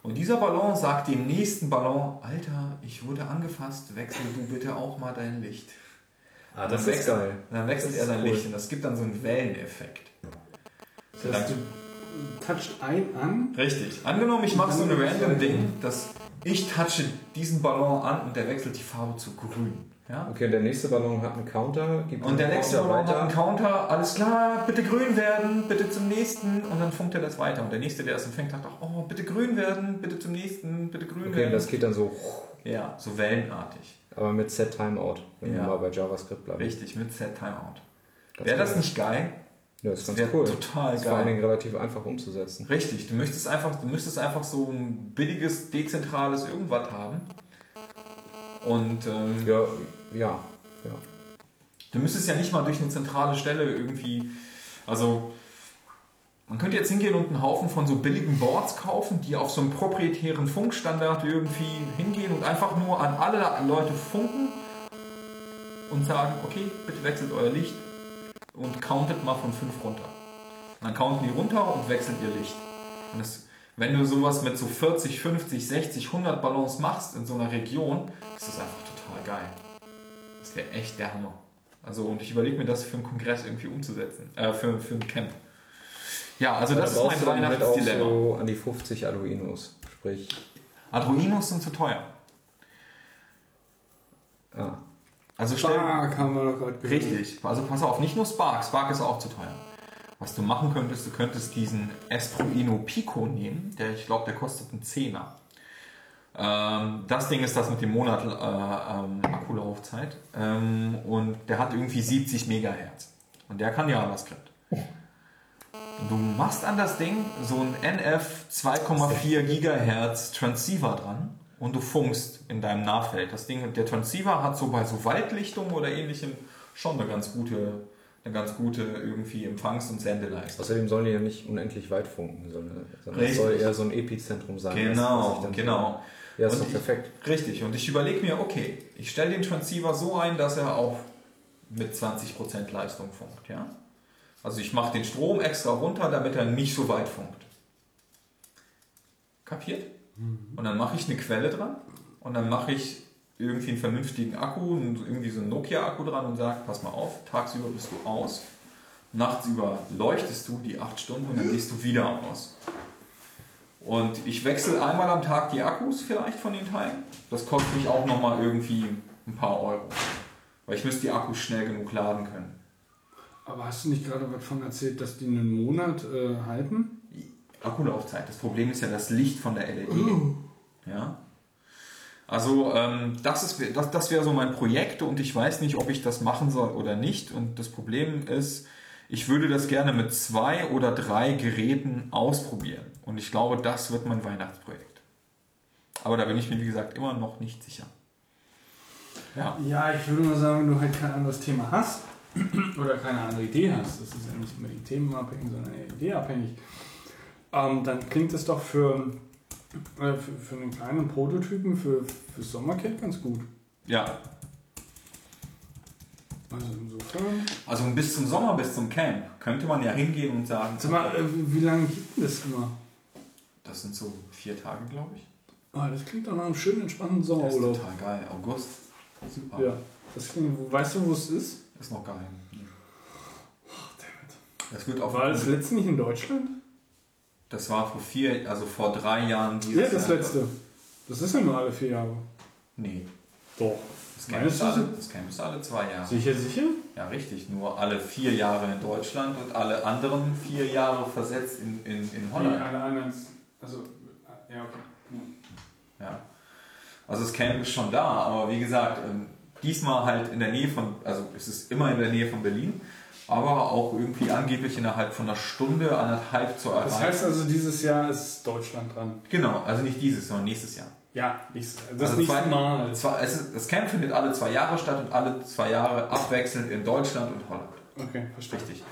Speaker 2: Und dieser Ballon sagt dem nächsten Ballon, Alter, ich wurde angefasst, wechsel du bitte auch mal dein Licht.
Speaker 4: Ah,
Speaker 2: Dann wechselt- Dann wechselt
Speaker 4: Das
Speaker 2: er
Speaker 4: ist
Speaker 2: sein
Speaker 4: cool.
Speaker 2: Licht und das gibt dann so einen Welleneffekt.
Speaker 3: Das heißt, du toucht ein an.
Speaker 2: Richtig. Angenommen, ich mache so ein random Ding, dass ich touche diesen Ballon an und der wechselt die Farbe zu grün. Ja?
Speaker 4: Okay, und der nächste Ballon hat einen Counter. Gibt
Speaker 2: Und der nächste Ballon hat einen Counter, alles klar, bitte grün werden, bitte zum nächsten und dann funkt er das weiter. Und der nächste, der es empfängt, sagt auch, oh, bitte grün werden, bitte zum nächsten, bitte grün
Speaker 4: Okay,
Speaker 2: werden.
Speaker 4: das geht dann so,
Speaker 2: ja, so wellenartig.
Speaker 4: aber mit Set Timeout, wenn
Speaker 2: Ja.
Speaker 4: wir mal bei JavaScript bleiben.
Speaker 2: Richtig, mit Set Timeout. Wäre das
Speaker 4: geil.
Speaker 2: nicht geil?
Speaker 4: Ja, das ist ganz
Speaker 2: wäre
Speaker 4: cool.
Speaker 2: total
Speaker 4: das ist vor allen
Speaker 2: geil.
Speaker 4: Dingen relativ einfach umzusetzen.
Speaker 2: Richtig, du möchtest einfach, du müsstest einfach so ein billiges, dezentrales irgendwas haben. Und ähm,
Speaker 4: Ja, ja, ja.
Speaker 2: Du müsstest ja nicht mal durch eine zentrale Stelle irgendwie. Also, man könnte jetzt hingehen und einen Haufen von so billigen Boards kaufen, die auf so einem proprietären Funkstandard irgendwie hingehen und einfach nur an alle Leute funken und sagen: Okay, bitte wechselt euer Licht und countet mal von 5 runter. Und dann counten die runter und wechseln ihr Licht. Und das, wenn du sowas mit so 40, 50, 60, 100 Ballons machst in so einer Region, ist das einfach total geil. Das wäre echt der Hammer. Also, und ich überlege mir das für einen Kongress irgendwie umzusetzen. Äh, für, für ein Camp. Ja, also das
Speaker 4: Da
Speaker 2: ist mein
Speaker 4: halt
Speaker 2: Weihnachtsdilemma.
Speaker 4: so an die 50 Arduinos. Sprich,
Speaker 2: Arduinos sind zu teuer.
Speaker 4: ah,
Speaker 2: Also stell,
Speaker 3: Stark haben wir doch gerade gehört.
Speaker 2: Richtig. Also pass auf, nicht nur Spark. Spark ist auch zu teuer. Was du machen könntest, du könntest diesen Esproino Pico nehmen. Der, ich glaube, der kostet einen Zehner. Ähm, das Ding ist das mit dem Monat äh, ähm, Akkulaufzeit. Ähm, und der hat irgendwie 70 Megahertz. Und der kann JavaScript. Du machst an das Ding so ein NF 2,4 Gigahertz Transceiver dran und du funkst in deinem Nahfeld. Das Ding, der Transceiver hat so bei so Waldlichtungen oder ähnlichem schon eine ganz gute, eine ganz gute irgendwie Empfangs- und Sendeleistung.
Speaker 4: außerdem sollen die ja nicht unendlich weit funken, sondern, sondern es soll eher so ein Epizentrum sein.
Speaker 2: Genau, genau.
Speaker 4: Ja, ist doch
Speaker 2: ich-
Speaker 4: perfekt.
Speaker 2: Richtig. Und ich überlege mir, okay, ich stelle den Transceiver so ein, dass er auch mit 20% Leistung funkt. Ja? Also ich mache den Strom extra runter, damit er nicht so weit funkt. Kapiert? Und dann mache ich eine Quelle dran und dann mache ich irgendwie einen vernünftigen Akku, und irgendwie so einen Nokia-Akku dran und sage, pass mal auf, tagsüber bist du aus, nachts über leuchtest du die 8 Stunden und dann gehst du wieder aus. Und ich wechsle einmal am Tag die Akkus vielleicht von den Teilen. Das kostet mich auch nochmal irgendwie ein paar Euro. Weil ich müsste die Akkus schnell genug laden können.
Speaker 3: Aber hast du nicht gerade was von erzählt, dass die einen Monat äh, halten?
Speaker 2: Akkulaufzeit. Das Problem ist ja das Licht von der LED. Ja. Also ähm, das, ist, das, das wäre so mein Projekt und ich weiß nicht, ob ich das machen soll oder nicht. Und das Problem ist, ich würde das gerne mit zwei oder drei Geräten ausprobieren. Und ich glaube, das wird mein Weihnachtsprojekt. Aber da bin ich mir, wie gesagt, immer noch nicht sicher. Ja.
Speaker 3: Ja, ich würde nur sagen, wenn du halt kein anderes Thema hast oder keine andere Idee hast, das ist ja nicht immer die Themen abhängig, sondern eher ideeabhängig, ähm, dann klingt das doch für, äh, für, für einen kleinen Prototypen für, für Sommerkit ganz gut.
Speaker 2: Ja,
Speaker 3: Also insofern.
Speaker 2: also bis zum Sommer, bis zum Camp, könnte man ja hingehen und sagen,
Speaker 3: Sag mal, äh, wie lange geht denn das immer?
Speaker 2: Das sind so vier Tage, glaube ich.
Speaker 3: Ah, das klingt doch nach einem schönen, entspannten
Speaker 2: Das ist
Speaker 3: Sommerurlaub.
Speaker 2: total geil. August. Super.
Speaker 3: Ja, das klingt, weißt du, wo es ist?
Speaker 2: Ist noch geil.
Speaker 3: Ach, dammit.
Speaker 2: Das wird auch.
Speaker 3: War das letzte nicht in Deutschland?
Speaker 2: Das war vor vier, also vor drei Jahren. dieses
Speaker 3: Ja, das
Speaker 2: Jahr.
Speaker 3: letzte. Das ist ja nur alle vier Jahre.
Speaker 2: Nee.
Speaker 3: Doch.
Speaker 2: Das Camp, ist alle, das Camp ist alle zwei Jahre.
Speaker 3: Sicher, sicher?
Speaker 2: Ja, richtig. Nur alle vier Jahre in Deutschland und alle anderen vier Jahre versetzt in, in, in Holland.
Speaker 3: eine, eine, also, ja, okay.
Speaker 2: Ja. Also das Camp ist schon da, aber wie gesagt, ähm, diesmal halt in der Nähe von, also es ist immer in der Nähe von Berlin, aber auch irgendwie angeblich innerhalb von einer Stunde, anderthalb zu erreichen.
Speaker 3: Das heißt also, dieses Jahr ist Deutschland dran.
Speaker 2: genau, also nicht dieses, sondern nächstes Jahr.
Speaker 3: Ja, nächstes, das
Speaker 2: Also
Speaker 3: nächste
Speaker 2: zwei-
Speaker 3: Mal.
Speaker 2: Zwar, es ist, das Camp findet alle zwei Jahre statt und alle zwei Jahre abwechselnd in Deutschland und Holland.
Speaker 3: Okay, verstehe.
Speaker 2: Richtig.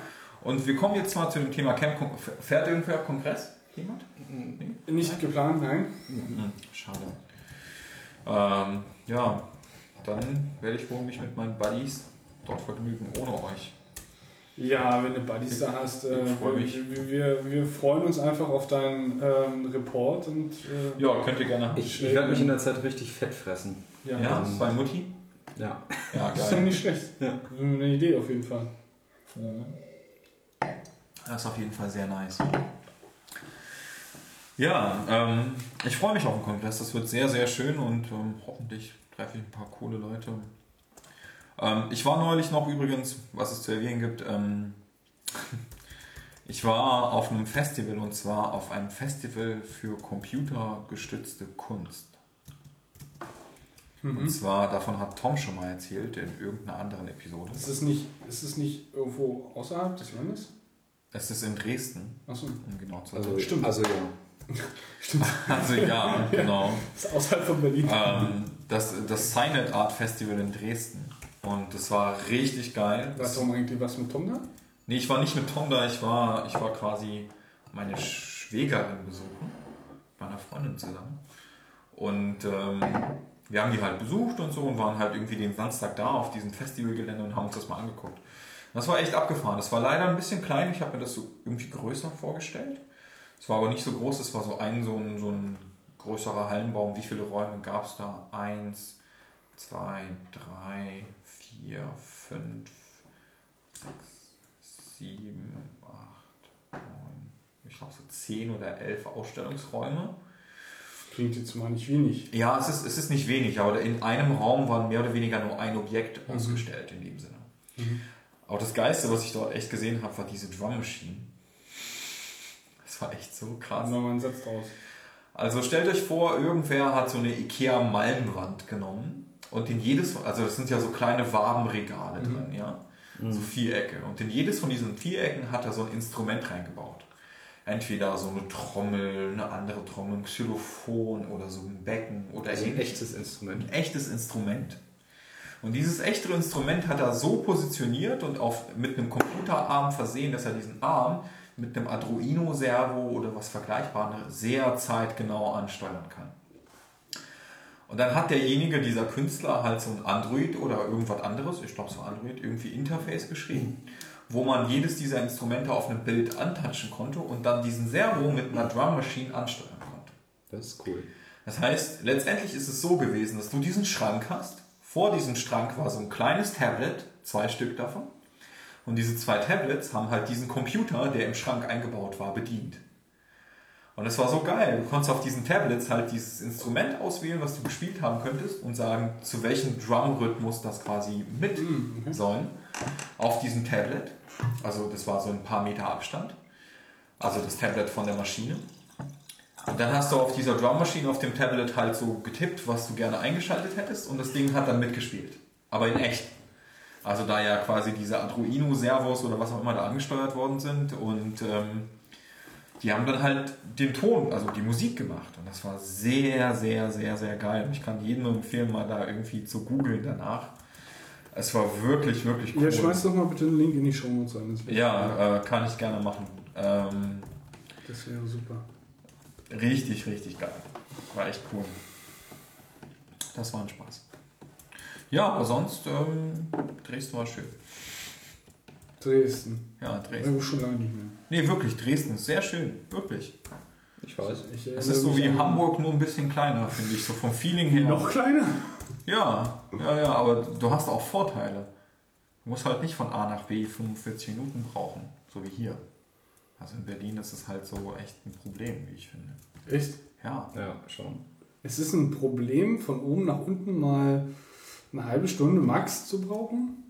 Speaker 2: Und wir kommen jetzt mal zu dem Thema Camp. Fährt irgendwer Kongress? Jemand?
Speaker 3: Nicht geplant, nein.
Speaker 2: Hm, schade. Ähm, ja, dann werde ich wohl mich mit meinen Buddies dort vergnügen, ohne euch.
Speaker 3: Ja, wenn du Buddies da hast, äh,
Speaker 2: Ich freu mich.
Speaker 3: Wir, wir, wir freuen uns einfach auf deinen ähm, Report und äh,
Speaker 2: Ja, könnt ihr gerne.
Speaker 4: Ich, ich werde mich in der Zeit richtig fett fressen.
Speaker 3: ja,
Speaker 2: Ja,
Speaker 3: das,
Speaker 2: bei Mutti?
Speaker 4: Ja.
Speaker 2: Ja,
Speaker 3: das ist ja nicht schlecht.
Speaker 4: Ja.
Speaker 3: Eine Idee auf jeden Fall.
Speaker 2: Das ist auf jeden Fall sehr nice. Ja, ähm, ich freue mich auf den Kongress. Das wird sehr, sehr schön und ähm, hoffentlich treffe ich ein paar coole Leute. Ähm, ich war neulich noch übrigens, was es zu erwähnen gibt, ähm, ich war auf einem Festival und zwar auf einem Festival für computergestützte Kunst. Und zwar, davon hat Tom schon mal erzählt in irgendeiner anderen Episode.
Speaker 3: Ist es nicht, ist es nicht irgendwo außerhalb des Landes?
Speaker 2: Es ist in Dresden,
Speaker 3: Achso.
Speaker 2: um genau zu sein.
Speaker 4: Also,
Speaker 3: Stimmt.
Speaker 4: Also ja.
Speaker 2: Also ja, genau.
Speaker 3: Ist außerhalb von Berlin.
Speaker 2: ähm, das, das Signet Art Festival in Dresden. Und das war richtig geil.
Speaker 3: War Tom eigentlich was mit Tom da?
Speaker 2: Nee, ich war nicht mit Tom da, ich war, ich war quasi meine Schwägerin besuchen, mit meiner Freundin zusammen. Und ähm, wir haben die halt besucht und so und waren halt irgendwie den Samstag da auf diesem Festivalgelände und haben uns das mal angeguckt. Das war echt abgefahren. Das war leider ein bisschen klein, ich habe mir das so irgendwie größer vorgestellt. Es war aber nicht so groß, es war so ein, so ein, so ein größerer Hallenbaum. Wie viele Räume gab es da? Eins, zwei, drei, vier, fünf, sechs, sieben, acht, neun, ich glaube so zehn oder elf Ausstellungsräume.
Speaker 3: Klingt jetzt mal nicht wenig.
Speaker 2: Ja, es ist, es ist nicht wenig, aber in einem Raum war mehr oder weniger nur ein Objekt ausgestellt in dem Sinne. Aber das Geiste, was ich dort echt gesehen habe, war diese Drum Machine. Das war echt so krass.
Speaker 3: Machen wir einen Satz draus.
Speaker 2: Also stellt euch vor, irgendwer hat so eine Ikea Malmwand genommen und in jedes, also das sind ja so kleine Wabenregale drin, ja, so Vierecke. Und in jedes von diesen Vierecken hat er so ein Instrument reingebaut. Entweder so eine Trommel, eine andere Trommel, ein Xylophon oder so ein Becken oder
Speaker 4: Also ein echtes Instrument.
Speaker 2: ein echtes Instrument. Und dieses echte Instrument hat er so positioniert und auf, mit einem Computerarm versehen, dass er diesen Arm mit einem Arduino-Servo oder was Vergleichbares sehr zeitgenau ansteuern kann. Und dann hat derjenige, dieser Künstler, halt so ein Android oder irgendwas anderes, ich glaube so Android, irgendwie Interface geschrieben, wo man jedes dieser Instrumente auf einem Bild antatschen konnte und dann diesen Servo mit einer Drum Machine ansteuern konnte.
Speaker 4: Das ist cool.
Speaker 2: Das heißt, letztendlich ist es so gewesen, dass du diesen Schrank hast. Vor diesem Schrank war so ein kleines Tablet, zwei Stück davon. Und diese zwei Tablets haben halt diesen Computer, der im Schrank eingebaut war, bedient. Und es war so geil. Du konntest auf diesen Tablets halt dieses Instrument auswählen, was du gespielt haben könntest und sagen, zu welchem Drumrhythmus das quasi mit sollen. Auf diesem Tablet. Also das war so ein paar Meter Abstand. Also das Tablet von der Maschine. Und dann hast du auf dieser Drummaschine auf dem Tablet halt so getippt, was du gerne eingeschaltet hättest und das Ding hat dann mitgespielt. Aber in echt. Also da ja quasi diese Arduino-Servos oder was auch immer da angesteuert worden sind und ähm, die haben dann halt den Ton, also die Musik gemacht und das war sehr, sehr, sehr, sehr geil. Und ich kann jedem empfehlen, mal da irgendwie zu googeln danach. Es war wirklich, wirklich cool.
Speaker 3: Ja, schmeiß doch mal bitte einen Link in die Show. Das wäre-
Speaker 2: Ja, äh, kann ich gerne machen. Ähm,
Speaker 3: Das wäre super.
Speaker 2: Richtig, richtig geil. War echt cool. Das war ein Spaß. Ja, aber sonst ähm, Dresden war schön.
Speaker 3: Dresden.
Speaker 2: Ja, Dresden.
Speaker 3: Schon lange nicht mehr.
Speaker 2: Nee, wirklich, Dresden ist sehr schön. Wirklich.
Speaker 4: Ich weiß.
Speaker 3: Ich
Speaker 2: Es ist so wie Hamburg, nur ein bisschen kleiner, finde ich. So vom Feeling her.
Speaker 3: Noch kleiner?
Speaker 2: Ja, ja, ja, aber du hast auch Vorteile. Du musst halt nicht von A nach B 45 Minuten brauchen, so wie hier. Also in Berlin ist es halt so echt ein Problem, wie ich finde.
Speaker 3: Echt?
Speaker 2: Ja,
Speaker 4: Ja, schon.
Speaker 3: Es ist ein Problem, von oben nach unten mal eine halbe Stunde max zu brauchen?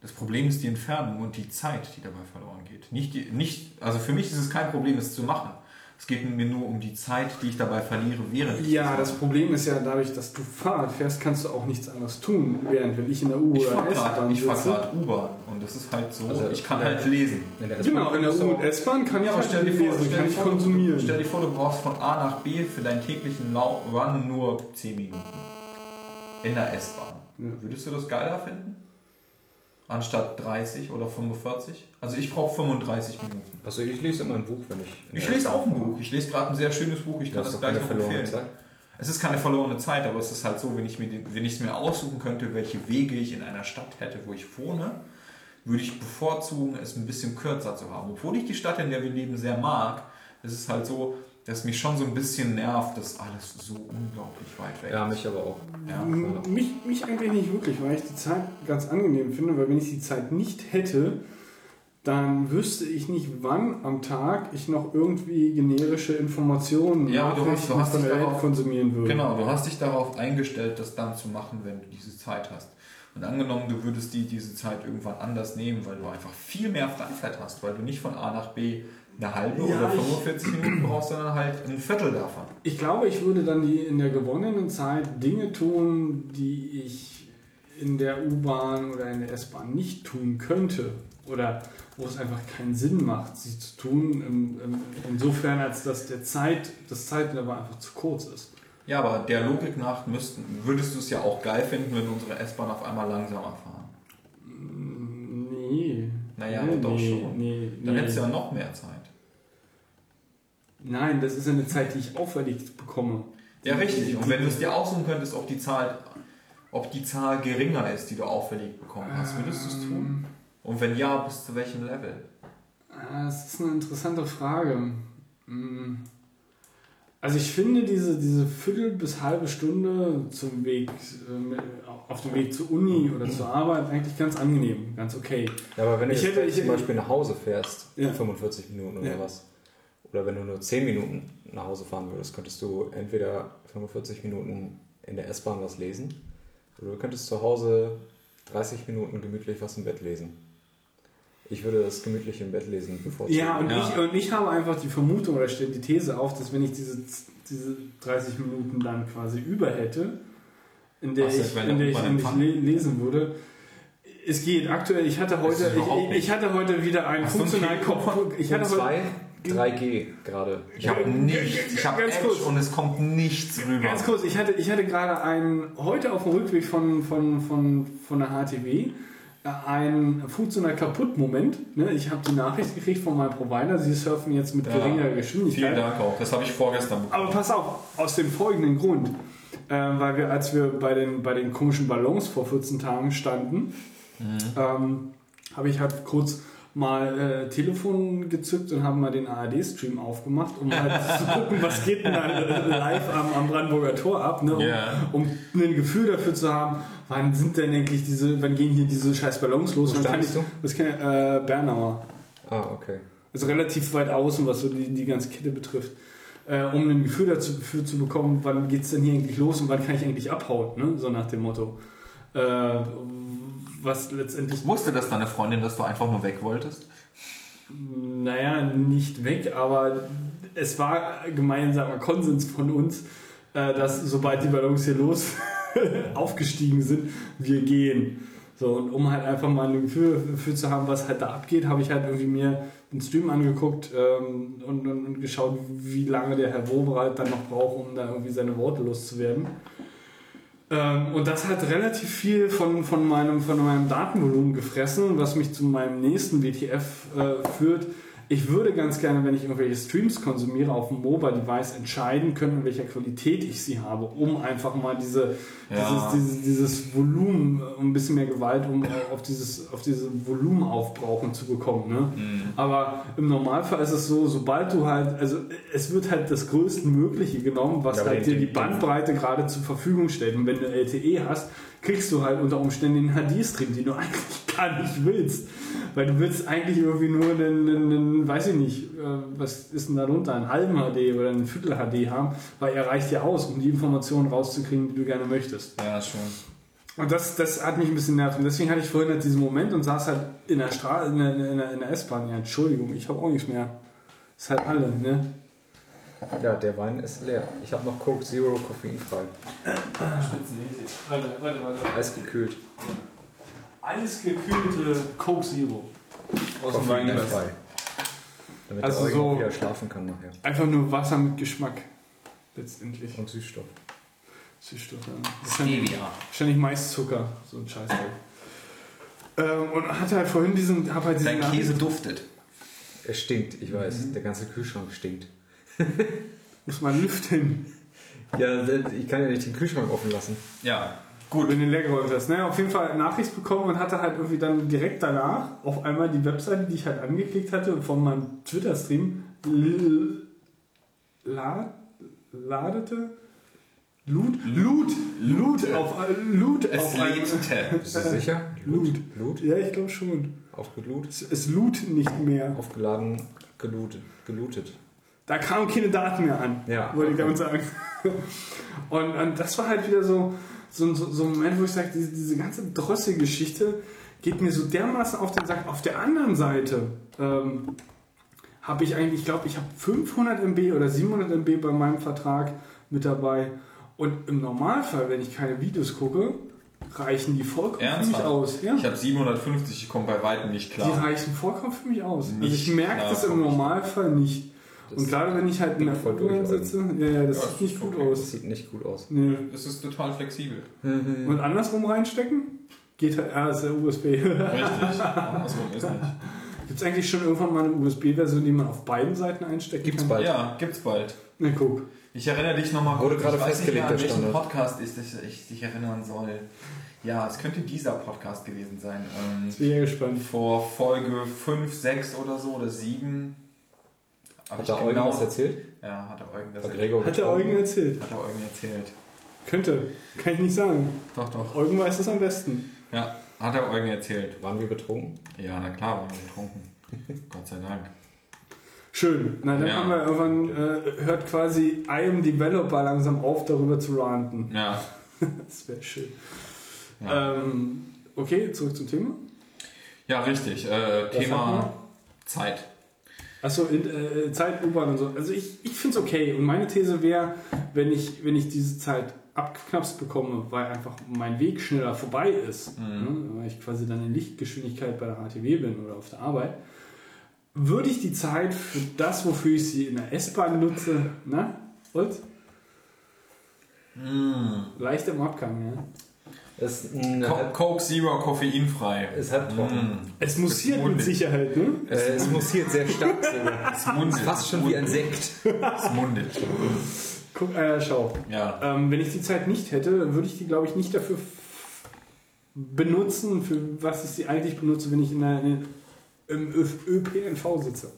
Speaker 2: Das Problem ist die Entfernung und die Zeit, die dabei verloren geht. Nicht die, nicht, also für mich ist es kein Problem, es zu machen. Es geht mir nur um die Zeit, die ich dabei verliere, während ich
Speaker 3: Ja,
Speaker 2: das
Speaker 3: Problem ist ja, dadurch, dass du Fahrrad fährst, kannst du auch nichts anderes tun, während wenn ich in der U-
Speaker 2: Ich
Speaker 3: oder
Speaker 2: fahre
Speaker 3: S-Bahn
Speaker 2: gerade fahr
Speaker 3: sitze.
Speaker 2: grad U-Bahn und das ist halt so,
Speaker 4: Also,
Speaker 2: ich kann
Speaker 4: ja.
Speaker 2: halt lesen.
Speaker 4: In
Speaker 3: Genau, in der U-
Speaker 4: auch-
Speaker 3: und S-Bahn kann ich
Speaker 2: aber
Speaker 3: halt
Speaker 2: stell dir vor,
Speaker 3: lesen,
Speaker 2: stell
Speaker 3: kann
Speaker 2: dir
Speaker 3: ich
Speaker 2: vor,
Speaker 3: konsumieren.
Speaker 2: Stell dir vor, du brauchst von A nach B für deinen täglichen Run nur 10 Minuten. In der S-Bahn.
Speaker 3: Ja.
Speaker 2: Würdest du das geiler finden? Anstatt 30 oder 45? Also ich brauche 35 Minuten.
Speaker 4: Also ich lese immer ein Buch, wenn ich.
Speaker 2: Ich lese auch ein. Buch. Ich lese gerade ein sehr schönes Buch. Ich kann
Speaker 4: Das
Speaker 2: das
Speaker 4: ist
Speaker 2: gleich noch empfehlen.
Speaker 4: Zeit.
Speaker 2: Es ist keine verlorene Zeit, aber es ist halt so, wenn ich mir wenn ich es mir aussuchen könnte, welche Wege ich in einer Stadt hätte, wo ich wohne, würde ich bevorzugen, es ein bisschen kürzer zu haben. Obwohl ich die Stadt, in der wir leben, sehr mag, ist es halt so, dass mich schon so ein bisschen nervt, dass alles so unglaublich weit weg
Speaker 4: Ja,
Speaker 2: ist.
Speaker 4: mich aber auch.
Speaker 2: Ja.
Speaker 3: Mich, mich eigentlich nicht wirklich, weil ich die Zeit ganz angenehm finde, weil wenn ich die Zeit nicht hätte, dann wüsste ich nicht, wann am Tag ich noch irgendwie generische Informationen,
Speaker 2: Ja, du hast- du hast
Speaker 3: von Welt
Speaker 2: darauf-
Speaker 3: konsumieren würde.
Speaker 2: Genau, du hast dich darauf eingestellt, das dann zu machen, wenn du diese Zeit hast. Und angenommen, du würdest die, diese Zeit irgendwann anders nehmen, weil du einfach viel mehr Freizeit hast, weil du nicht von A nach B eine halbe
Speaker 3: Ja,
Speaker 2: oder
Speaker 3: ich-
Speaker 2: 45 Minuten brauchst, sondern halt ein Viertel davon.
Speaker 3: Ich glaube, ich würde dann die in der gewonnenen Zeit Dinge tun, die ich in der U-Bahn oder in der S-Bahn nicht tun könnte. Oder wo es einfach keinen Sinn macht, sie zu tun. Insofern, als dass der Zeit, das Zeitintervall einfach zu kurz ist.
Speaker 2: Ja, aber der Logik nach müssten, würdest du es ja auch geil finden, wenn unsere S-Bahn auf einmal langsamer fahren.
Speaker 3: Nee.
Speaker 2: Naja,
Speaker 3: nee,
Speaker 2: doch
Speaker 3: nee,
Speaker 2: schon.
Speaker 3: Nee,
Speaker 2: Dann
Speaker 3: nee.
Speaker 2: hättest du ja noch mehr Zeit.
Speaker 3: Nein, das ist eine Zeit, die ich auferlegt bekomme.
Speaker 2: Ja, richtig. Und wenn du es dir aussuchen könntest, ob die Zahl, ob die Zahl geringer ist, die du auferlegt bekommen hast, würdest du es tun? Und wenn ja, bis zu welchem Level?
Speaker 3: Ah, Das ist eine interessante Frage. Mm. Also ich finde diese, diese Viertel bis halbe Stunde zum Weg, äh, auf dem Weg zur Uni oder zur Arbeit eigentlich ganz angenehm, ganz okay.
Speaker 4: Ja, aber wenn du
Speaker 3: Ich
Speaker 4: jetzt
Speaker 3: hätte- ich
Speaker 4: zum Beispiel nach Hause fährst,
Speaker 3: Ja.
Speaker 4: 45 Minuten oder
Speaker 3: Ja.
Speaker 4: was, oder wenn du nur 10 Minuten nach Hause fahren würdest, könntest du entweder 45 Minuten in der S-Bahn was lesen, oder du könntest zu Hause 30 Minuten gemütlich was im Bett lesen. Ich würde das gemütlich im Bett lesen bevorzugen.
Speaker 3: Ja, und,
Speaker 2: Ja.
Speaker 3: Ich, und ich habe einfach die Vermutung oder stelle die These auf, dass wenn ich diese, diese 30 Minuten dann quasi über hätte, in der
Speaker 2: ist,
Speaker 3: ich, in der ich,
Speaker 2: U-Bahn
Speaker 3: in der ich
Speaker 2: empfangen?
Speaker 3: le lesen würde. Es geht aktuell, ich hatte heute, ich, ich hatte heute wieder einen funktionalen Kopf. Ich hatte heute,
Speaker 4: zwei, 3G gerade.
Speaker 2: Ich habe nichts. Ich habe
Speaker 3: Ganz
Speaker 2: Edge
Speaker 3: kurz.
Speaker 2: und es kommt nichts rüber.
Speaker 3: Ganz kurz, ich hatte, ich hatte gerade einen, heute auf dem Rückweg von, von, von, von der HTW, äh, einen funktional kaputt Moment. Ne? Ich habe die Nachricht gekriegt von meinem Provider, sie surfen jetzt mit
Speaker 2: Ja.
Speaker 3: geringer
Speaker 2: Vielen
Speaker 3: Geschwindigkeit.
Speaker 2: Dank auch. Das habe ich vorgestern bekommen.
Speaker 3: Aber pass auf, aus dem folgenden Grund. Äh, weil wir, als wir bei den, bei den komischen Ballons vor 14 Tagen standen, ähm, habe ich halt kurz mal äh, Telefon gezückt und haben mal den ARD-Stream aufgemacht, um halt zu gucken, was geht denn da äh, live am, am Brandenburger Tor ab, ne? um,
Speaker 2: Ja.
Speaker 3: um ein Gefühl dafür zu haben, wann sind denn endlich diese, wann gehen hier diese scheiß Ballons los?
Speaker 4: Wo
Speaker 3: kann ich, das kann, äh, Bernauer.
Speaker 4: Ah, okay.
Speaker 3: Also relativ weit außen, was so die, die ganze Kette betrifft. Äh, um ein Gefühl dazu dafür zu bekommen, wann geht es denn hier eigentlich los und wann kann ich eigentlich abhauen, ne? so nach dem Motto. Äh, was letztendlich,
Speaker 2: Wusste das deine Freundin, dass du einfach nur weg wolltest?
Speaker 3: naja, nicht weg, aber es war gemeinsamer Konsens von uns, äh, dass sobald die Ballons hier los aufgestiegen sind, wir gehen. So, und um halt einfach mal ein Gefühl dafür zu haben, was halt da abgeht, habe ich halt irgendwie mir den Stream angeguckt ähm, und, und, und geschaut, wie lange der Herr Wobereit dann noch braucht, um da irgendwie seine Worte loszuwerden. Ähm, und das hat relativ viel von, von, meinem, von meinem Datenvolumen gefressen, was mich zu meinem nächsten WTF äh, führt. Ich würde ganz gerne, wenn ich irgendwelche Streams konsumiere, auf dem Mobile-Device entscheiden können, in welcher Qualität ich sie habe, um einfach mal diese,
Speaker 2: Ja.
Speaker 3: dieses, dieses, dieses Volumen, äh, ein bisschen mehr Gewalt, um äh, auf dieses, auf diese Volumenaufbrauchen zu bekommen. Ne?
Speaker 2: Mhm.
Speaker 3: Aber im Normalfall ist es so, sobald du halt, also es wird halt das Größtmögliche genommen, was
Speaker 4: Ja,
Speaker 3: halt dir die Bandbreite gerade zur Verfügung stellt. Und wenn du LTE hast, kriegst du halt unter Umständen den HD-Stream, den du eigentlich gar nicht willst. Weil du willst eigentlich irgendwie nur einen, einen, einen weiß ich nicht, äh, was ist denn da drunter, einen halben HD oder einen Viertel HD haben, weil er reicht ja aus, um die Informationen rauszukriegen, die du gerne möchtest.
Speaker 2: Ja, schon.
Speaker 3: Und das, das hat mich ein bisschen nervt. Und deswegen hatte ich vorhin halt diesen Moment und saß halt in der Straße, in der, in der, in der S-Bahn. Ja, Entschuldigung, ich habe auch nichts mehr. Ist halt alle, ne?
Speaker 4: Ja, der Wein ist leer. Ich habe noch Coke Zero koffeinfrei.
Speaker 3: Warte, warte, warte.
Speaker 4: Eisgekühlt.
Speaker 3: Eisgekühlte Coke Zero. Aus dem Weinglas.
Speaker 4: Koffeinfrei. Damit
Speaker 3: Also
Speaker 4: der
Speaker 3: so-
Speaker 4: wieder schlafen kann nachher.
Speaker 3: Einfach nur Wasser mit Geschmack. Letztendlich.
Speaker 4: Und Süßstoff.
Speaker 3: Süßstoff, ja. Wahrscheinlich,
Speaker 7: Stevia.
Speaker 3: wahrscheinlich Maiszucker, so ein Scheiß. Ähm, und hatte halt vorhin diesen, hab halt diesen
Speaker 2: Dein Käse duftet.
Speaker 4: Er stinkt, ich weiß.
Speaker 3: Mhm.
Speaker 4: Der ganze Kühlschrank stinkt.
Speaker 3: muss man lüften,
Speaker 4: Ja, ich kann ja nicht den Kühlschrank offen lassen.
Speaker 2: Ja.
Speaker 3: Gut, wenn du den leer geräumt hast. Naja, auf jeden Fall Nachricht bekommen und hatte halt irgendwie dann direkt danach auf einmal die Webseite, die ich halt angeklickt hatte und von meinem Twitter-Stream ladete. Lud, Lud, Lud auf,
Speaker 2: Es
Speaker 3: auf
Speaker 2: lebte.
Speaker 4: Bist du sicher?
Speaker 3: Lut.
Speaker 4: Lut?
Speaker 3: Ja, ich glaube schon.
Speaker 4: Aufgelut?
Speaker 3: Es, es lud nicht mehr.
Speaker 4: Aufgeladen, gelootet. gelootet.
Speaker 3: Da kamen keine Daten mehr an,
Speaker 4: Ja,
Speaker 3: wollte ich damit sagen. Und, und das war halt wieder so, so, so, so ein Moment, wo ich sage, diese, diese ganze Drossel-Geschichte geht mir so dermaßen auf den Sack. Auf der anderen Seite ähm, habe ich eigentlich, ich glaube, ich habe 500 MB oder 700 MB bei meinem Vertrag mit dabei. Und im Normalfall, wenn ich keine Videos gucke, reichen die vollkommen für mich
Speaker 2: Ernsthaft?
Speaker 3: aus. Ja.
Speaker 2: Ich habe 750, ich komme bei weitem nicht
Speaker 3: Die
Speaker 2: klar.
Speaker 3: reichen vollkommen für mich aus. also
Speaker 2: Nicht
Speaker 3: ich merke das im. Normalfall nicht. Und gerade wenn ich halt in der
Speaker 4: voll durch,
Speaker 3: Autobahn sitze, ja, ja, das
Speaker 2: Ja,
Speaker 3: sieht nicht gut
Speaker 2: okay.
Speaker 4: Das
Speaker 3: aus.
Speaker 4: sieht nicht gut aus.
Speaker 3: Nee.
Speaker 2: Es ist total flexibel.
Speaker 3: Und andersrum reinstecken? Geht halt, ah, ist der USB.
Speaker 2: Richtig. Andersrum ist nicht.
Speaker 3: Gibt es eigentlich schon irgendwann mal eine USB-Version, die man auf beiden Seiten einstecken
Speaker 4: Gibt's
Speaker 3: kann?
Speaker 4: bald.
Speaker 2: Ja, gibt's bald.
Speaker 3: Na guck.
Speaker 2: Ich erinnere dich nochmal
Speaker 4: Wurde gerade
Speaker 2: ich weiß nicht
Speaker 4: festgelegt,
Speaker 2: mehr, an welchen. Podcast ist, dass ich dich erinnern soll. Ja, es könnte dieser Podcast gewesen sein. Ähm,
Speaker 3: Jetzt bin ich ja gespannt.
Speaker 2: vor Folge 5, 6 oder so oder 7.
Speaker 4: Hat da Eugen
Speaker 2: genau-
Speaker 4: was erzählt?
Speaker 2: Ja, hat der Eugen das
Speaker 4: Hat Gregor
Speaker 3: Hat
Speaker 4: getrunken?
Speaker 3: Eugen erzählt?
Speaker 2: Hat der Eugen erzählt.
Speaker 3: Könnte. Kann ich nicht sagen.
Speaker 2: Doch, doch.
Speaker 3: Eugen weiß es am besten.
Speaker 2: Ja, hat der Eugen erzählt.
Speaker 4: Waren wir betrunken?
Speaker 2: Ja, na klar, waren wir getrunken. Gott sei Dank.
Speaker 3: Schön. Na, dann
Speaker 2: Ja.
Speaker 3: haben wir irgendwann, äh, hört quasi I am Developer langsam auf, darüber zu ranten.
Speaker 2: Ja.
Speaker 3: Das wäre schön.
Speaker 2: Ja,
Speaker 3: Ähm, okay, zurück zum Thema.
Speaker 2: ja richtig. Äh, Thema Zeit.
Speaker 3: Achso, in, äh, Zeit, U-Bahn und so. Also ich, ich finde es okay. Und meine These wäre, wenn ich, wenn ich diese Zeit abgeknapst bekomme, weil einfach mein Weg schneller vorbei ist, ne, weil ich quasi dann in Lichtgeschwindigkeit bei der HTW bin oder auf der Arbeit, würde ich die Zeit für das, wofür ich sie in der S-Bahn nutze, na, und? Leicht im Abgang, ja.
Speaker 4: Es, mh,
Speaker 2: Co Coke Zero koffeinfrei.
Speaker 4: es hat trocken.
Speaker 3: Es mussiert mit
Speaker 2: mundig.
Speaker 3: Sicherheit, ne?
Speaker 4: Äh, es mussiert sehr stark sogar.
Speaker 2: Es mundet.
Speaker 4: Fast schon wie ein Sekt.
Speaker 2: Es mundet.
Speaker 3: Guck, äh, schau.
Speaker 2: Ja.
Speaker 3: Ähm, wenn ich die Zeit nicht hätte, dann würde ich die, glaube ich, nicht dafür benutzen, für was ich sie eigentlich benutze, wenn ich in in, im ÖPNV sitze.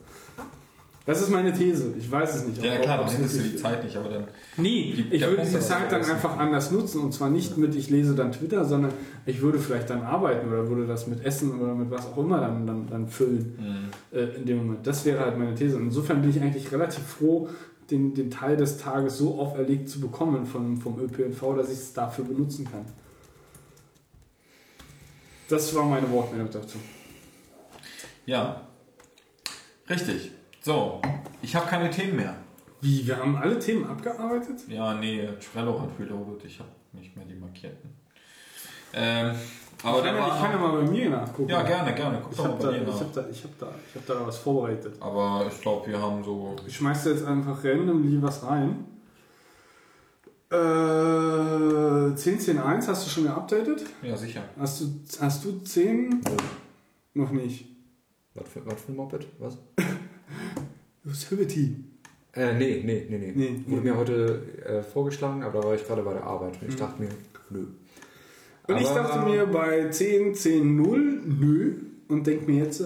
Speaker 3: Das ist meine These. Ich weiß es nicht.
Speaker 2: Ja, klar, dann
Speaker 3: es
Speaker 2: hättest du die Zeit nicht, aber dann.
Speaker 3: Nie.
Speaker 2: Die-
Speaker 3: Ich würde
Speaker 2: Punkt
Speaker 3: die Zeit dann einfach anders nutzen. Und zwar nicht mit, ich lese dann Twitter, sondern ich würde vielleicht dann arbeiten oder würde das mit Essen oder mit was auch immer dann, dann, dann füllen äh, in dem Moment. Das wäre halt meine These. Und insofern bin ich eigentlich relativ froh, den, den Teil des Tages so auferlegt zu bekommen von, vom ÖPNV, dass ich es dafür benutzen kann. Das war meine Wortmeldung dazu.
Speaker 2: Ja. Richtig. So, ich habe keine Themen mehr.
Speaker 3: Wie, wir haben alle Themen abgearbeitet?
Speaker 2: Ja, nee, Trello hat reloaded. Ich habe nicht mehr die markierten. Ähm, aber
Speaker 3: ich,
Speaker 2: da
Speaker 3: kann ja, ich kann ja mal bei mir nachgucken.
Speaker 2: Ja, gerne, gerne. Guck
Speaker 3: Ich
Speaker 2: doch mal
Speaker 3: habe
Speaker 2: bei
Speaker 3: da,
Speaker 2: dir
Speaker 3: ich
Speaker 2: nach.
Speaker 3: hab da, ich hab da, ich hab da was vorbereitet.
Speaker 2: Aber ich glaube, wir haben so.
Speaker 3: Ich schmeiß da jetzt einfach randomly was rein. Äh, 10.10.1 hast du schon geupdatet?
Speaker 2: Ja, sicher.
Speaker 3: Hast du, hast du 10? Noch nicht.
Speaker 4: Was für, was für ein Moped? Was?
Speaker 3: Usability.
Speaker 4: Äh, nee, nee, nee, nee.
Speaker 3: Nee,
Speaker 4: Wurde
Speaker 3: nee.
Speaker 4: mir heute äh, vorgeschlagen, aber da war ich gerade bei der Arbeit und ich dachte mir, nö.
Speaker 3: Und ich
Speaker 4: Aber-
Speaker 3: dachte mir bei 10, 10, 0, nö. Und denk mir jetzt,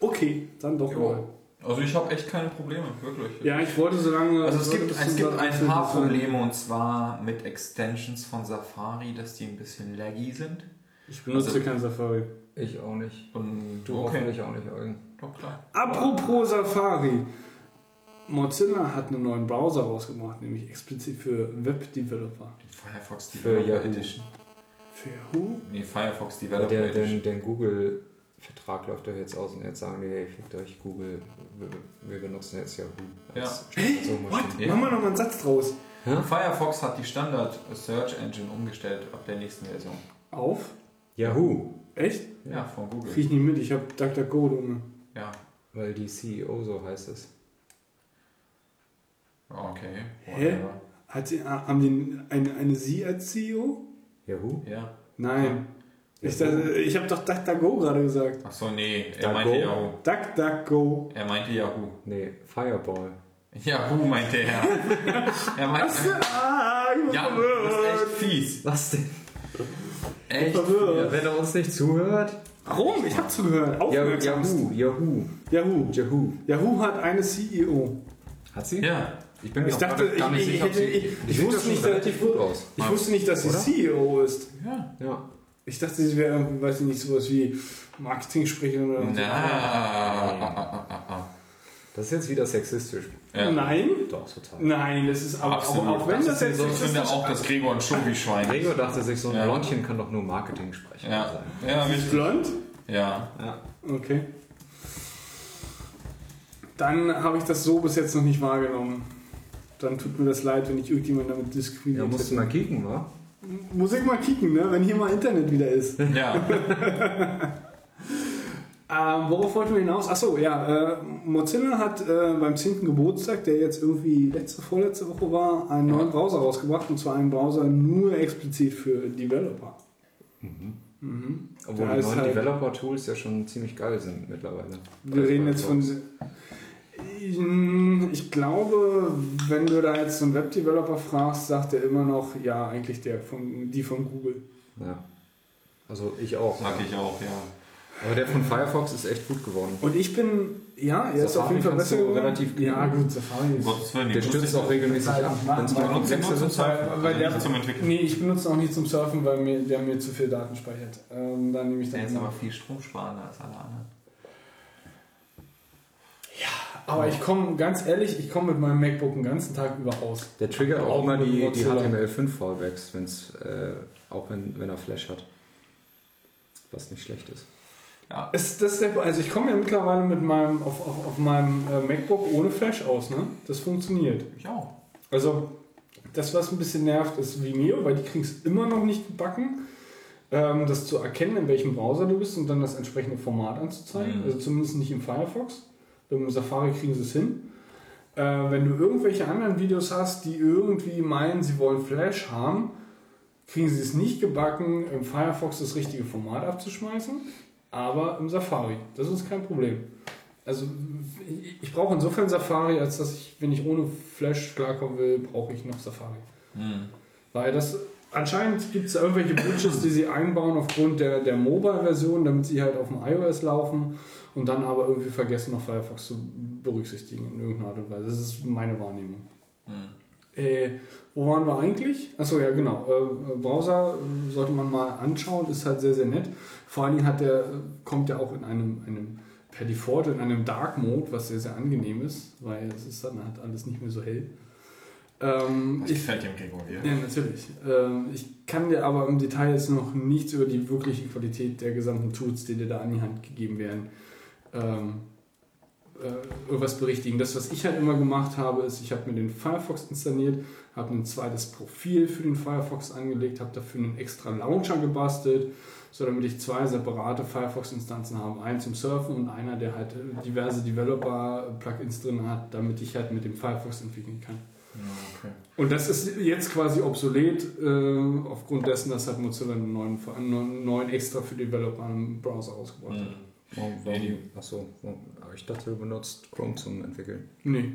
Speaker 3: okay, dann doch
Speaker 2: Jo.
Speaker 3: mal.
Speaker 2: Also ich habe echt keine Probleme, wirklich.
Speaker 3: Ja, ich wollte so lange.
Speaker 2: Also es gibt, es gibt ein paar Probleme und zwar mit Extensions von Safari, dass die ein bisschen laggy sind.
Speaker 3: Ich benutze
Speaker 2: Also-
Speaker 3: kein Safari.
Speaker 4: Ich auch nicht.
Speaker 2: Und
Speaker 4: Du hoffentlich auch nicht, Eugen.
Speaker 2: Doch, klar.
Speaker 3: Apropos Safari. Mozilla hat einen neuen Browser rausgebracht, nämlich explizit für Web-Developer.
Speaker 2: Die Firefox
Speaker 4: Für
Speaker 2: Developer
Speaker 4: Yahoo.
Speaker 2: Edition.
Speaker 3: Für Yahoo?
Speaker 5: Nee, Firefox Developer
Speaker 4: der,
Speaker 5: Edition.
Speaker 4: den, den Google-Vertrag läuft doch jetzt aus und jetzt sagen die, hey, fickt euch Google, wir, wir benutzen jetzt Yahoo. als Suchmaschine.
Speaker 5: Ja.
Speaker 3: Machen wir noch mal einen Satz draus.
Speaker 5: Firefox hat die Standard Search Engine umgestellt ab der nächsten Version.
Speaker 3: Auf?
Speaker 4: Yahoo,
Speaker 3: Echt?
Speaker 5: Ja, von Google.
Speaker 3: Krieg ich nicht mit, ich hab DuckDuckGo, Junge.
Speaker 5: Ja,
Speaker 4: weil die CEO so heißt es.
Speaker 5: Okay.
Speaker 3: Hä?
Speaker 5: Whatever.
Speaker 3: Hat sie, ah, haben die eine, eine Sie als CEO?
Speaker 4: Yahoo?
Speaker 5: Ja.
Speaker 3: Nein. Ich, dachte, ich habe doch DuckDuckGo gerade gesagt.
Speaker 5: Achso, nee, er
Speaker 4: Da
Speaker 5: meinte
Speaker 4: Go?
Speaker 5: Yahoo.
Speaker 3: DuckDuckGo.
Speaker 5: Er meinte Yahoo.
Speaker 4: Nee, Fireball.
Speaker 5: Yahoo meinte er. er meinte.
Speaker 3: Ah, ich bin
Speaker 5: Ja, das
Speaker 3: verwirrt.
Speaker 5: ist echt fies.
Speaker 4: Was denn?
Speaker 5: Echt?
Speaker 3: verwirrt.
Speaker 4: wenn er uns nicht zuhört?
Speaker 3: Warum? Ich habe zugehört.
Speaker 4: Ja,
Speaker 3: Aufmerksam.
Speaker 4: Yahoo, Yahoo,
Speaker 3: Yahoo.
Speaker 4: Yahoo.
Speaker 3: Yahoo hat eine CEO.
Speaker 4: Hat sie?
Speaker 5: Ja.
Speaker 4: Ich bin mir
Speaker 3: Ich
Speaker 4: auch
Speaker 3: dachte,
Speaker 4: gar- gar
Speaker 3: ich,
Speaker 4: nicht
Speaker 3: ich,
Speaker 4: sicher, ob
Speaker 3: hätte,
Speaker 4: sie...
Speaker 3: ich,
Speaker 4: die
Speaker 3: ich
Speaker 4: sieht
Speaker 3: wusste nicht, dass,
Speaker 4: relativ gut aus.
Speaker 3: ich wusste nicht, dass sie
Speaker 4: Oder?
Speaker 3: CEO ist.
Speaker 5: Ja.
Speaker 4: Ja.
Speaker 3: Ich dachte, sie wäre, irgendwie, weiß ich nicht, sowas wie Marketing-Sprecherin oder so.
Speaker 5: Na. Ah.
Speaker 4: Das ist jetzt wieder sexistisch.
Speaker 5: Ja.
Speaker 3: Nein,
Speaker 4: Doch, total.
Speaker 3: nein, das ist aber auch,
Speaker 5: Absolut.
Speaker 3: auch wenn das jetzt
Speaker 5: ich finde auch, dass Gregor ein Schobi-Schwein ist.
Speaker 4: Gregor dachte sich, so ein
Speaker 5: Ja.
Speaker 4: Blondchen kann doch nur Marketing sprechen.
Speaker 5: Ja.
Speaker 4: sein.
Speaker 5: Ja,
Speaker 3: ist
Speaker 5: richtig.
Speaker 3: blond.
Speaker 5: Ja.
Speaker 4: ja.
Speaker 3: Okay. Dann habe ich das so bis jetzt noch nicht wahrgenommen. Dann tut mir das leid, wenn ich irgendjemand damit
Speaker 4: Ja,
Speaker 3: diskriminiert
Speaker 4: musst du mal kicken, wa?
Speaker 3: Muss ich mal kicken, ne? wenn hier mal Internet wieder ist.
Speaker 5: Ja.
Speaker 3: Ähm, worauf wollten wir hinaus? Achso, ja, äh, Mozilla hat äh, beim 10. Geburtstag, der jetzt irgendwie letzte, vorletzte Woche war, einen neuen Browser rausgebracht und zwar einen Browser nur explizit für Developer. Mhm.
Speaker 4: Obwohl
Speaker 3: Da
Speaker 4: die neuen
Speaker 3: halt-
Speaker 4: Developer-Tools ja schon ziemlich geil sind mittlerweile.
Speaker 3: Wir reden jetzt von. Ich glaube, wenn du da jetzt so einen Webdeveloper fragst, sagt er immer noch, ja, eigentlich der von, die von Google.
Speaker 4: Ja. Also ich auch.
Speaker 5: Mag
Speaker 4: ja.
Speaker 5: ich auch, ja.
Speaker 4: Aber der von Firefox ist echt gut geworden.
Speaker 3: Und ich bin, ja, er ist auf jeden Fall besser geworden.
Speaker 4: relativ gut-
Speaker 3: Ja, gut, Safari ist.
Speaker 5: Gottes Willen,
Speaker 4: Der stürzt auch regelmäßig ab, wenn es mal
Speaker 3: Machen.
Speaker 4: komplexe
Speaker 5: zum
Speaker 4: sind.
Speaker 5: Surfen,
Speaker 3: Weil
Speaker 5: also
Speaker 3: der-
Speaker 5: nicht zum Entwickeln.
Speaker 3: Nee, ich benutze auch nicht zum Surfen, weil mir, der mir zu viel Daten speichert. Ähm, dann nehme ich dann
Speaker 5: Der ist aber viel stromsparender als alle anderen.
Speaker 3: Aber ich komme, ganz ehrlich, ich komme mit meinem MacBook den ganzen Tag über aus.
Speaker 4: Der triggert auch
Speaker 3: Auch
Speaker 4: immer die, die
Speaker 3: Mozilla.
Speaker 4: HTML5-Fallbacks, wenn's, äh, auch wenn, wenn er Flash hat. Was nicht schlecht ist.
Speaker 5: Ja.
Speaker 3: Es, das ist der, also ich komme ja mittlerweile mit meinem, auf, auf, auf meinem äh, MacBook ohne Flash aus, ne? Das funktioniert.
Speaker 5: Ich auch.
Speaker 3: Also, das, was ein bisschen nervt, ist Vimeo, weil die kriegen es immer noch nicht gebacken, ähm, das zu erkennen, in welchem Browser du bist und dann das entsprechende Format anzuzeigen.
Speaker 5: Mhm.
Speaker 3: Also zumindest nicht im Firefox. Im Safari kriegen sie es hin. Äh, wenn du irgendwelche anderen Videos hast, die irgendwie meinen, sie wollen Flash haben, kriegen sie es nicht gebacken, im Firefox das richtige Format abzuschmeißen, aber im Safari. Das ist kein Problem. Also ich, brauche insofern Safari, als dass ich, wenn ich ohne Flash klarkommen will, brauche ich noch Safari.
Speaker 5: Hm.
Speaker 3: Weil das anscheinend gibt es irgendwelche Bridges, die sie einbauen aufgrund der, der Mobile-Version, damit sie halt auf dem iOS laufen und dann aber irgendwie vergessen, noch Firefox zu berücksichtigen in irgendeiner Art und Weise. Das ist meine Wahrnehmung.
Speaker 5: Hm.
Speaker 3: Äh, wo waren wir eigentlich? Achso, ja, genau. Äh, Browser äh, sollte man mal anschauen, ist halt sehr, sehr nett. Vor allen Dingen hat der, äh, kommt der auch in einem, einem per Default in einem Dark Mode, was sehr, sehr angenehm ist, weil es ist dann halt alles nicht mehr so hell. Ähm,
Speaker 5: Das
Speaker 3: ich,
Speaker 5: gefällt dem Gregor hier.
Speaker 3: ja, natürlich. Ähm, ich kann dir aber im Detail jetzt noch nichts über die wirkliche Qualität der gesamten Tools, die dir da an die Hand gegeben werden, ähm, äh, irgendwas berichtigen. Das, was ich halt immer gemacht habe, ist, ich habe mir den Firefox installiert, habe ein zweites Profil für den Firefox angelegt, habe dafür einen extra Launcher gebastelt, so damit ich zwei separate Firefox-Instanzen habe. Einen zum Surfen und einer, der halt diverse Developer-Plugins drin hat, damit ich halt mit dem Firefox entwickeln kann.
Speaker 5: Ja, okay.
Speaker 3: Und das ist jetzt quasi obsolet, äh, aufgrund dessen, dass halt Mozilla einen neuen, einen neuen extra für Developer einen Browser rausgebracht hat.
Speaker 5: Hm.
Speaker 4: Warum, warum, achso, warum, aber ich dachte, du benutzt Chrome zum Entwickeln.
Speaker 3: Nee,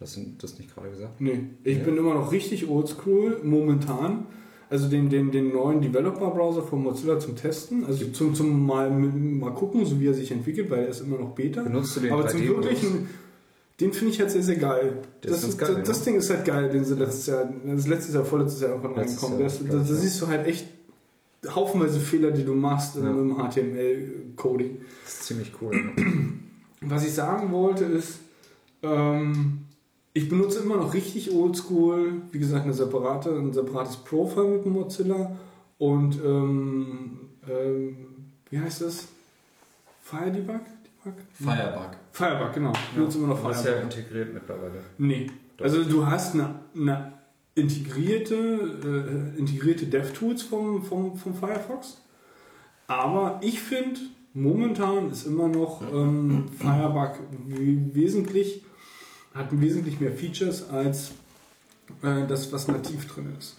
Speaker 4: Hast du das nicht gerade gesagt?
Speaker 3: nee. Ich
Speaker 4: Ja.
Speaker 3: bin immer noch richtig oldschool momentan. Also den, den, den neuen Developer-Browser von Mozilla zum Testen, also zum, zum mal, mal gucken, so wie er sich entwickelt, weil er ist immer noch Beta.
Speaker 4: Benutzt du den
Speaker 3: Aber zum
Speaker 4: 3D-Modus?
Speaker 3: wirklichen, den finde ich halt sehr, sehr geil.
Speaker 4: Der
Speaker 3: Das,
Speaker 4: ist geil,
Speaker 3: das, das
Speaker 4: ja.
Speaker 3: Ding ist halt geil, den sie letztes Jahr, das ist letztes Jahr, vorletztes Jahr irgendwann
Speaker 4: Letztes
Speaker 3: reingekommen. Das, da, siehst du halt echt haufenweise Fehler, die du machst
Speaker 4: Ja.
Speaker 3: im HTML-Coding.
Speaker 4: Das ist ziemlich cool. ja.
Speaker 3: Was ich sagen wollte ist, ähm, ich benutze immer noch richtig oldschool, wie gesagt, eine separate, ein separates Profile mit Mozilla Und ähm, ähm, wie heißt das? Fire Debug?
Speaker 5: Firebug.
Speaker 3: Firebug, genau. Ich nutze immer noch
Speaker 4: Das ist ja
Speaker 3: Firebug.
Speaker 4: integriert mittlerweile.
Speaker 3: Nee. Also du hast eine, eine integrierte, äh, integrierte DevTools vom, vom, vom Firefox. Aber ich finde, momentan ist immer noch ähm, Firebug we- wesentlich, hat wesentlich mehr Features als äh, das, was nativ drin ist.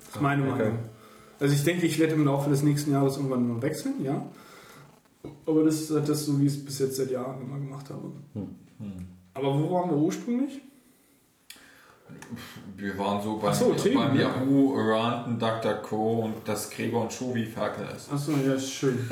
Speaker 3: Das ist meine
Speaker 4: Okay.
Speaker 3: Meinung. Also ich denke, ich werde im Laufe des nächsten Jahres irgendwann mal wechseln, ja. Aber das ist das so, wie ich es bis jetzt seit Jahren immer gemacht habe. Aber wo waren wir ursprünglich?
Speaker 5: Wir waren so beim,
Speaker 3: Ach so, Themen,
Speaker 5: beim
Speaker 3: ja.
Speaker 5: Yahoo, Around, DuckDuckGo und das Gregor und wie Ferkel ist.
Speaker 3: Achso, ja, ist schön.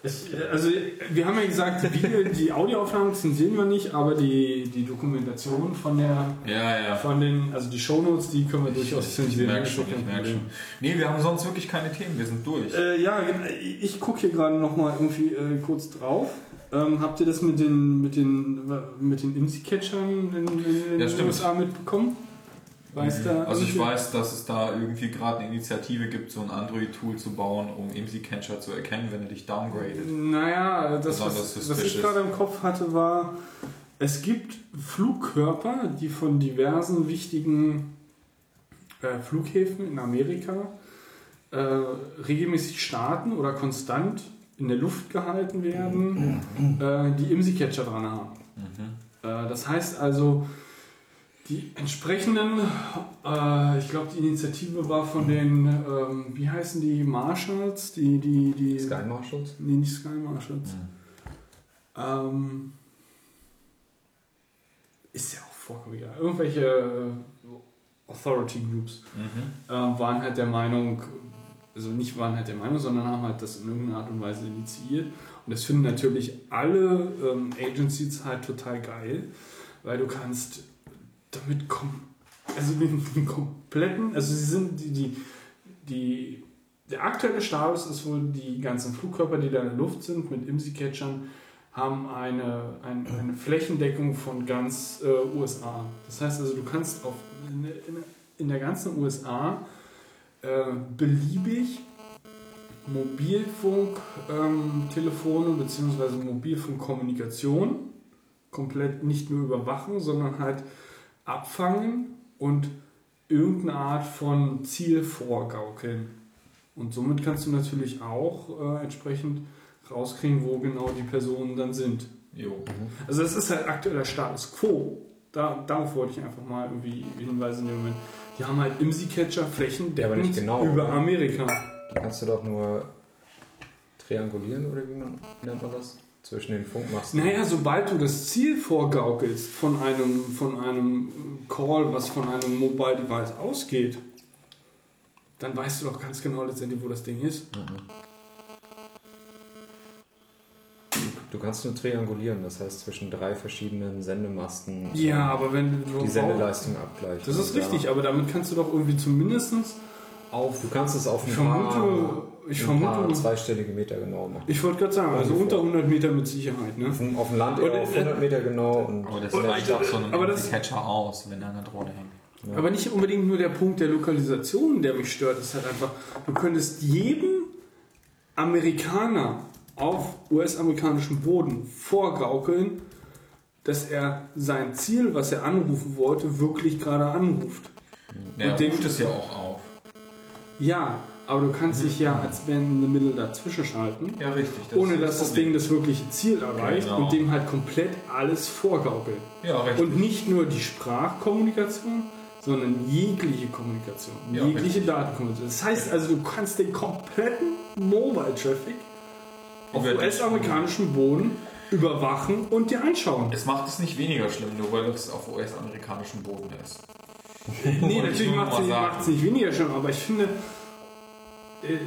Speaker 3: Ich, also, wir haben ja gesagt, die, Video, die Audioaufnahmen zensieren wir nicht, aber die, die Dokumentation von der,
Speaker 5: Ja, ja.
Speaker 3: von den, also die Shownotes, die können wir durchaus
Speaker 5: Ich
Speaker 3: zensieren.
Speaker 5: merke
Speaker 3: das ist
Speaker 5: schon, ich merke schon. Nee, wir haben sonst wirklich keine Themen, wir sind durch.
Speaker 3: Äh, ja, ich gucke hier gerade nochmal irgendwie äh, kurz drauf. Ähm, habt ihr das mit den, mit den, mit den IMSI-Catchern in, in den
Speaker 5: Ja, stimmt.
Speaker 3: USA mitbekommen? Weiß da
Speaker 5: Also ich weiß, dass es da irgendwie gerade eine Initiative gibt, so ein Android-Tool zu bauen, um IMSI-Catcher zu erkennen, wenn er dich downgradet.
Speaker 3: Naja, das, was, was ich gerade im Kopf hatte, war, es gibt Flugkörper, die von diversen wichtigen äh, Flughäfen in Amerika äh, regelmäßig starten oder konstant in der Luft gehalten werden, äh, die IMSI-Catcher dran haben. Äh, das heißt also, die entsprechenden, äh, ich glaube, die Initiative war von den, ähm, wie heißen die, Marshalls, die, die, die
Speaker 4: Sky Marshals?
Speaker 3: Nee, nicht Sky Marshals. Ähm, ist ja auch vollkommen egal. Irgendwelche äh, Authority Groups äh, waren halt der Meinung, also nicht waren halt der Meinung, sondern haben halt das in irgendeiner Art und Weise initiiert. Und das finden natürlich alle ähm, Agencies halt total geil, weil du kannst damit kom also den, den kompletten, also sie sind die, die, die der aktuelle Status ist wohl, die ganzen Flugkörper, die da in der Luft sind, mit IMSI-Catchern, haben eine, ein, eine Flächendeckung von ganz äh, USA. Das heißt also, du kannst auf, in, in, in der ganzen USA äh, beliebig Mobilfunk, ähm, bzw. Mobilfunkkommunikation komplett nicht nur überwachen, sondern halt abfangen und irgendeine Art von Ziel vorgaukeln. Und somit kannst du natürlich auch äh, entsprechend rauskriegen, wo genau die Personen dann sind.
Speaker 5: Jo.
Speaker 3: Also das ist halt aktueller Status Quo. Da, darauf wollte ich einfach mal irgendwie hinweisen in dem Moment. Die haben halt IMSI-Catcher flächendeckend
Speaker 4: Ja, aber nicht genau,
Speaker 3: über
Speaker 4: oder?
Speaker 3: Amerika.
Speaker 4: Da kannst du doch nur triangulieren oder wie man, nennt man das? Zwischen den Funkmasten.
Speaker 3: Naja, sobald du das Ziel vorgaukelst von einem, von einem Call, was von einem Mobile Device ausgeht, dann weißt du doch ganz genau letztendlich, wo das Ding ist.
Speaker 4: Du kannst nur triangulieren, das heißt zwischen drei verschiedenen Sendemasten
Speaker 3: Ja, aber wenn du.
Speaker 4: die Sendeleistung abgleichen.
Speaker 3: Das ist
Speaker 4: Ja.
Speaker 3: richtig, aber damit kannst du doch irgendwie zumindest auf.
Speaker 4: Du kannst es auf ein
Speaker 3: Ich
Speaker 4: paar,
Speaker 3: vermute, ich
Speaker 4: ein paar
Speaker 3: vermute,
Speaker 4: zweistellige Meter genau machen.
Speaker 3: ich wollte gerade sagen, also unter 100 Meter mit Sicherheit, ne?
Speaker 4: Auf dem, auf dem Land
Speaker 3: Und,
Speaker 4: eher auf
Speaker 3: äh,
Speaker 4: 100 Meter genau und
Speaker 5: Aber das
Speaker 3: ich-
Speaker 5: auch so
Speaker 3: das-
Speaker 5: Catcher aus, wenn er an der Drohne hängt.
Speaker 3: Aber nicht unbedingt nur der Punkt der Lokalisation, der mich stört. Es ist halt einfach, du könntest jedem Amerikaner auf US-amerikanischem Boden vorgaukeln, dass er sein Ziel, was er anrufen wollte, wirklich gerade anruft.
Speaker 5: Der
Speaker 3: Und den-
Speaker 5: ruft es ja auch auf.
Speaker 3: Ja, aber du kannst dich ja als Man in Middle dazwischen schalten,
Speaker 5: Ja, richtig.
Speaker 3: ohne
Speaker 5: ist
Speaker 3: dass das
Speaker 5: Problem.
Speaker 3: Ding das wirkliche Ziel erreicht
Speaker 5: Genau.
Speaker 3: und dem halt komplett alles vorgaukelt.
Speaker 5: Ja, richtig.
Speaker 3: Und nicht nur die Sprachkommunikation, sondern jegliche Kommunikation,
Speaker 5: Ja,
Speaker 3: jegliche. Datenkommunikation. Das heißt also, du kannst den kompletten Mobile-Traffic auf US-amerikanischem Boden überwachen und dir anschauen.
Speaker 5: es macht es nicht weniger schlimm, nur weil es auf US-amerikanischem Boden ist.
Speaker 3: Nee, natürlich macht es nicht weniger schlimm, aber ich finde, äh,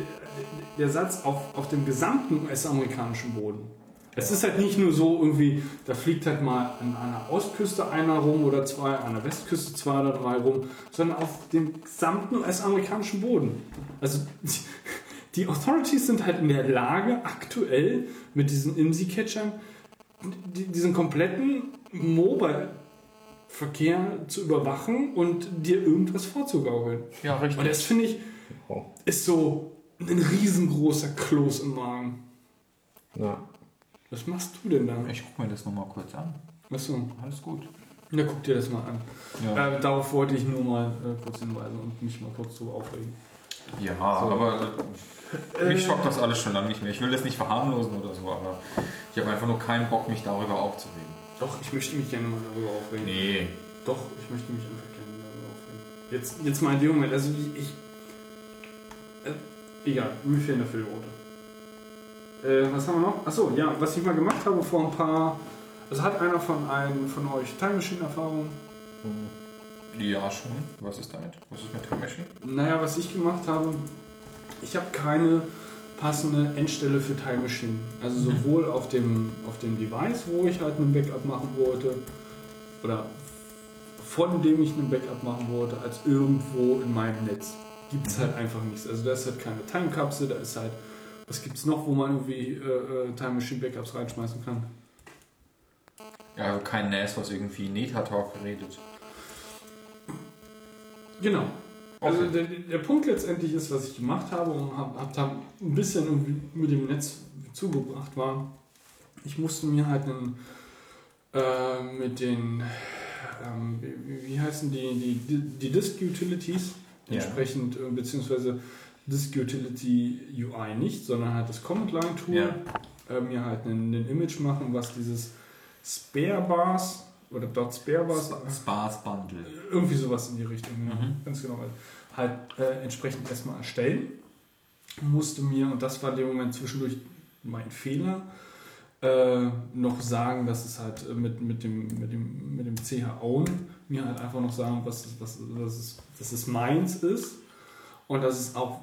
Speaker 3: der Satz auf, auf dem gesamten US-amerikanischen Boden. Es ist halt nicht nur so irgendwie, da fliegt halt mal an einer Ostküste einer rum oder zwei, an der Westküste zwei oder drei rum, sondern auf dem gesamten US-amerikanischen Boden. Also die Authorities sind halt in der Lage, aktuell mit diesen IMSI-Catchern die- diesen kompletten Mobile-Verkehr zu überwachen und dir irgendwas vorzugaukeln.
Speaker 5: Ja, richtig.
Speaker 3: Und das finde ich. Ist so ein riesengroßer Kloß im Magen.
Speaker 4: Ja.
Speaker 3: Was machst du denn da?
Speaker 2: Ich guck mir das nochmal kurz an.
Speaker 3: Achso.
Speaker 2: Alles gut.
Speaker 3: Ja, guck dir das mal an.
Speaker 2: Ja,
Speaker 3: Äh, darauf wollte ich nur mal äh, kurz hinweisen und mich mal kurz drüber aufregen.
Speaker 2: Ja aber äh, mich schockt das alles schon lange nicht mehr. Ich will das nicht verharmlosen oder so, aber ich habe einfach nur keinen Bock, mich darüber aufzuregen.
Speaker 3: Doch, ich möchte mich gerne mal darüber aufregen.
Speaker 2: Nee.
Speaker 3: Doch, ich möchte mich einfach gerne darüber aufregen. Jetzt, jetzt mal in dem Moment, also ich. Äh, egal, mir fehlen dafür die Worte. Äh, was haben wir noch? Achso, ja, was ich mal gemacht habe vor ein paar. Also hat einer von einem von euch Time Machine Erfahrung?
Speaker 2: Ja, schon. Was ist damit? Was ist mit Time Machine?
Speaker 3: Naja, was ich gemacht habe, ich habe keine passende Endstelle für Time Machine. Also sowohl auf dem, auf dem Device, wo ich halt einen Backup machen wollte, oder von dem ich einen Backup machen wollte, als irgendwo in meinem Netz. Gibt es halt einfach nichts. Also da ist halt keine Time-Kapsel, da ist halt, was gibt es noch, wo man irgendwie äh, äh, Time Machine Backups reinschmeißen kann?
Speaker 2: Ja, also kein NAS, was irgendwie Netatalk redet.
Speaker 3: Genau. Also
Speaker 2: Okay.
Speaker 3: der, der Punkt letztendlich ist, was ich gemacht habe und habe hab da ein bisschen mit dem Netz zugebracht war, ich musste mir halt einen, äh, mit den, ähm, wie, wie heißen die, die, die Disk Utilities
Speaker 2: Ja.
Speaker 3: entsprechend, äh, beziehungsweise Disk Utility UI nicht, sondern halt das Command Line Tool,
Speaker 2: Ja.
Speaker 3: äh, mir halt einen, einen Image machen, was dieses Spare Bars oder dot Spare Bars
Speaker 2: Sparse Bundle.
Speaker 3: irgendwie sowas in die Richtung, ja.
Speaker 2: Mhm.
Speaker 3: ganz genau. Halt äh, entsprechend erstmal erstellen. Musste mir, und das war in dem Moment zwischendurch mein Fehler, äh, noch sagen, dass es halt äh, mit, mit, dem, mit, dem, mit dem CH Own mir halt einfach noch sagen, was, was, was es, dass es meins ist und dass es auch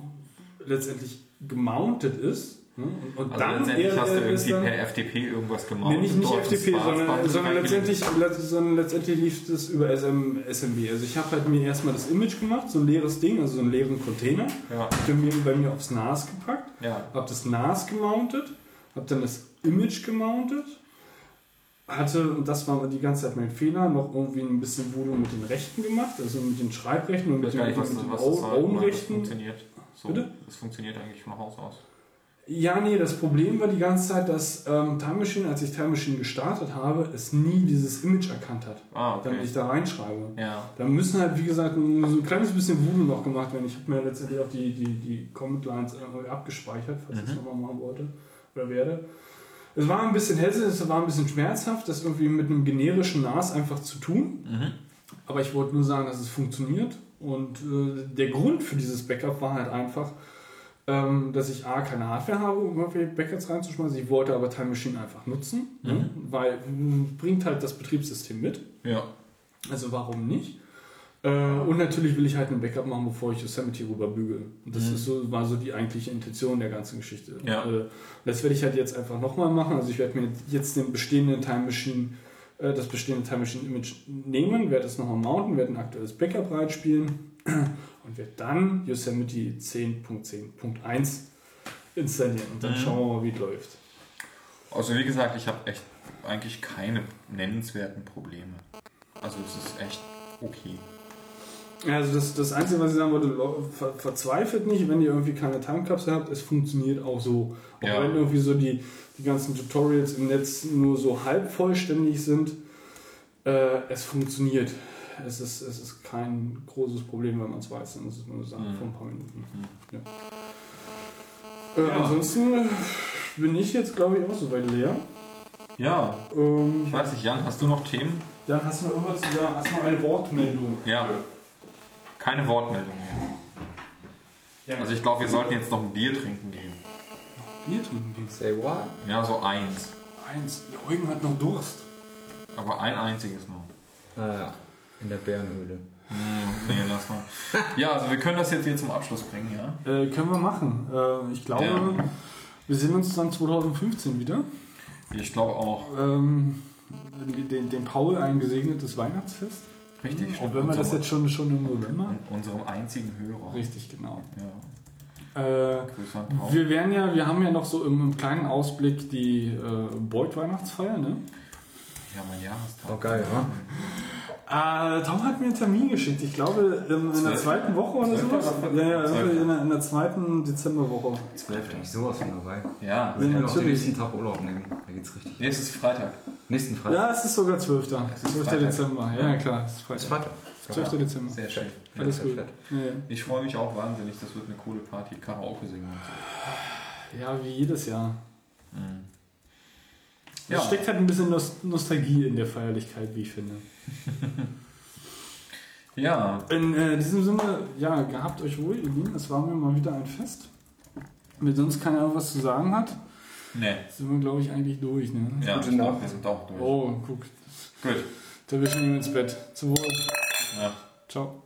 Speaker 3: letztendlich gemountet ist. Ne? Und, und
Speaker 2: Also
Speaker 3: dann
Speaker 2: letztendlich hast du irgendwie
Speaker 3: dann-
Speaker 2: per FTP irgendwas gemacht.
Speaker 3: Nee, nicht, nicht
Speaker 2: Sparse
Speaker 3: sondern, sondern, letztendlich, let- sondern letztendlich lief das über SM, SMB. Also ich habe halt mir erstmal das Image gemacht, so ein leeres Ding, also so einen leeren Container.
Speaker 2: Ja,
Speaker 3: Hab den mir bei mir aufs NAS gepackt,
Speaker 2: ja.
Speaker 3: habe das NAS gemountet, habe dann das Image gemountet, hatte, und das war die ganze Zeit mein Fehler, noch irgendwie ein bisschen Voodoo mit den Rechten gemacht, also mit den Schreibrechten und mit den, mit den Own-Rechten.
Speaker 2: funktioniert. So,
Speaker 3: Bitte?
Speaker 2: Das funktioniert eigentlich von Haus aus.
Speaker 3: Ja, nee, das Problem war die ganze Zeit, dass ähm, Time Machine, als ich Time Machine gestartet habe, es nie dieses Image erkannt hat,
Speaker 2: Ah,
Speaker 3: damit
Speaker 2: okay.
Speaker 3: ich da reinschreibe.
Speaker 2: Ja.
Speaker 3: Da müssen halt, wie gesagt, so ein kleines bisschen Voodoo noch gemacht werden. Ich habe mir letztendlich auch die, die, die Comment Lines äh, abgespeichert, falls ich es
Speaker 2: Mhm.
Speaker 3: nochmal machen wollte oder werde. Es war ein bisschen hässlich, es war ein bisschen schmerzhaft, das irgendwie mit einem generischen NAS einfach zu tun.
Speaker 2: Mhm.
Speaker 3: Aber ich wollte nur sagen, dass es funktioniert. Und äh, der Grund für dieses Backup war halt einfach, ähm, dass ich A, keine Hardware habe, um irgendwelche Backups reinzuschmeißen. Ich wollte aber Time Machine einfach nutzen, ne? weil mh, bringt halt das Betriebssystem mit.
Speaker 2: Ja.
Speaker 3: Also warum nicht? Äh, und natürlich will ich halt ein Backup machen, bevor ich Yosemite rüberbügel. Und das ist so, war so die eigentliche Intention der ganzen Geschichte.
Speaker 2: Ja.
Speaker 3: Äh, das werde ich halt jetzt einfach nochmal machen. Also ich werde mir jetzt den bestehenden Time Machine, äh, das bestehende Time Machine Image nehmen, werde es nochmal mounten, werde ein aktuelles Backup reinspielen und werde dann Yosemite 10.10.1 installieren. Und dann
Speaker 2: Mhm.
Speaker 3: schauen wir mal, wie es läuft.
Speaker 2: Also wie gesagt, ich habe echt eigentlich keine nennenswerten Probleme. Also es ist echt okay.
Speaker 3: Also das, das Einzige, was ich sagen wollte, ver, verzweifelt nicht, wenn ihr irgendwie keine Timecapsel habt, es funktioniert auch so. Auch
Speaker 2: Ja.
Speaker 3: wenn irgendwie so die, die ganzen Tutorials im Netz nur so halb vollständig sind, äh, es funktioniert. Es ist, es ist kein großes Problem, wenn man es weiß. Dann ist es nur eine Sache
Speaker 2: Mhm.
Speaker 3: von ein paar Minuten.
Speaker 2: Mhm.
Speaker 3: Ja. Äh,
Speaker 2: Ja.
Speaker 3: Ansonsten bin ich jetzt, glaube ich, auch soweit leer.
Speaker 2: Ja,
Speaker 3: Ähm,
Speaker 2: ich weiß nicht, Jan, hast du noch Themen?
Speaker 3: dann hast du noch irgendwas, ja, hast du noch eine Wortmeldung.
Speaker 2: Ja. Keine Wortmeldung mehr.
Speaker 3: Ja.
Speaker 2: Also ich glaube, wir sollten jetzt noch ein Bier trinken gehen.
Speaker 3: Bier trinken gehen.
Speaker 4: Say what?
Speaker 2: Ja, so eins.
Speaker 3: Eins, der Eugen hat noch Durst.
Speaker 2: Aber ein einziges noch.
Speaker 4: Naja, in der Bärenhöhle.
Speaker 2: Hm, nee, lass mal. Ja, also wir können das jetzt hier zum Abschluss bringen, ja?
Speaker 3: Äh, können wir machen. Äh, ich glaube,
Speaker 2: Ja.
Speaker 3: wir sehen uns dann 2015 wieder.
Speaker 2: Ich glaube auch.
Speaker 3: Ähm, den, den Paul ein gesegnetes Weihnachtsfest.
Speaker 2: Richtig.
Speaker 3: Auch wenn wir das jetzt schon, schon im November.
Speaker 2: Unserem einzigen Hörer.
Speaker 3: Richtig, genau.
Speaker 2: Ja.
Speaker 3: Äh,
Speaker 2: Grüße an Paul.
Speaker 3: wir werden ja, wir haben ja noch so im, im kleinen Ausblick die äh, Beuth-Weihnachtsfeier, ne?
Speaker 2: Ja, mein Jahrestag.
Speaker 4: Oh, geil, wa?
Speaker 3: Äh, Tom hat mir einen Termin geschickt. Ich glaube, in, in der zweiten Woche oder sowas.
Speaker 2: oder
Speaker 3: Ja, ja, irgendwie in der, in der zweiten Dezemberwoche.
Speaker 2: Zwölfte.
Speaker 4: Bin ich sowas von dabei.
Speaker 2: Ja.
Speaker 3: Ja,
Speaker 4: Ich will auch den
Speaker 3: natürlich.
Speaker 4: nächsten Tag Urlaub nehmen. Da geht's richtig.
Speaker 2: Nee, es ist Freitag.
Speaker 4: Nächsten Freitag.
Speaker 3: Ja, es ist sogar 12.
Speaker 2: ist
Speaker 3: 12.
Speaker 2: Freitag.
Speaker 3: Dezember. Ja, klar, es ist Freitag.
Speaker 4: Freitag.
Speaker 3: 12. Dezember.
Speaker 2: Sehr schön.
Speaker 3: Alles gut.
Speaker 2: Ich freue mich auch wahnsinnig. Das wird eine coole Party. Karaoke singen
Speaker 3: ja, wie jedes Jahr.
Speaker 2: Ja.
Speaker 3: Es steckt halt ein bisschen Nos Nostalgie in der Feierlichkeit, wie ich finde.
Speaker 2: Ja,
Speaker 3: In äh, diesem Sinne, ja, gehabt euch wohl, ihr Lieben. Es war mir mal wieder ein Fest. Wenn sonst keiner was zu sagen hat,
Speaker 2: nee.
Speaker 3: sind wir, glaube ich, eigentlich durch. Ne?
Speaker 2: Ja,
Speaker 4: Gute
Speaker 2: ich
Speaker 4: Nacht.
Speaker 2: wir sind auch durch.
Speaker 3: Oh, guck.
Speaker 2: Gut.
Speaker 3: Da wir schon ins Bett. Zum Wohl.
Speaker 2: Ja.
Speaker 3: Ciao.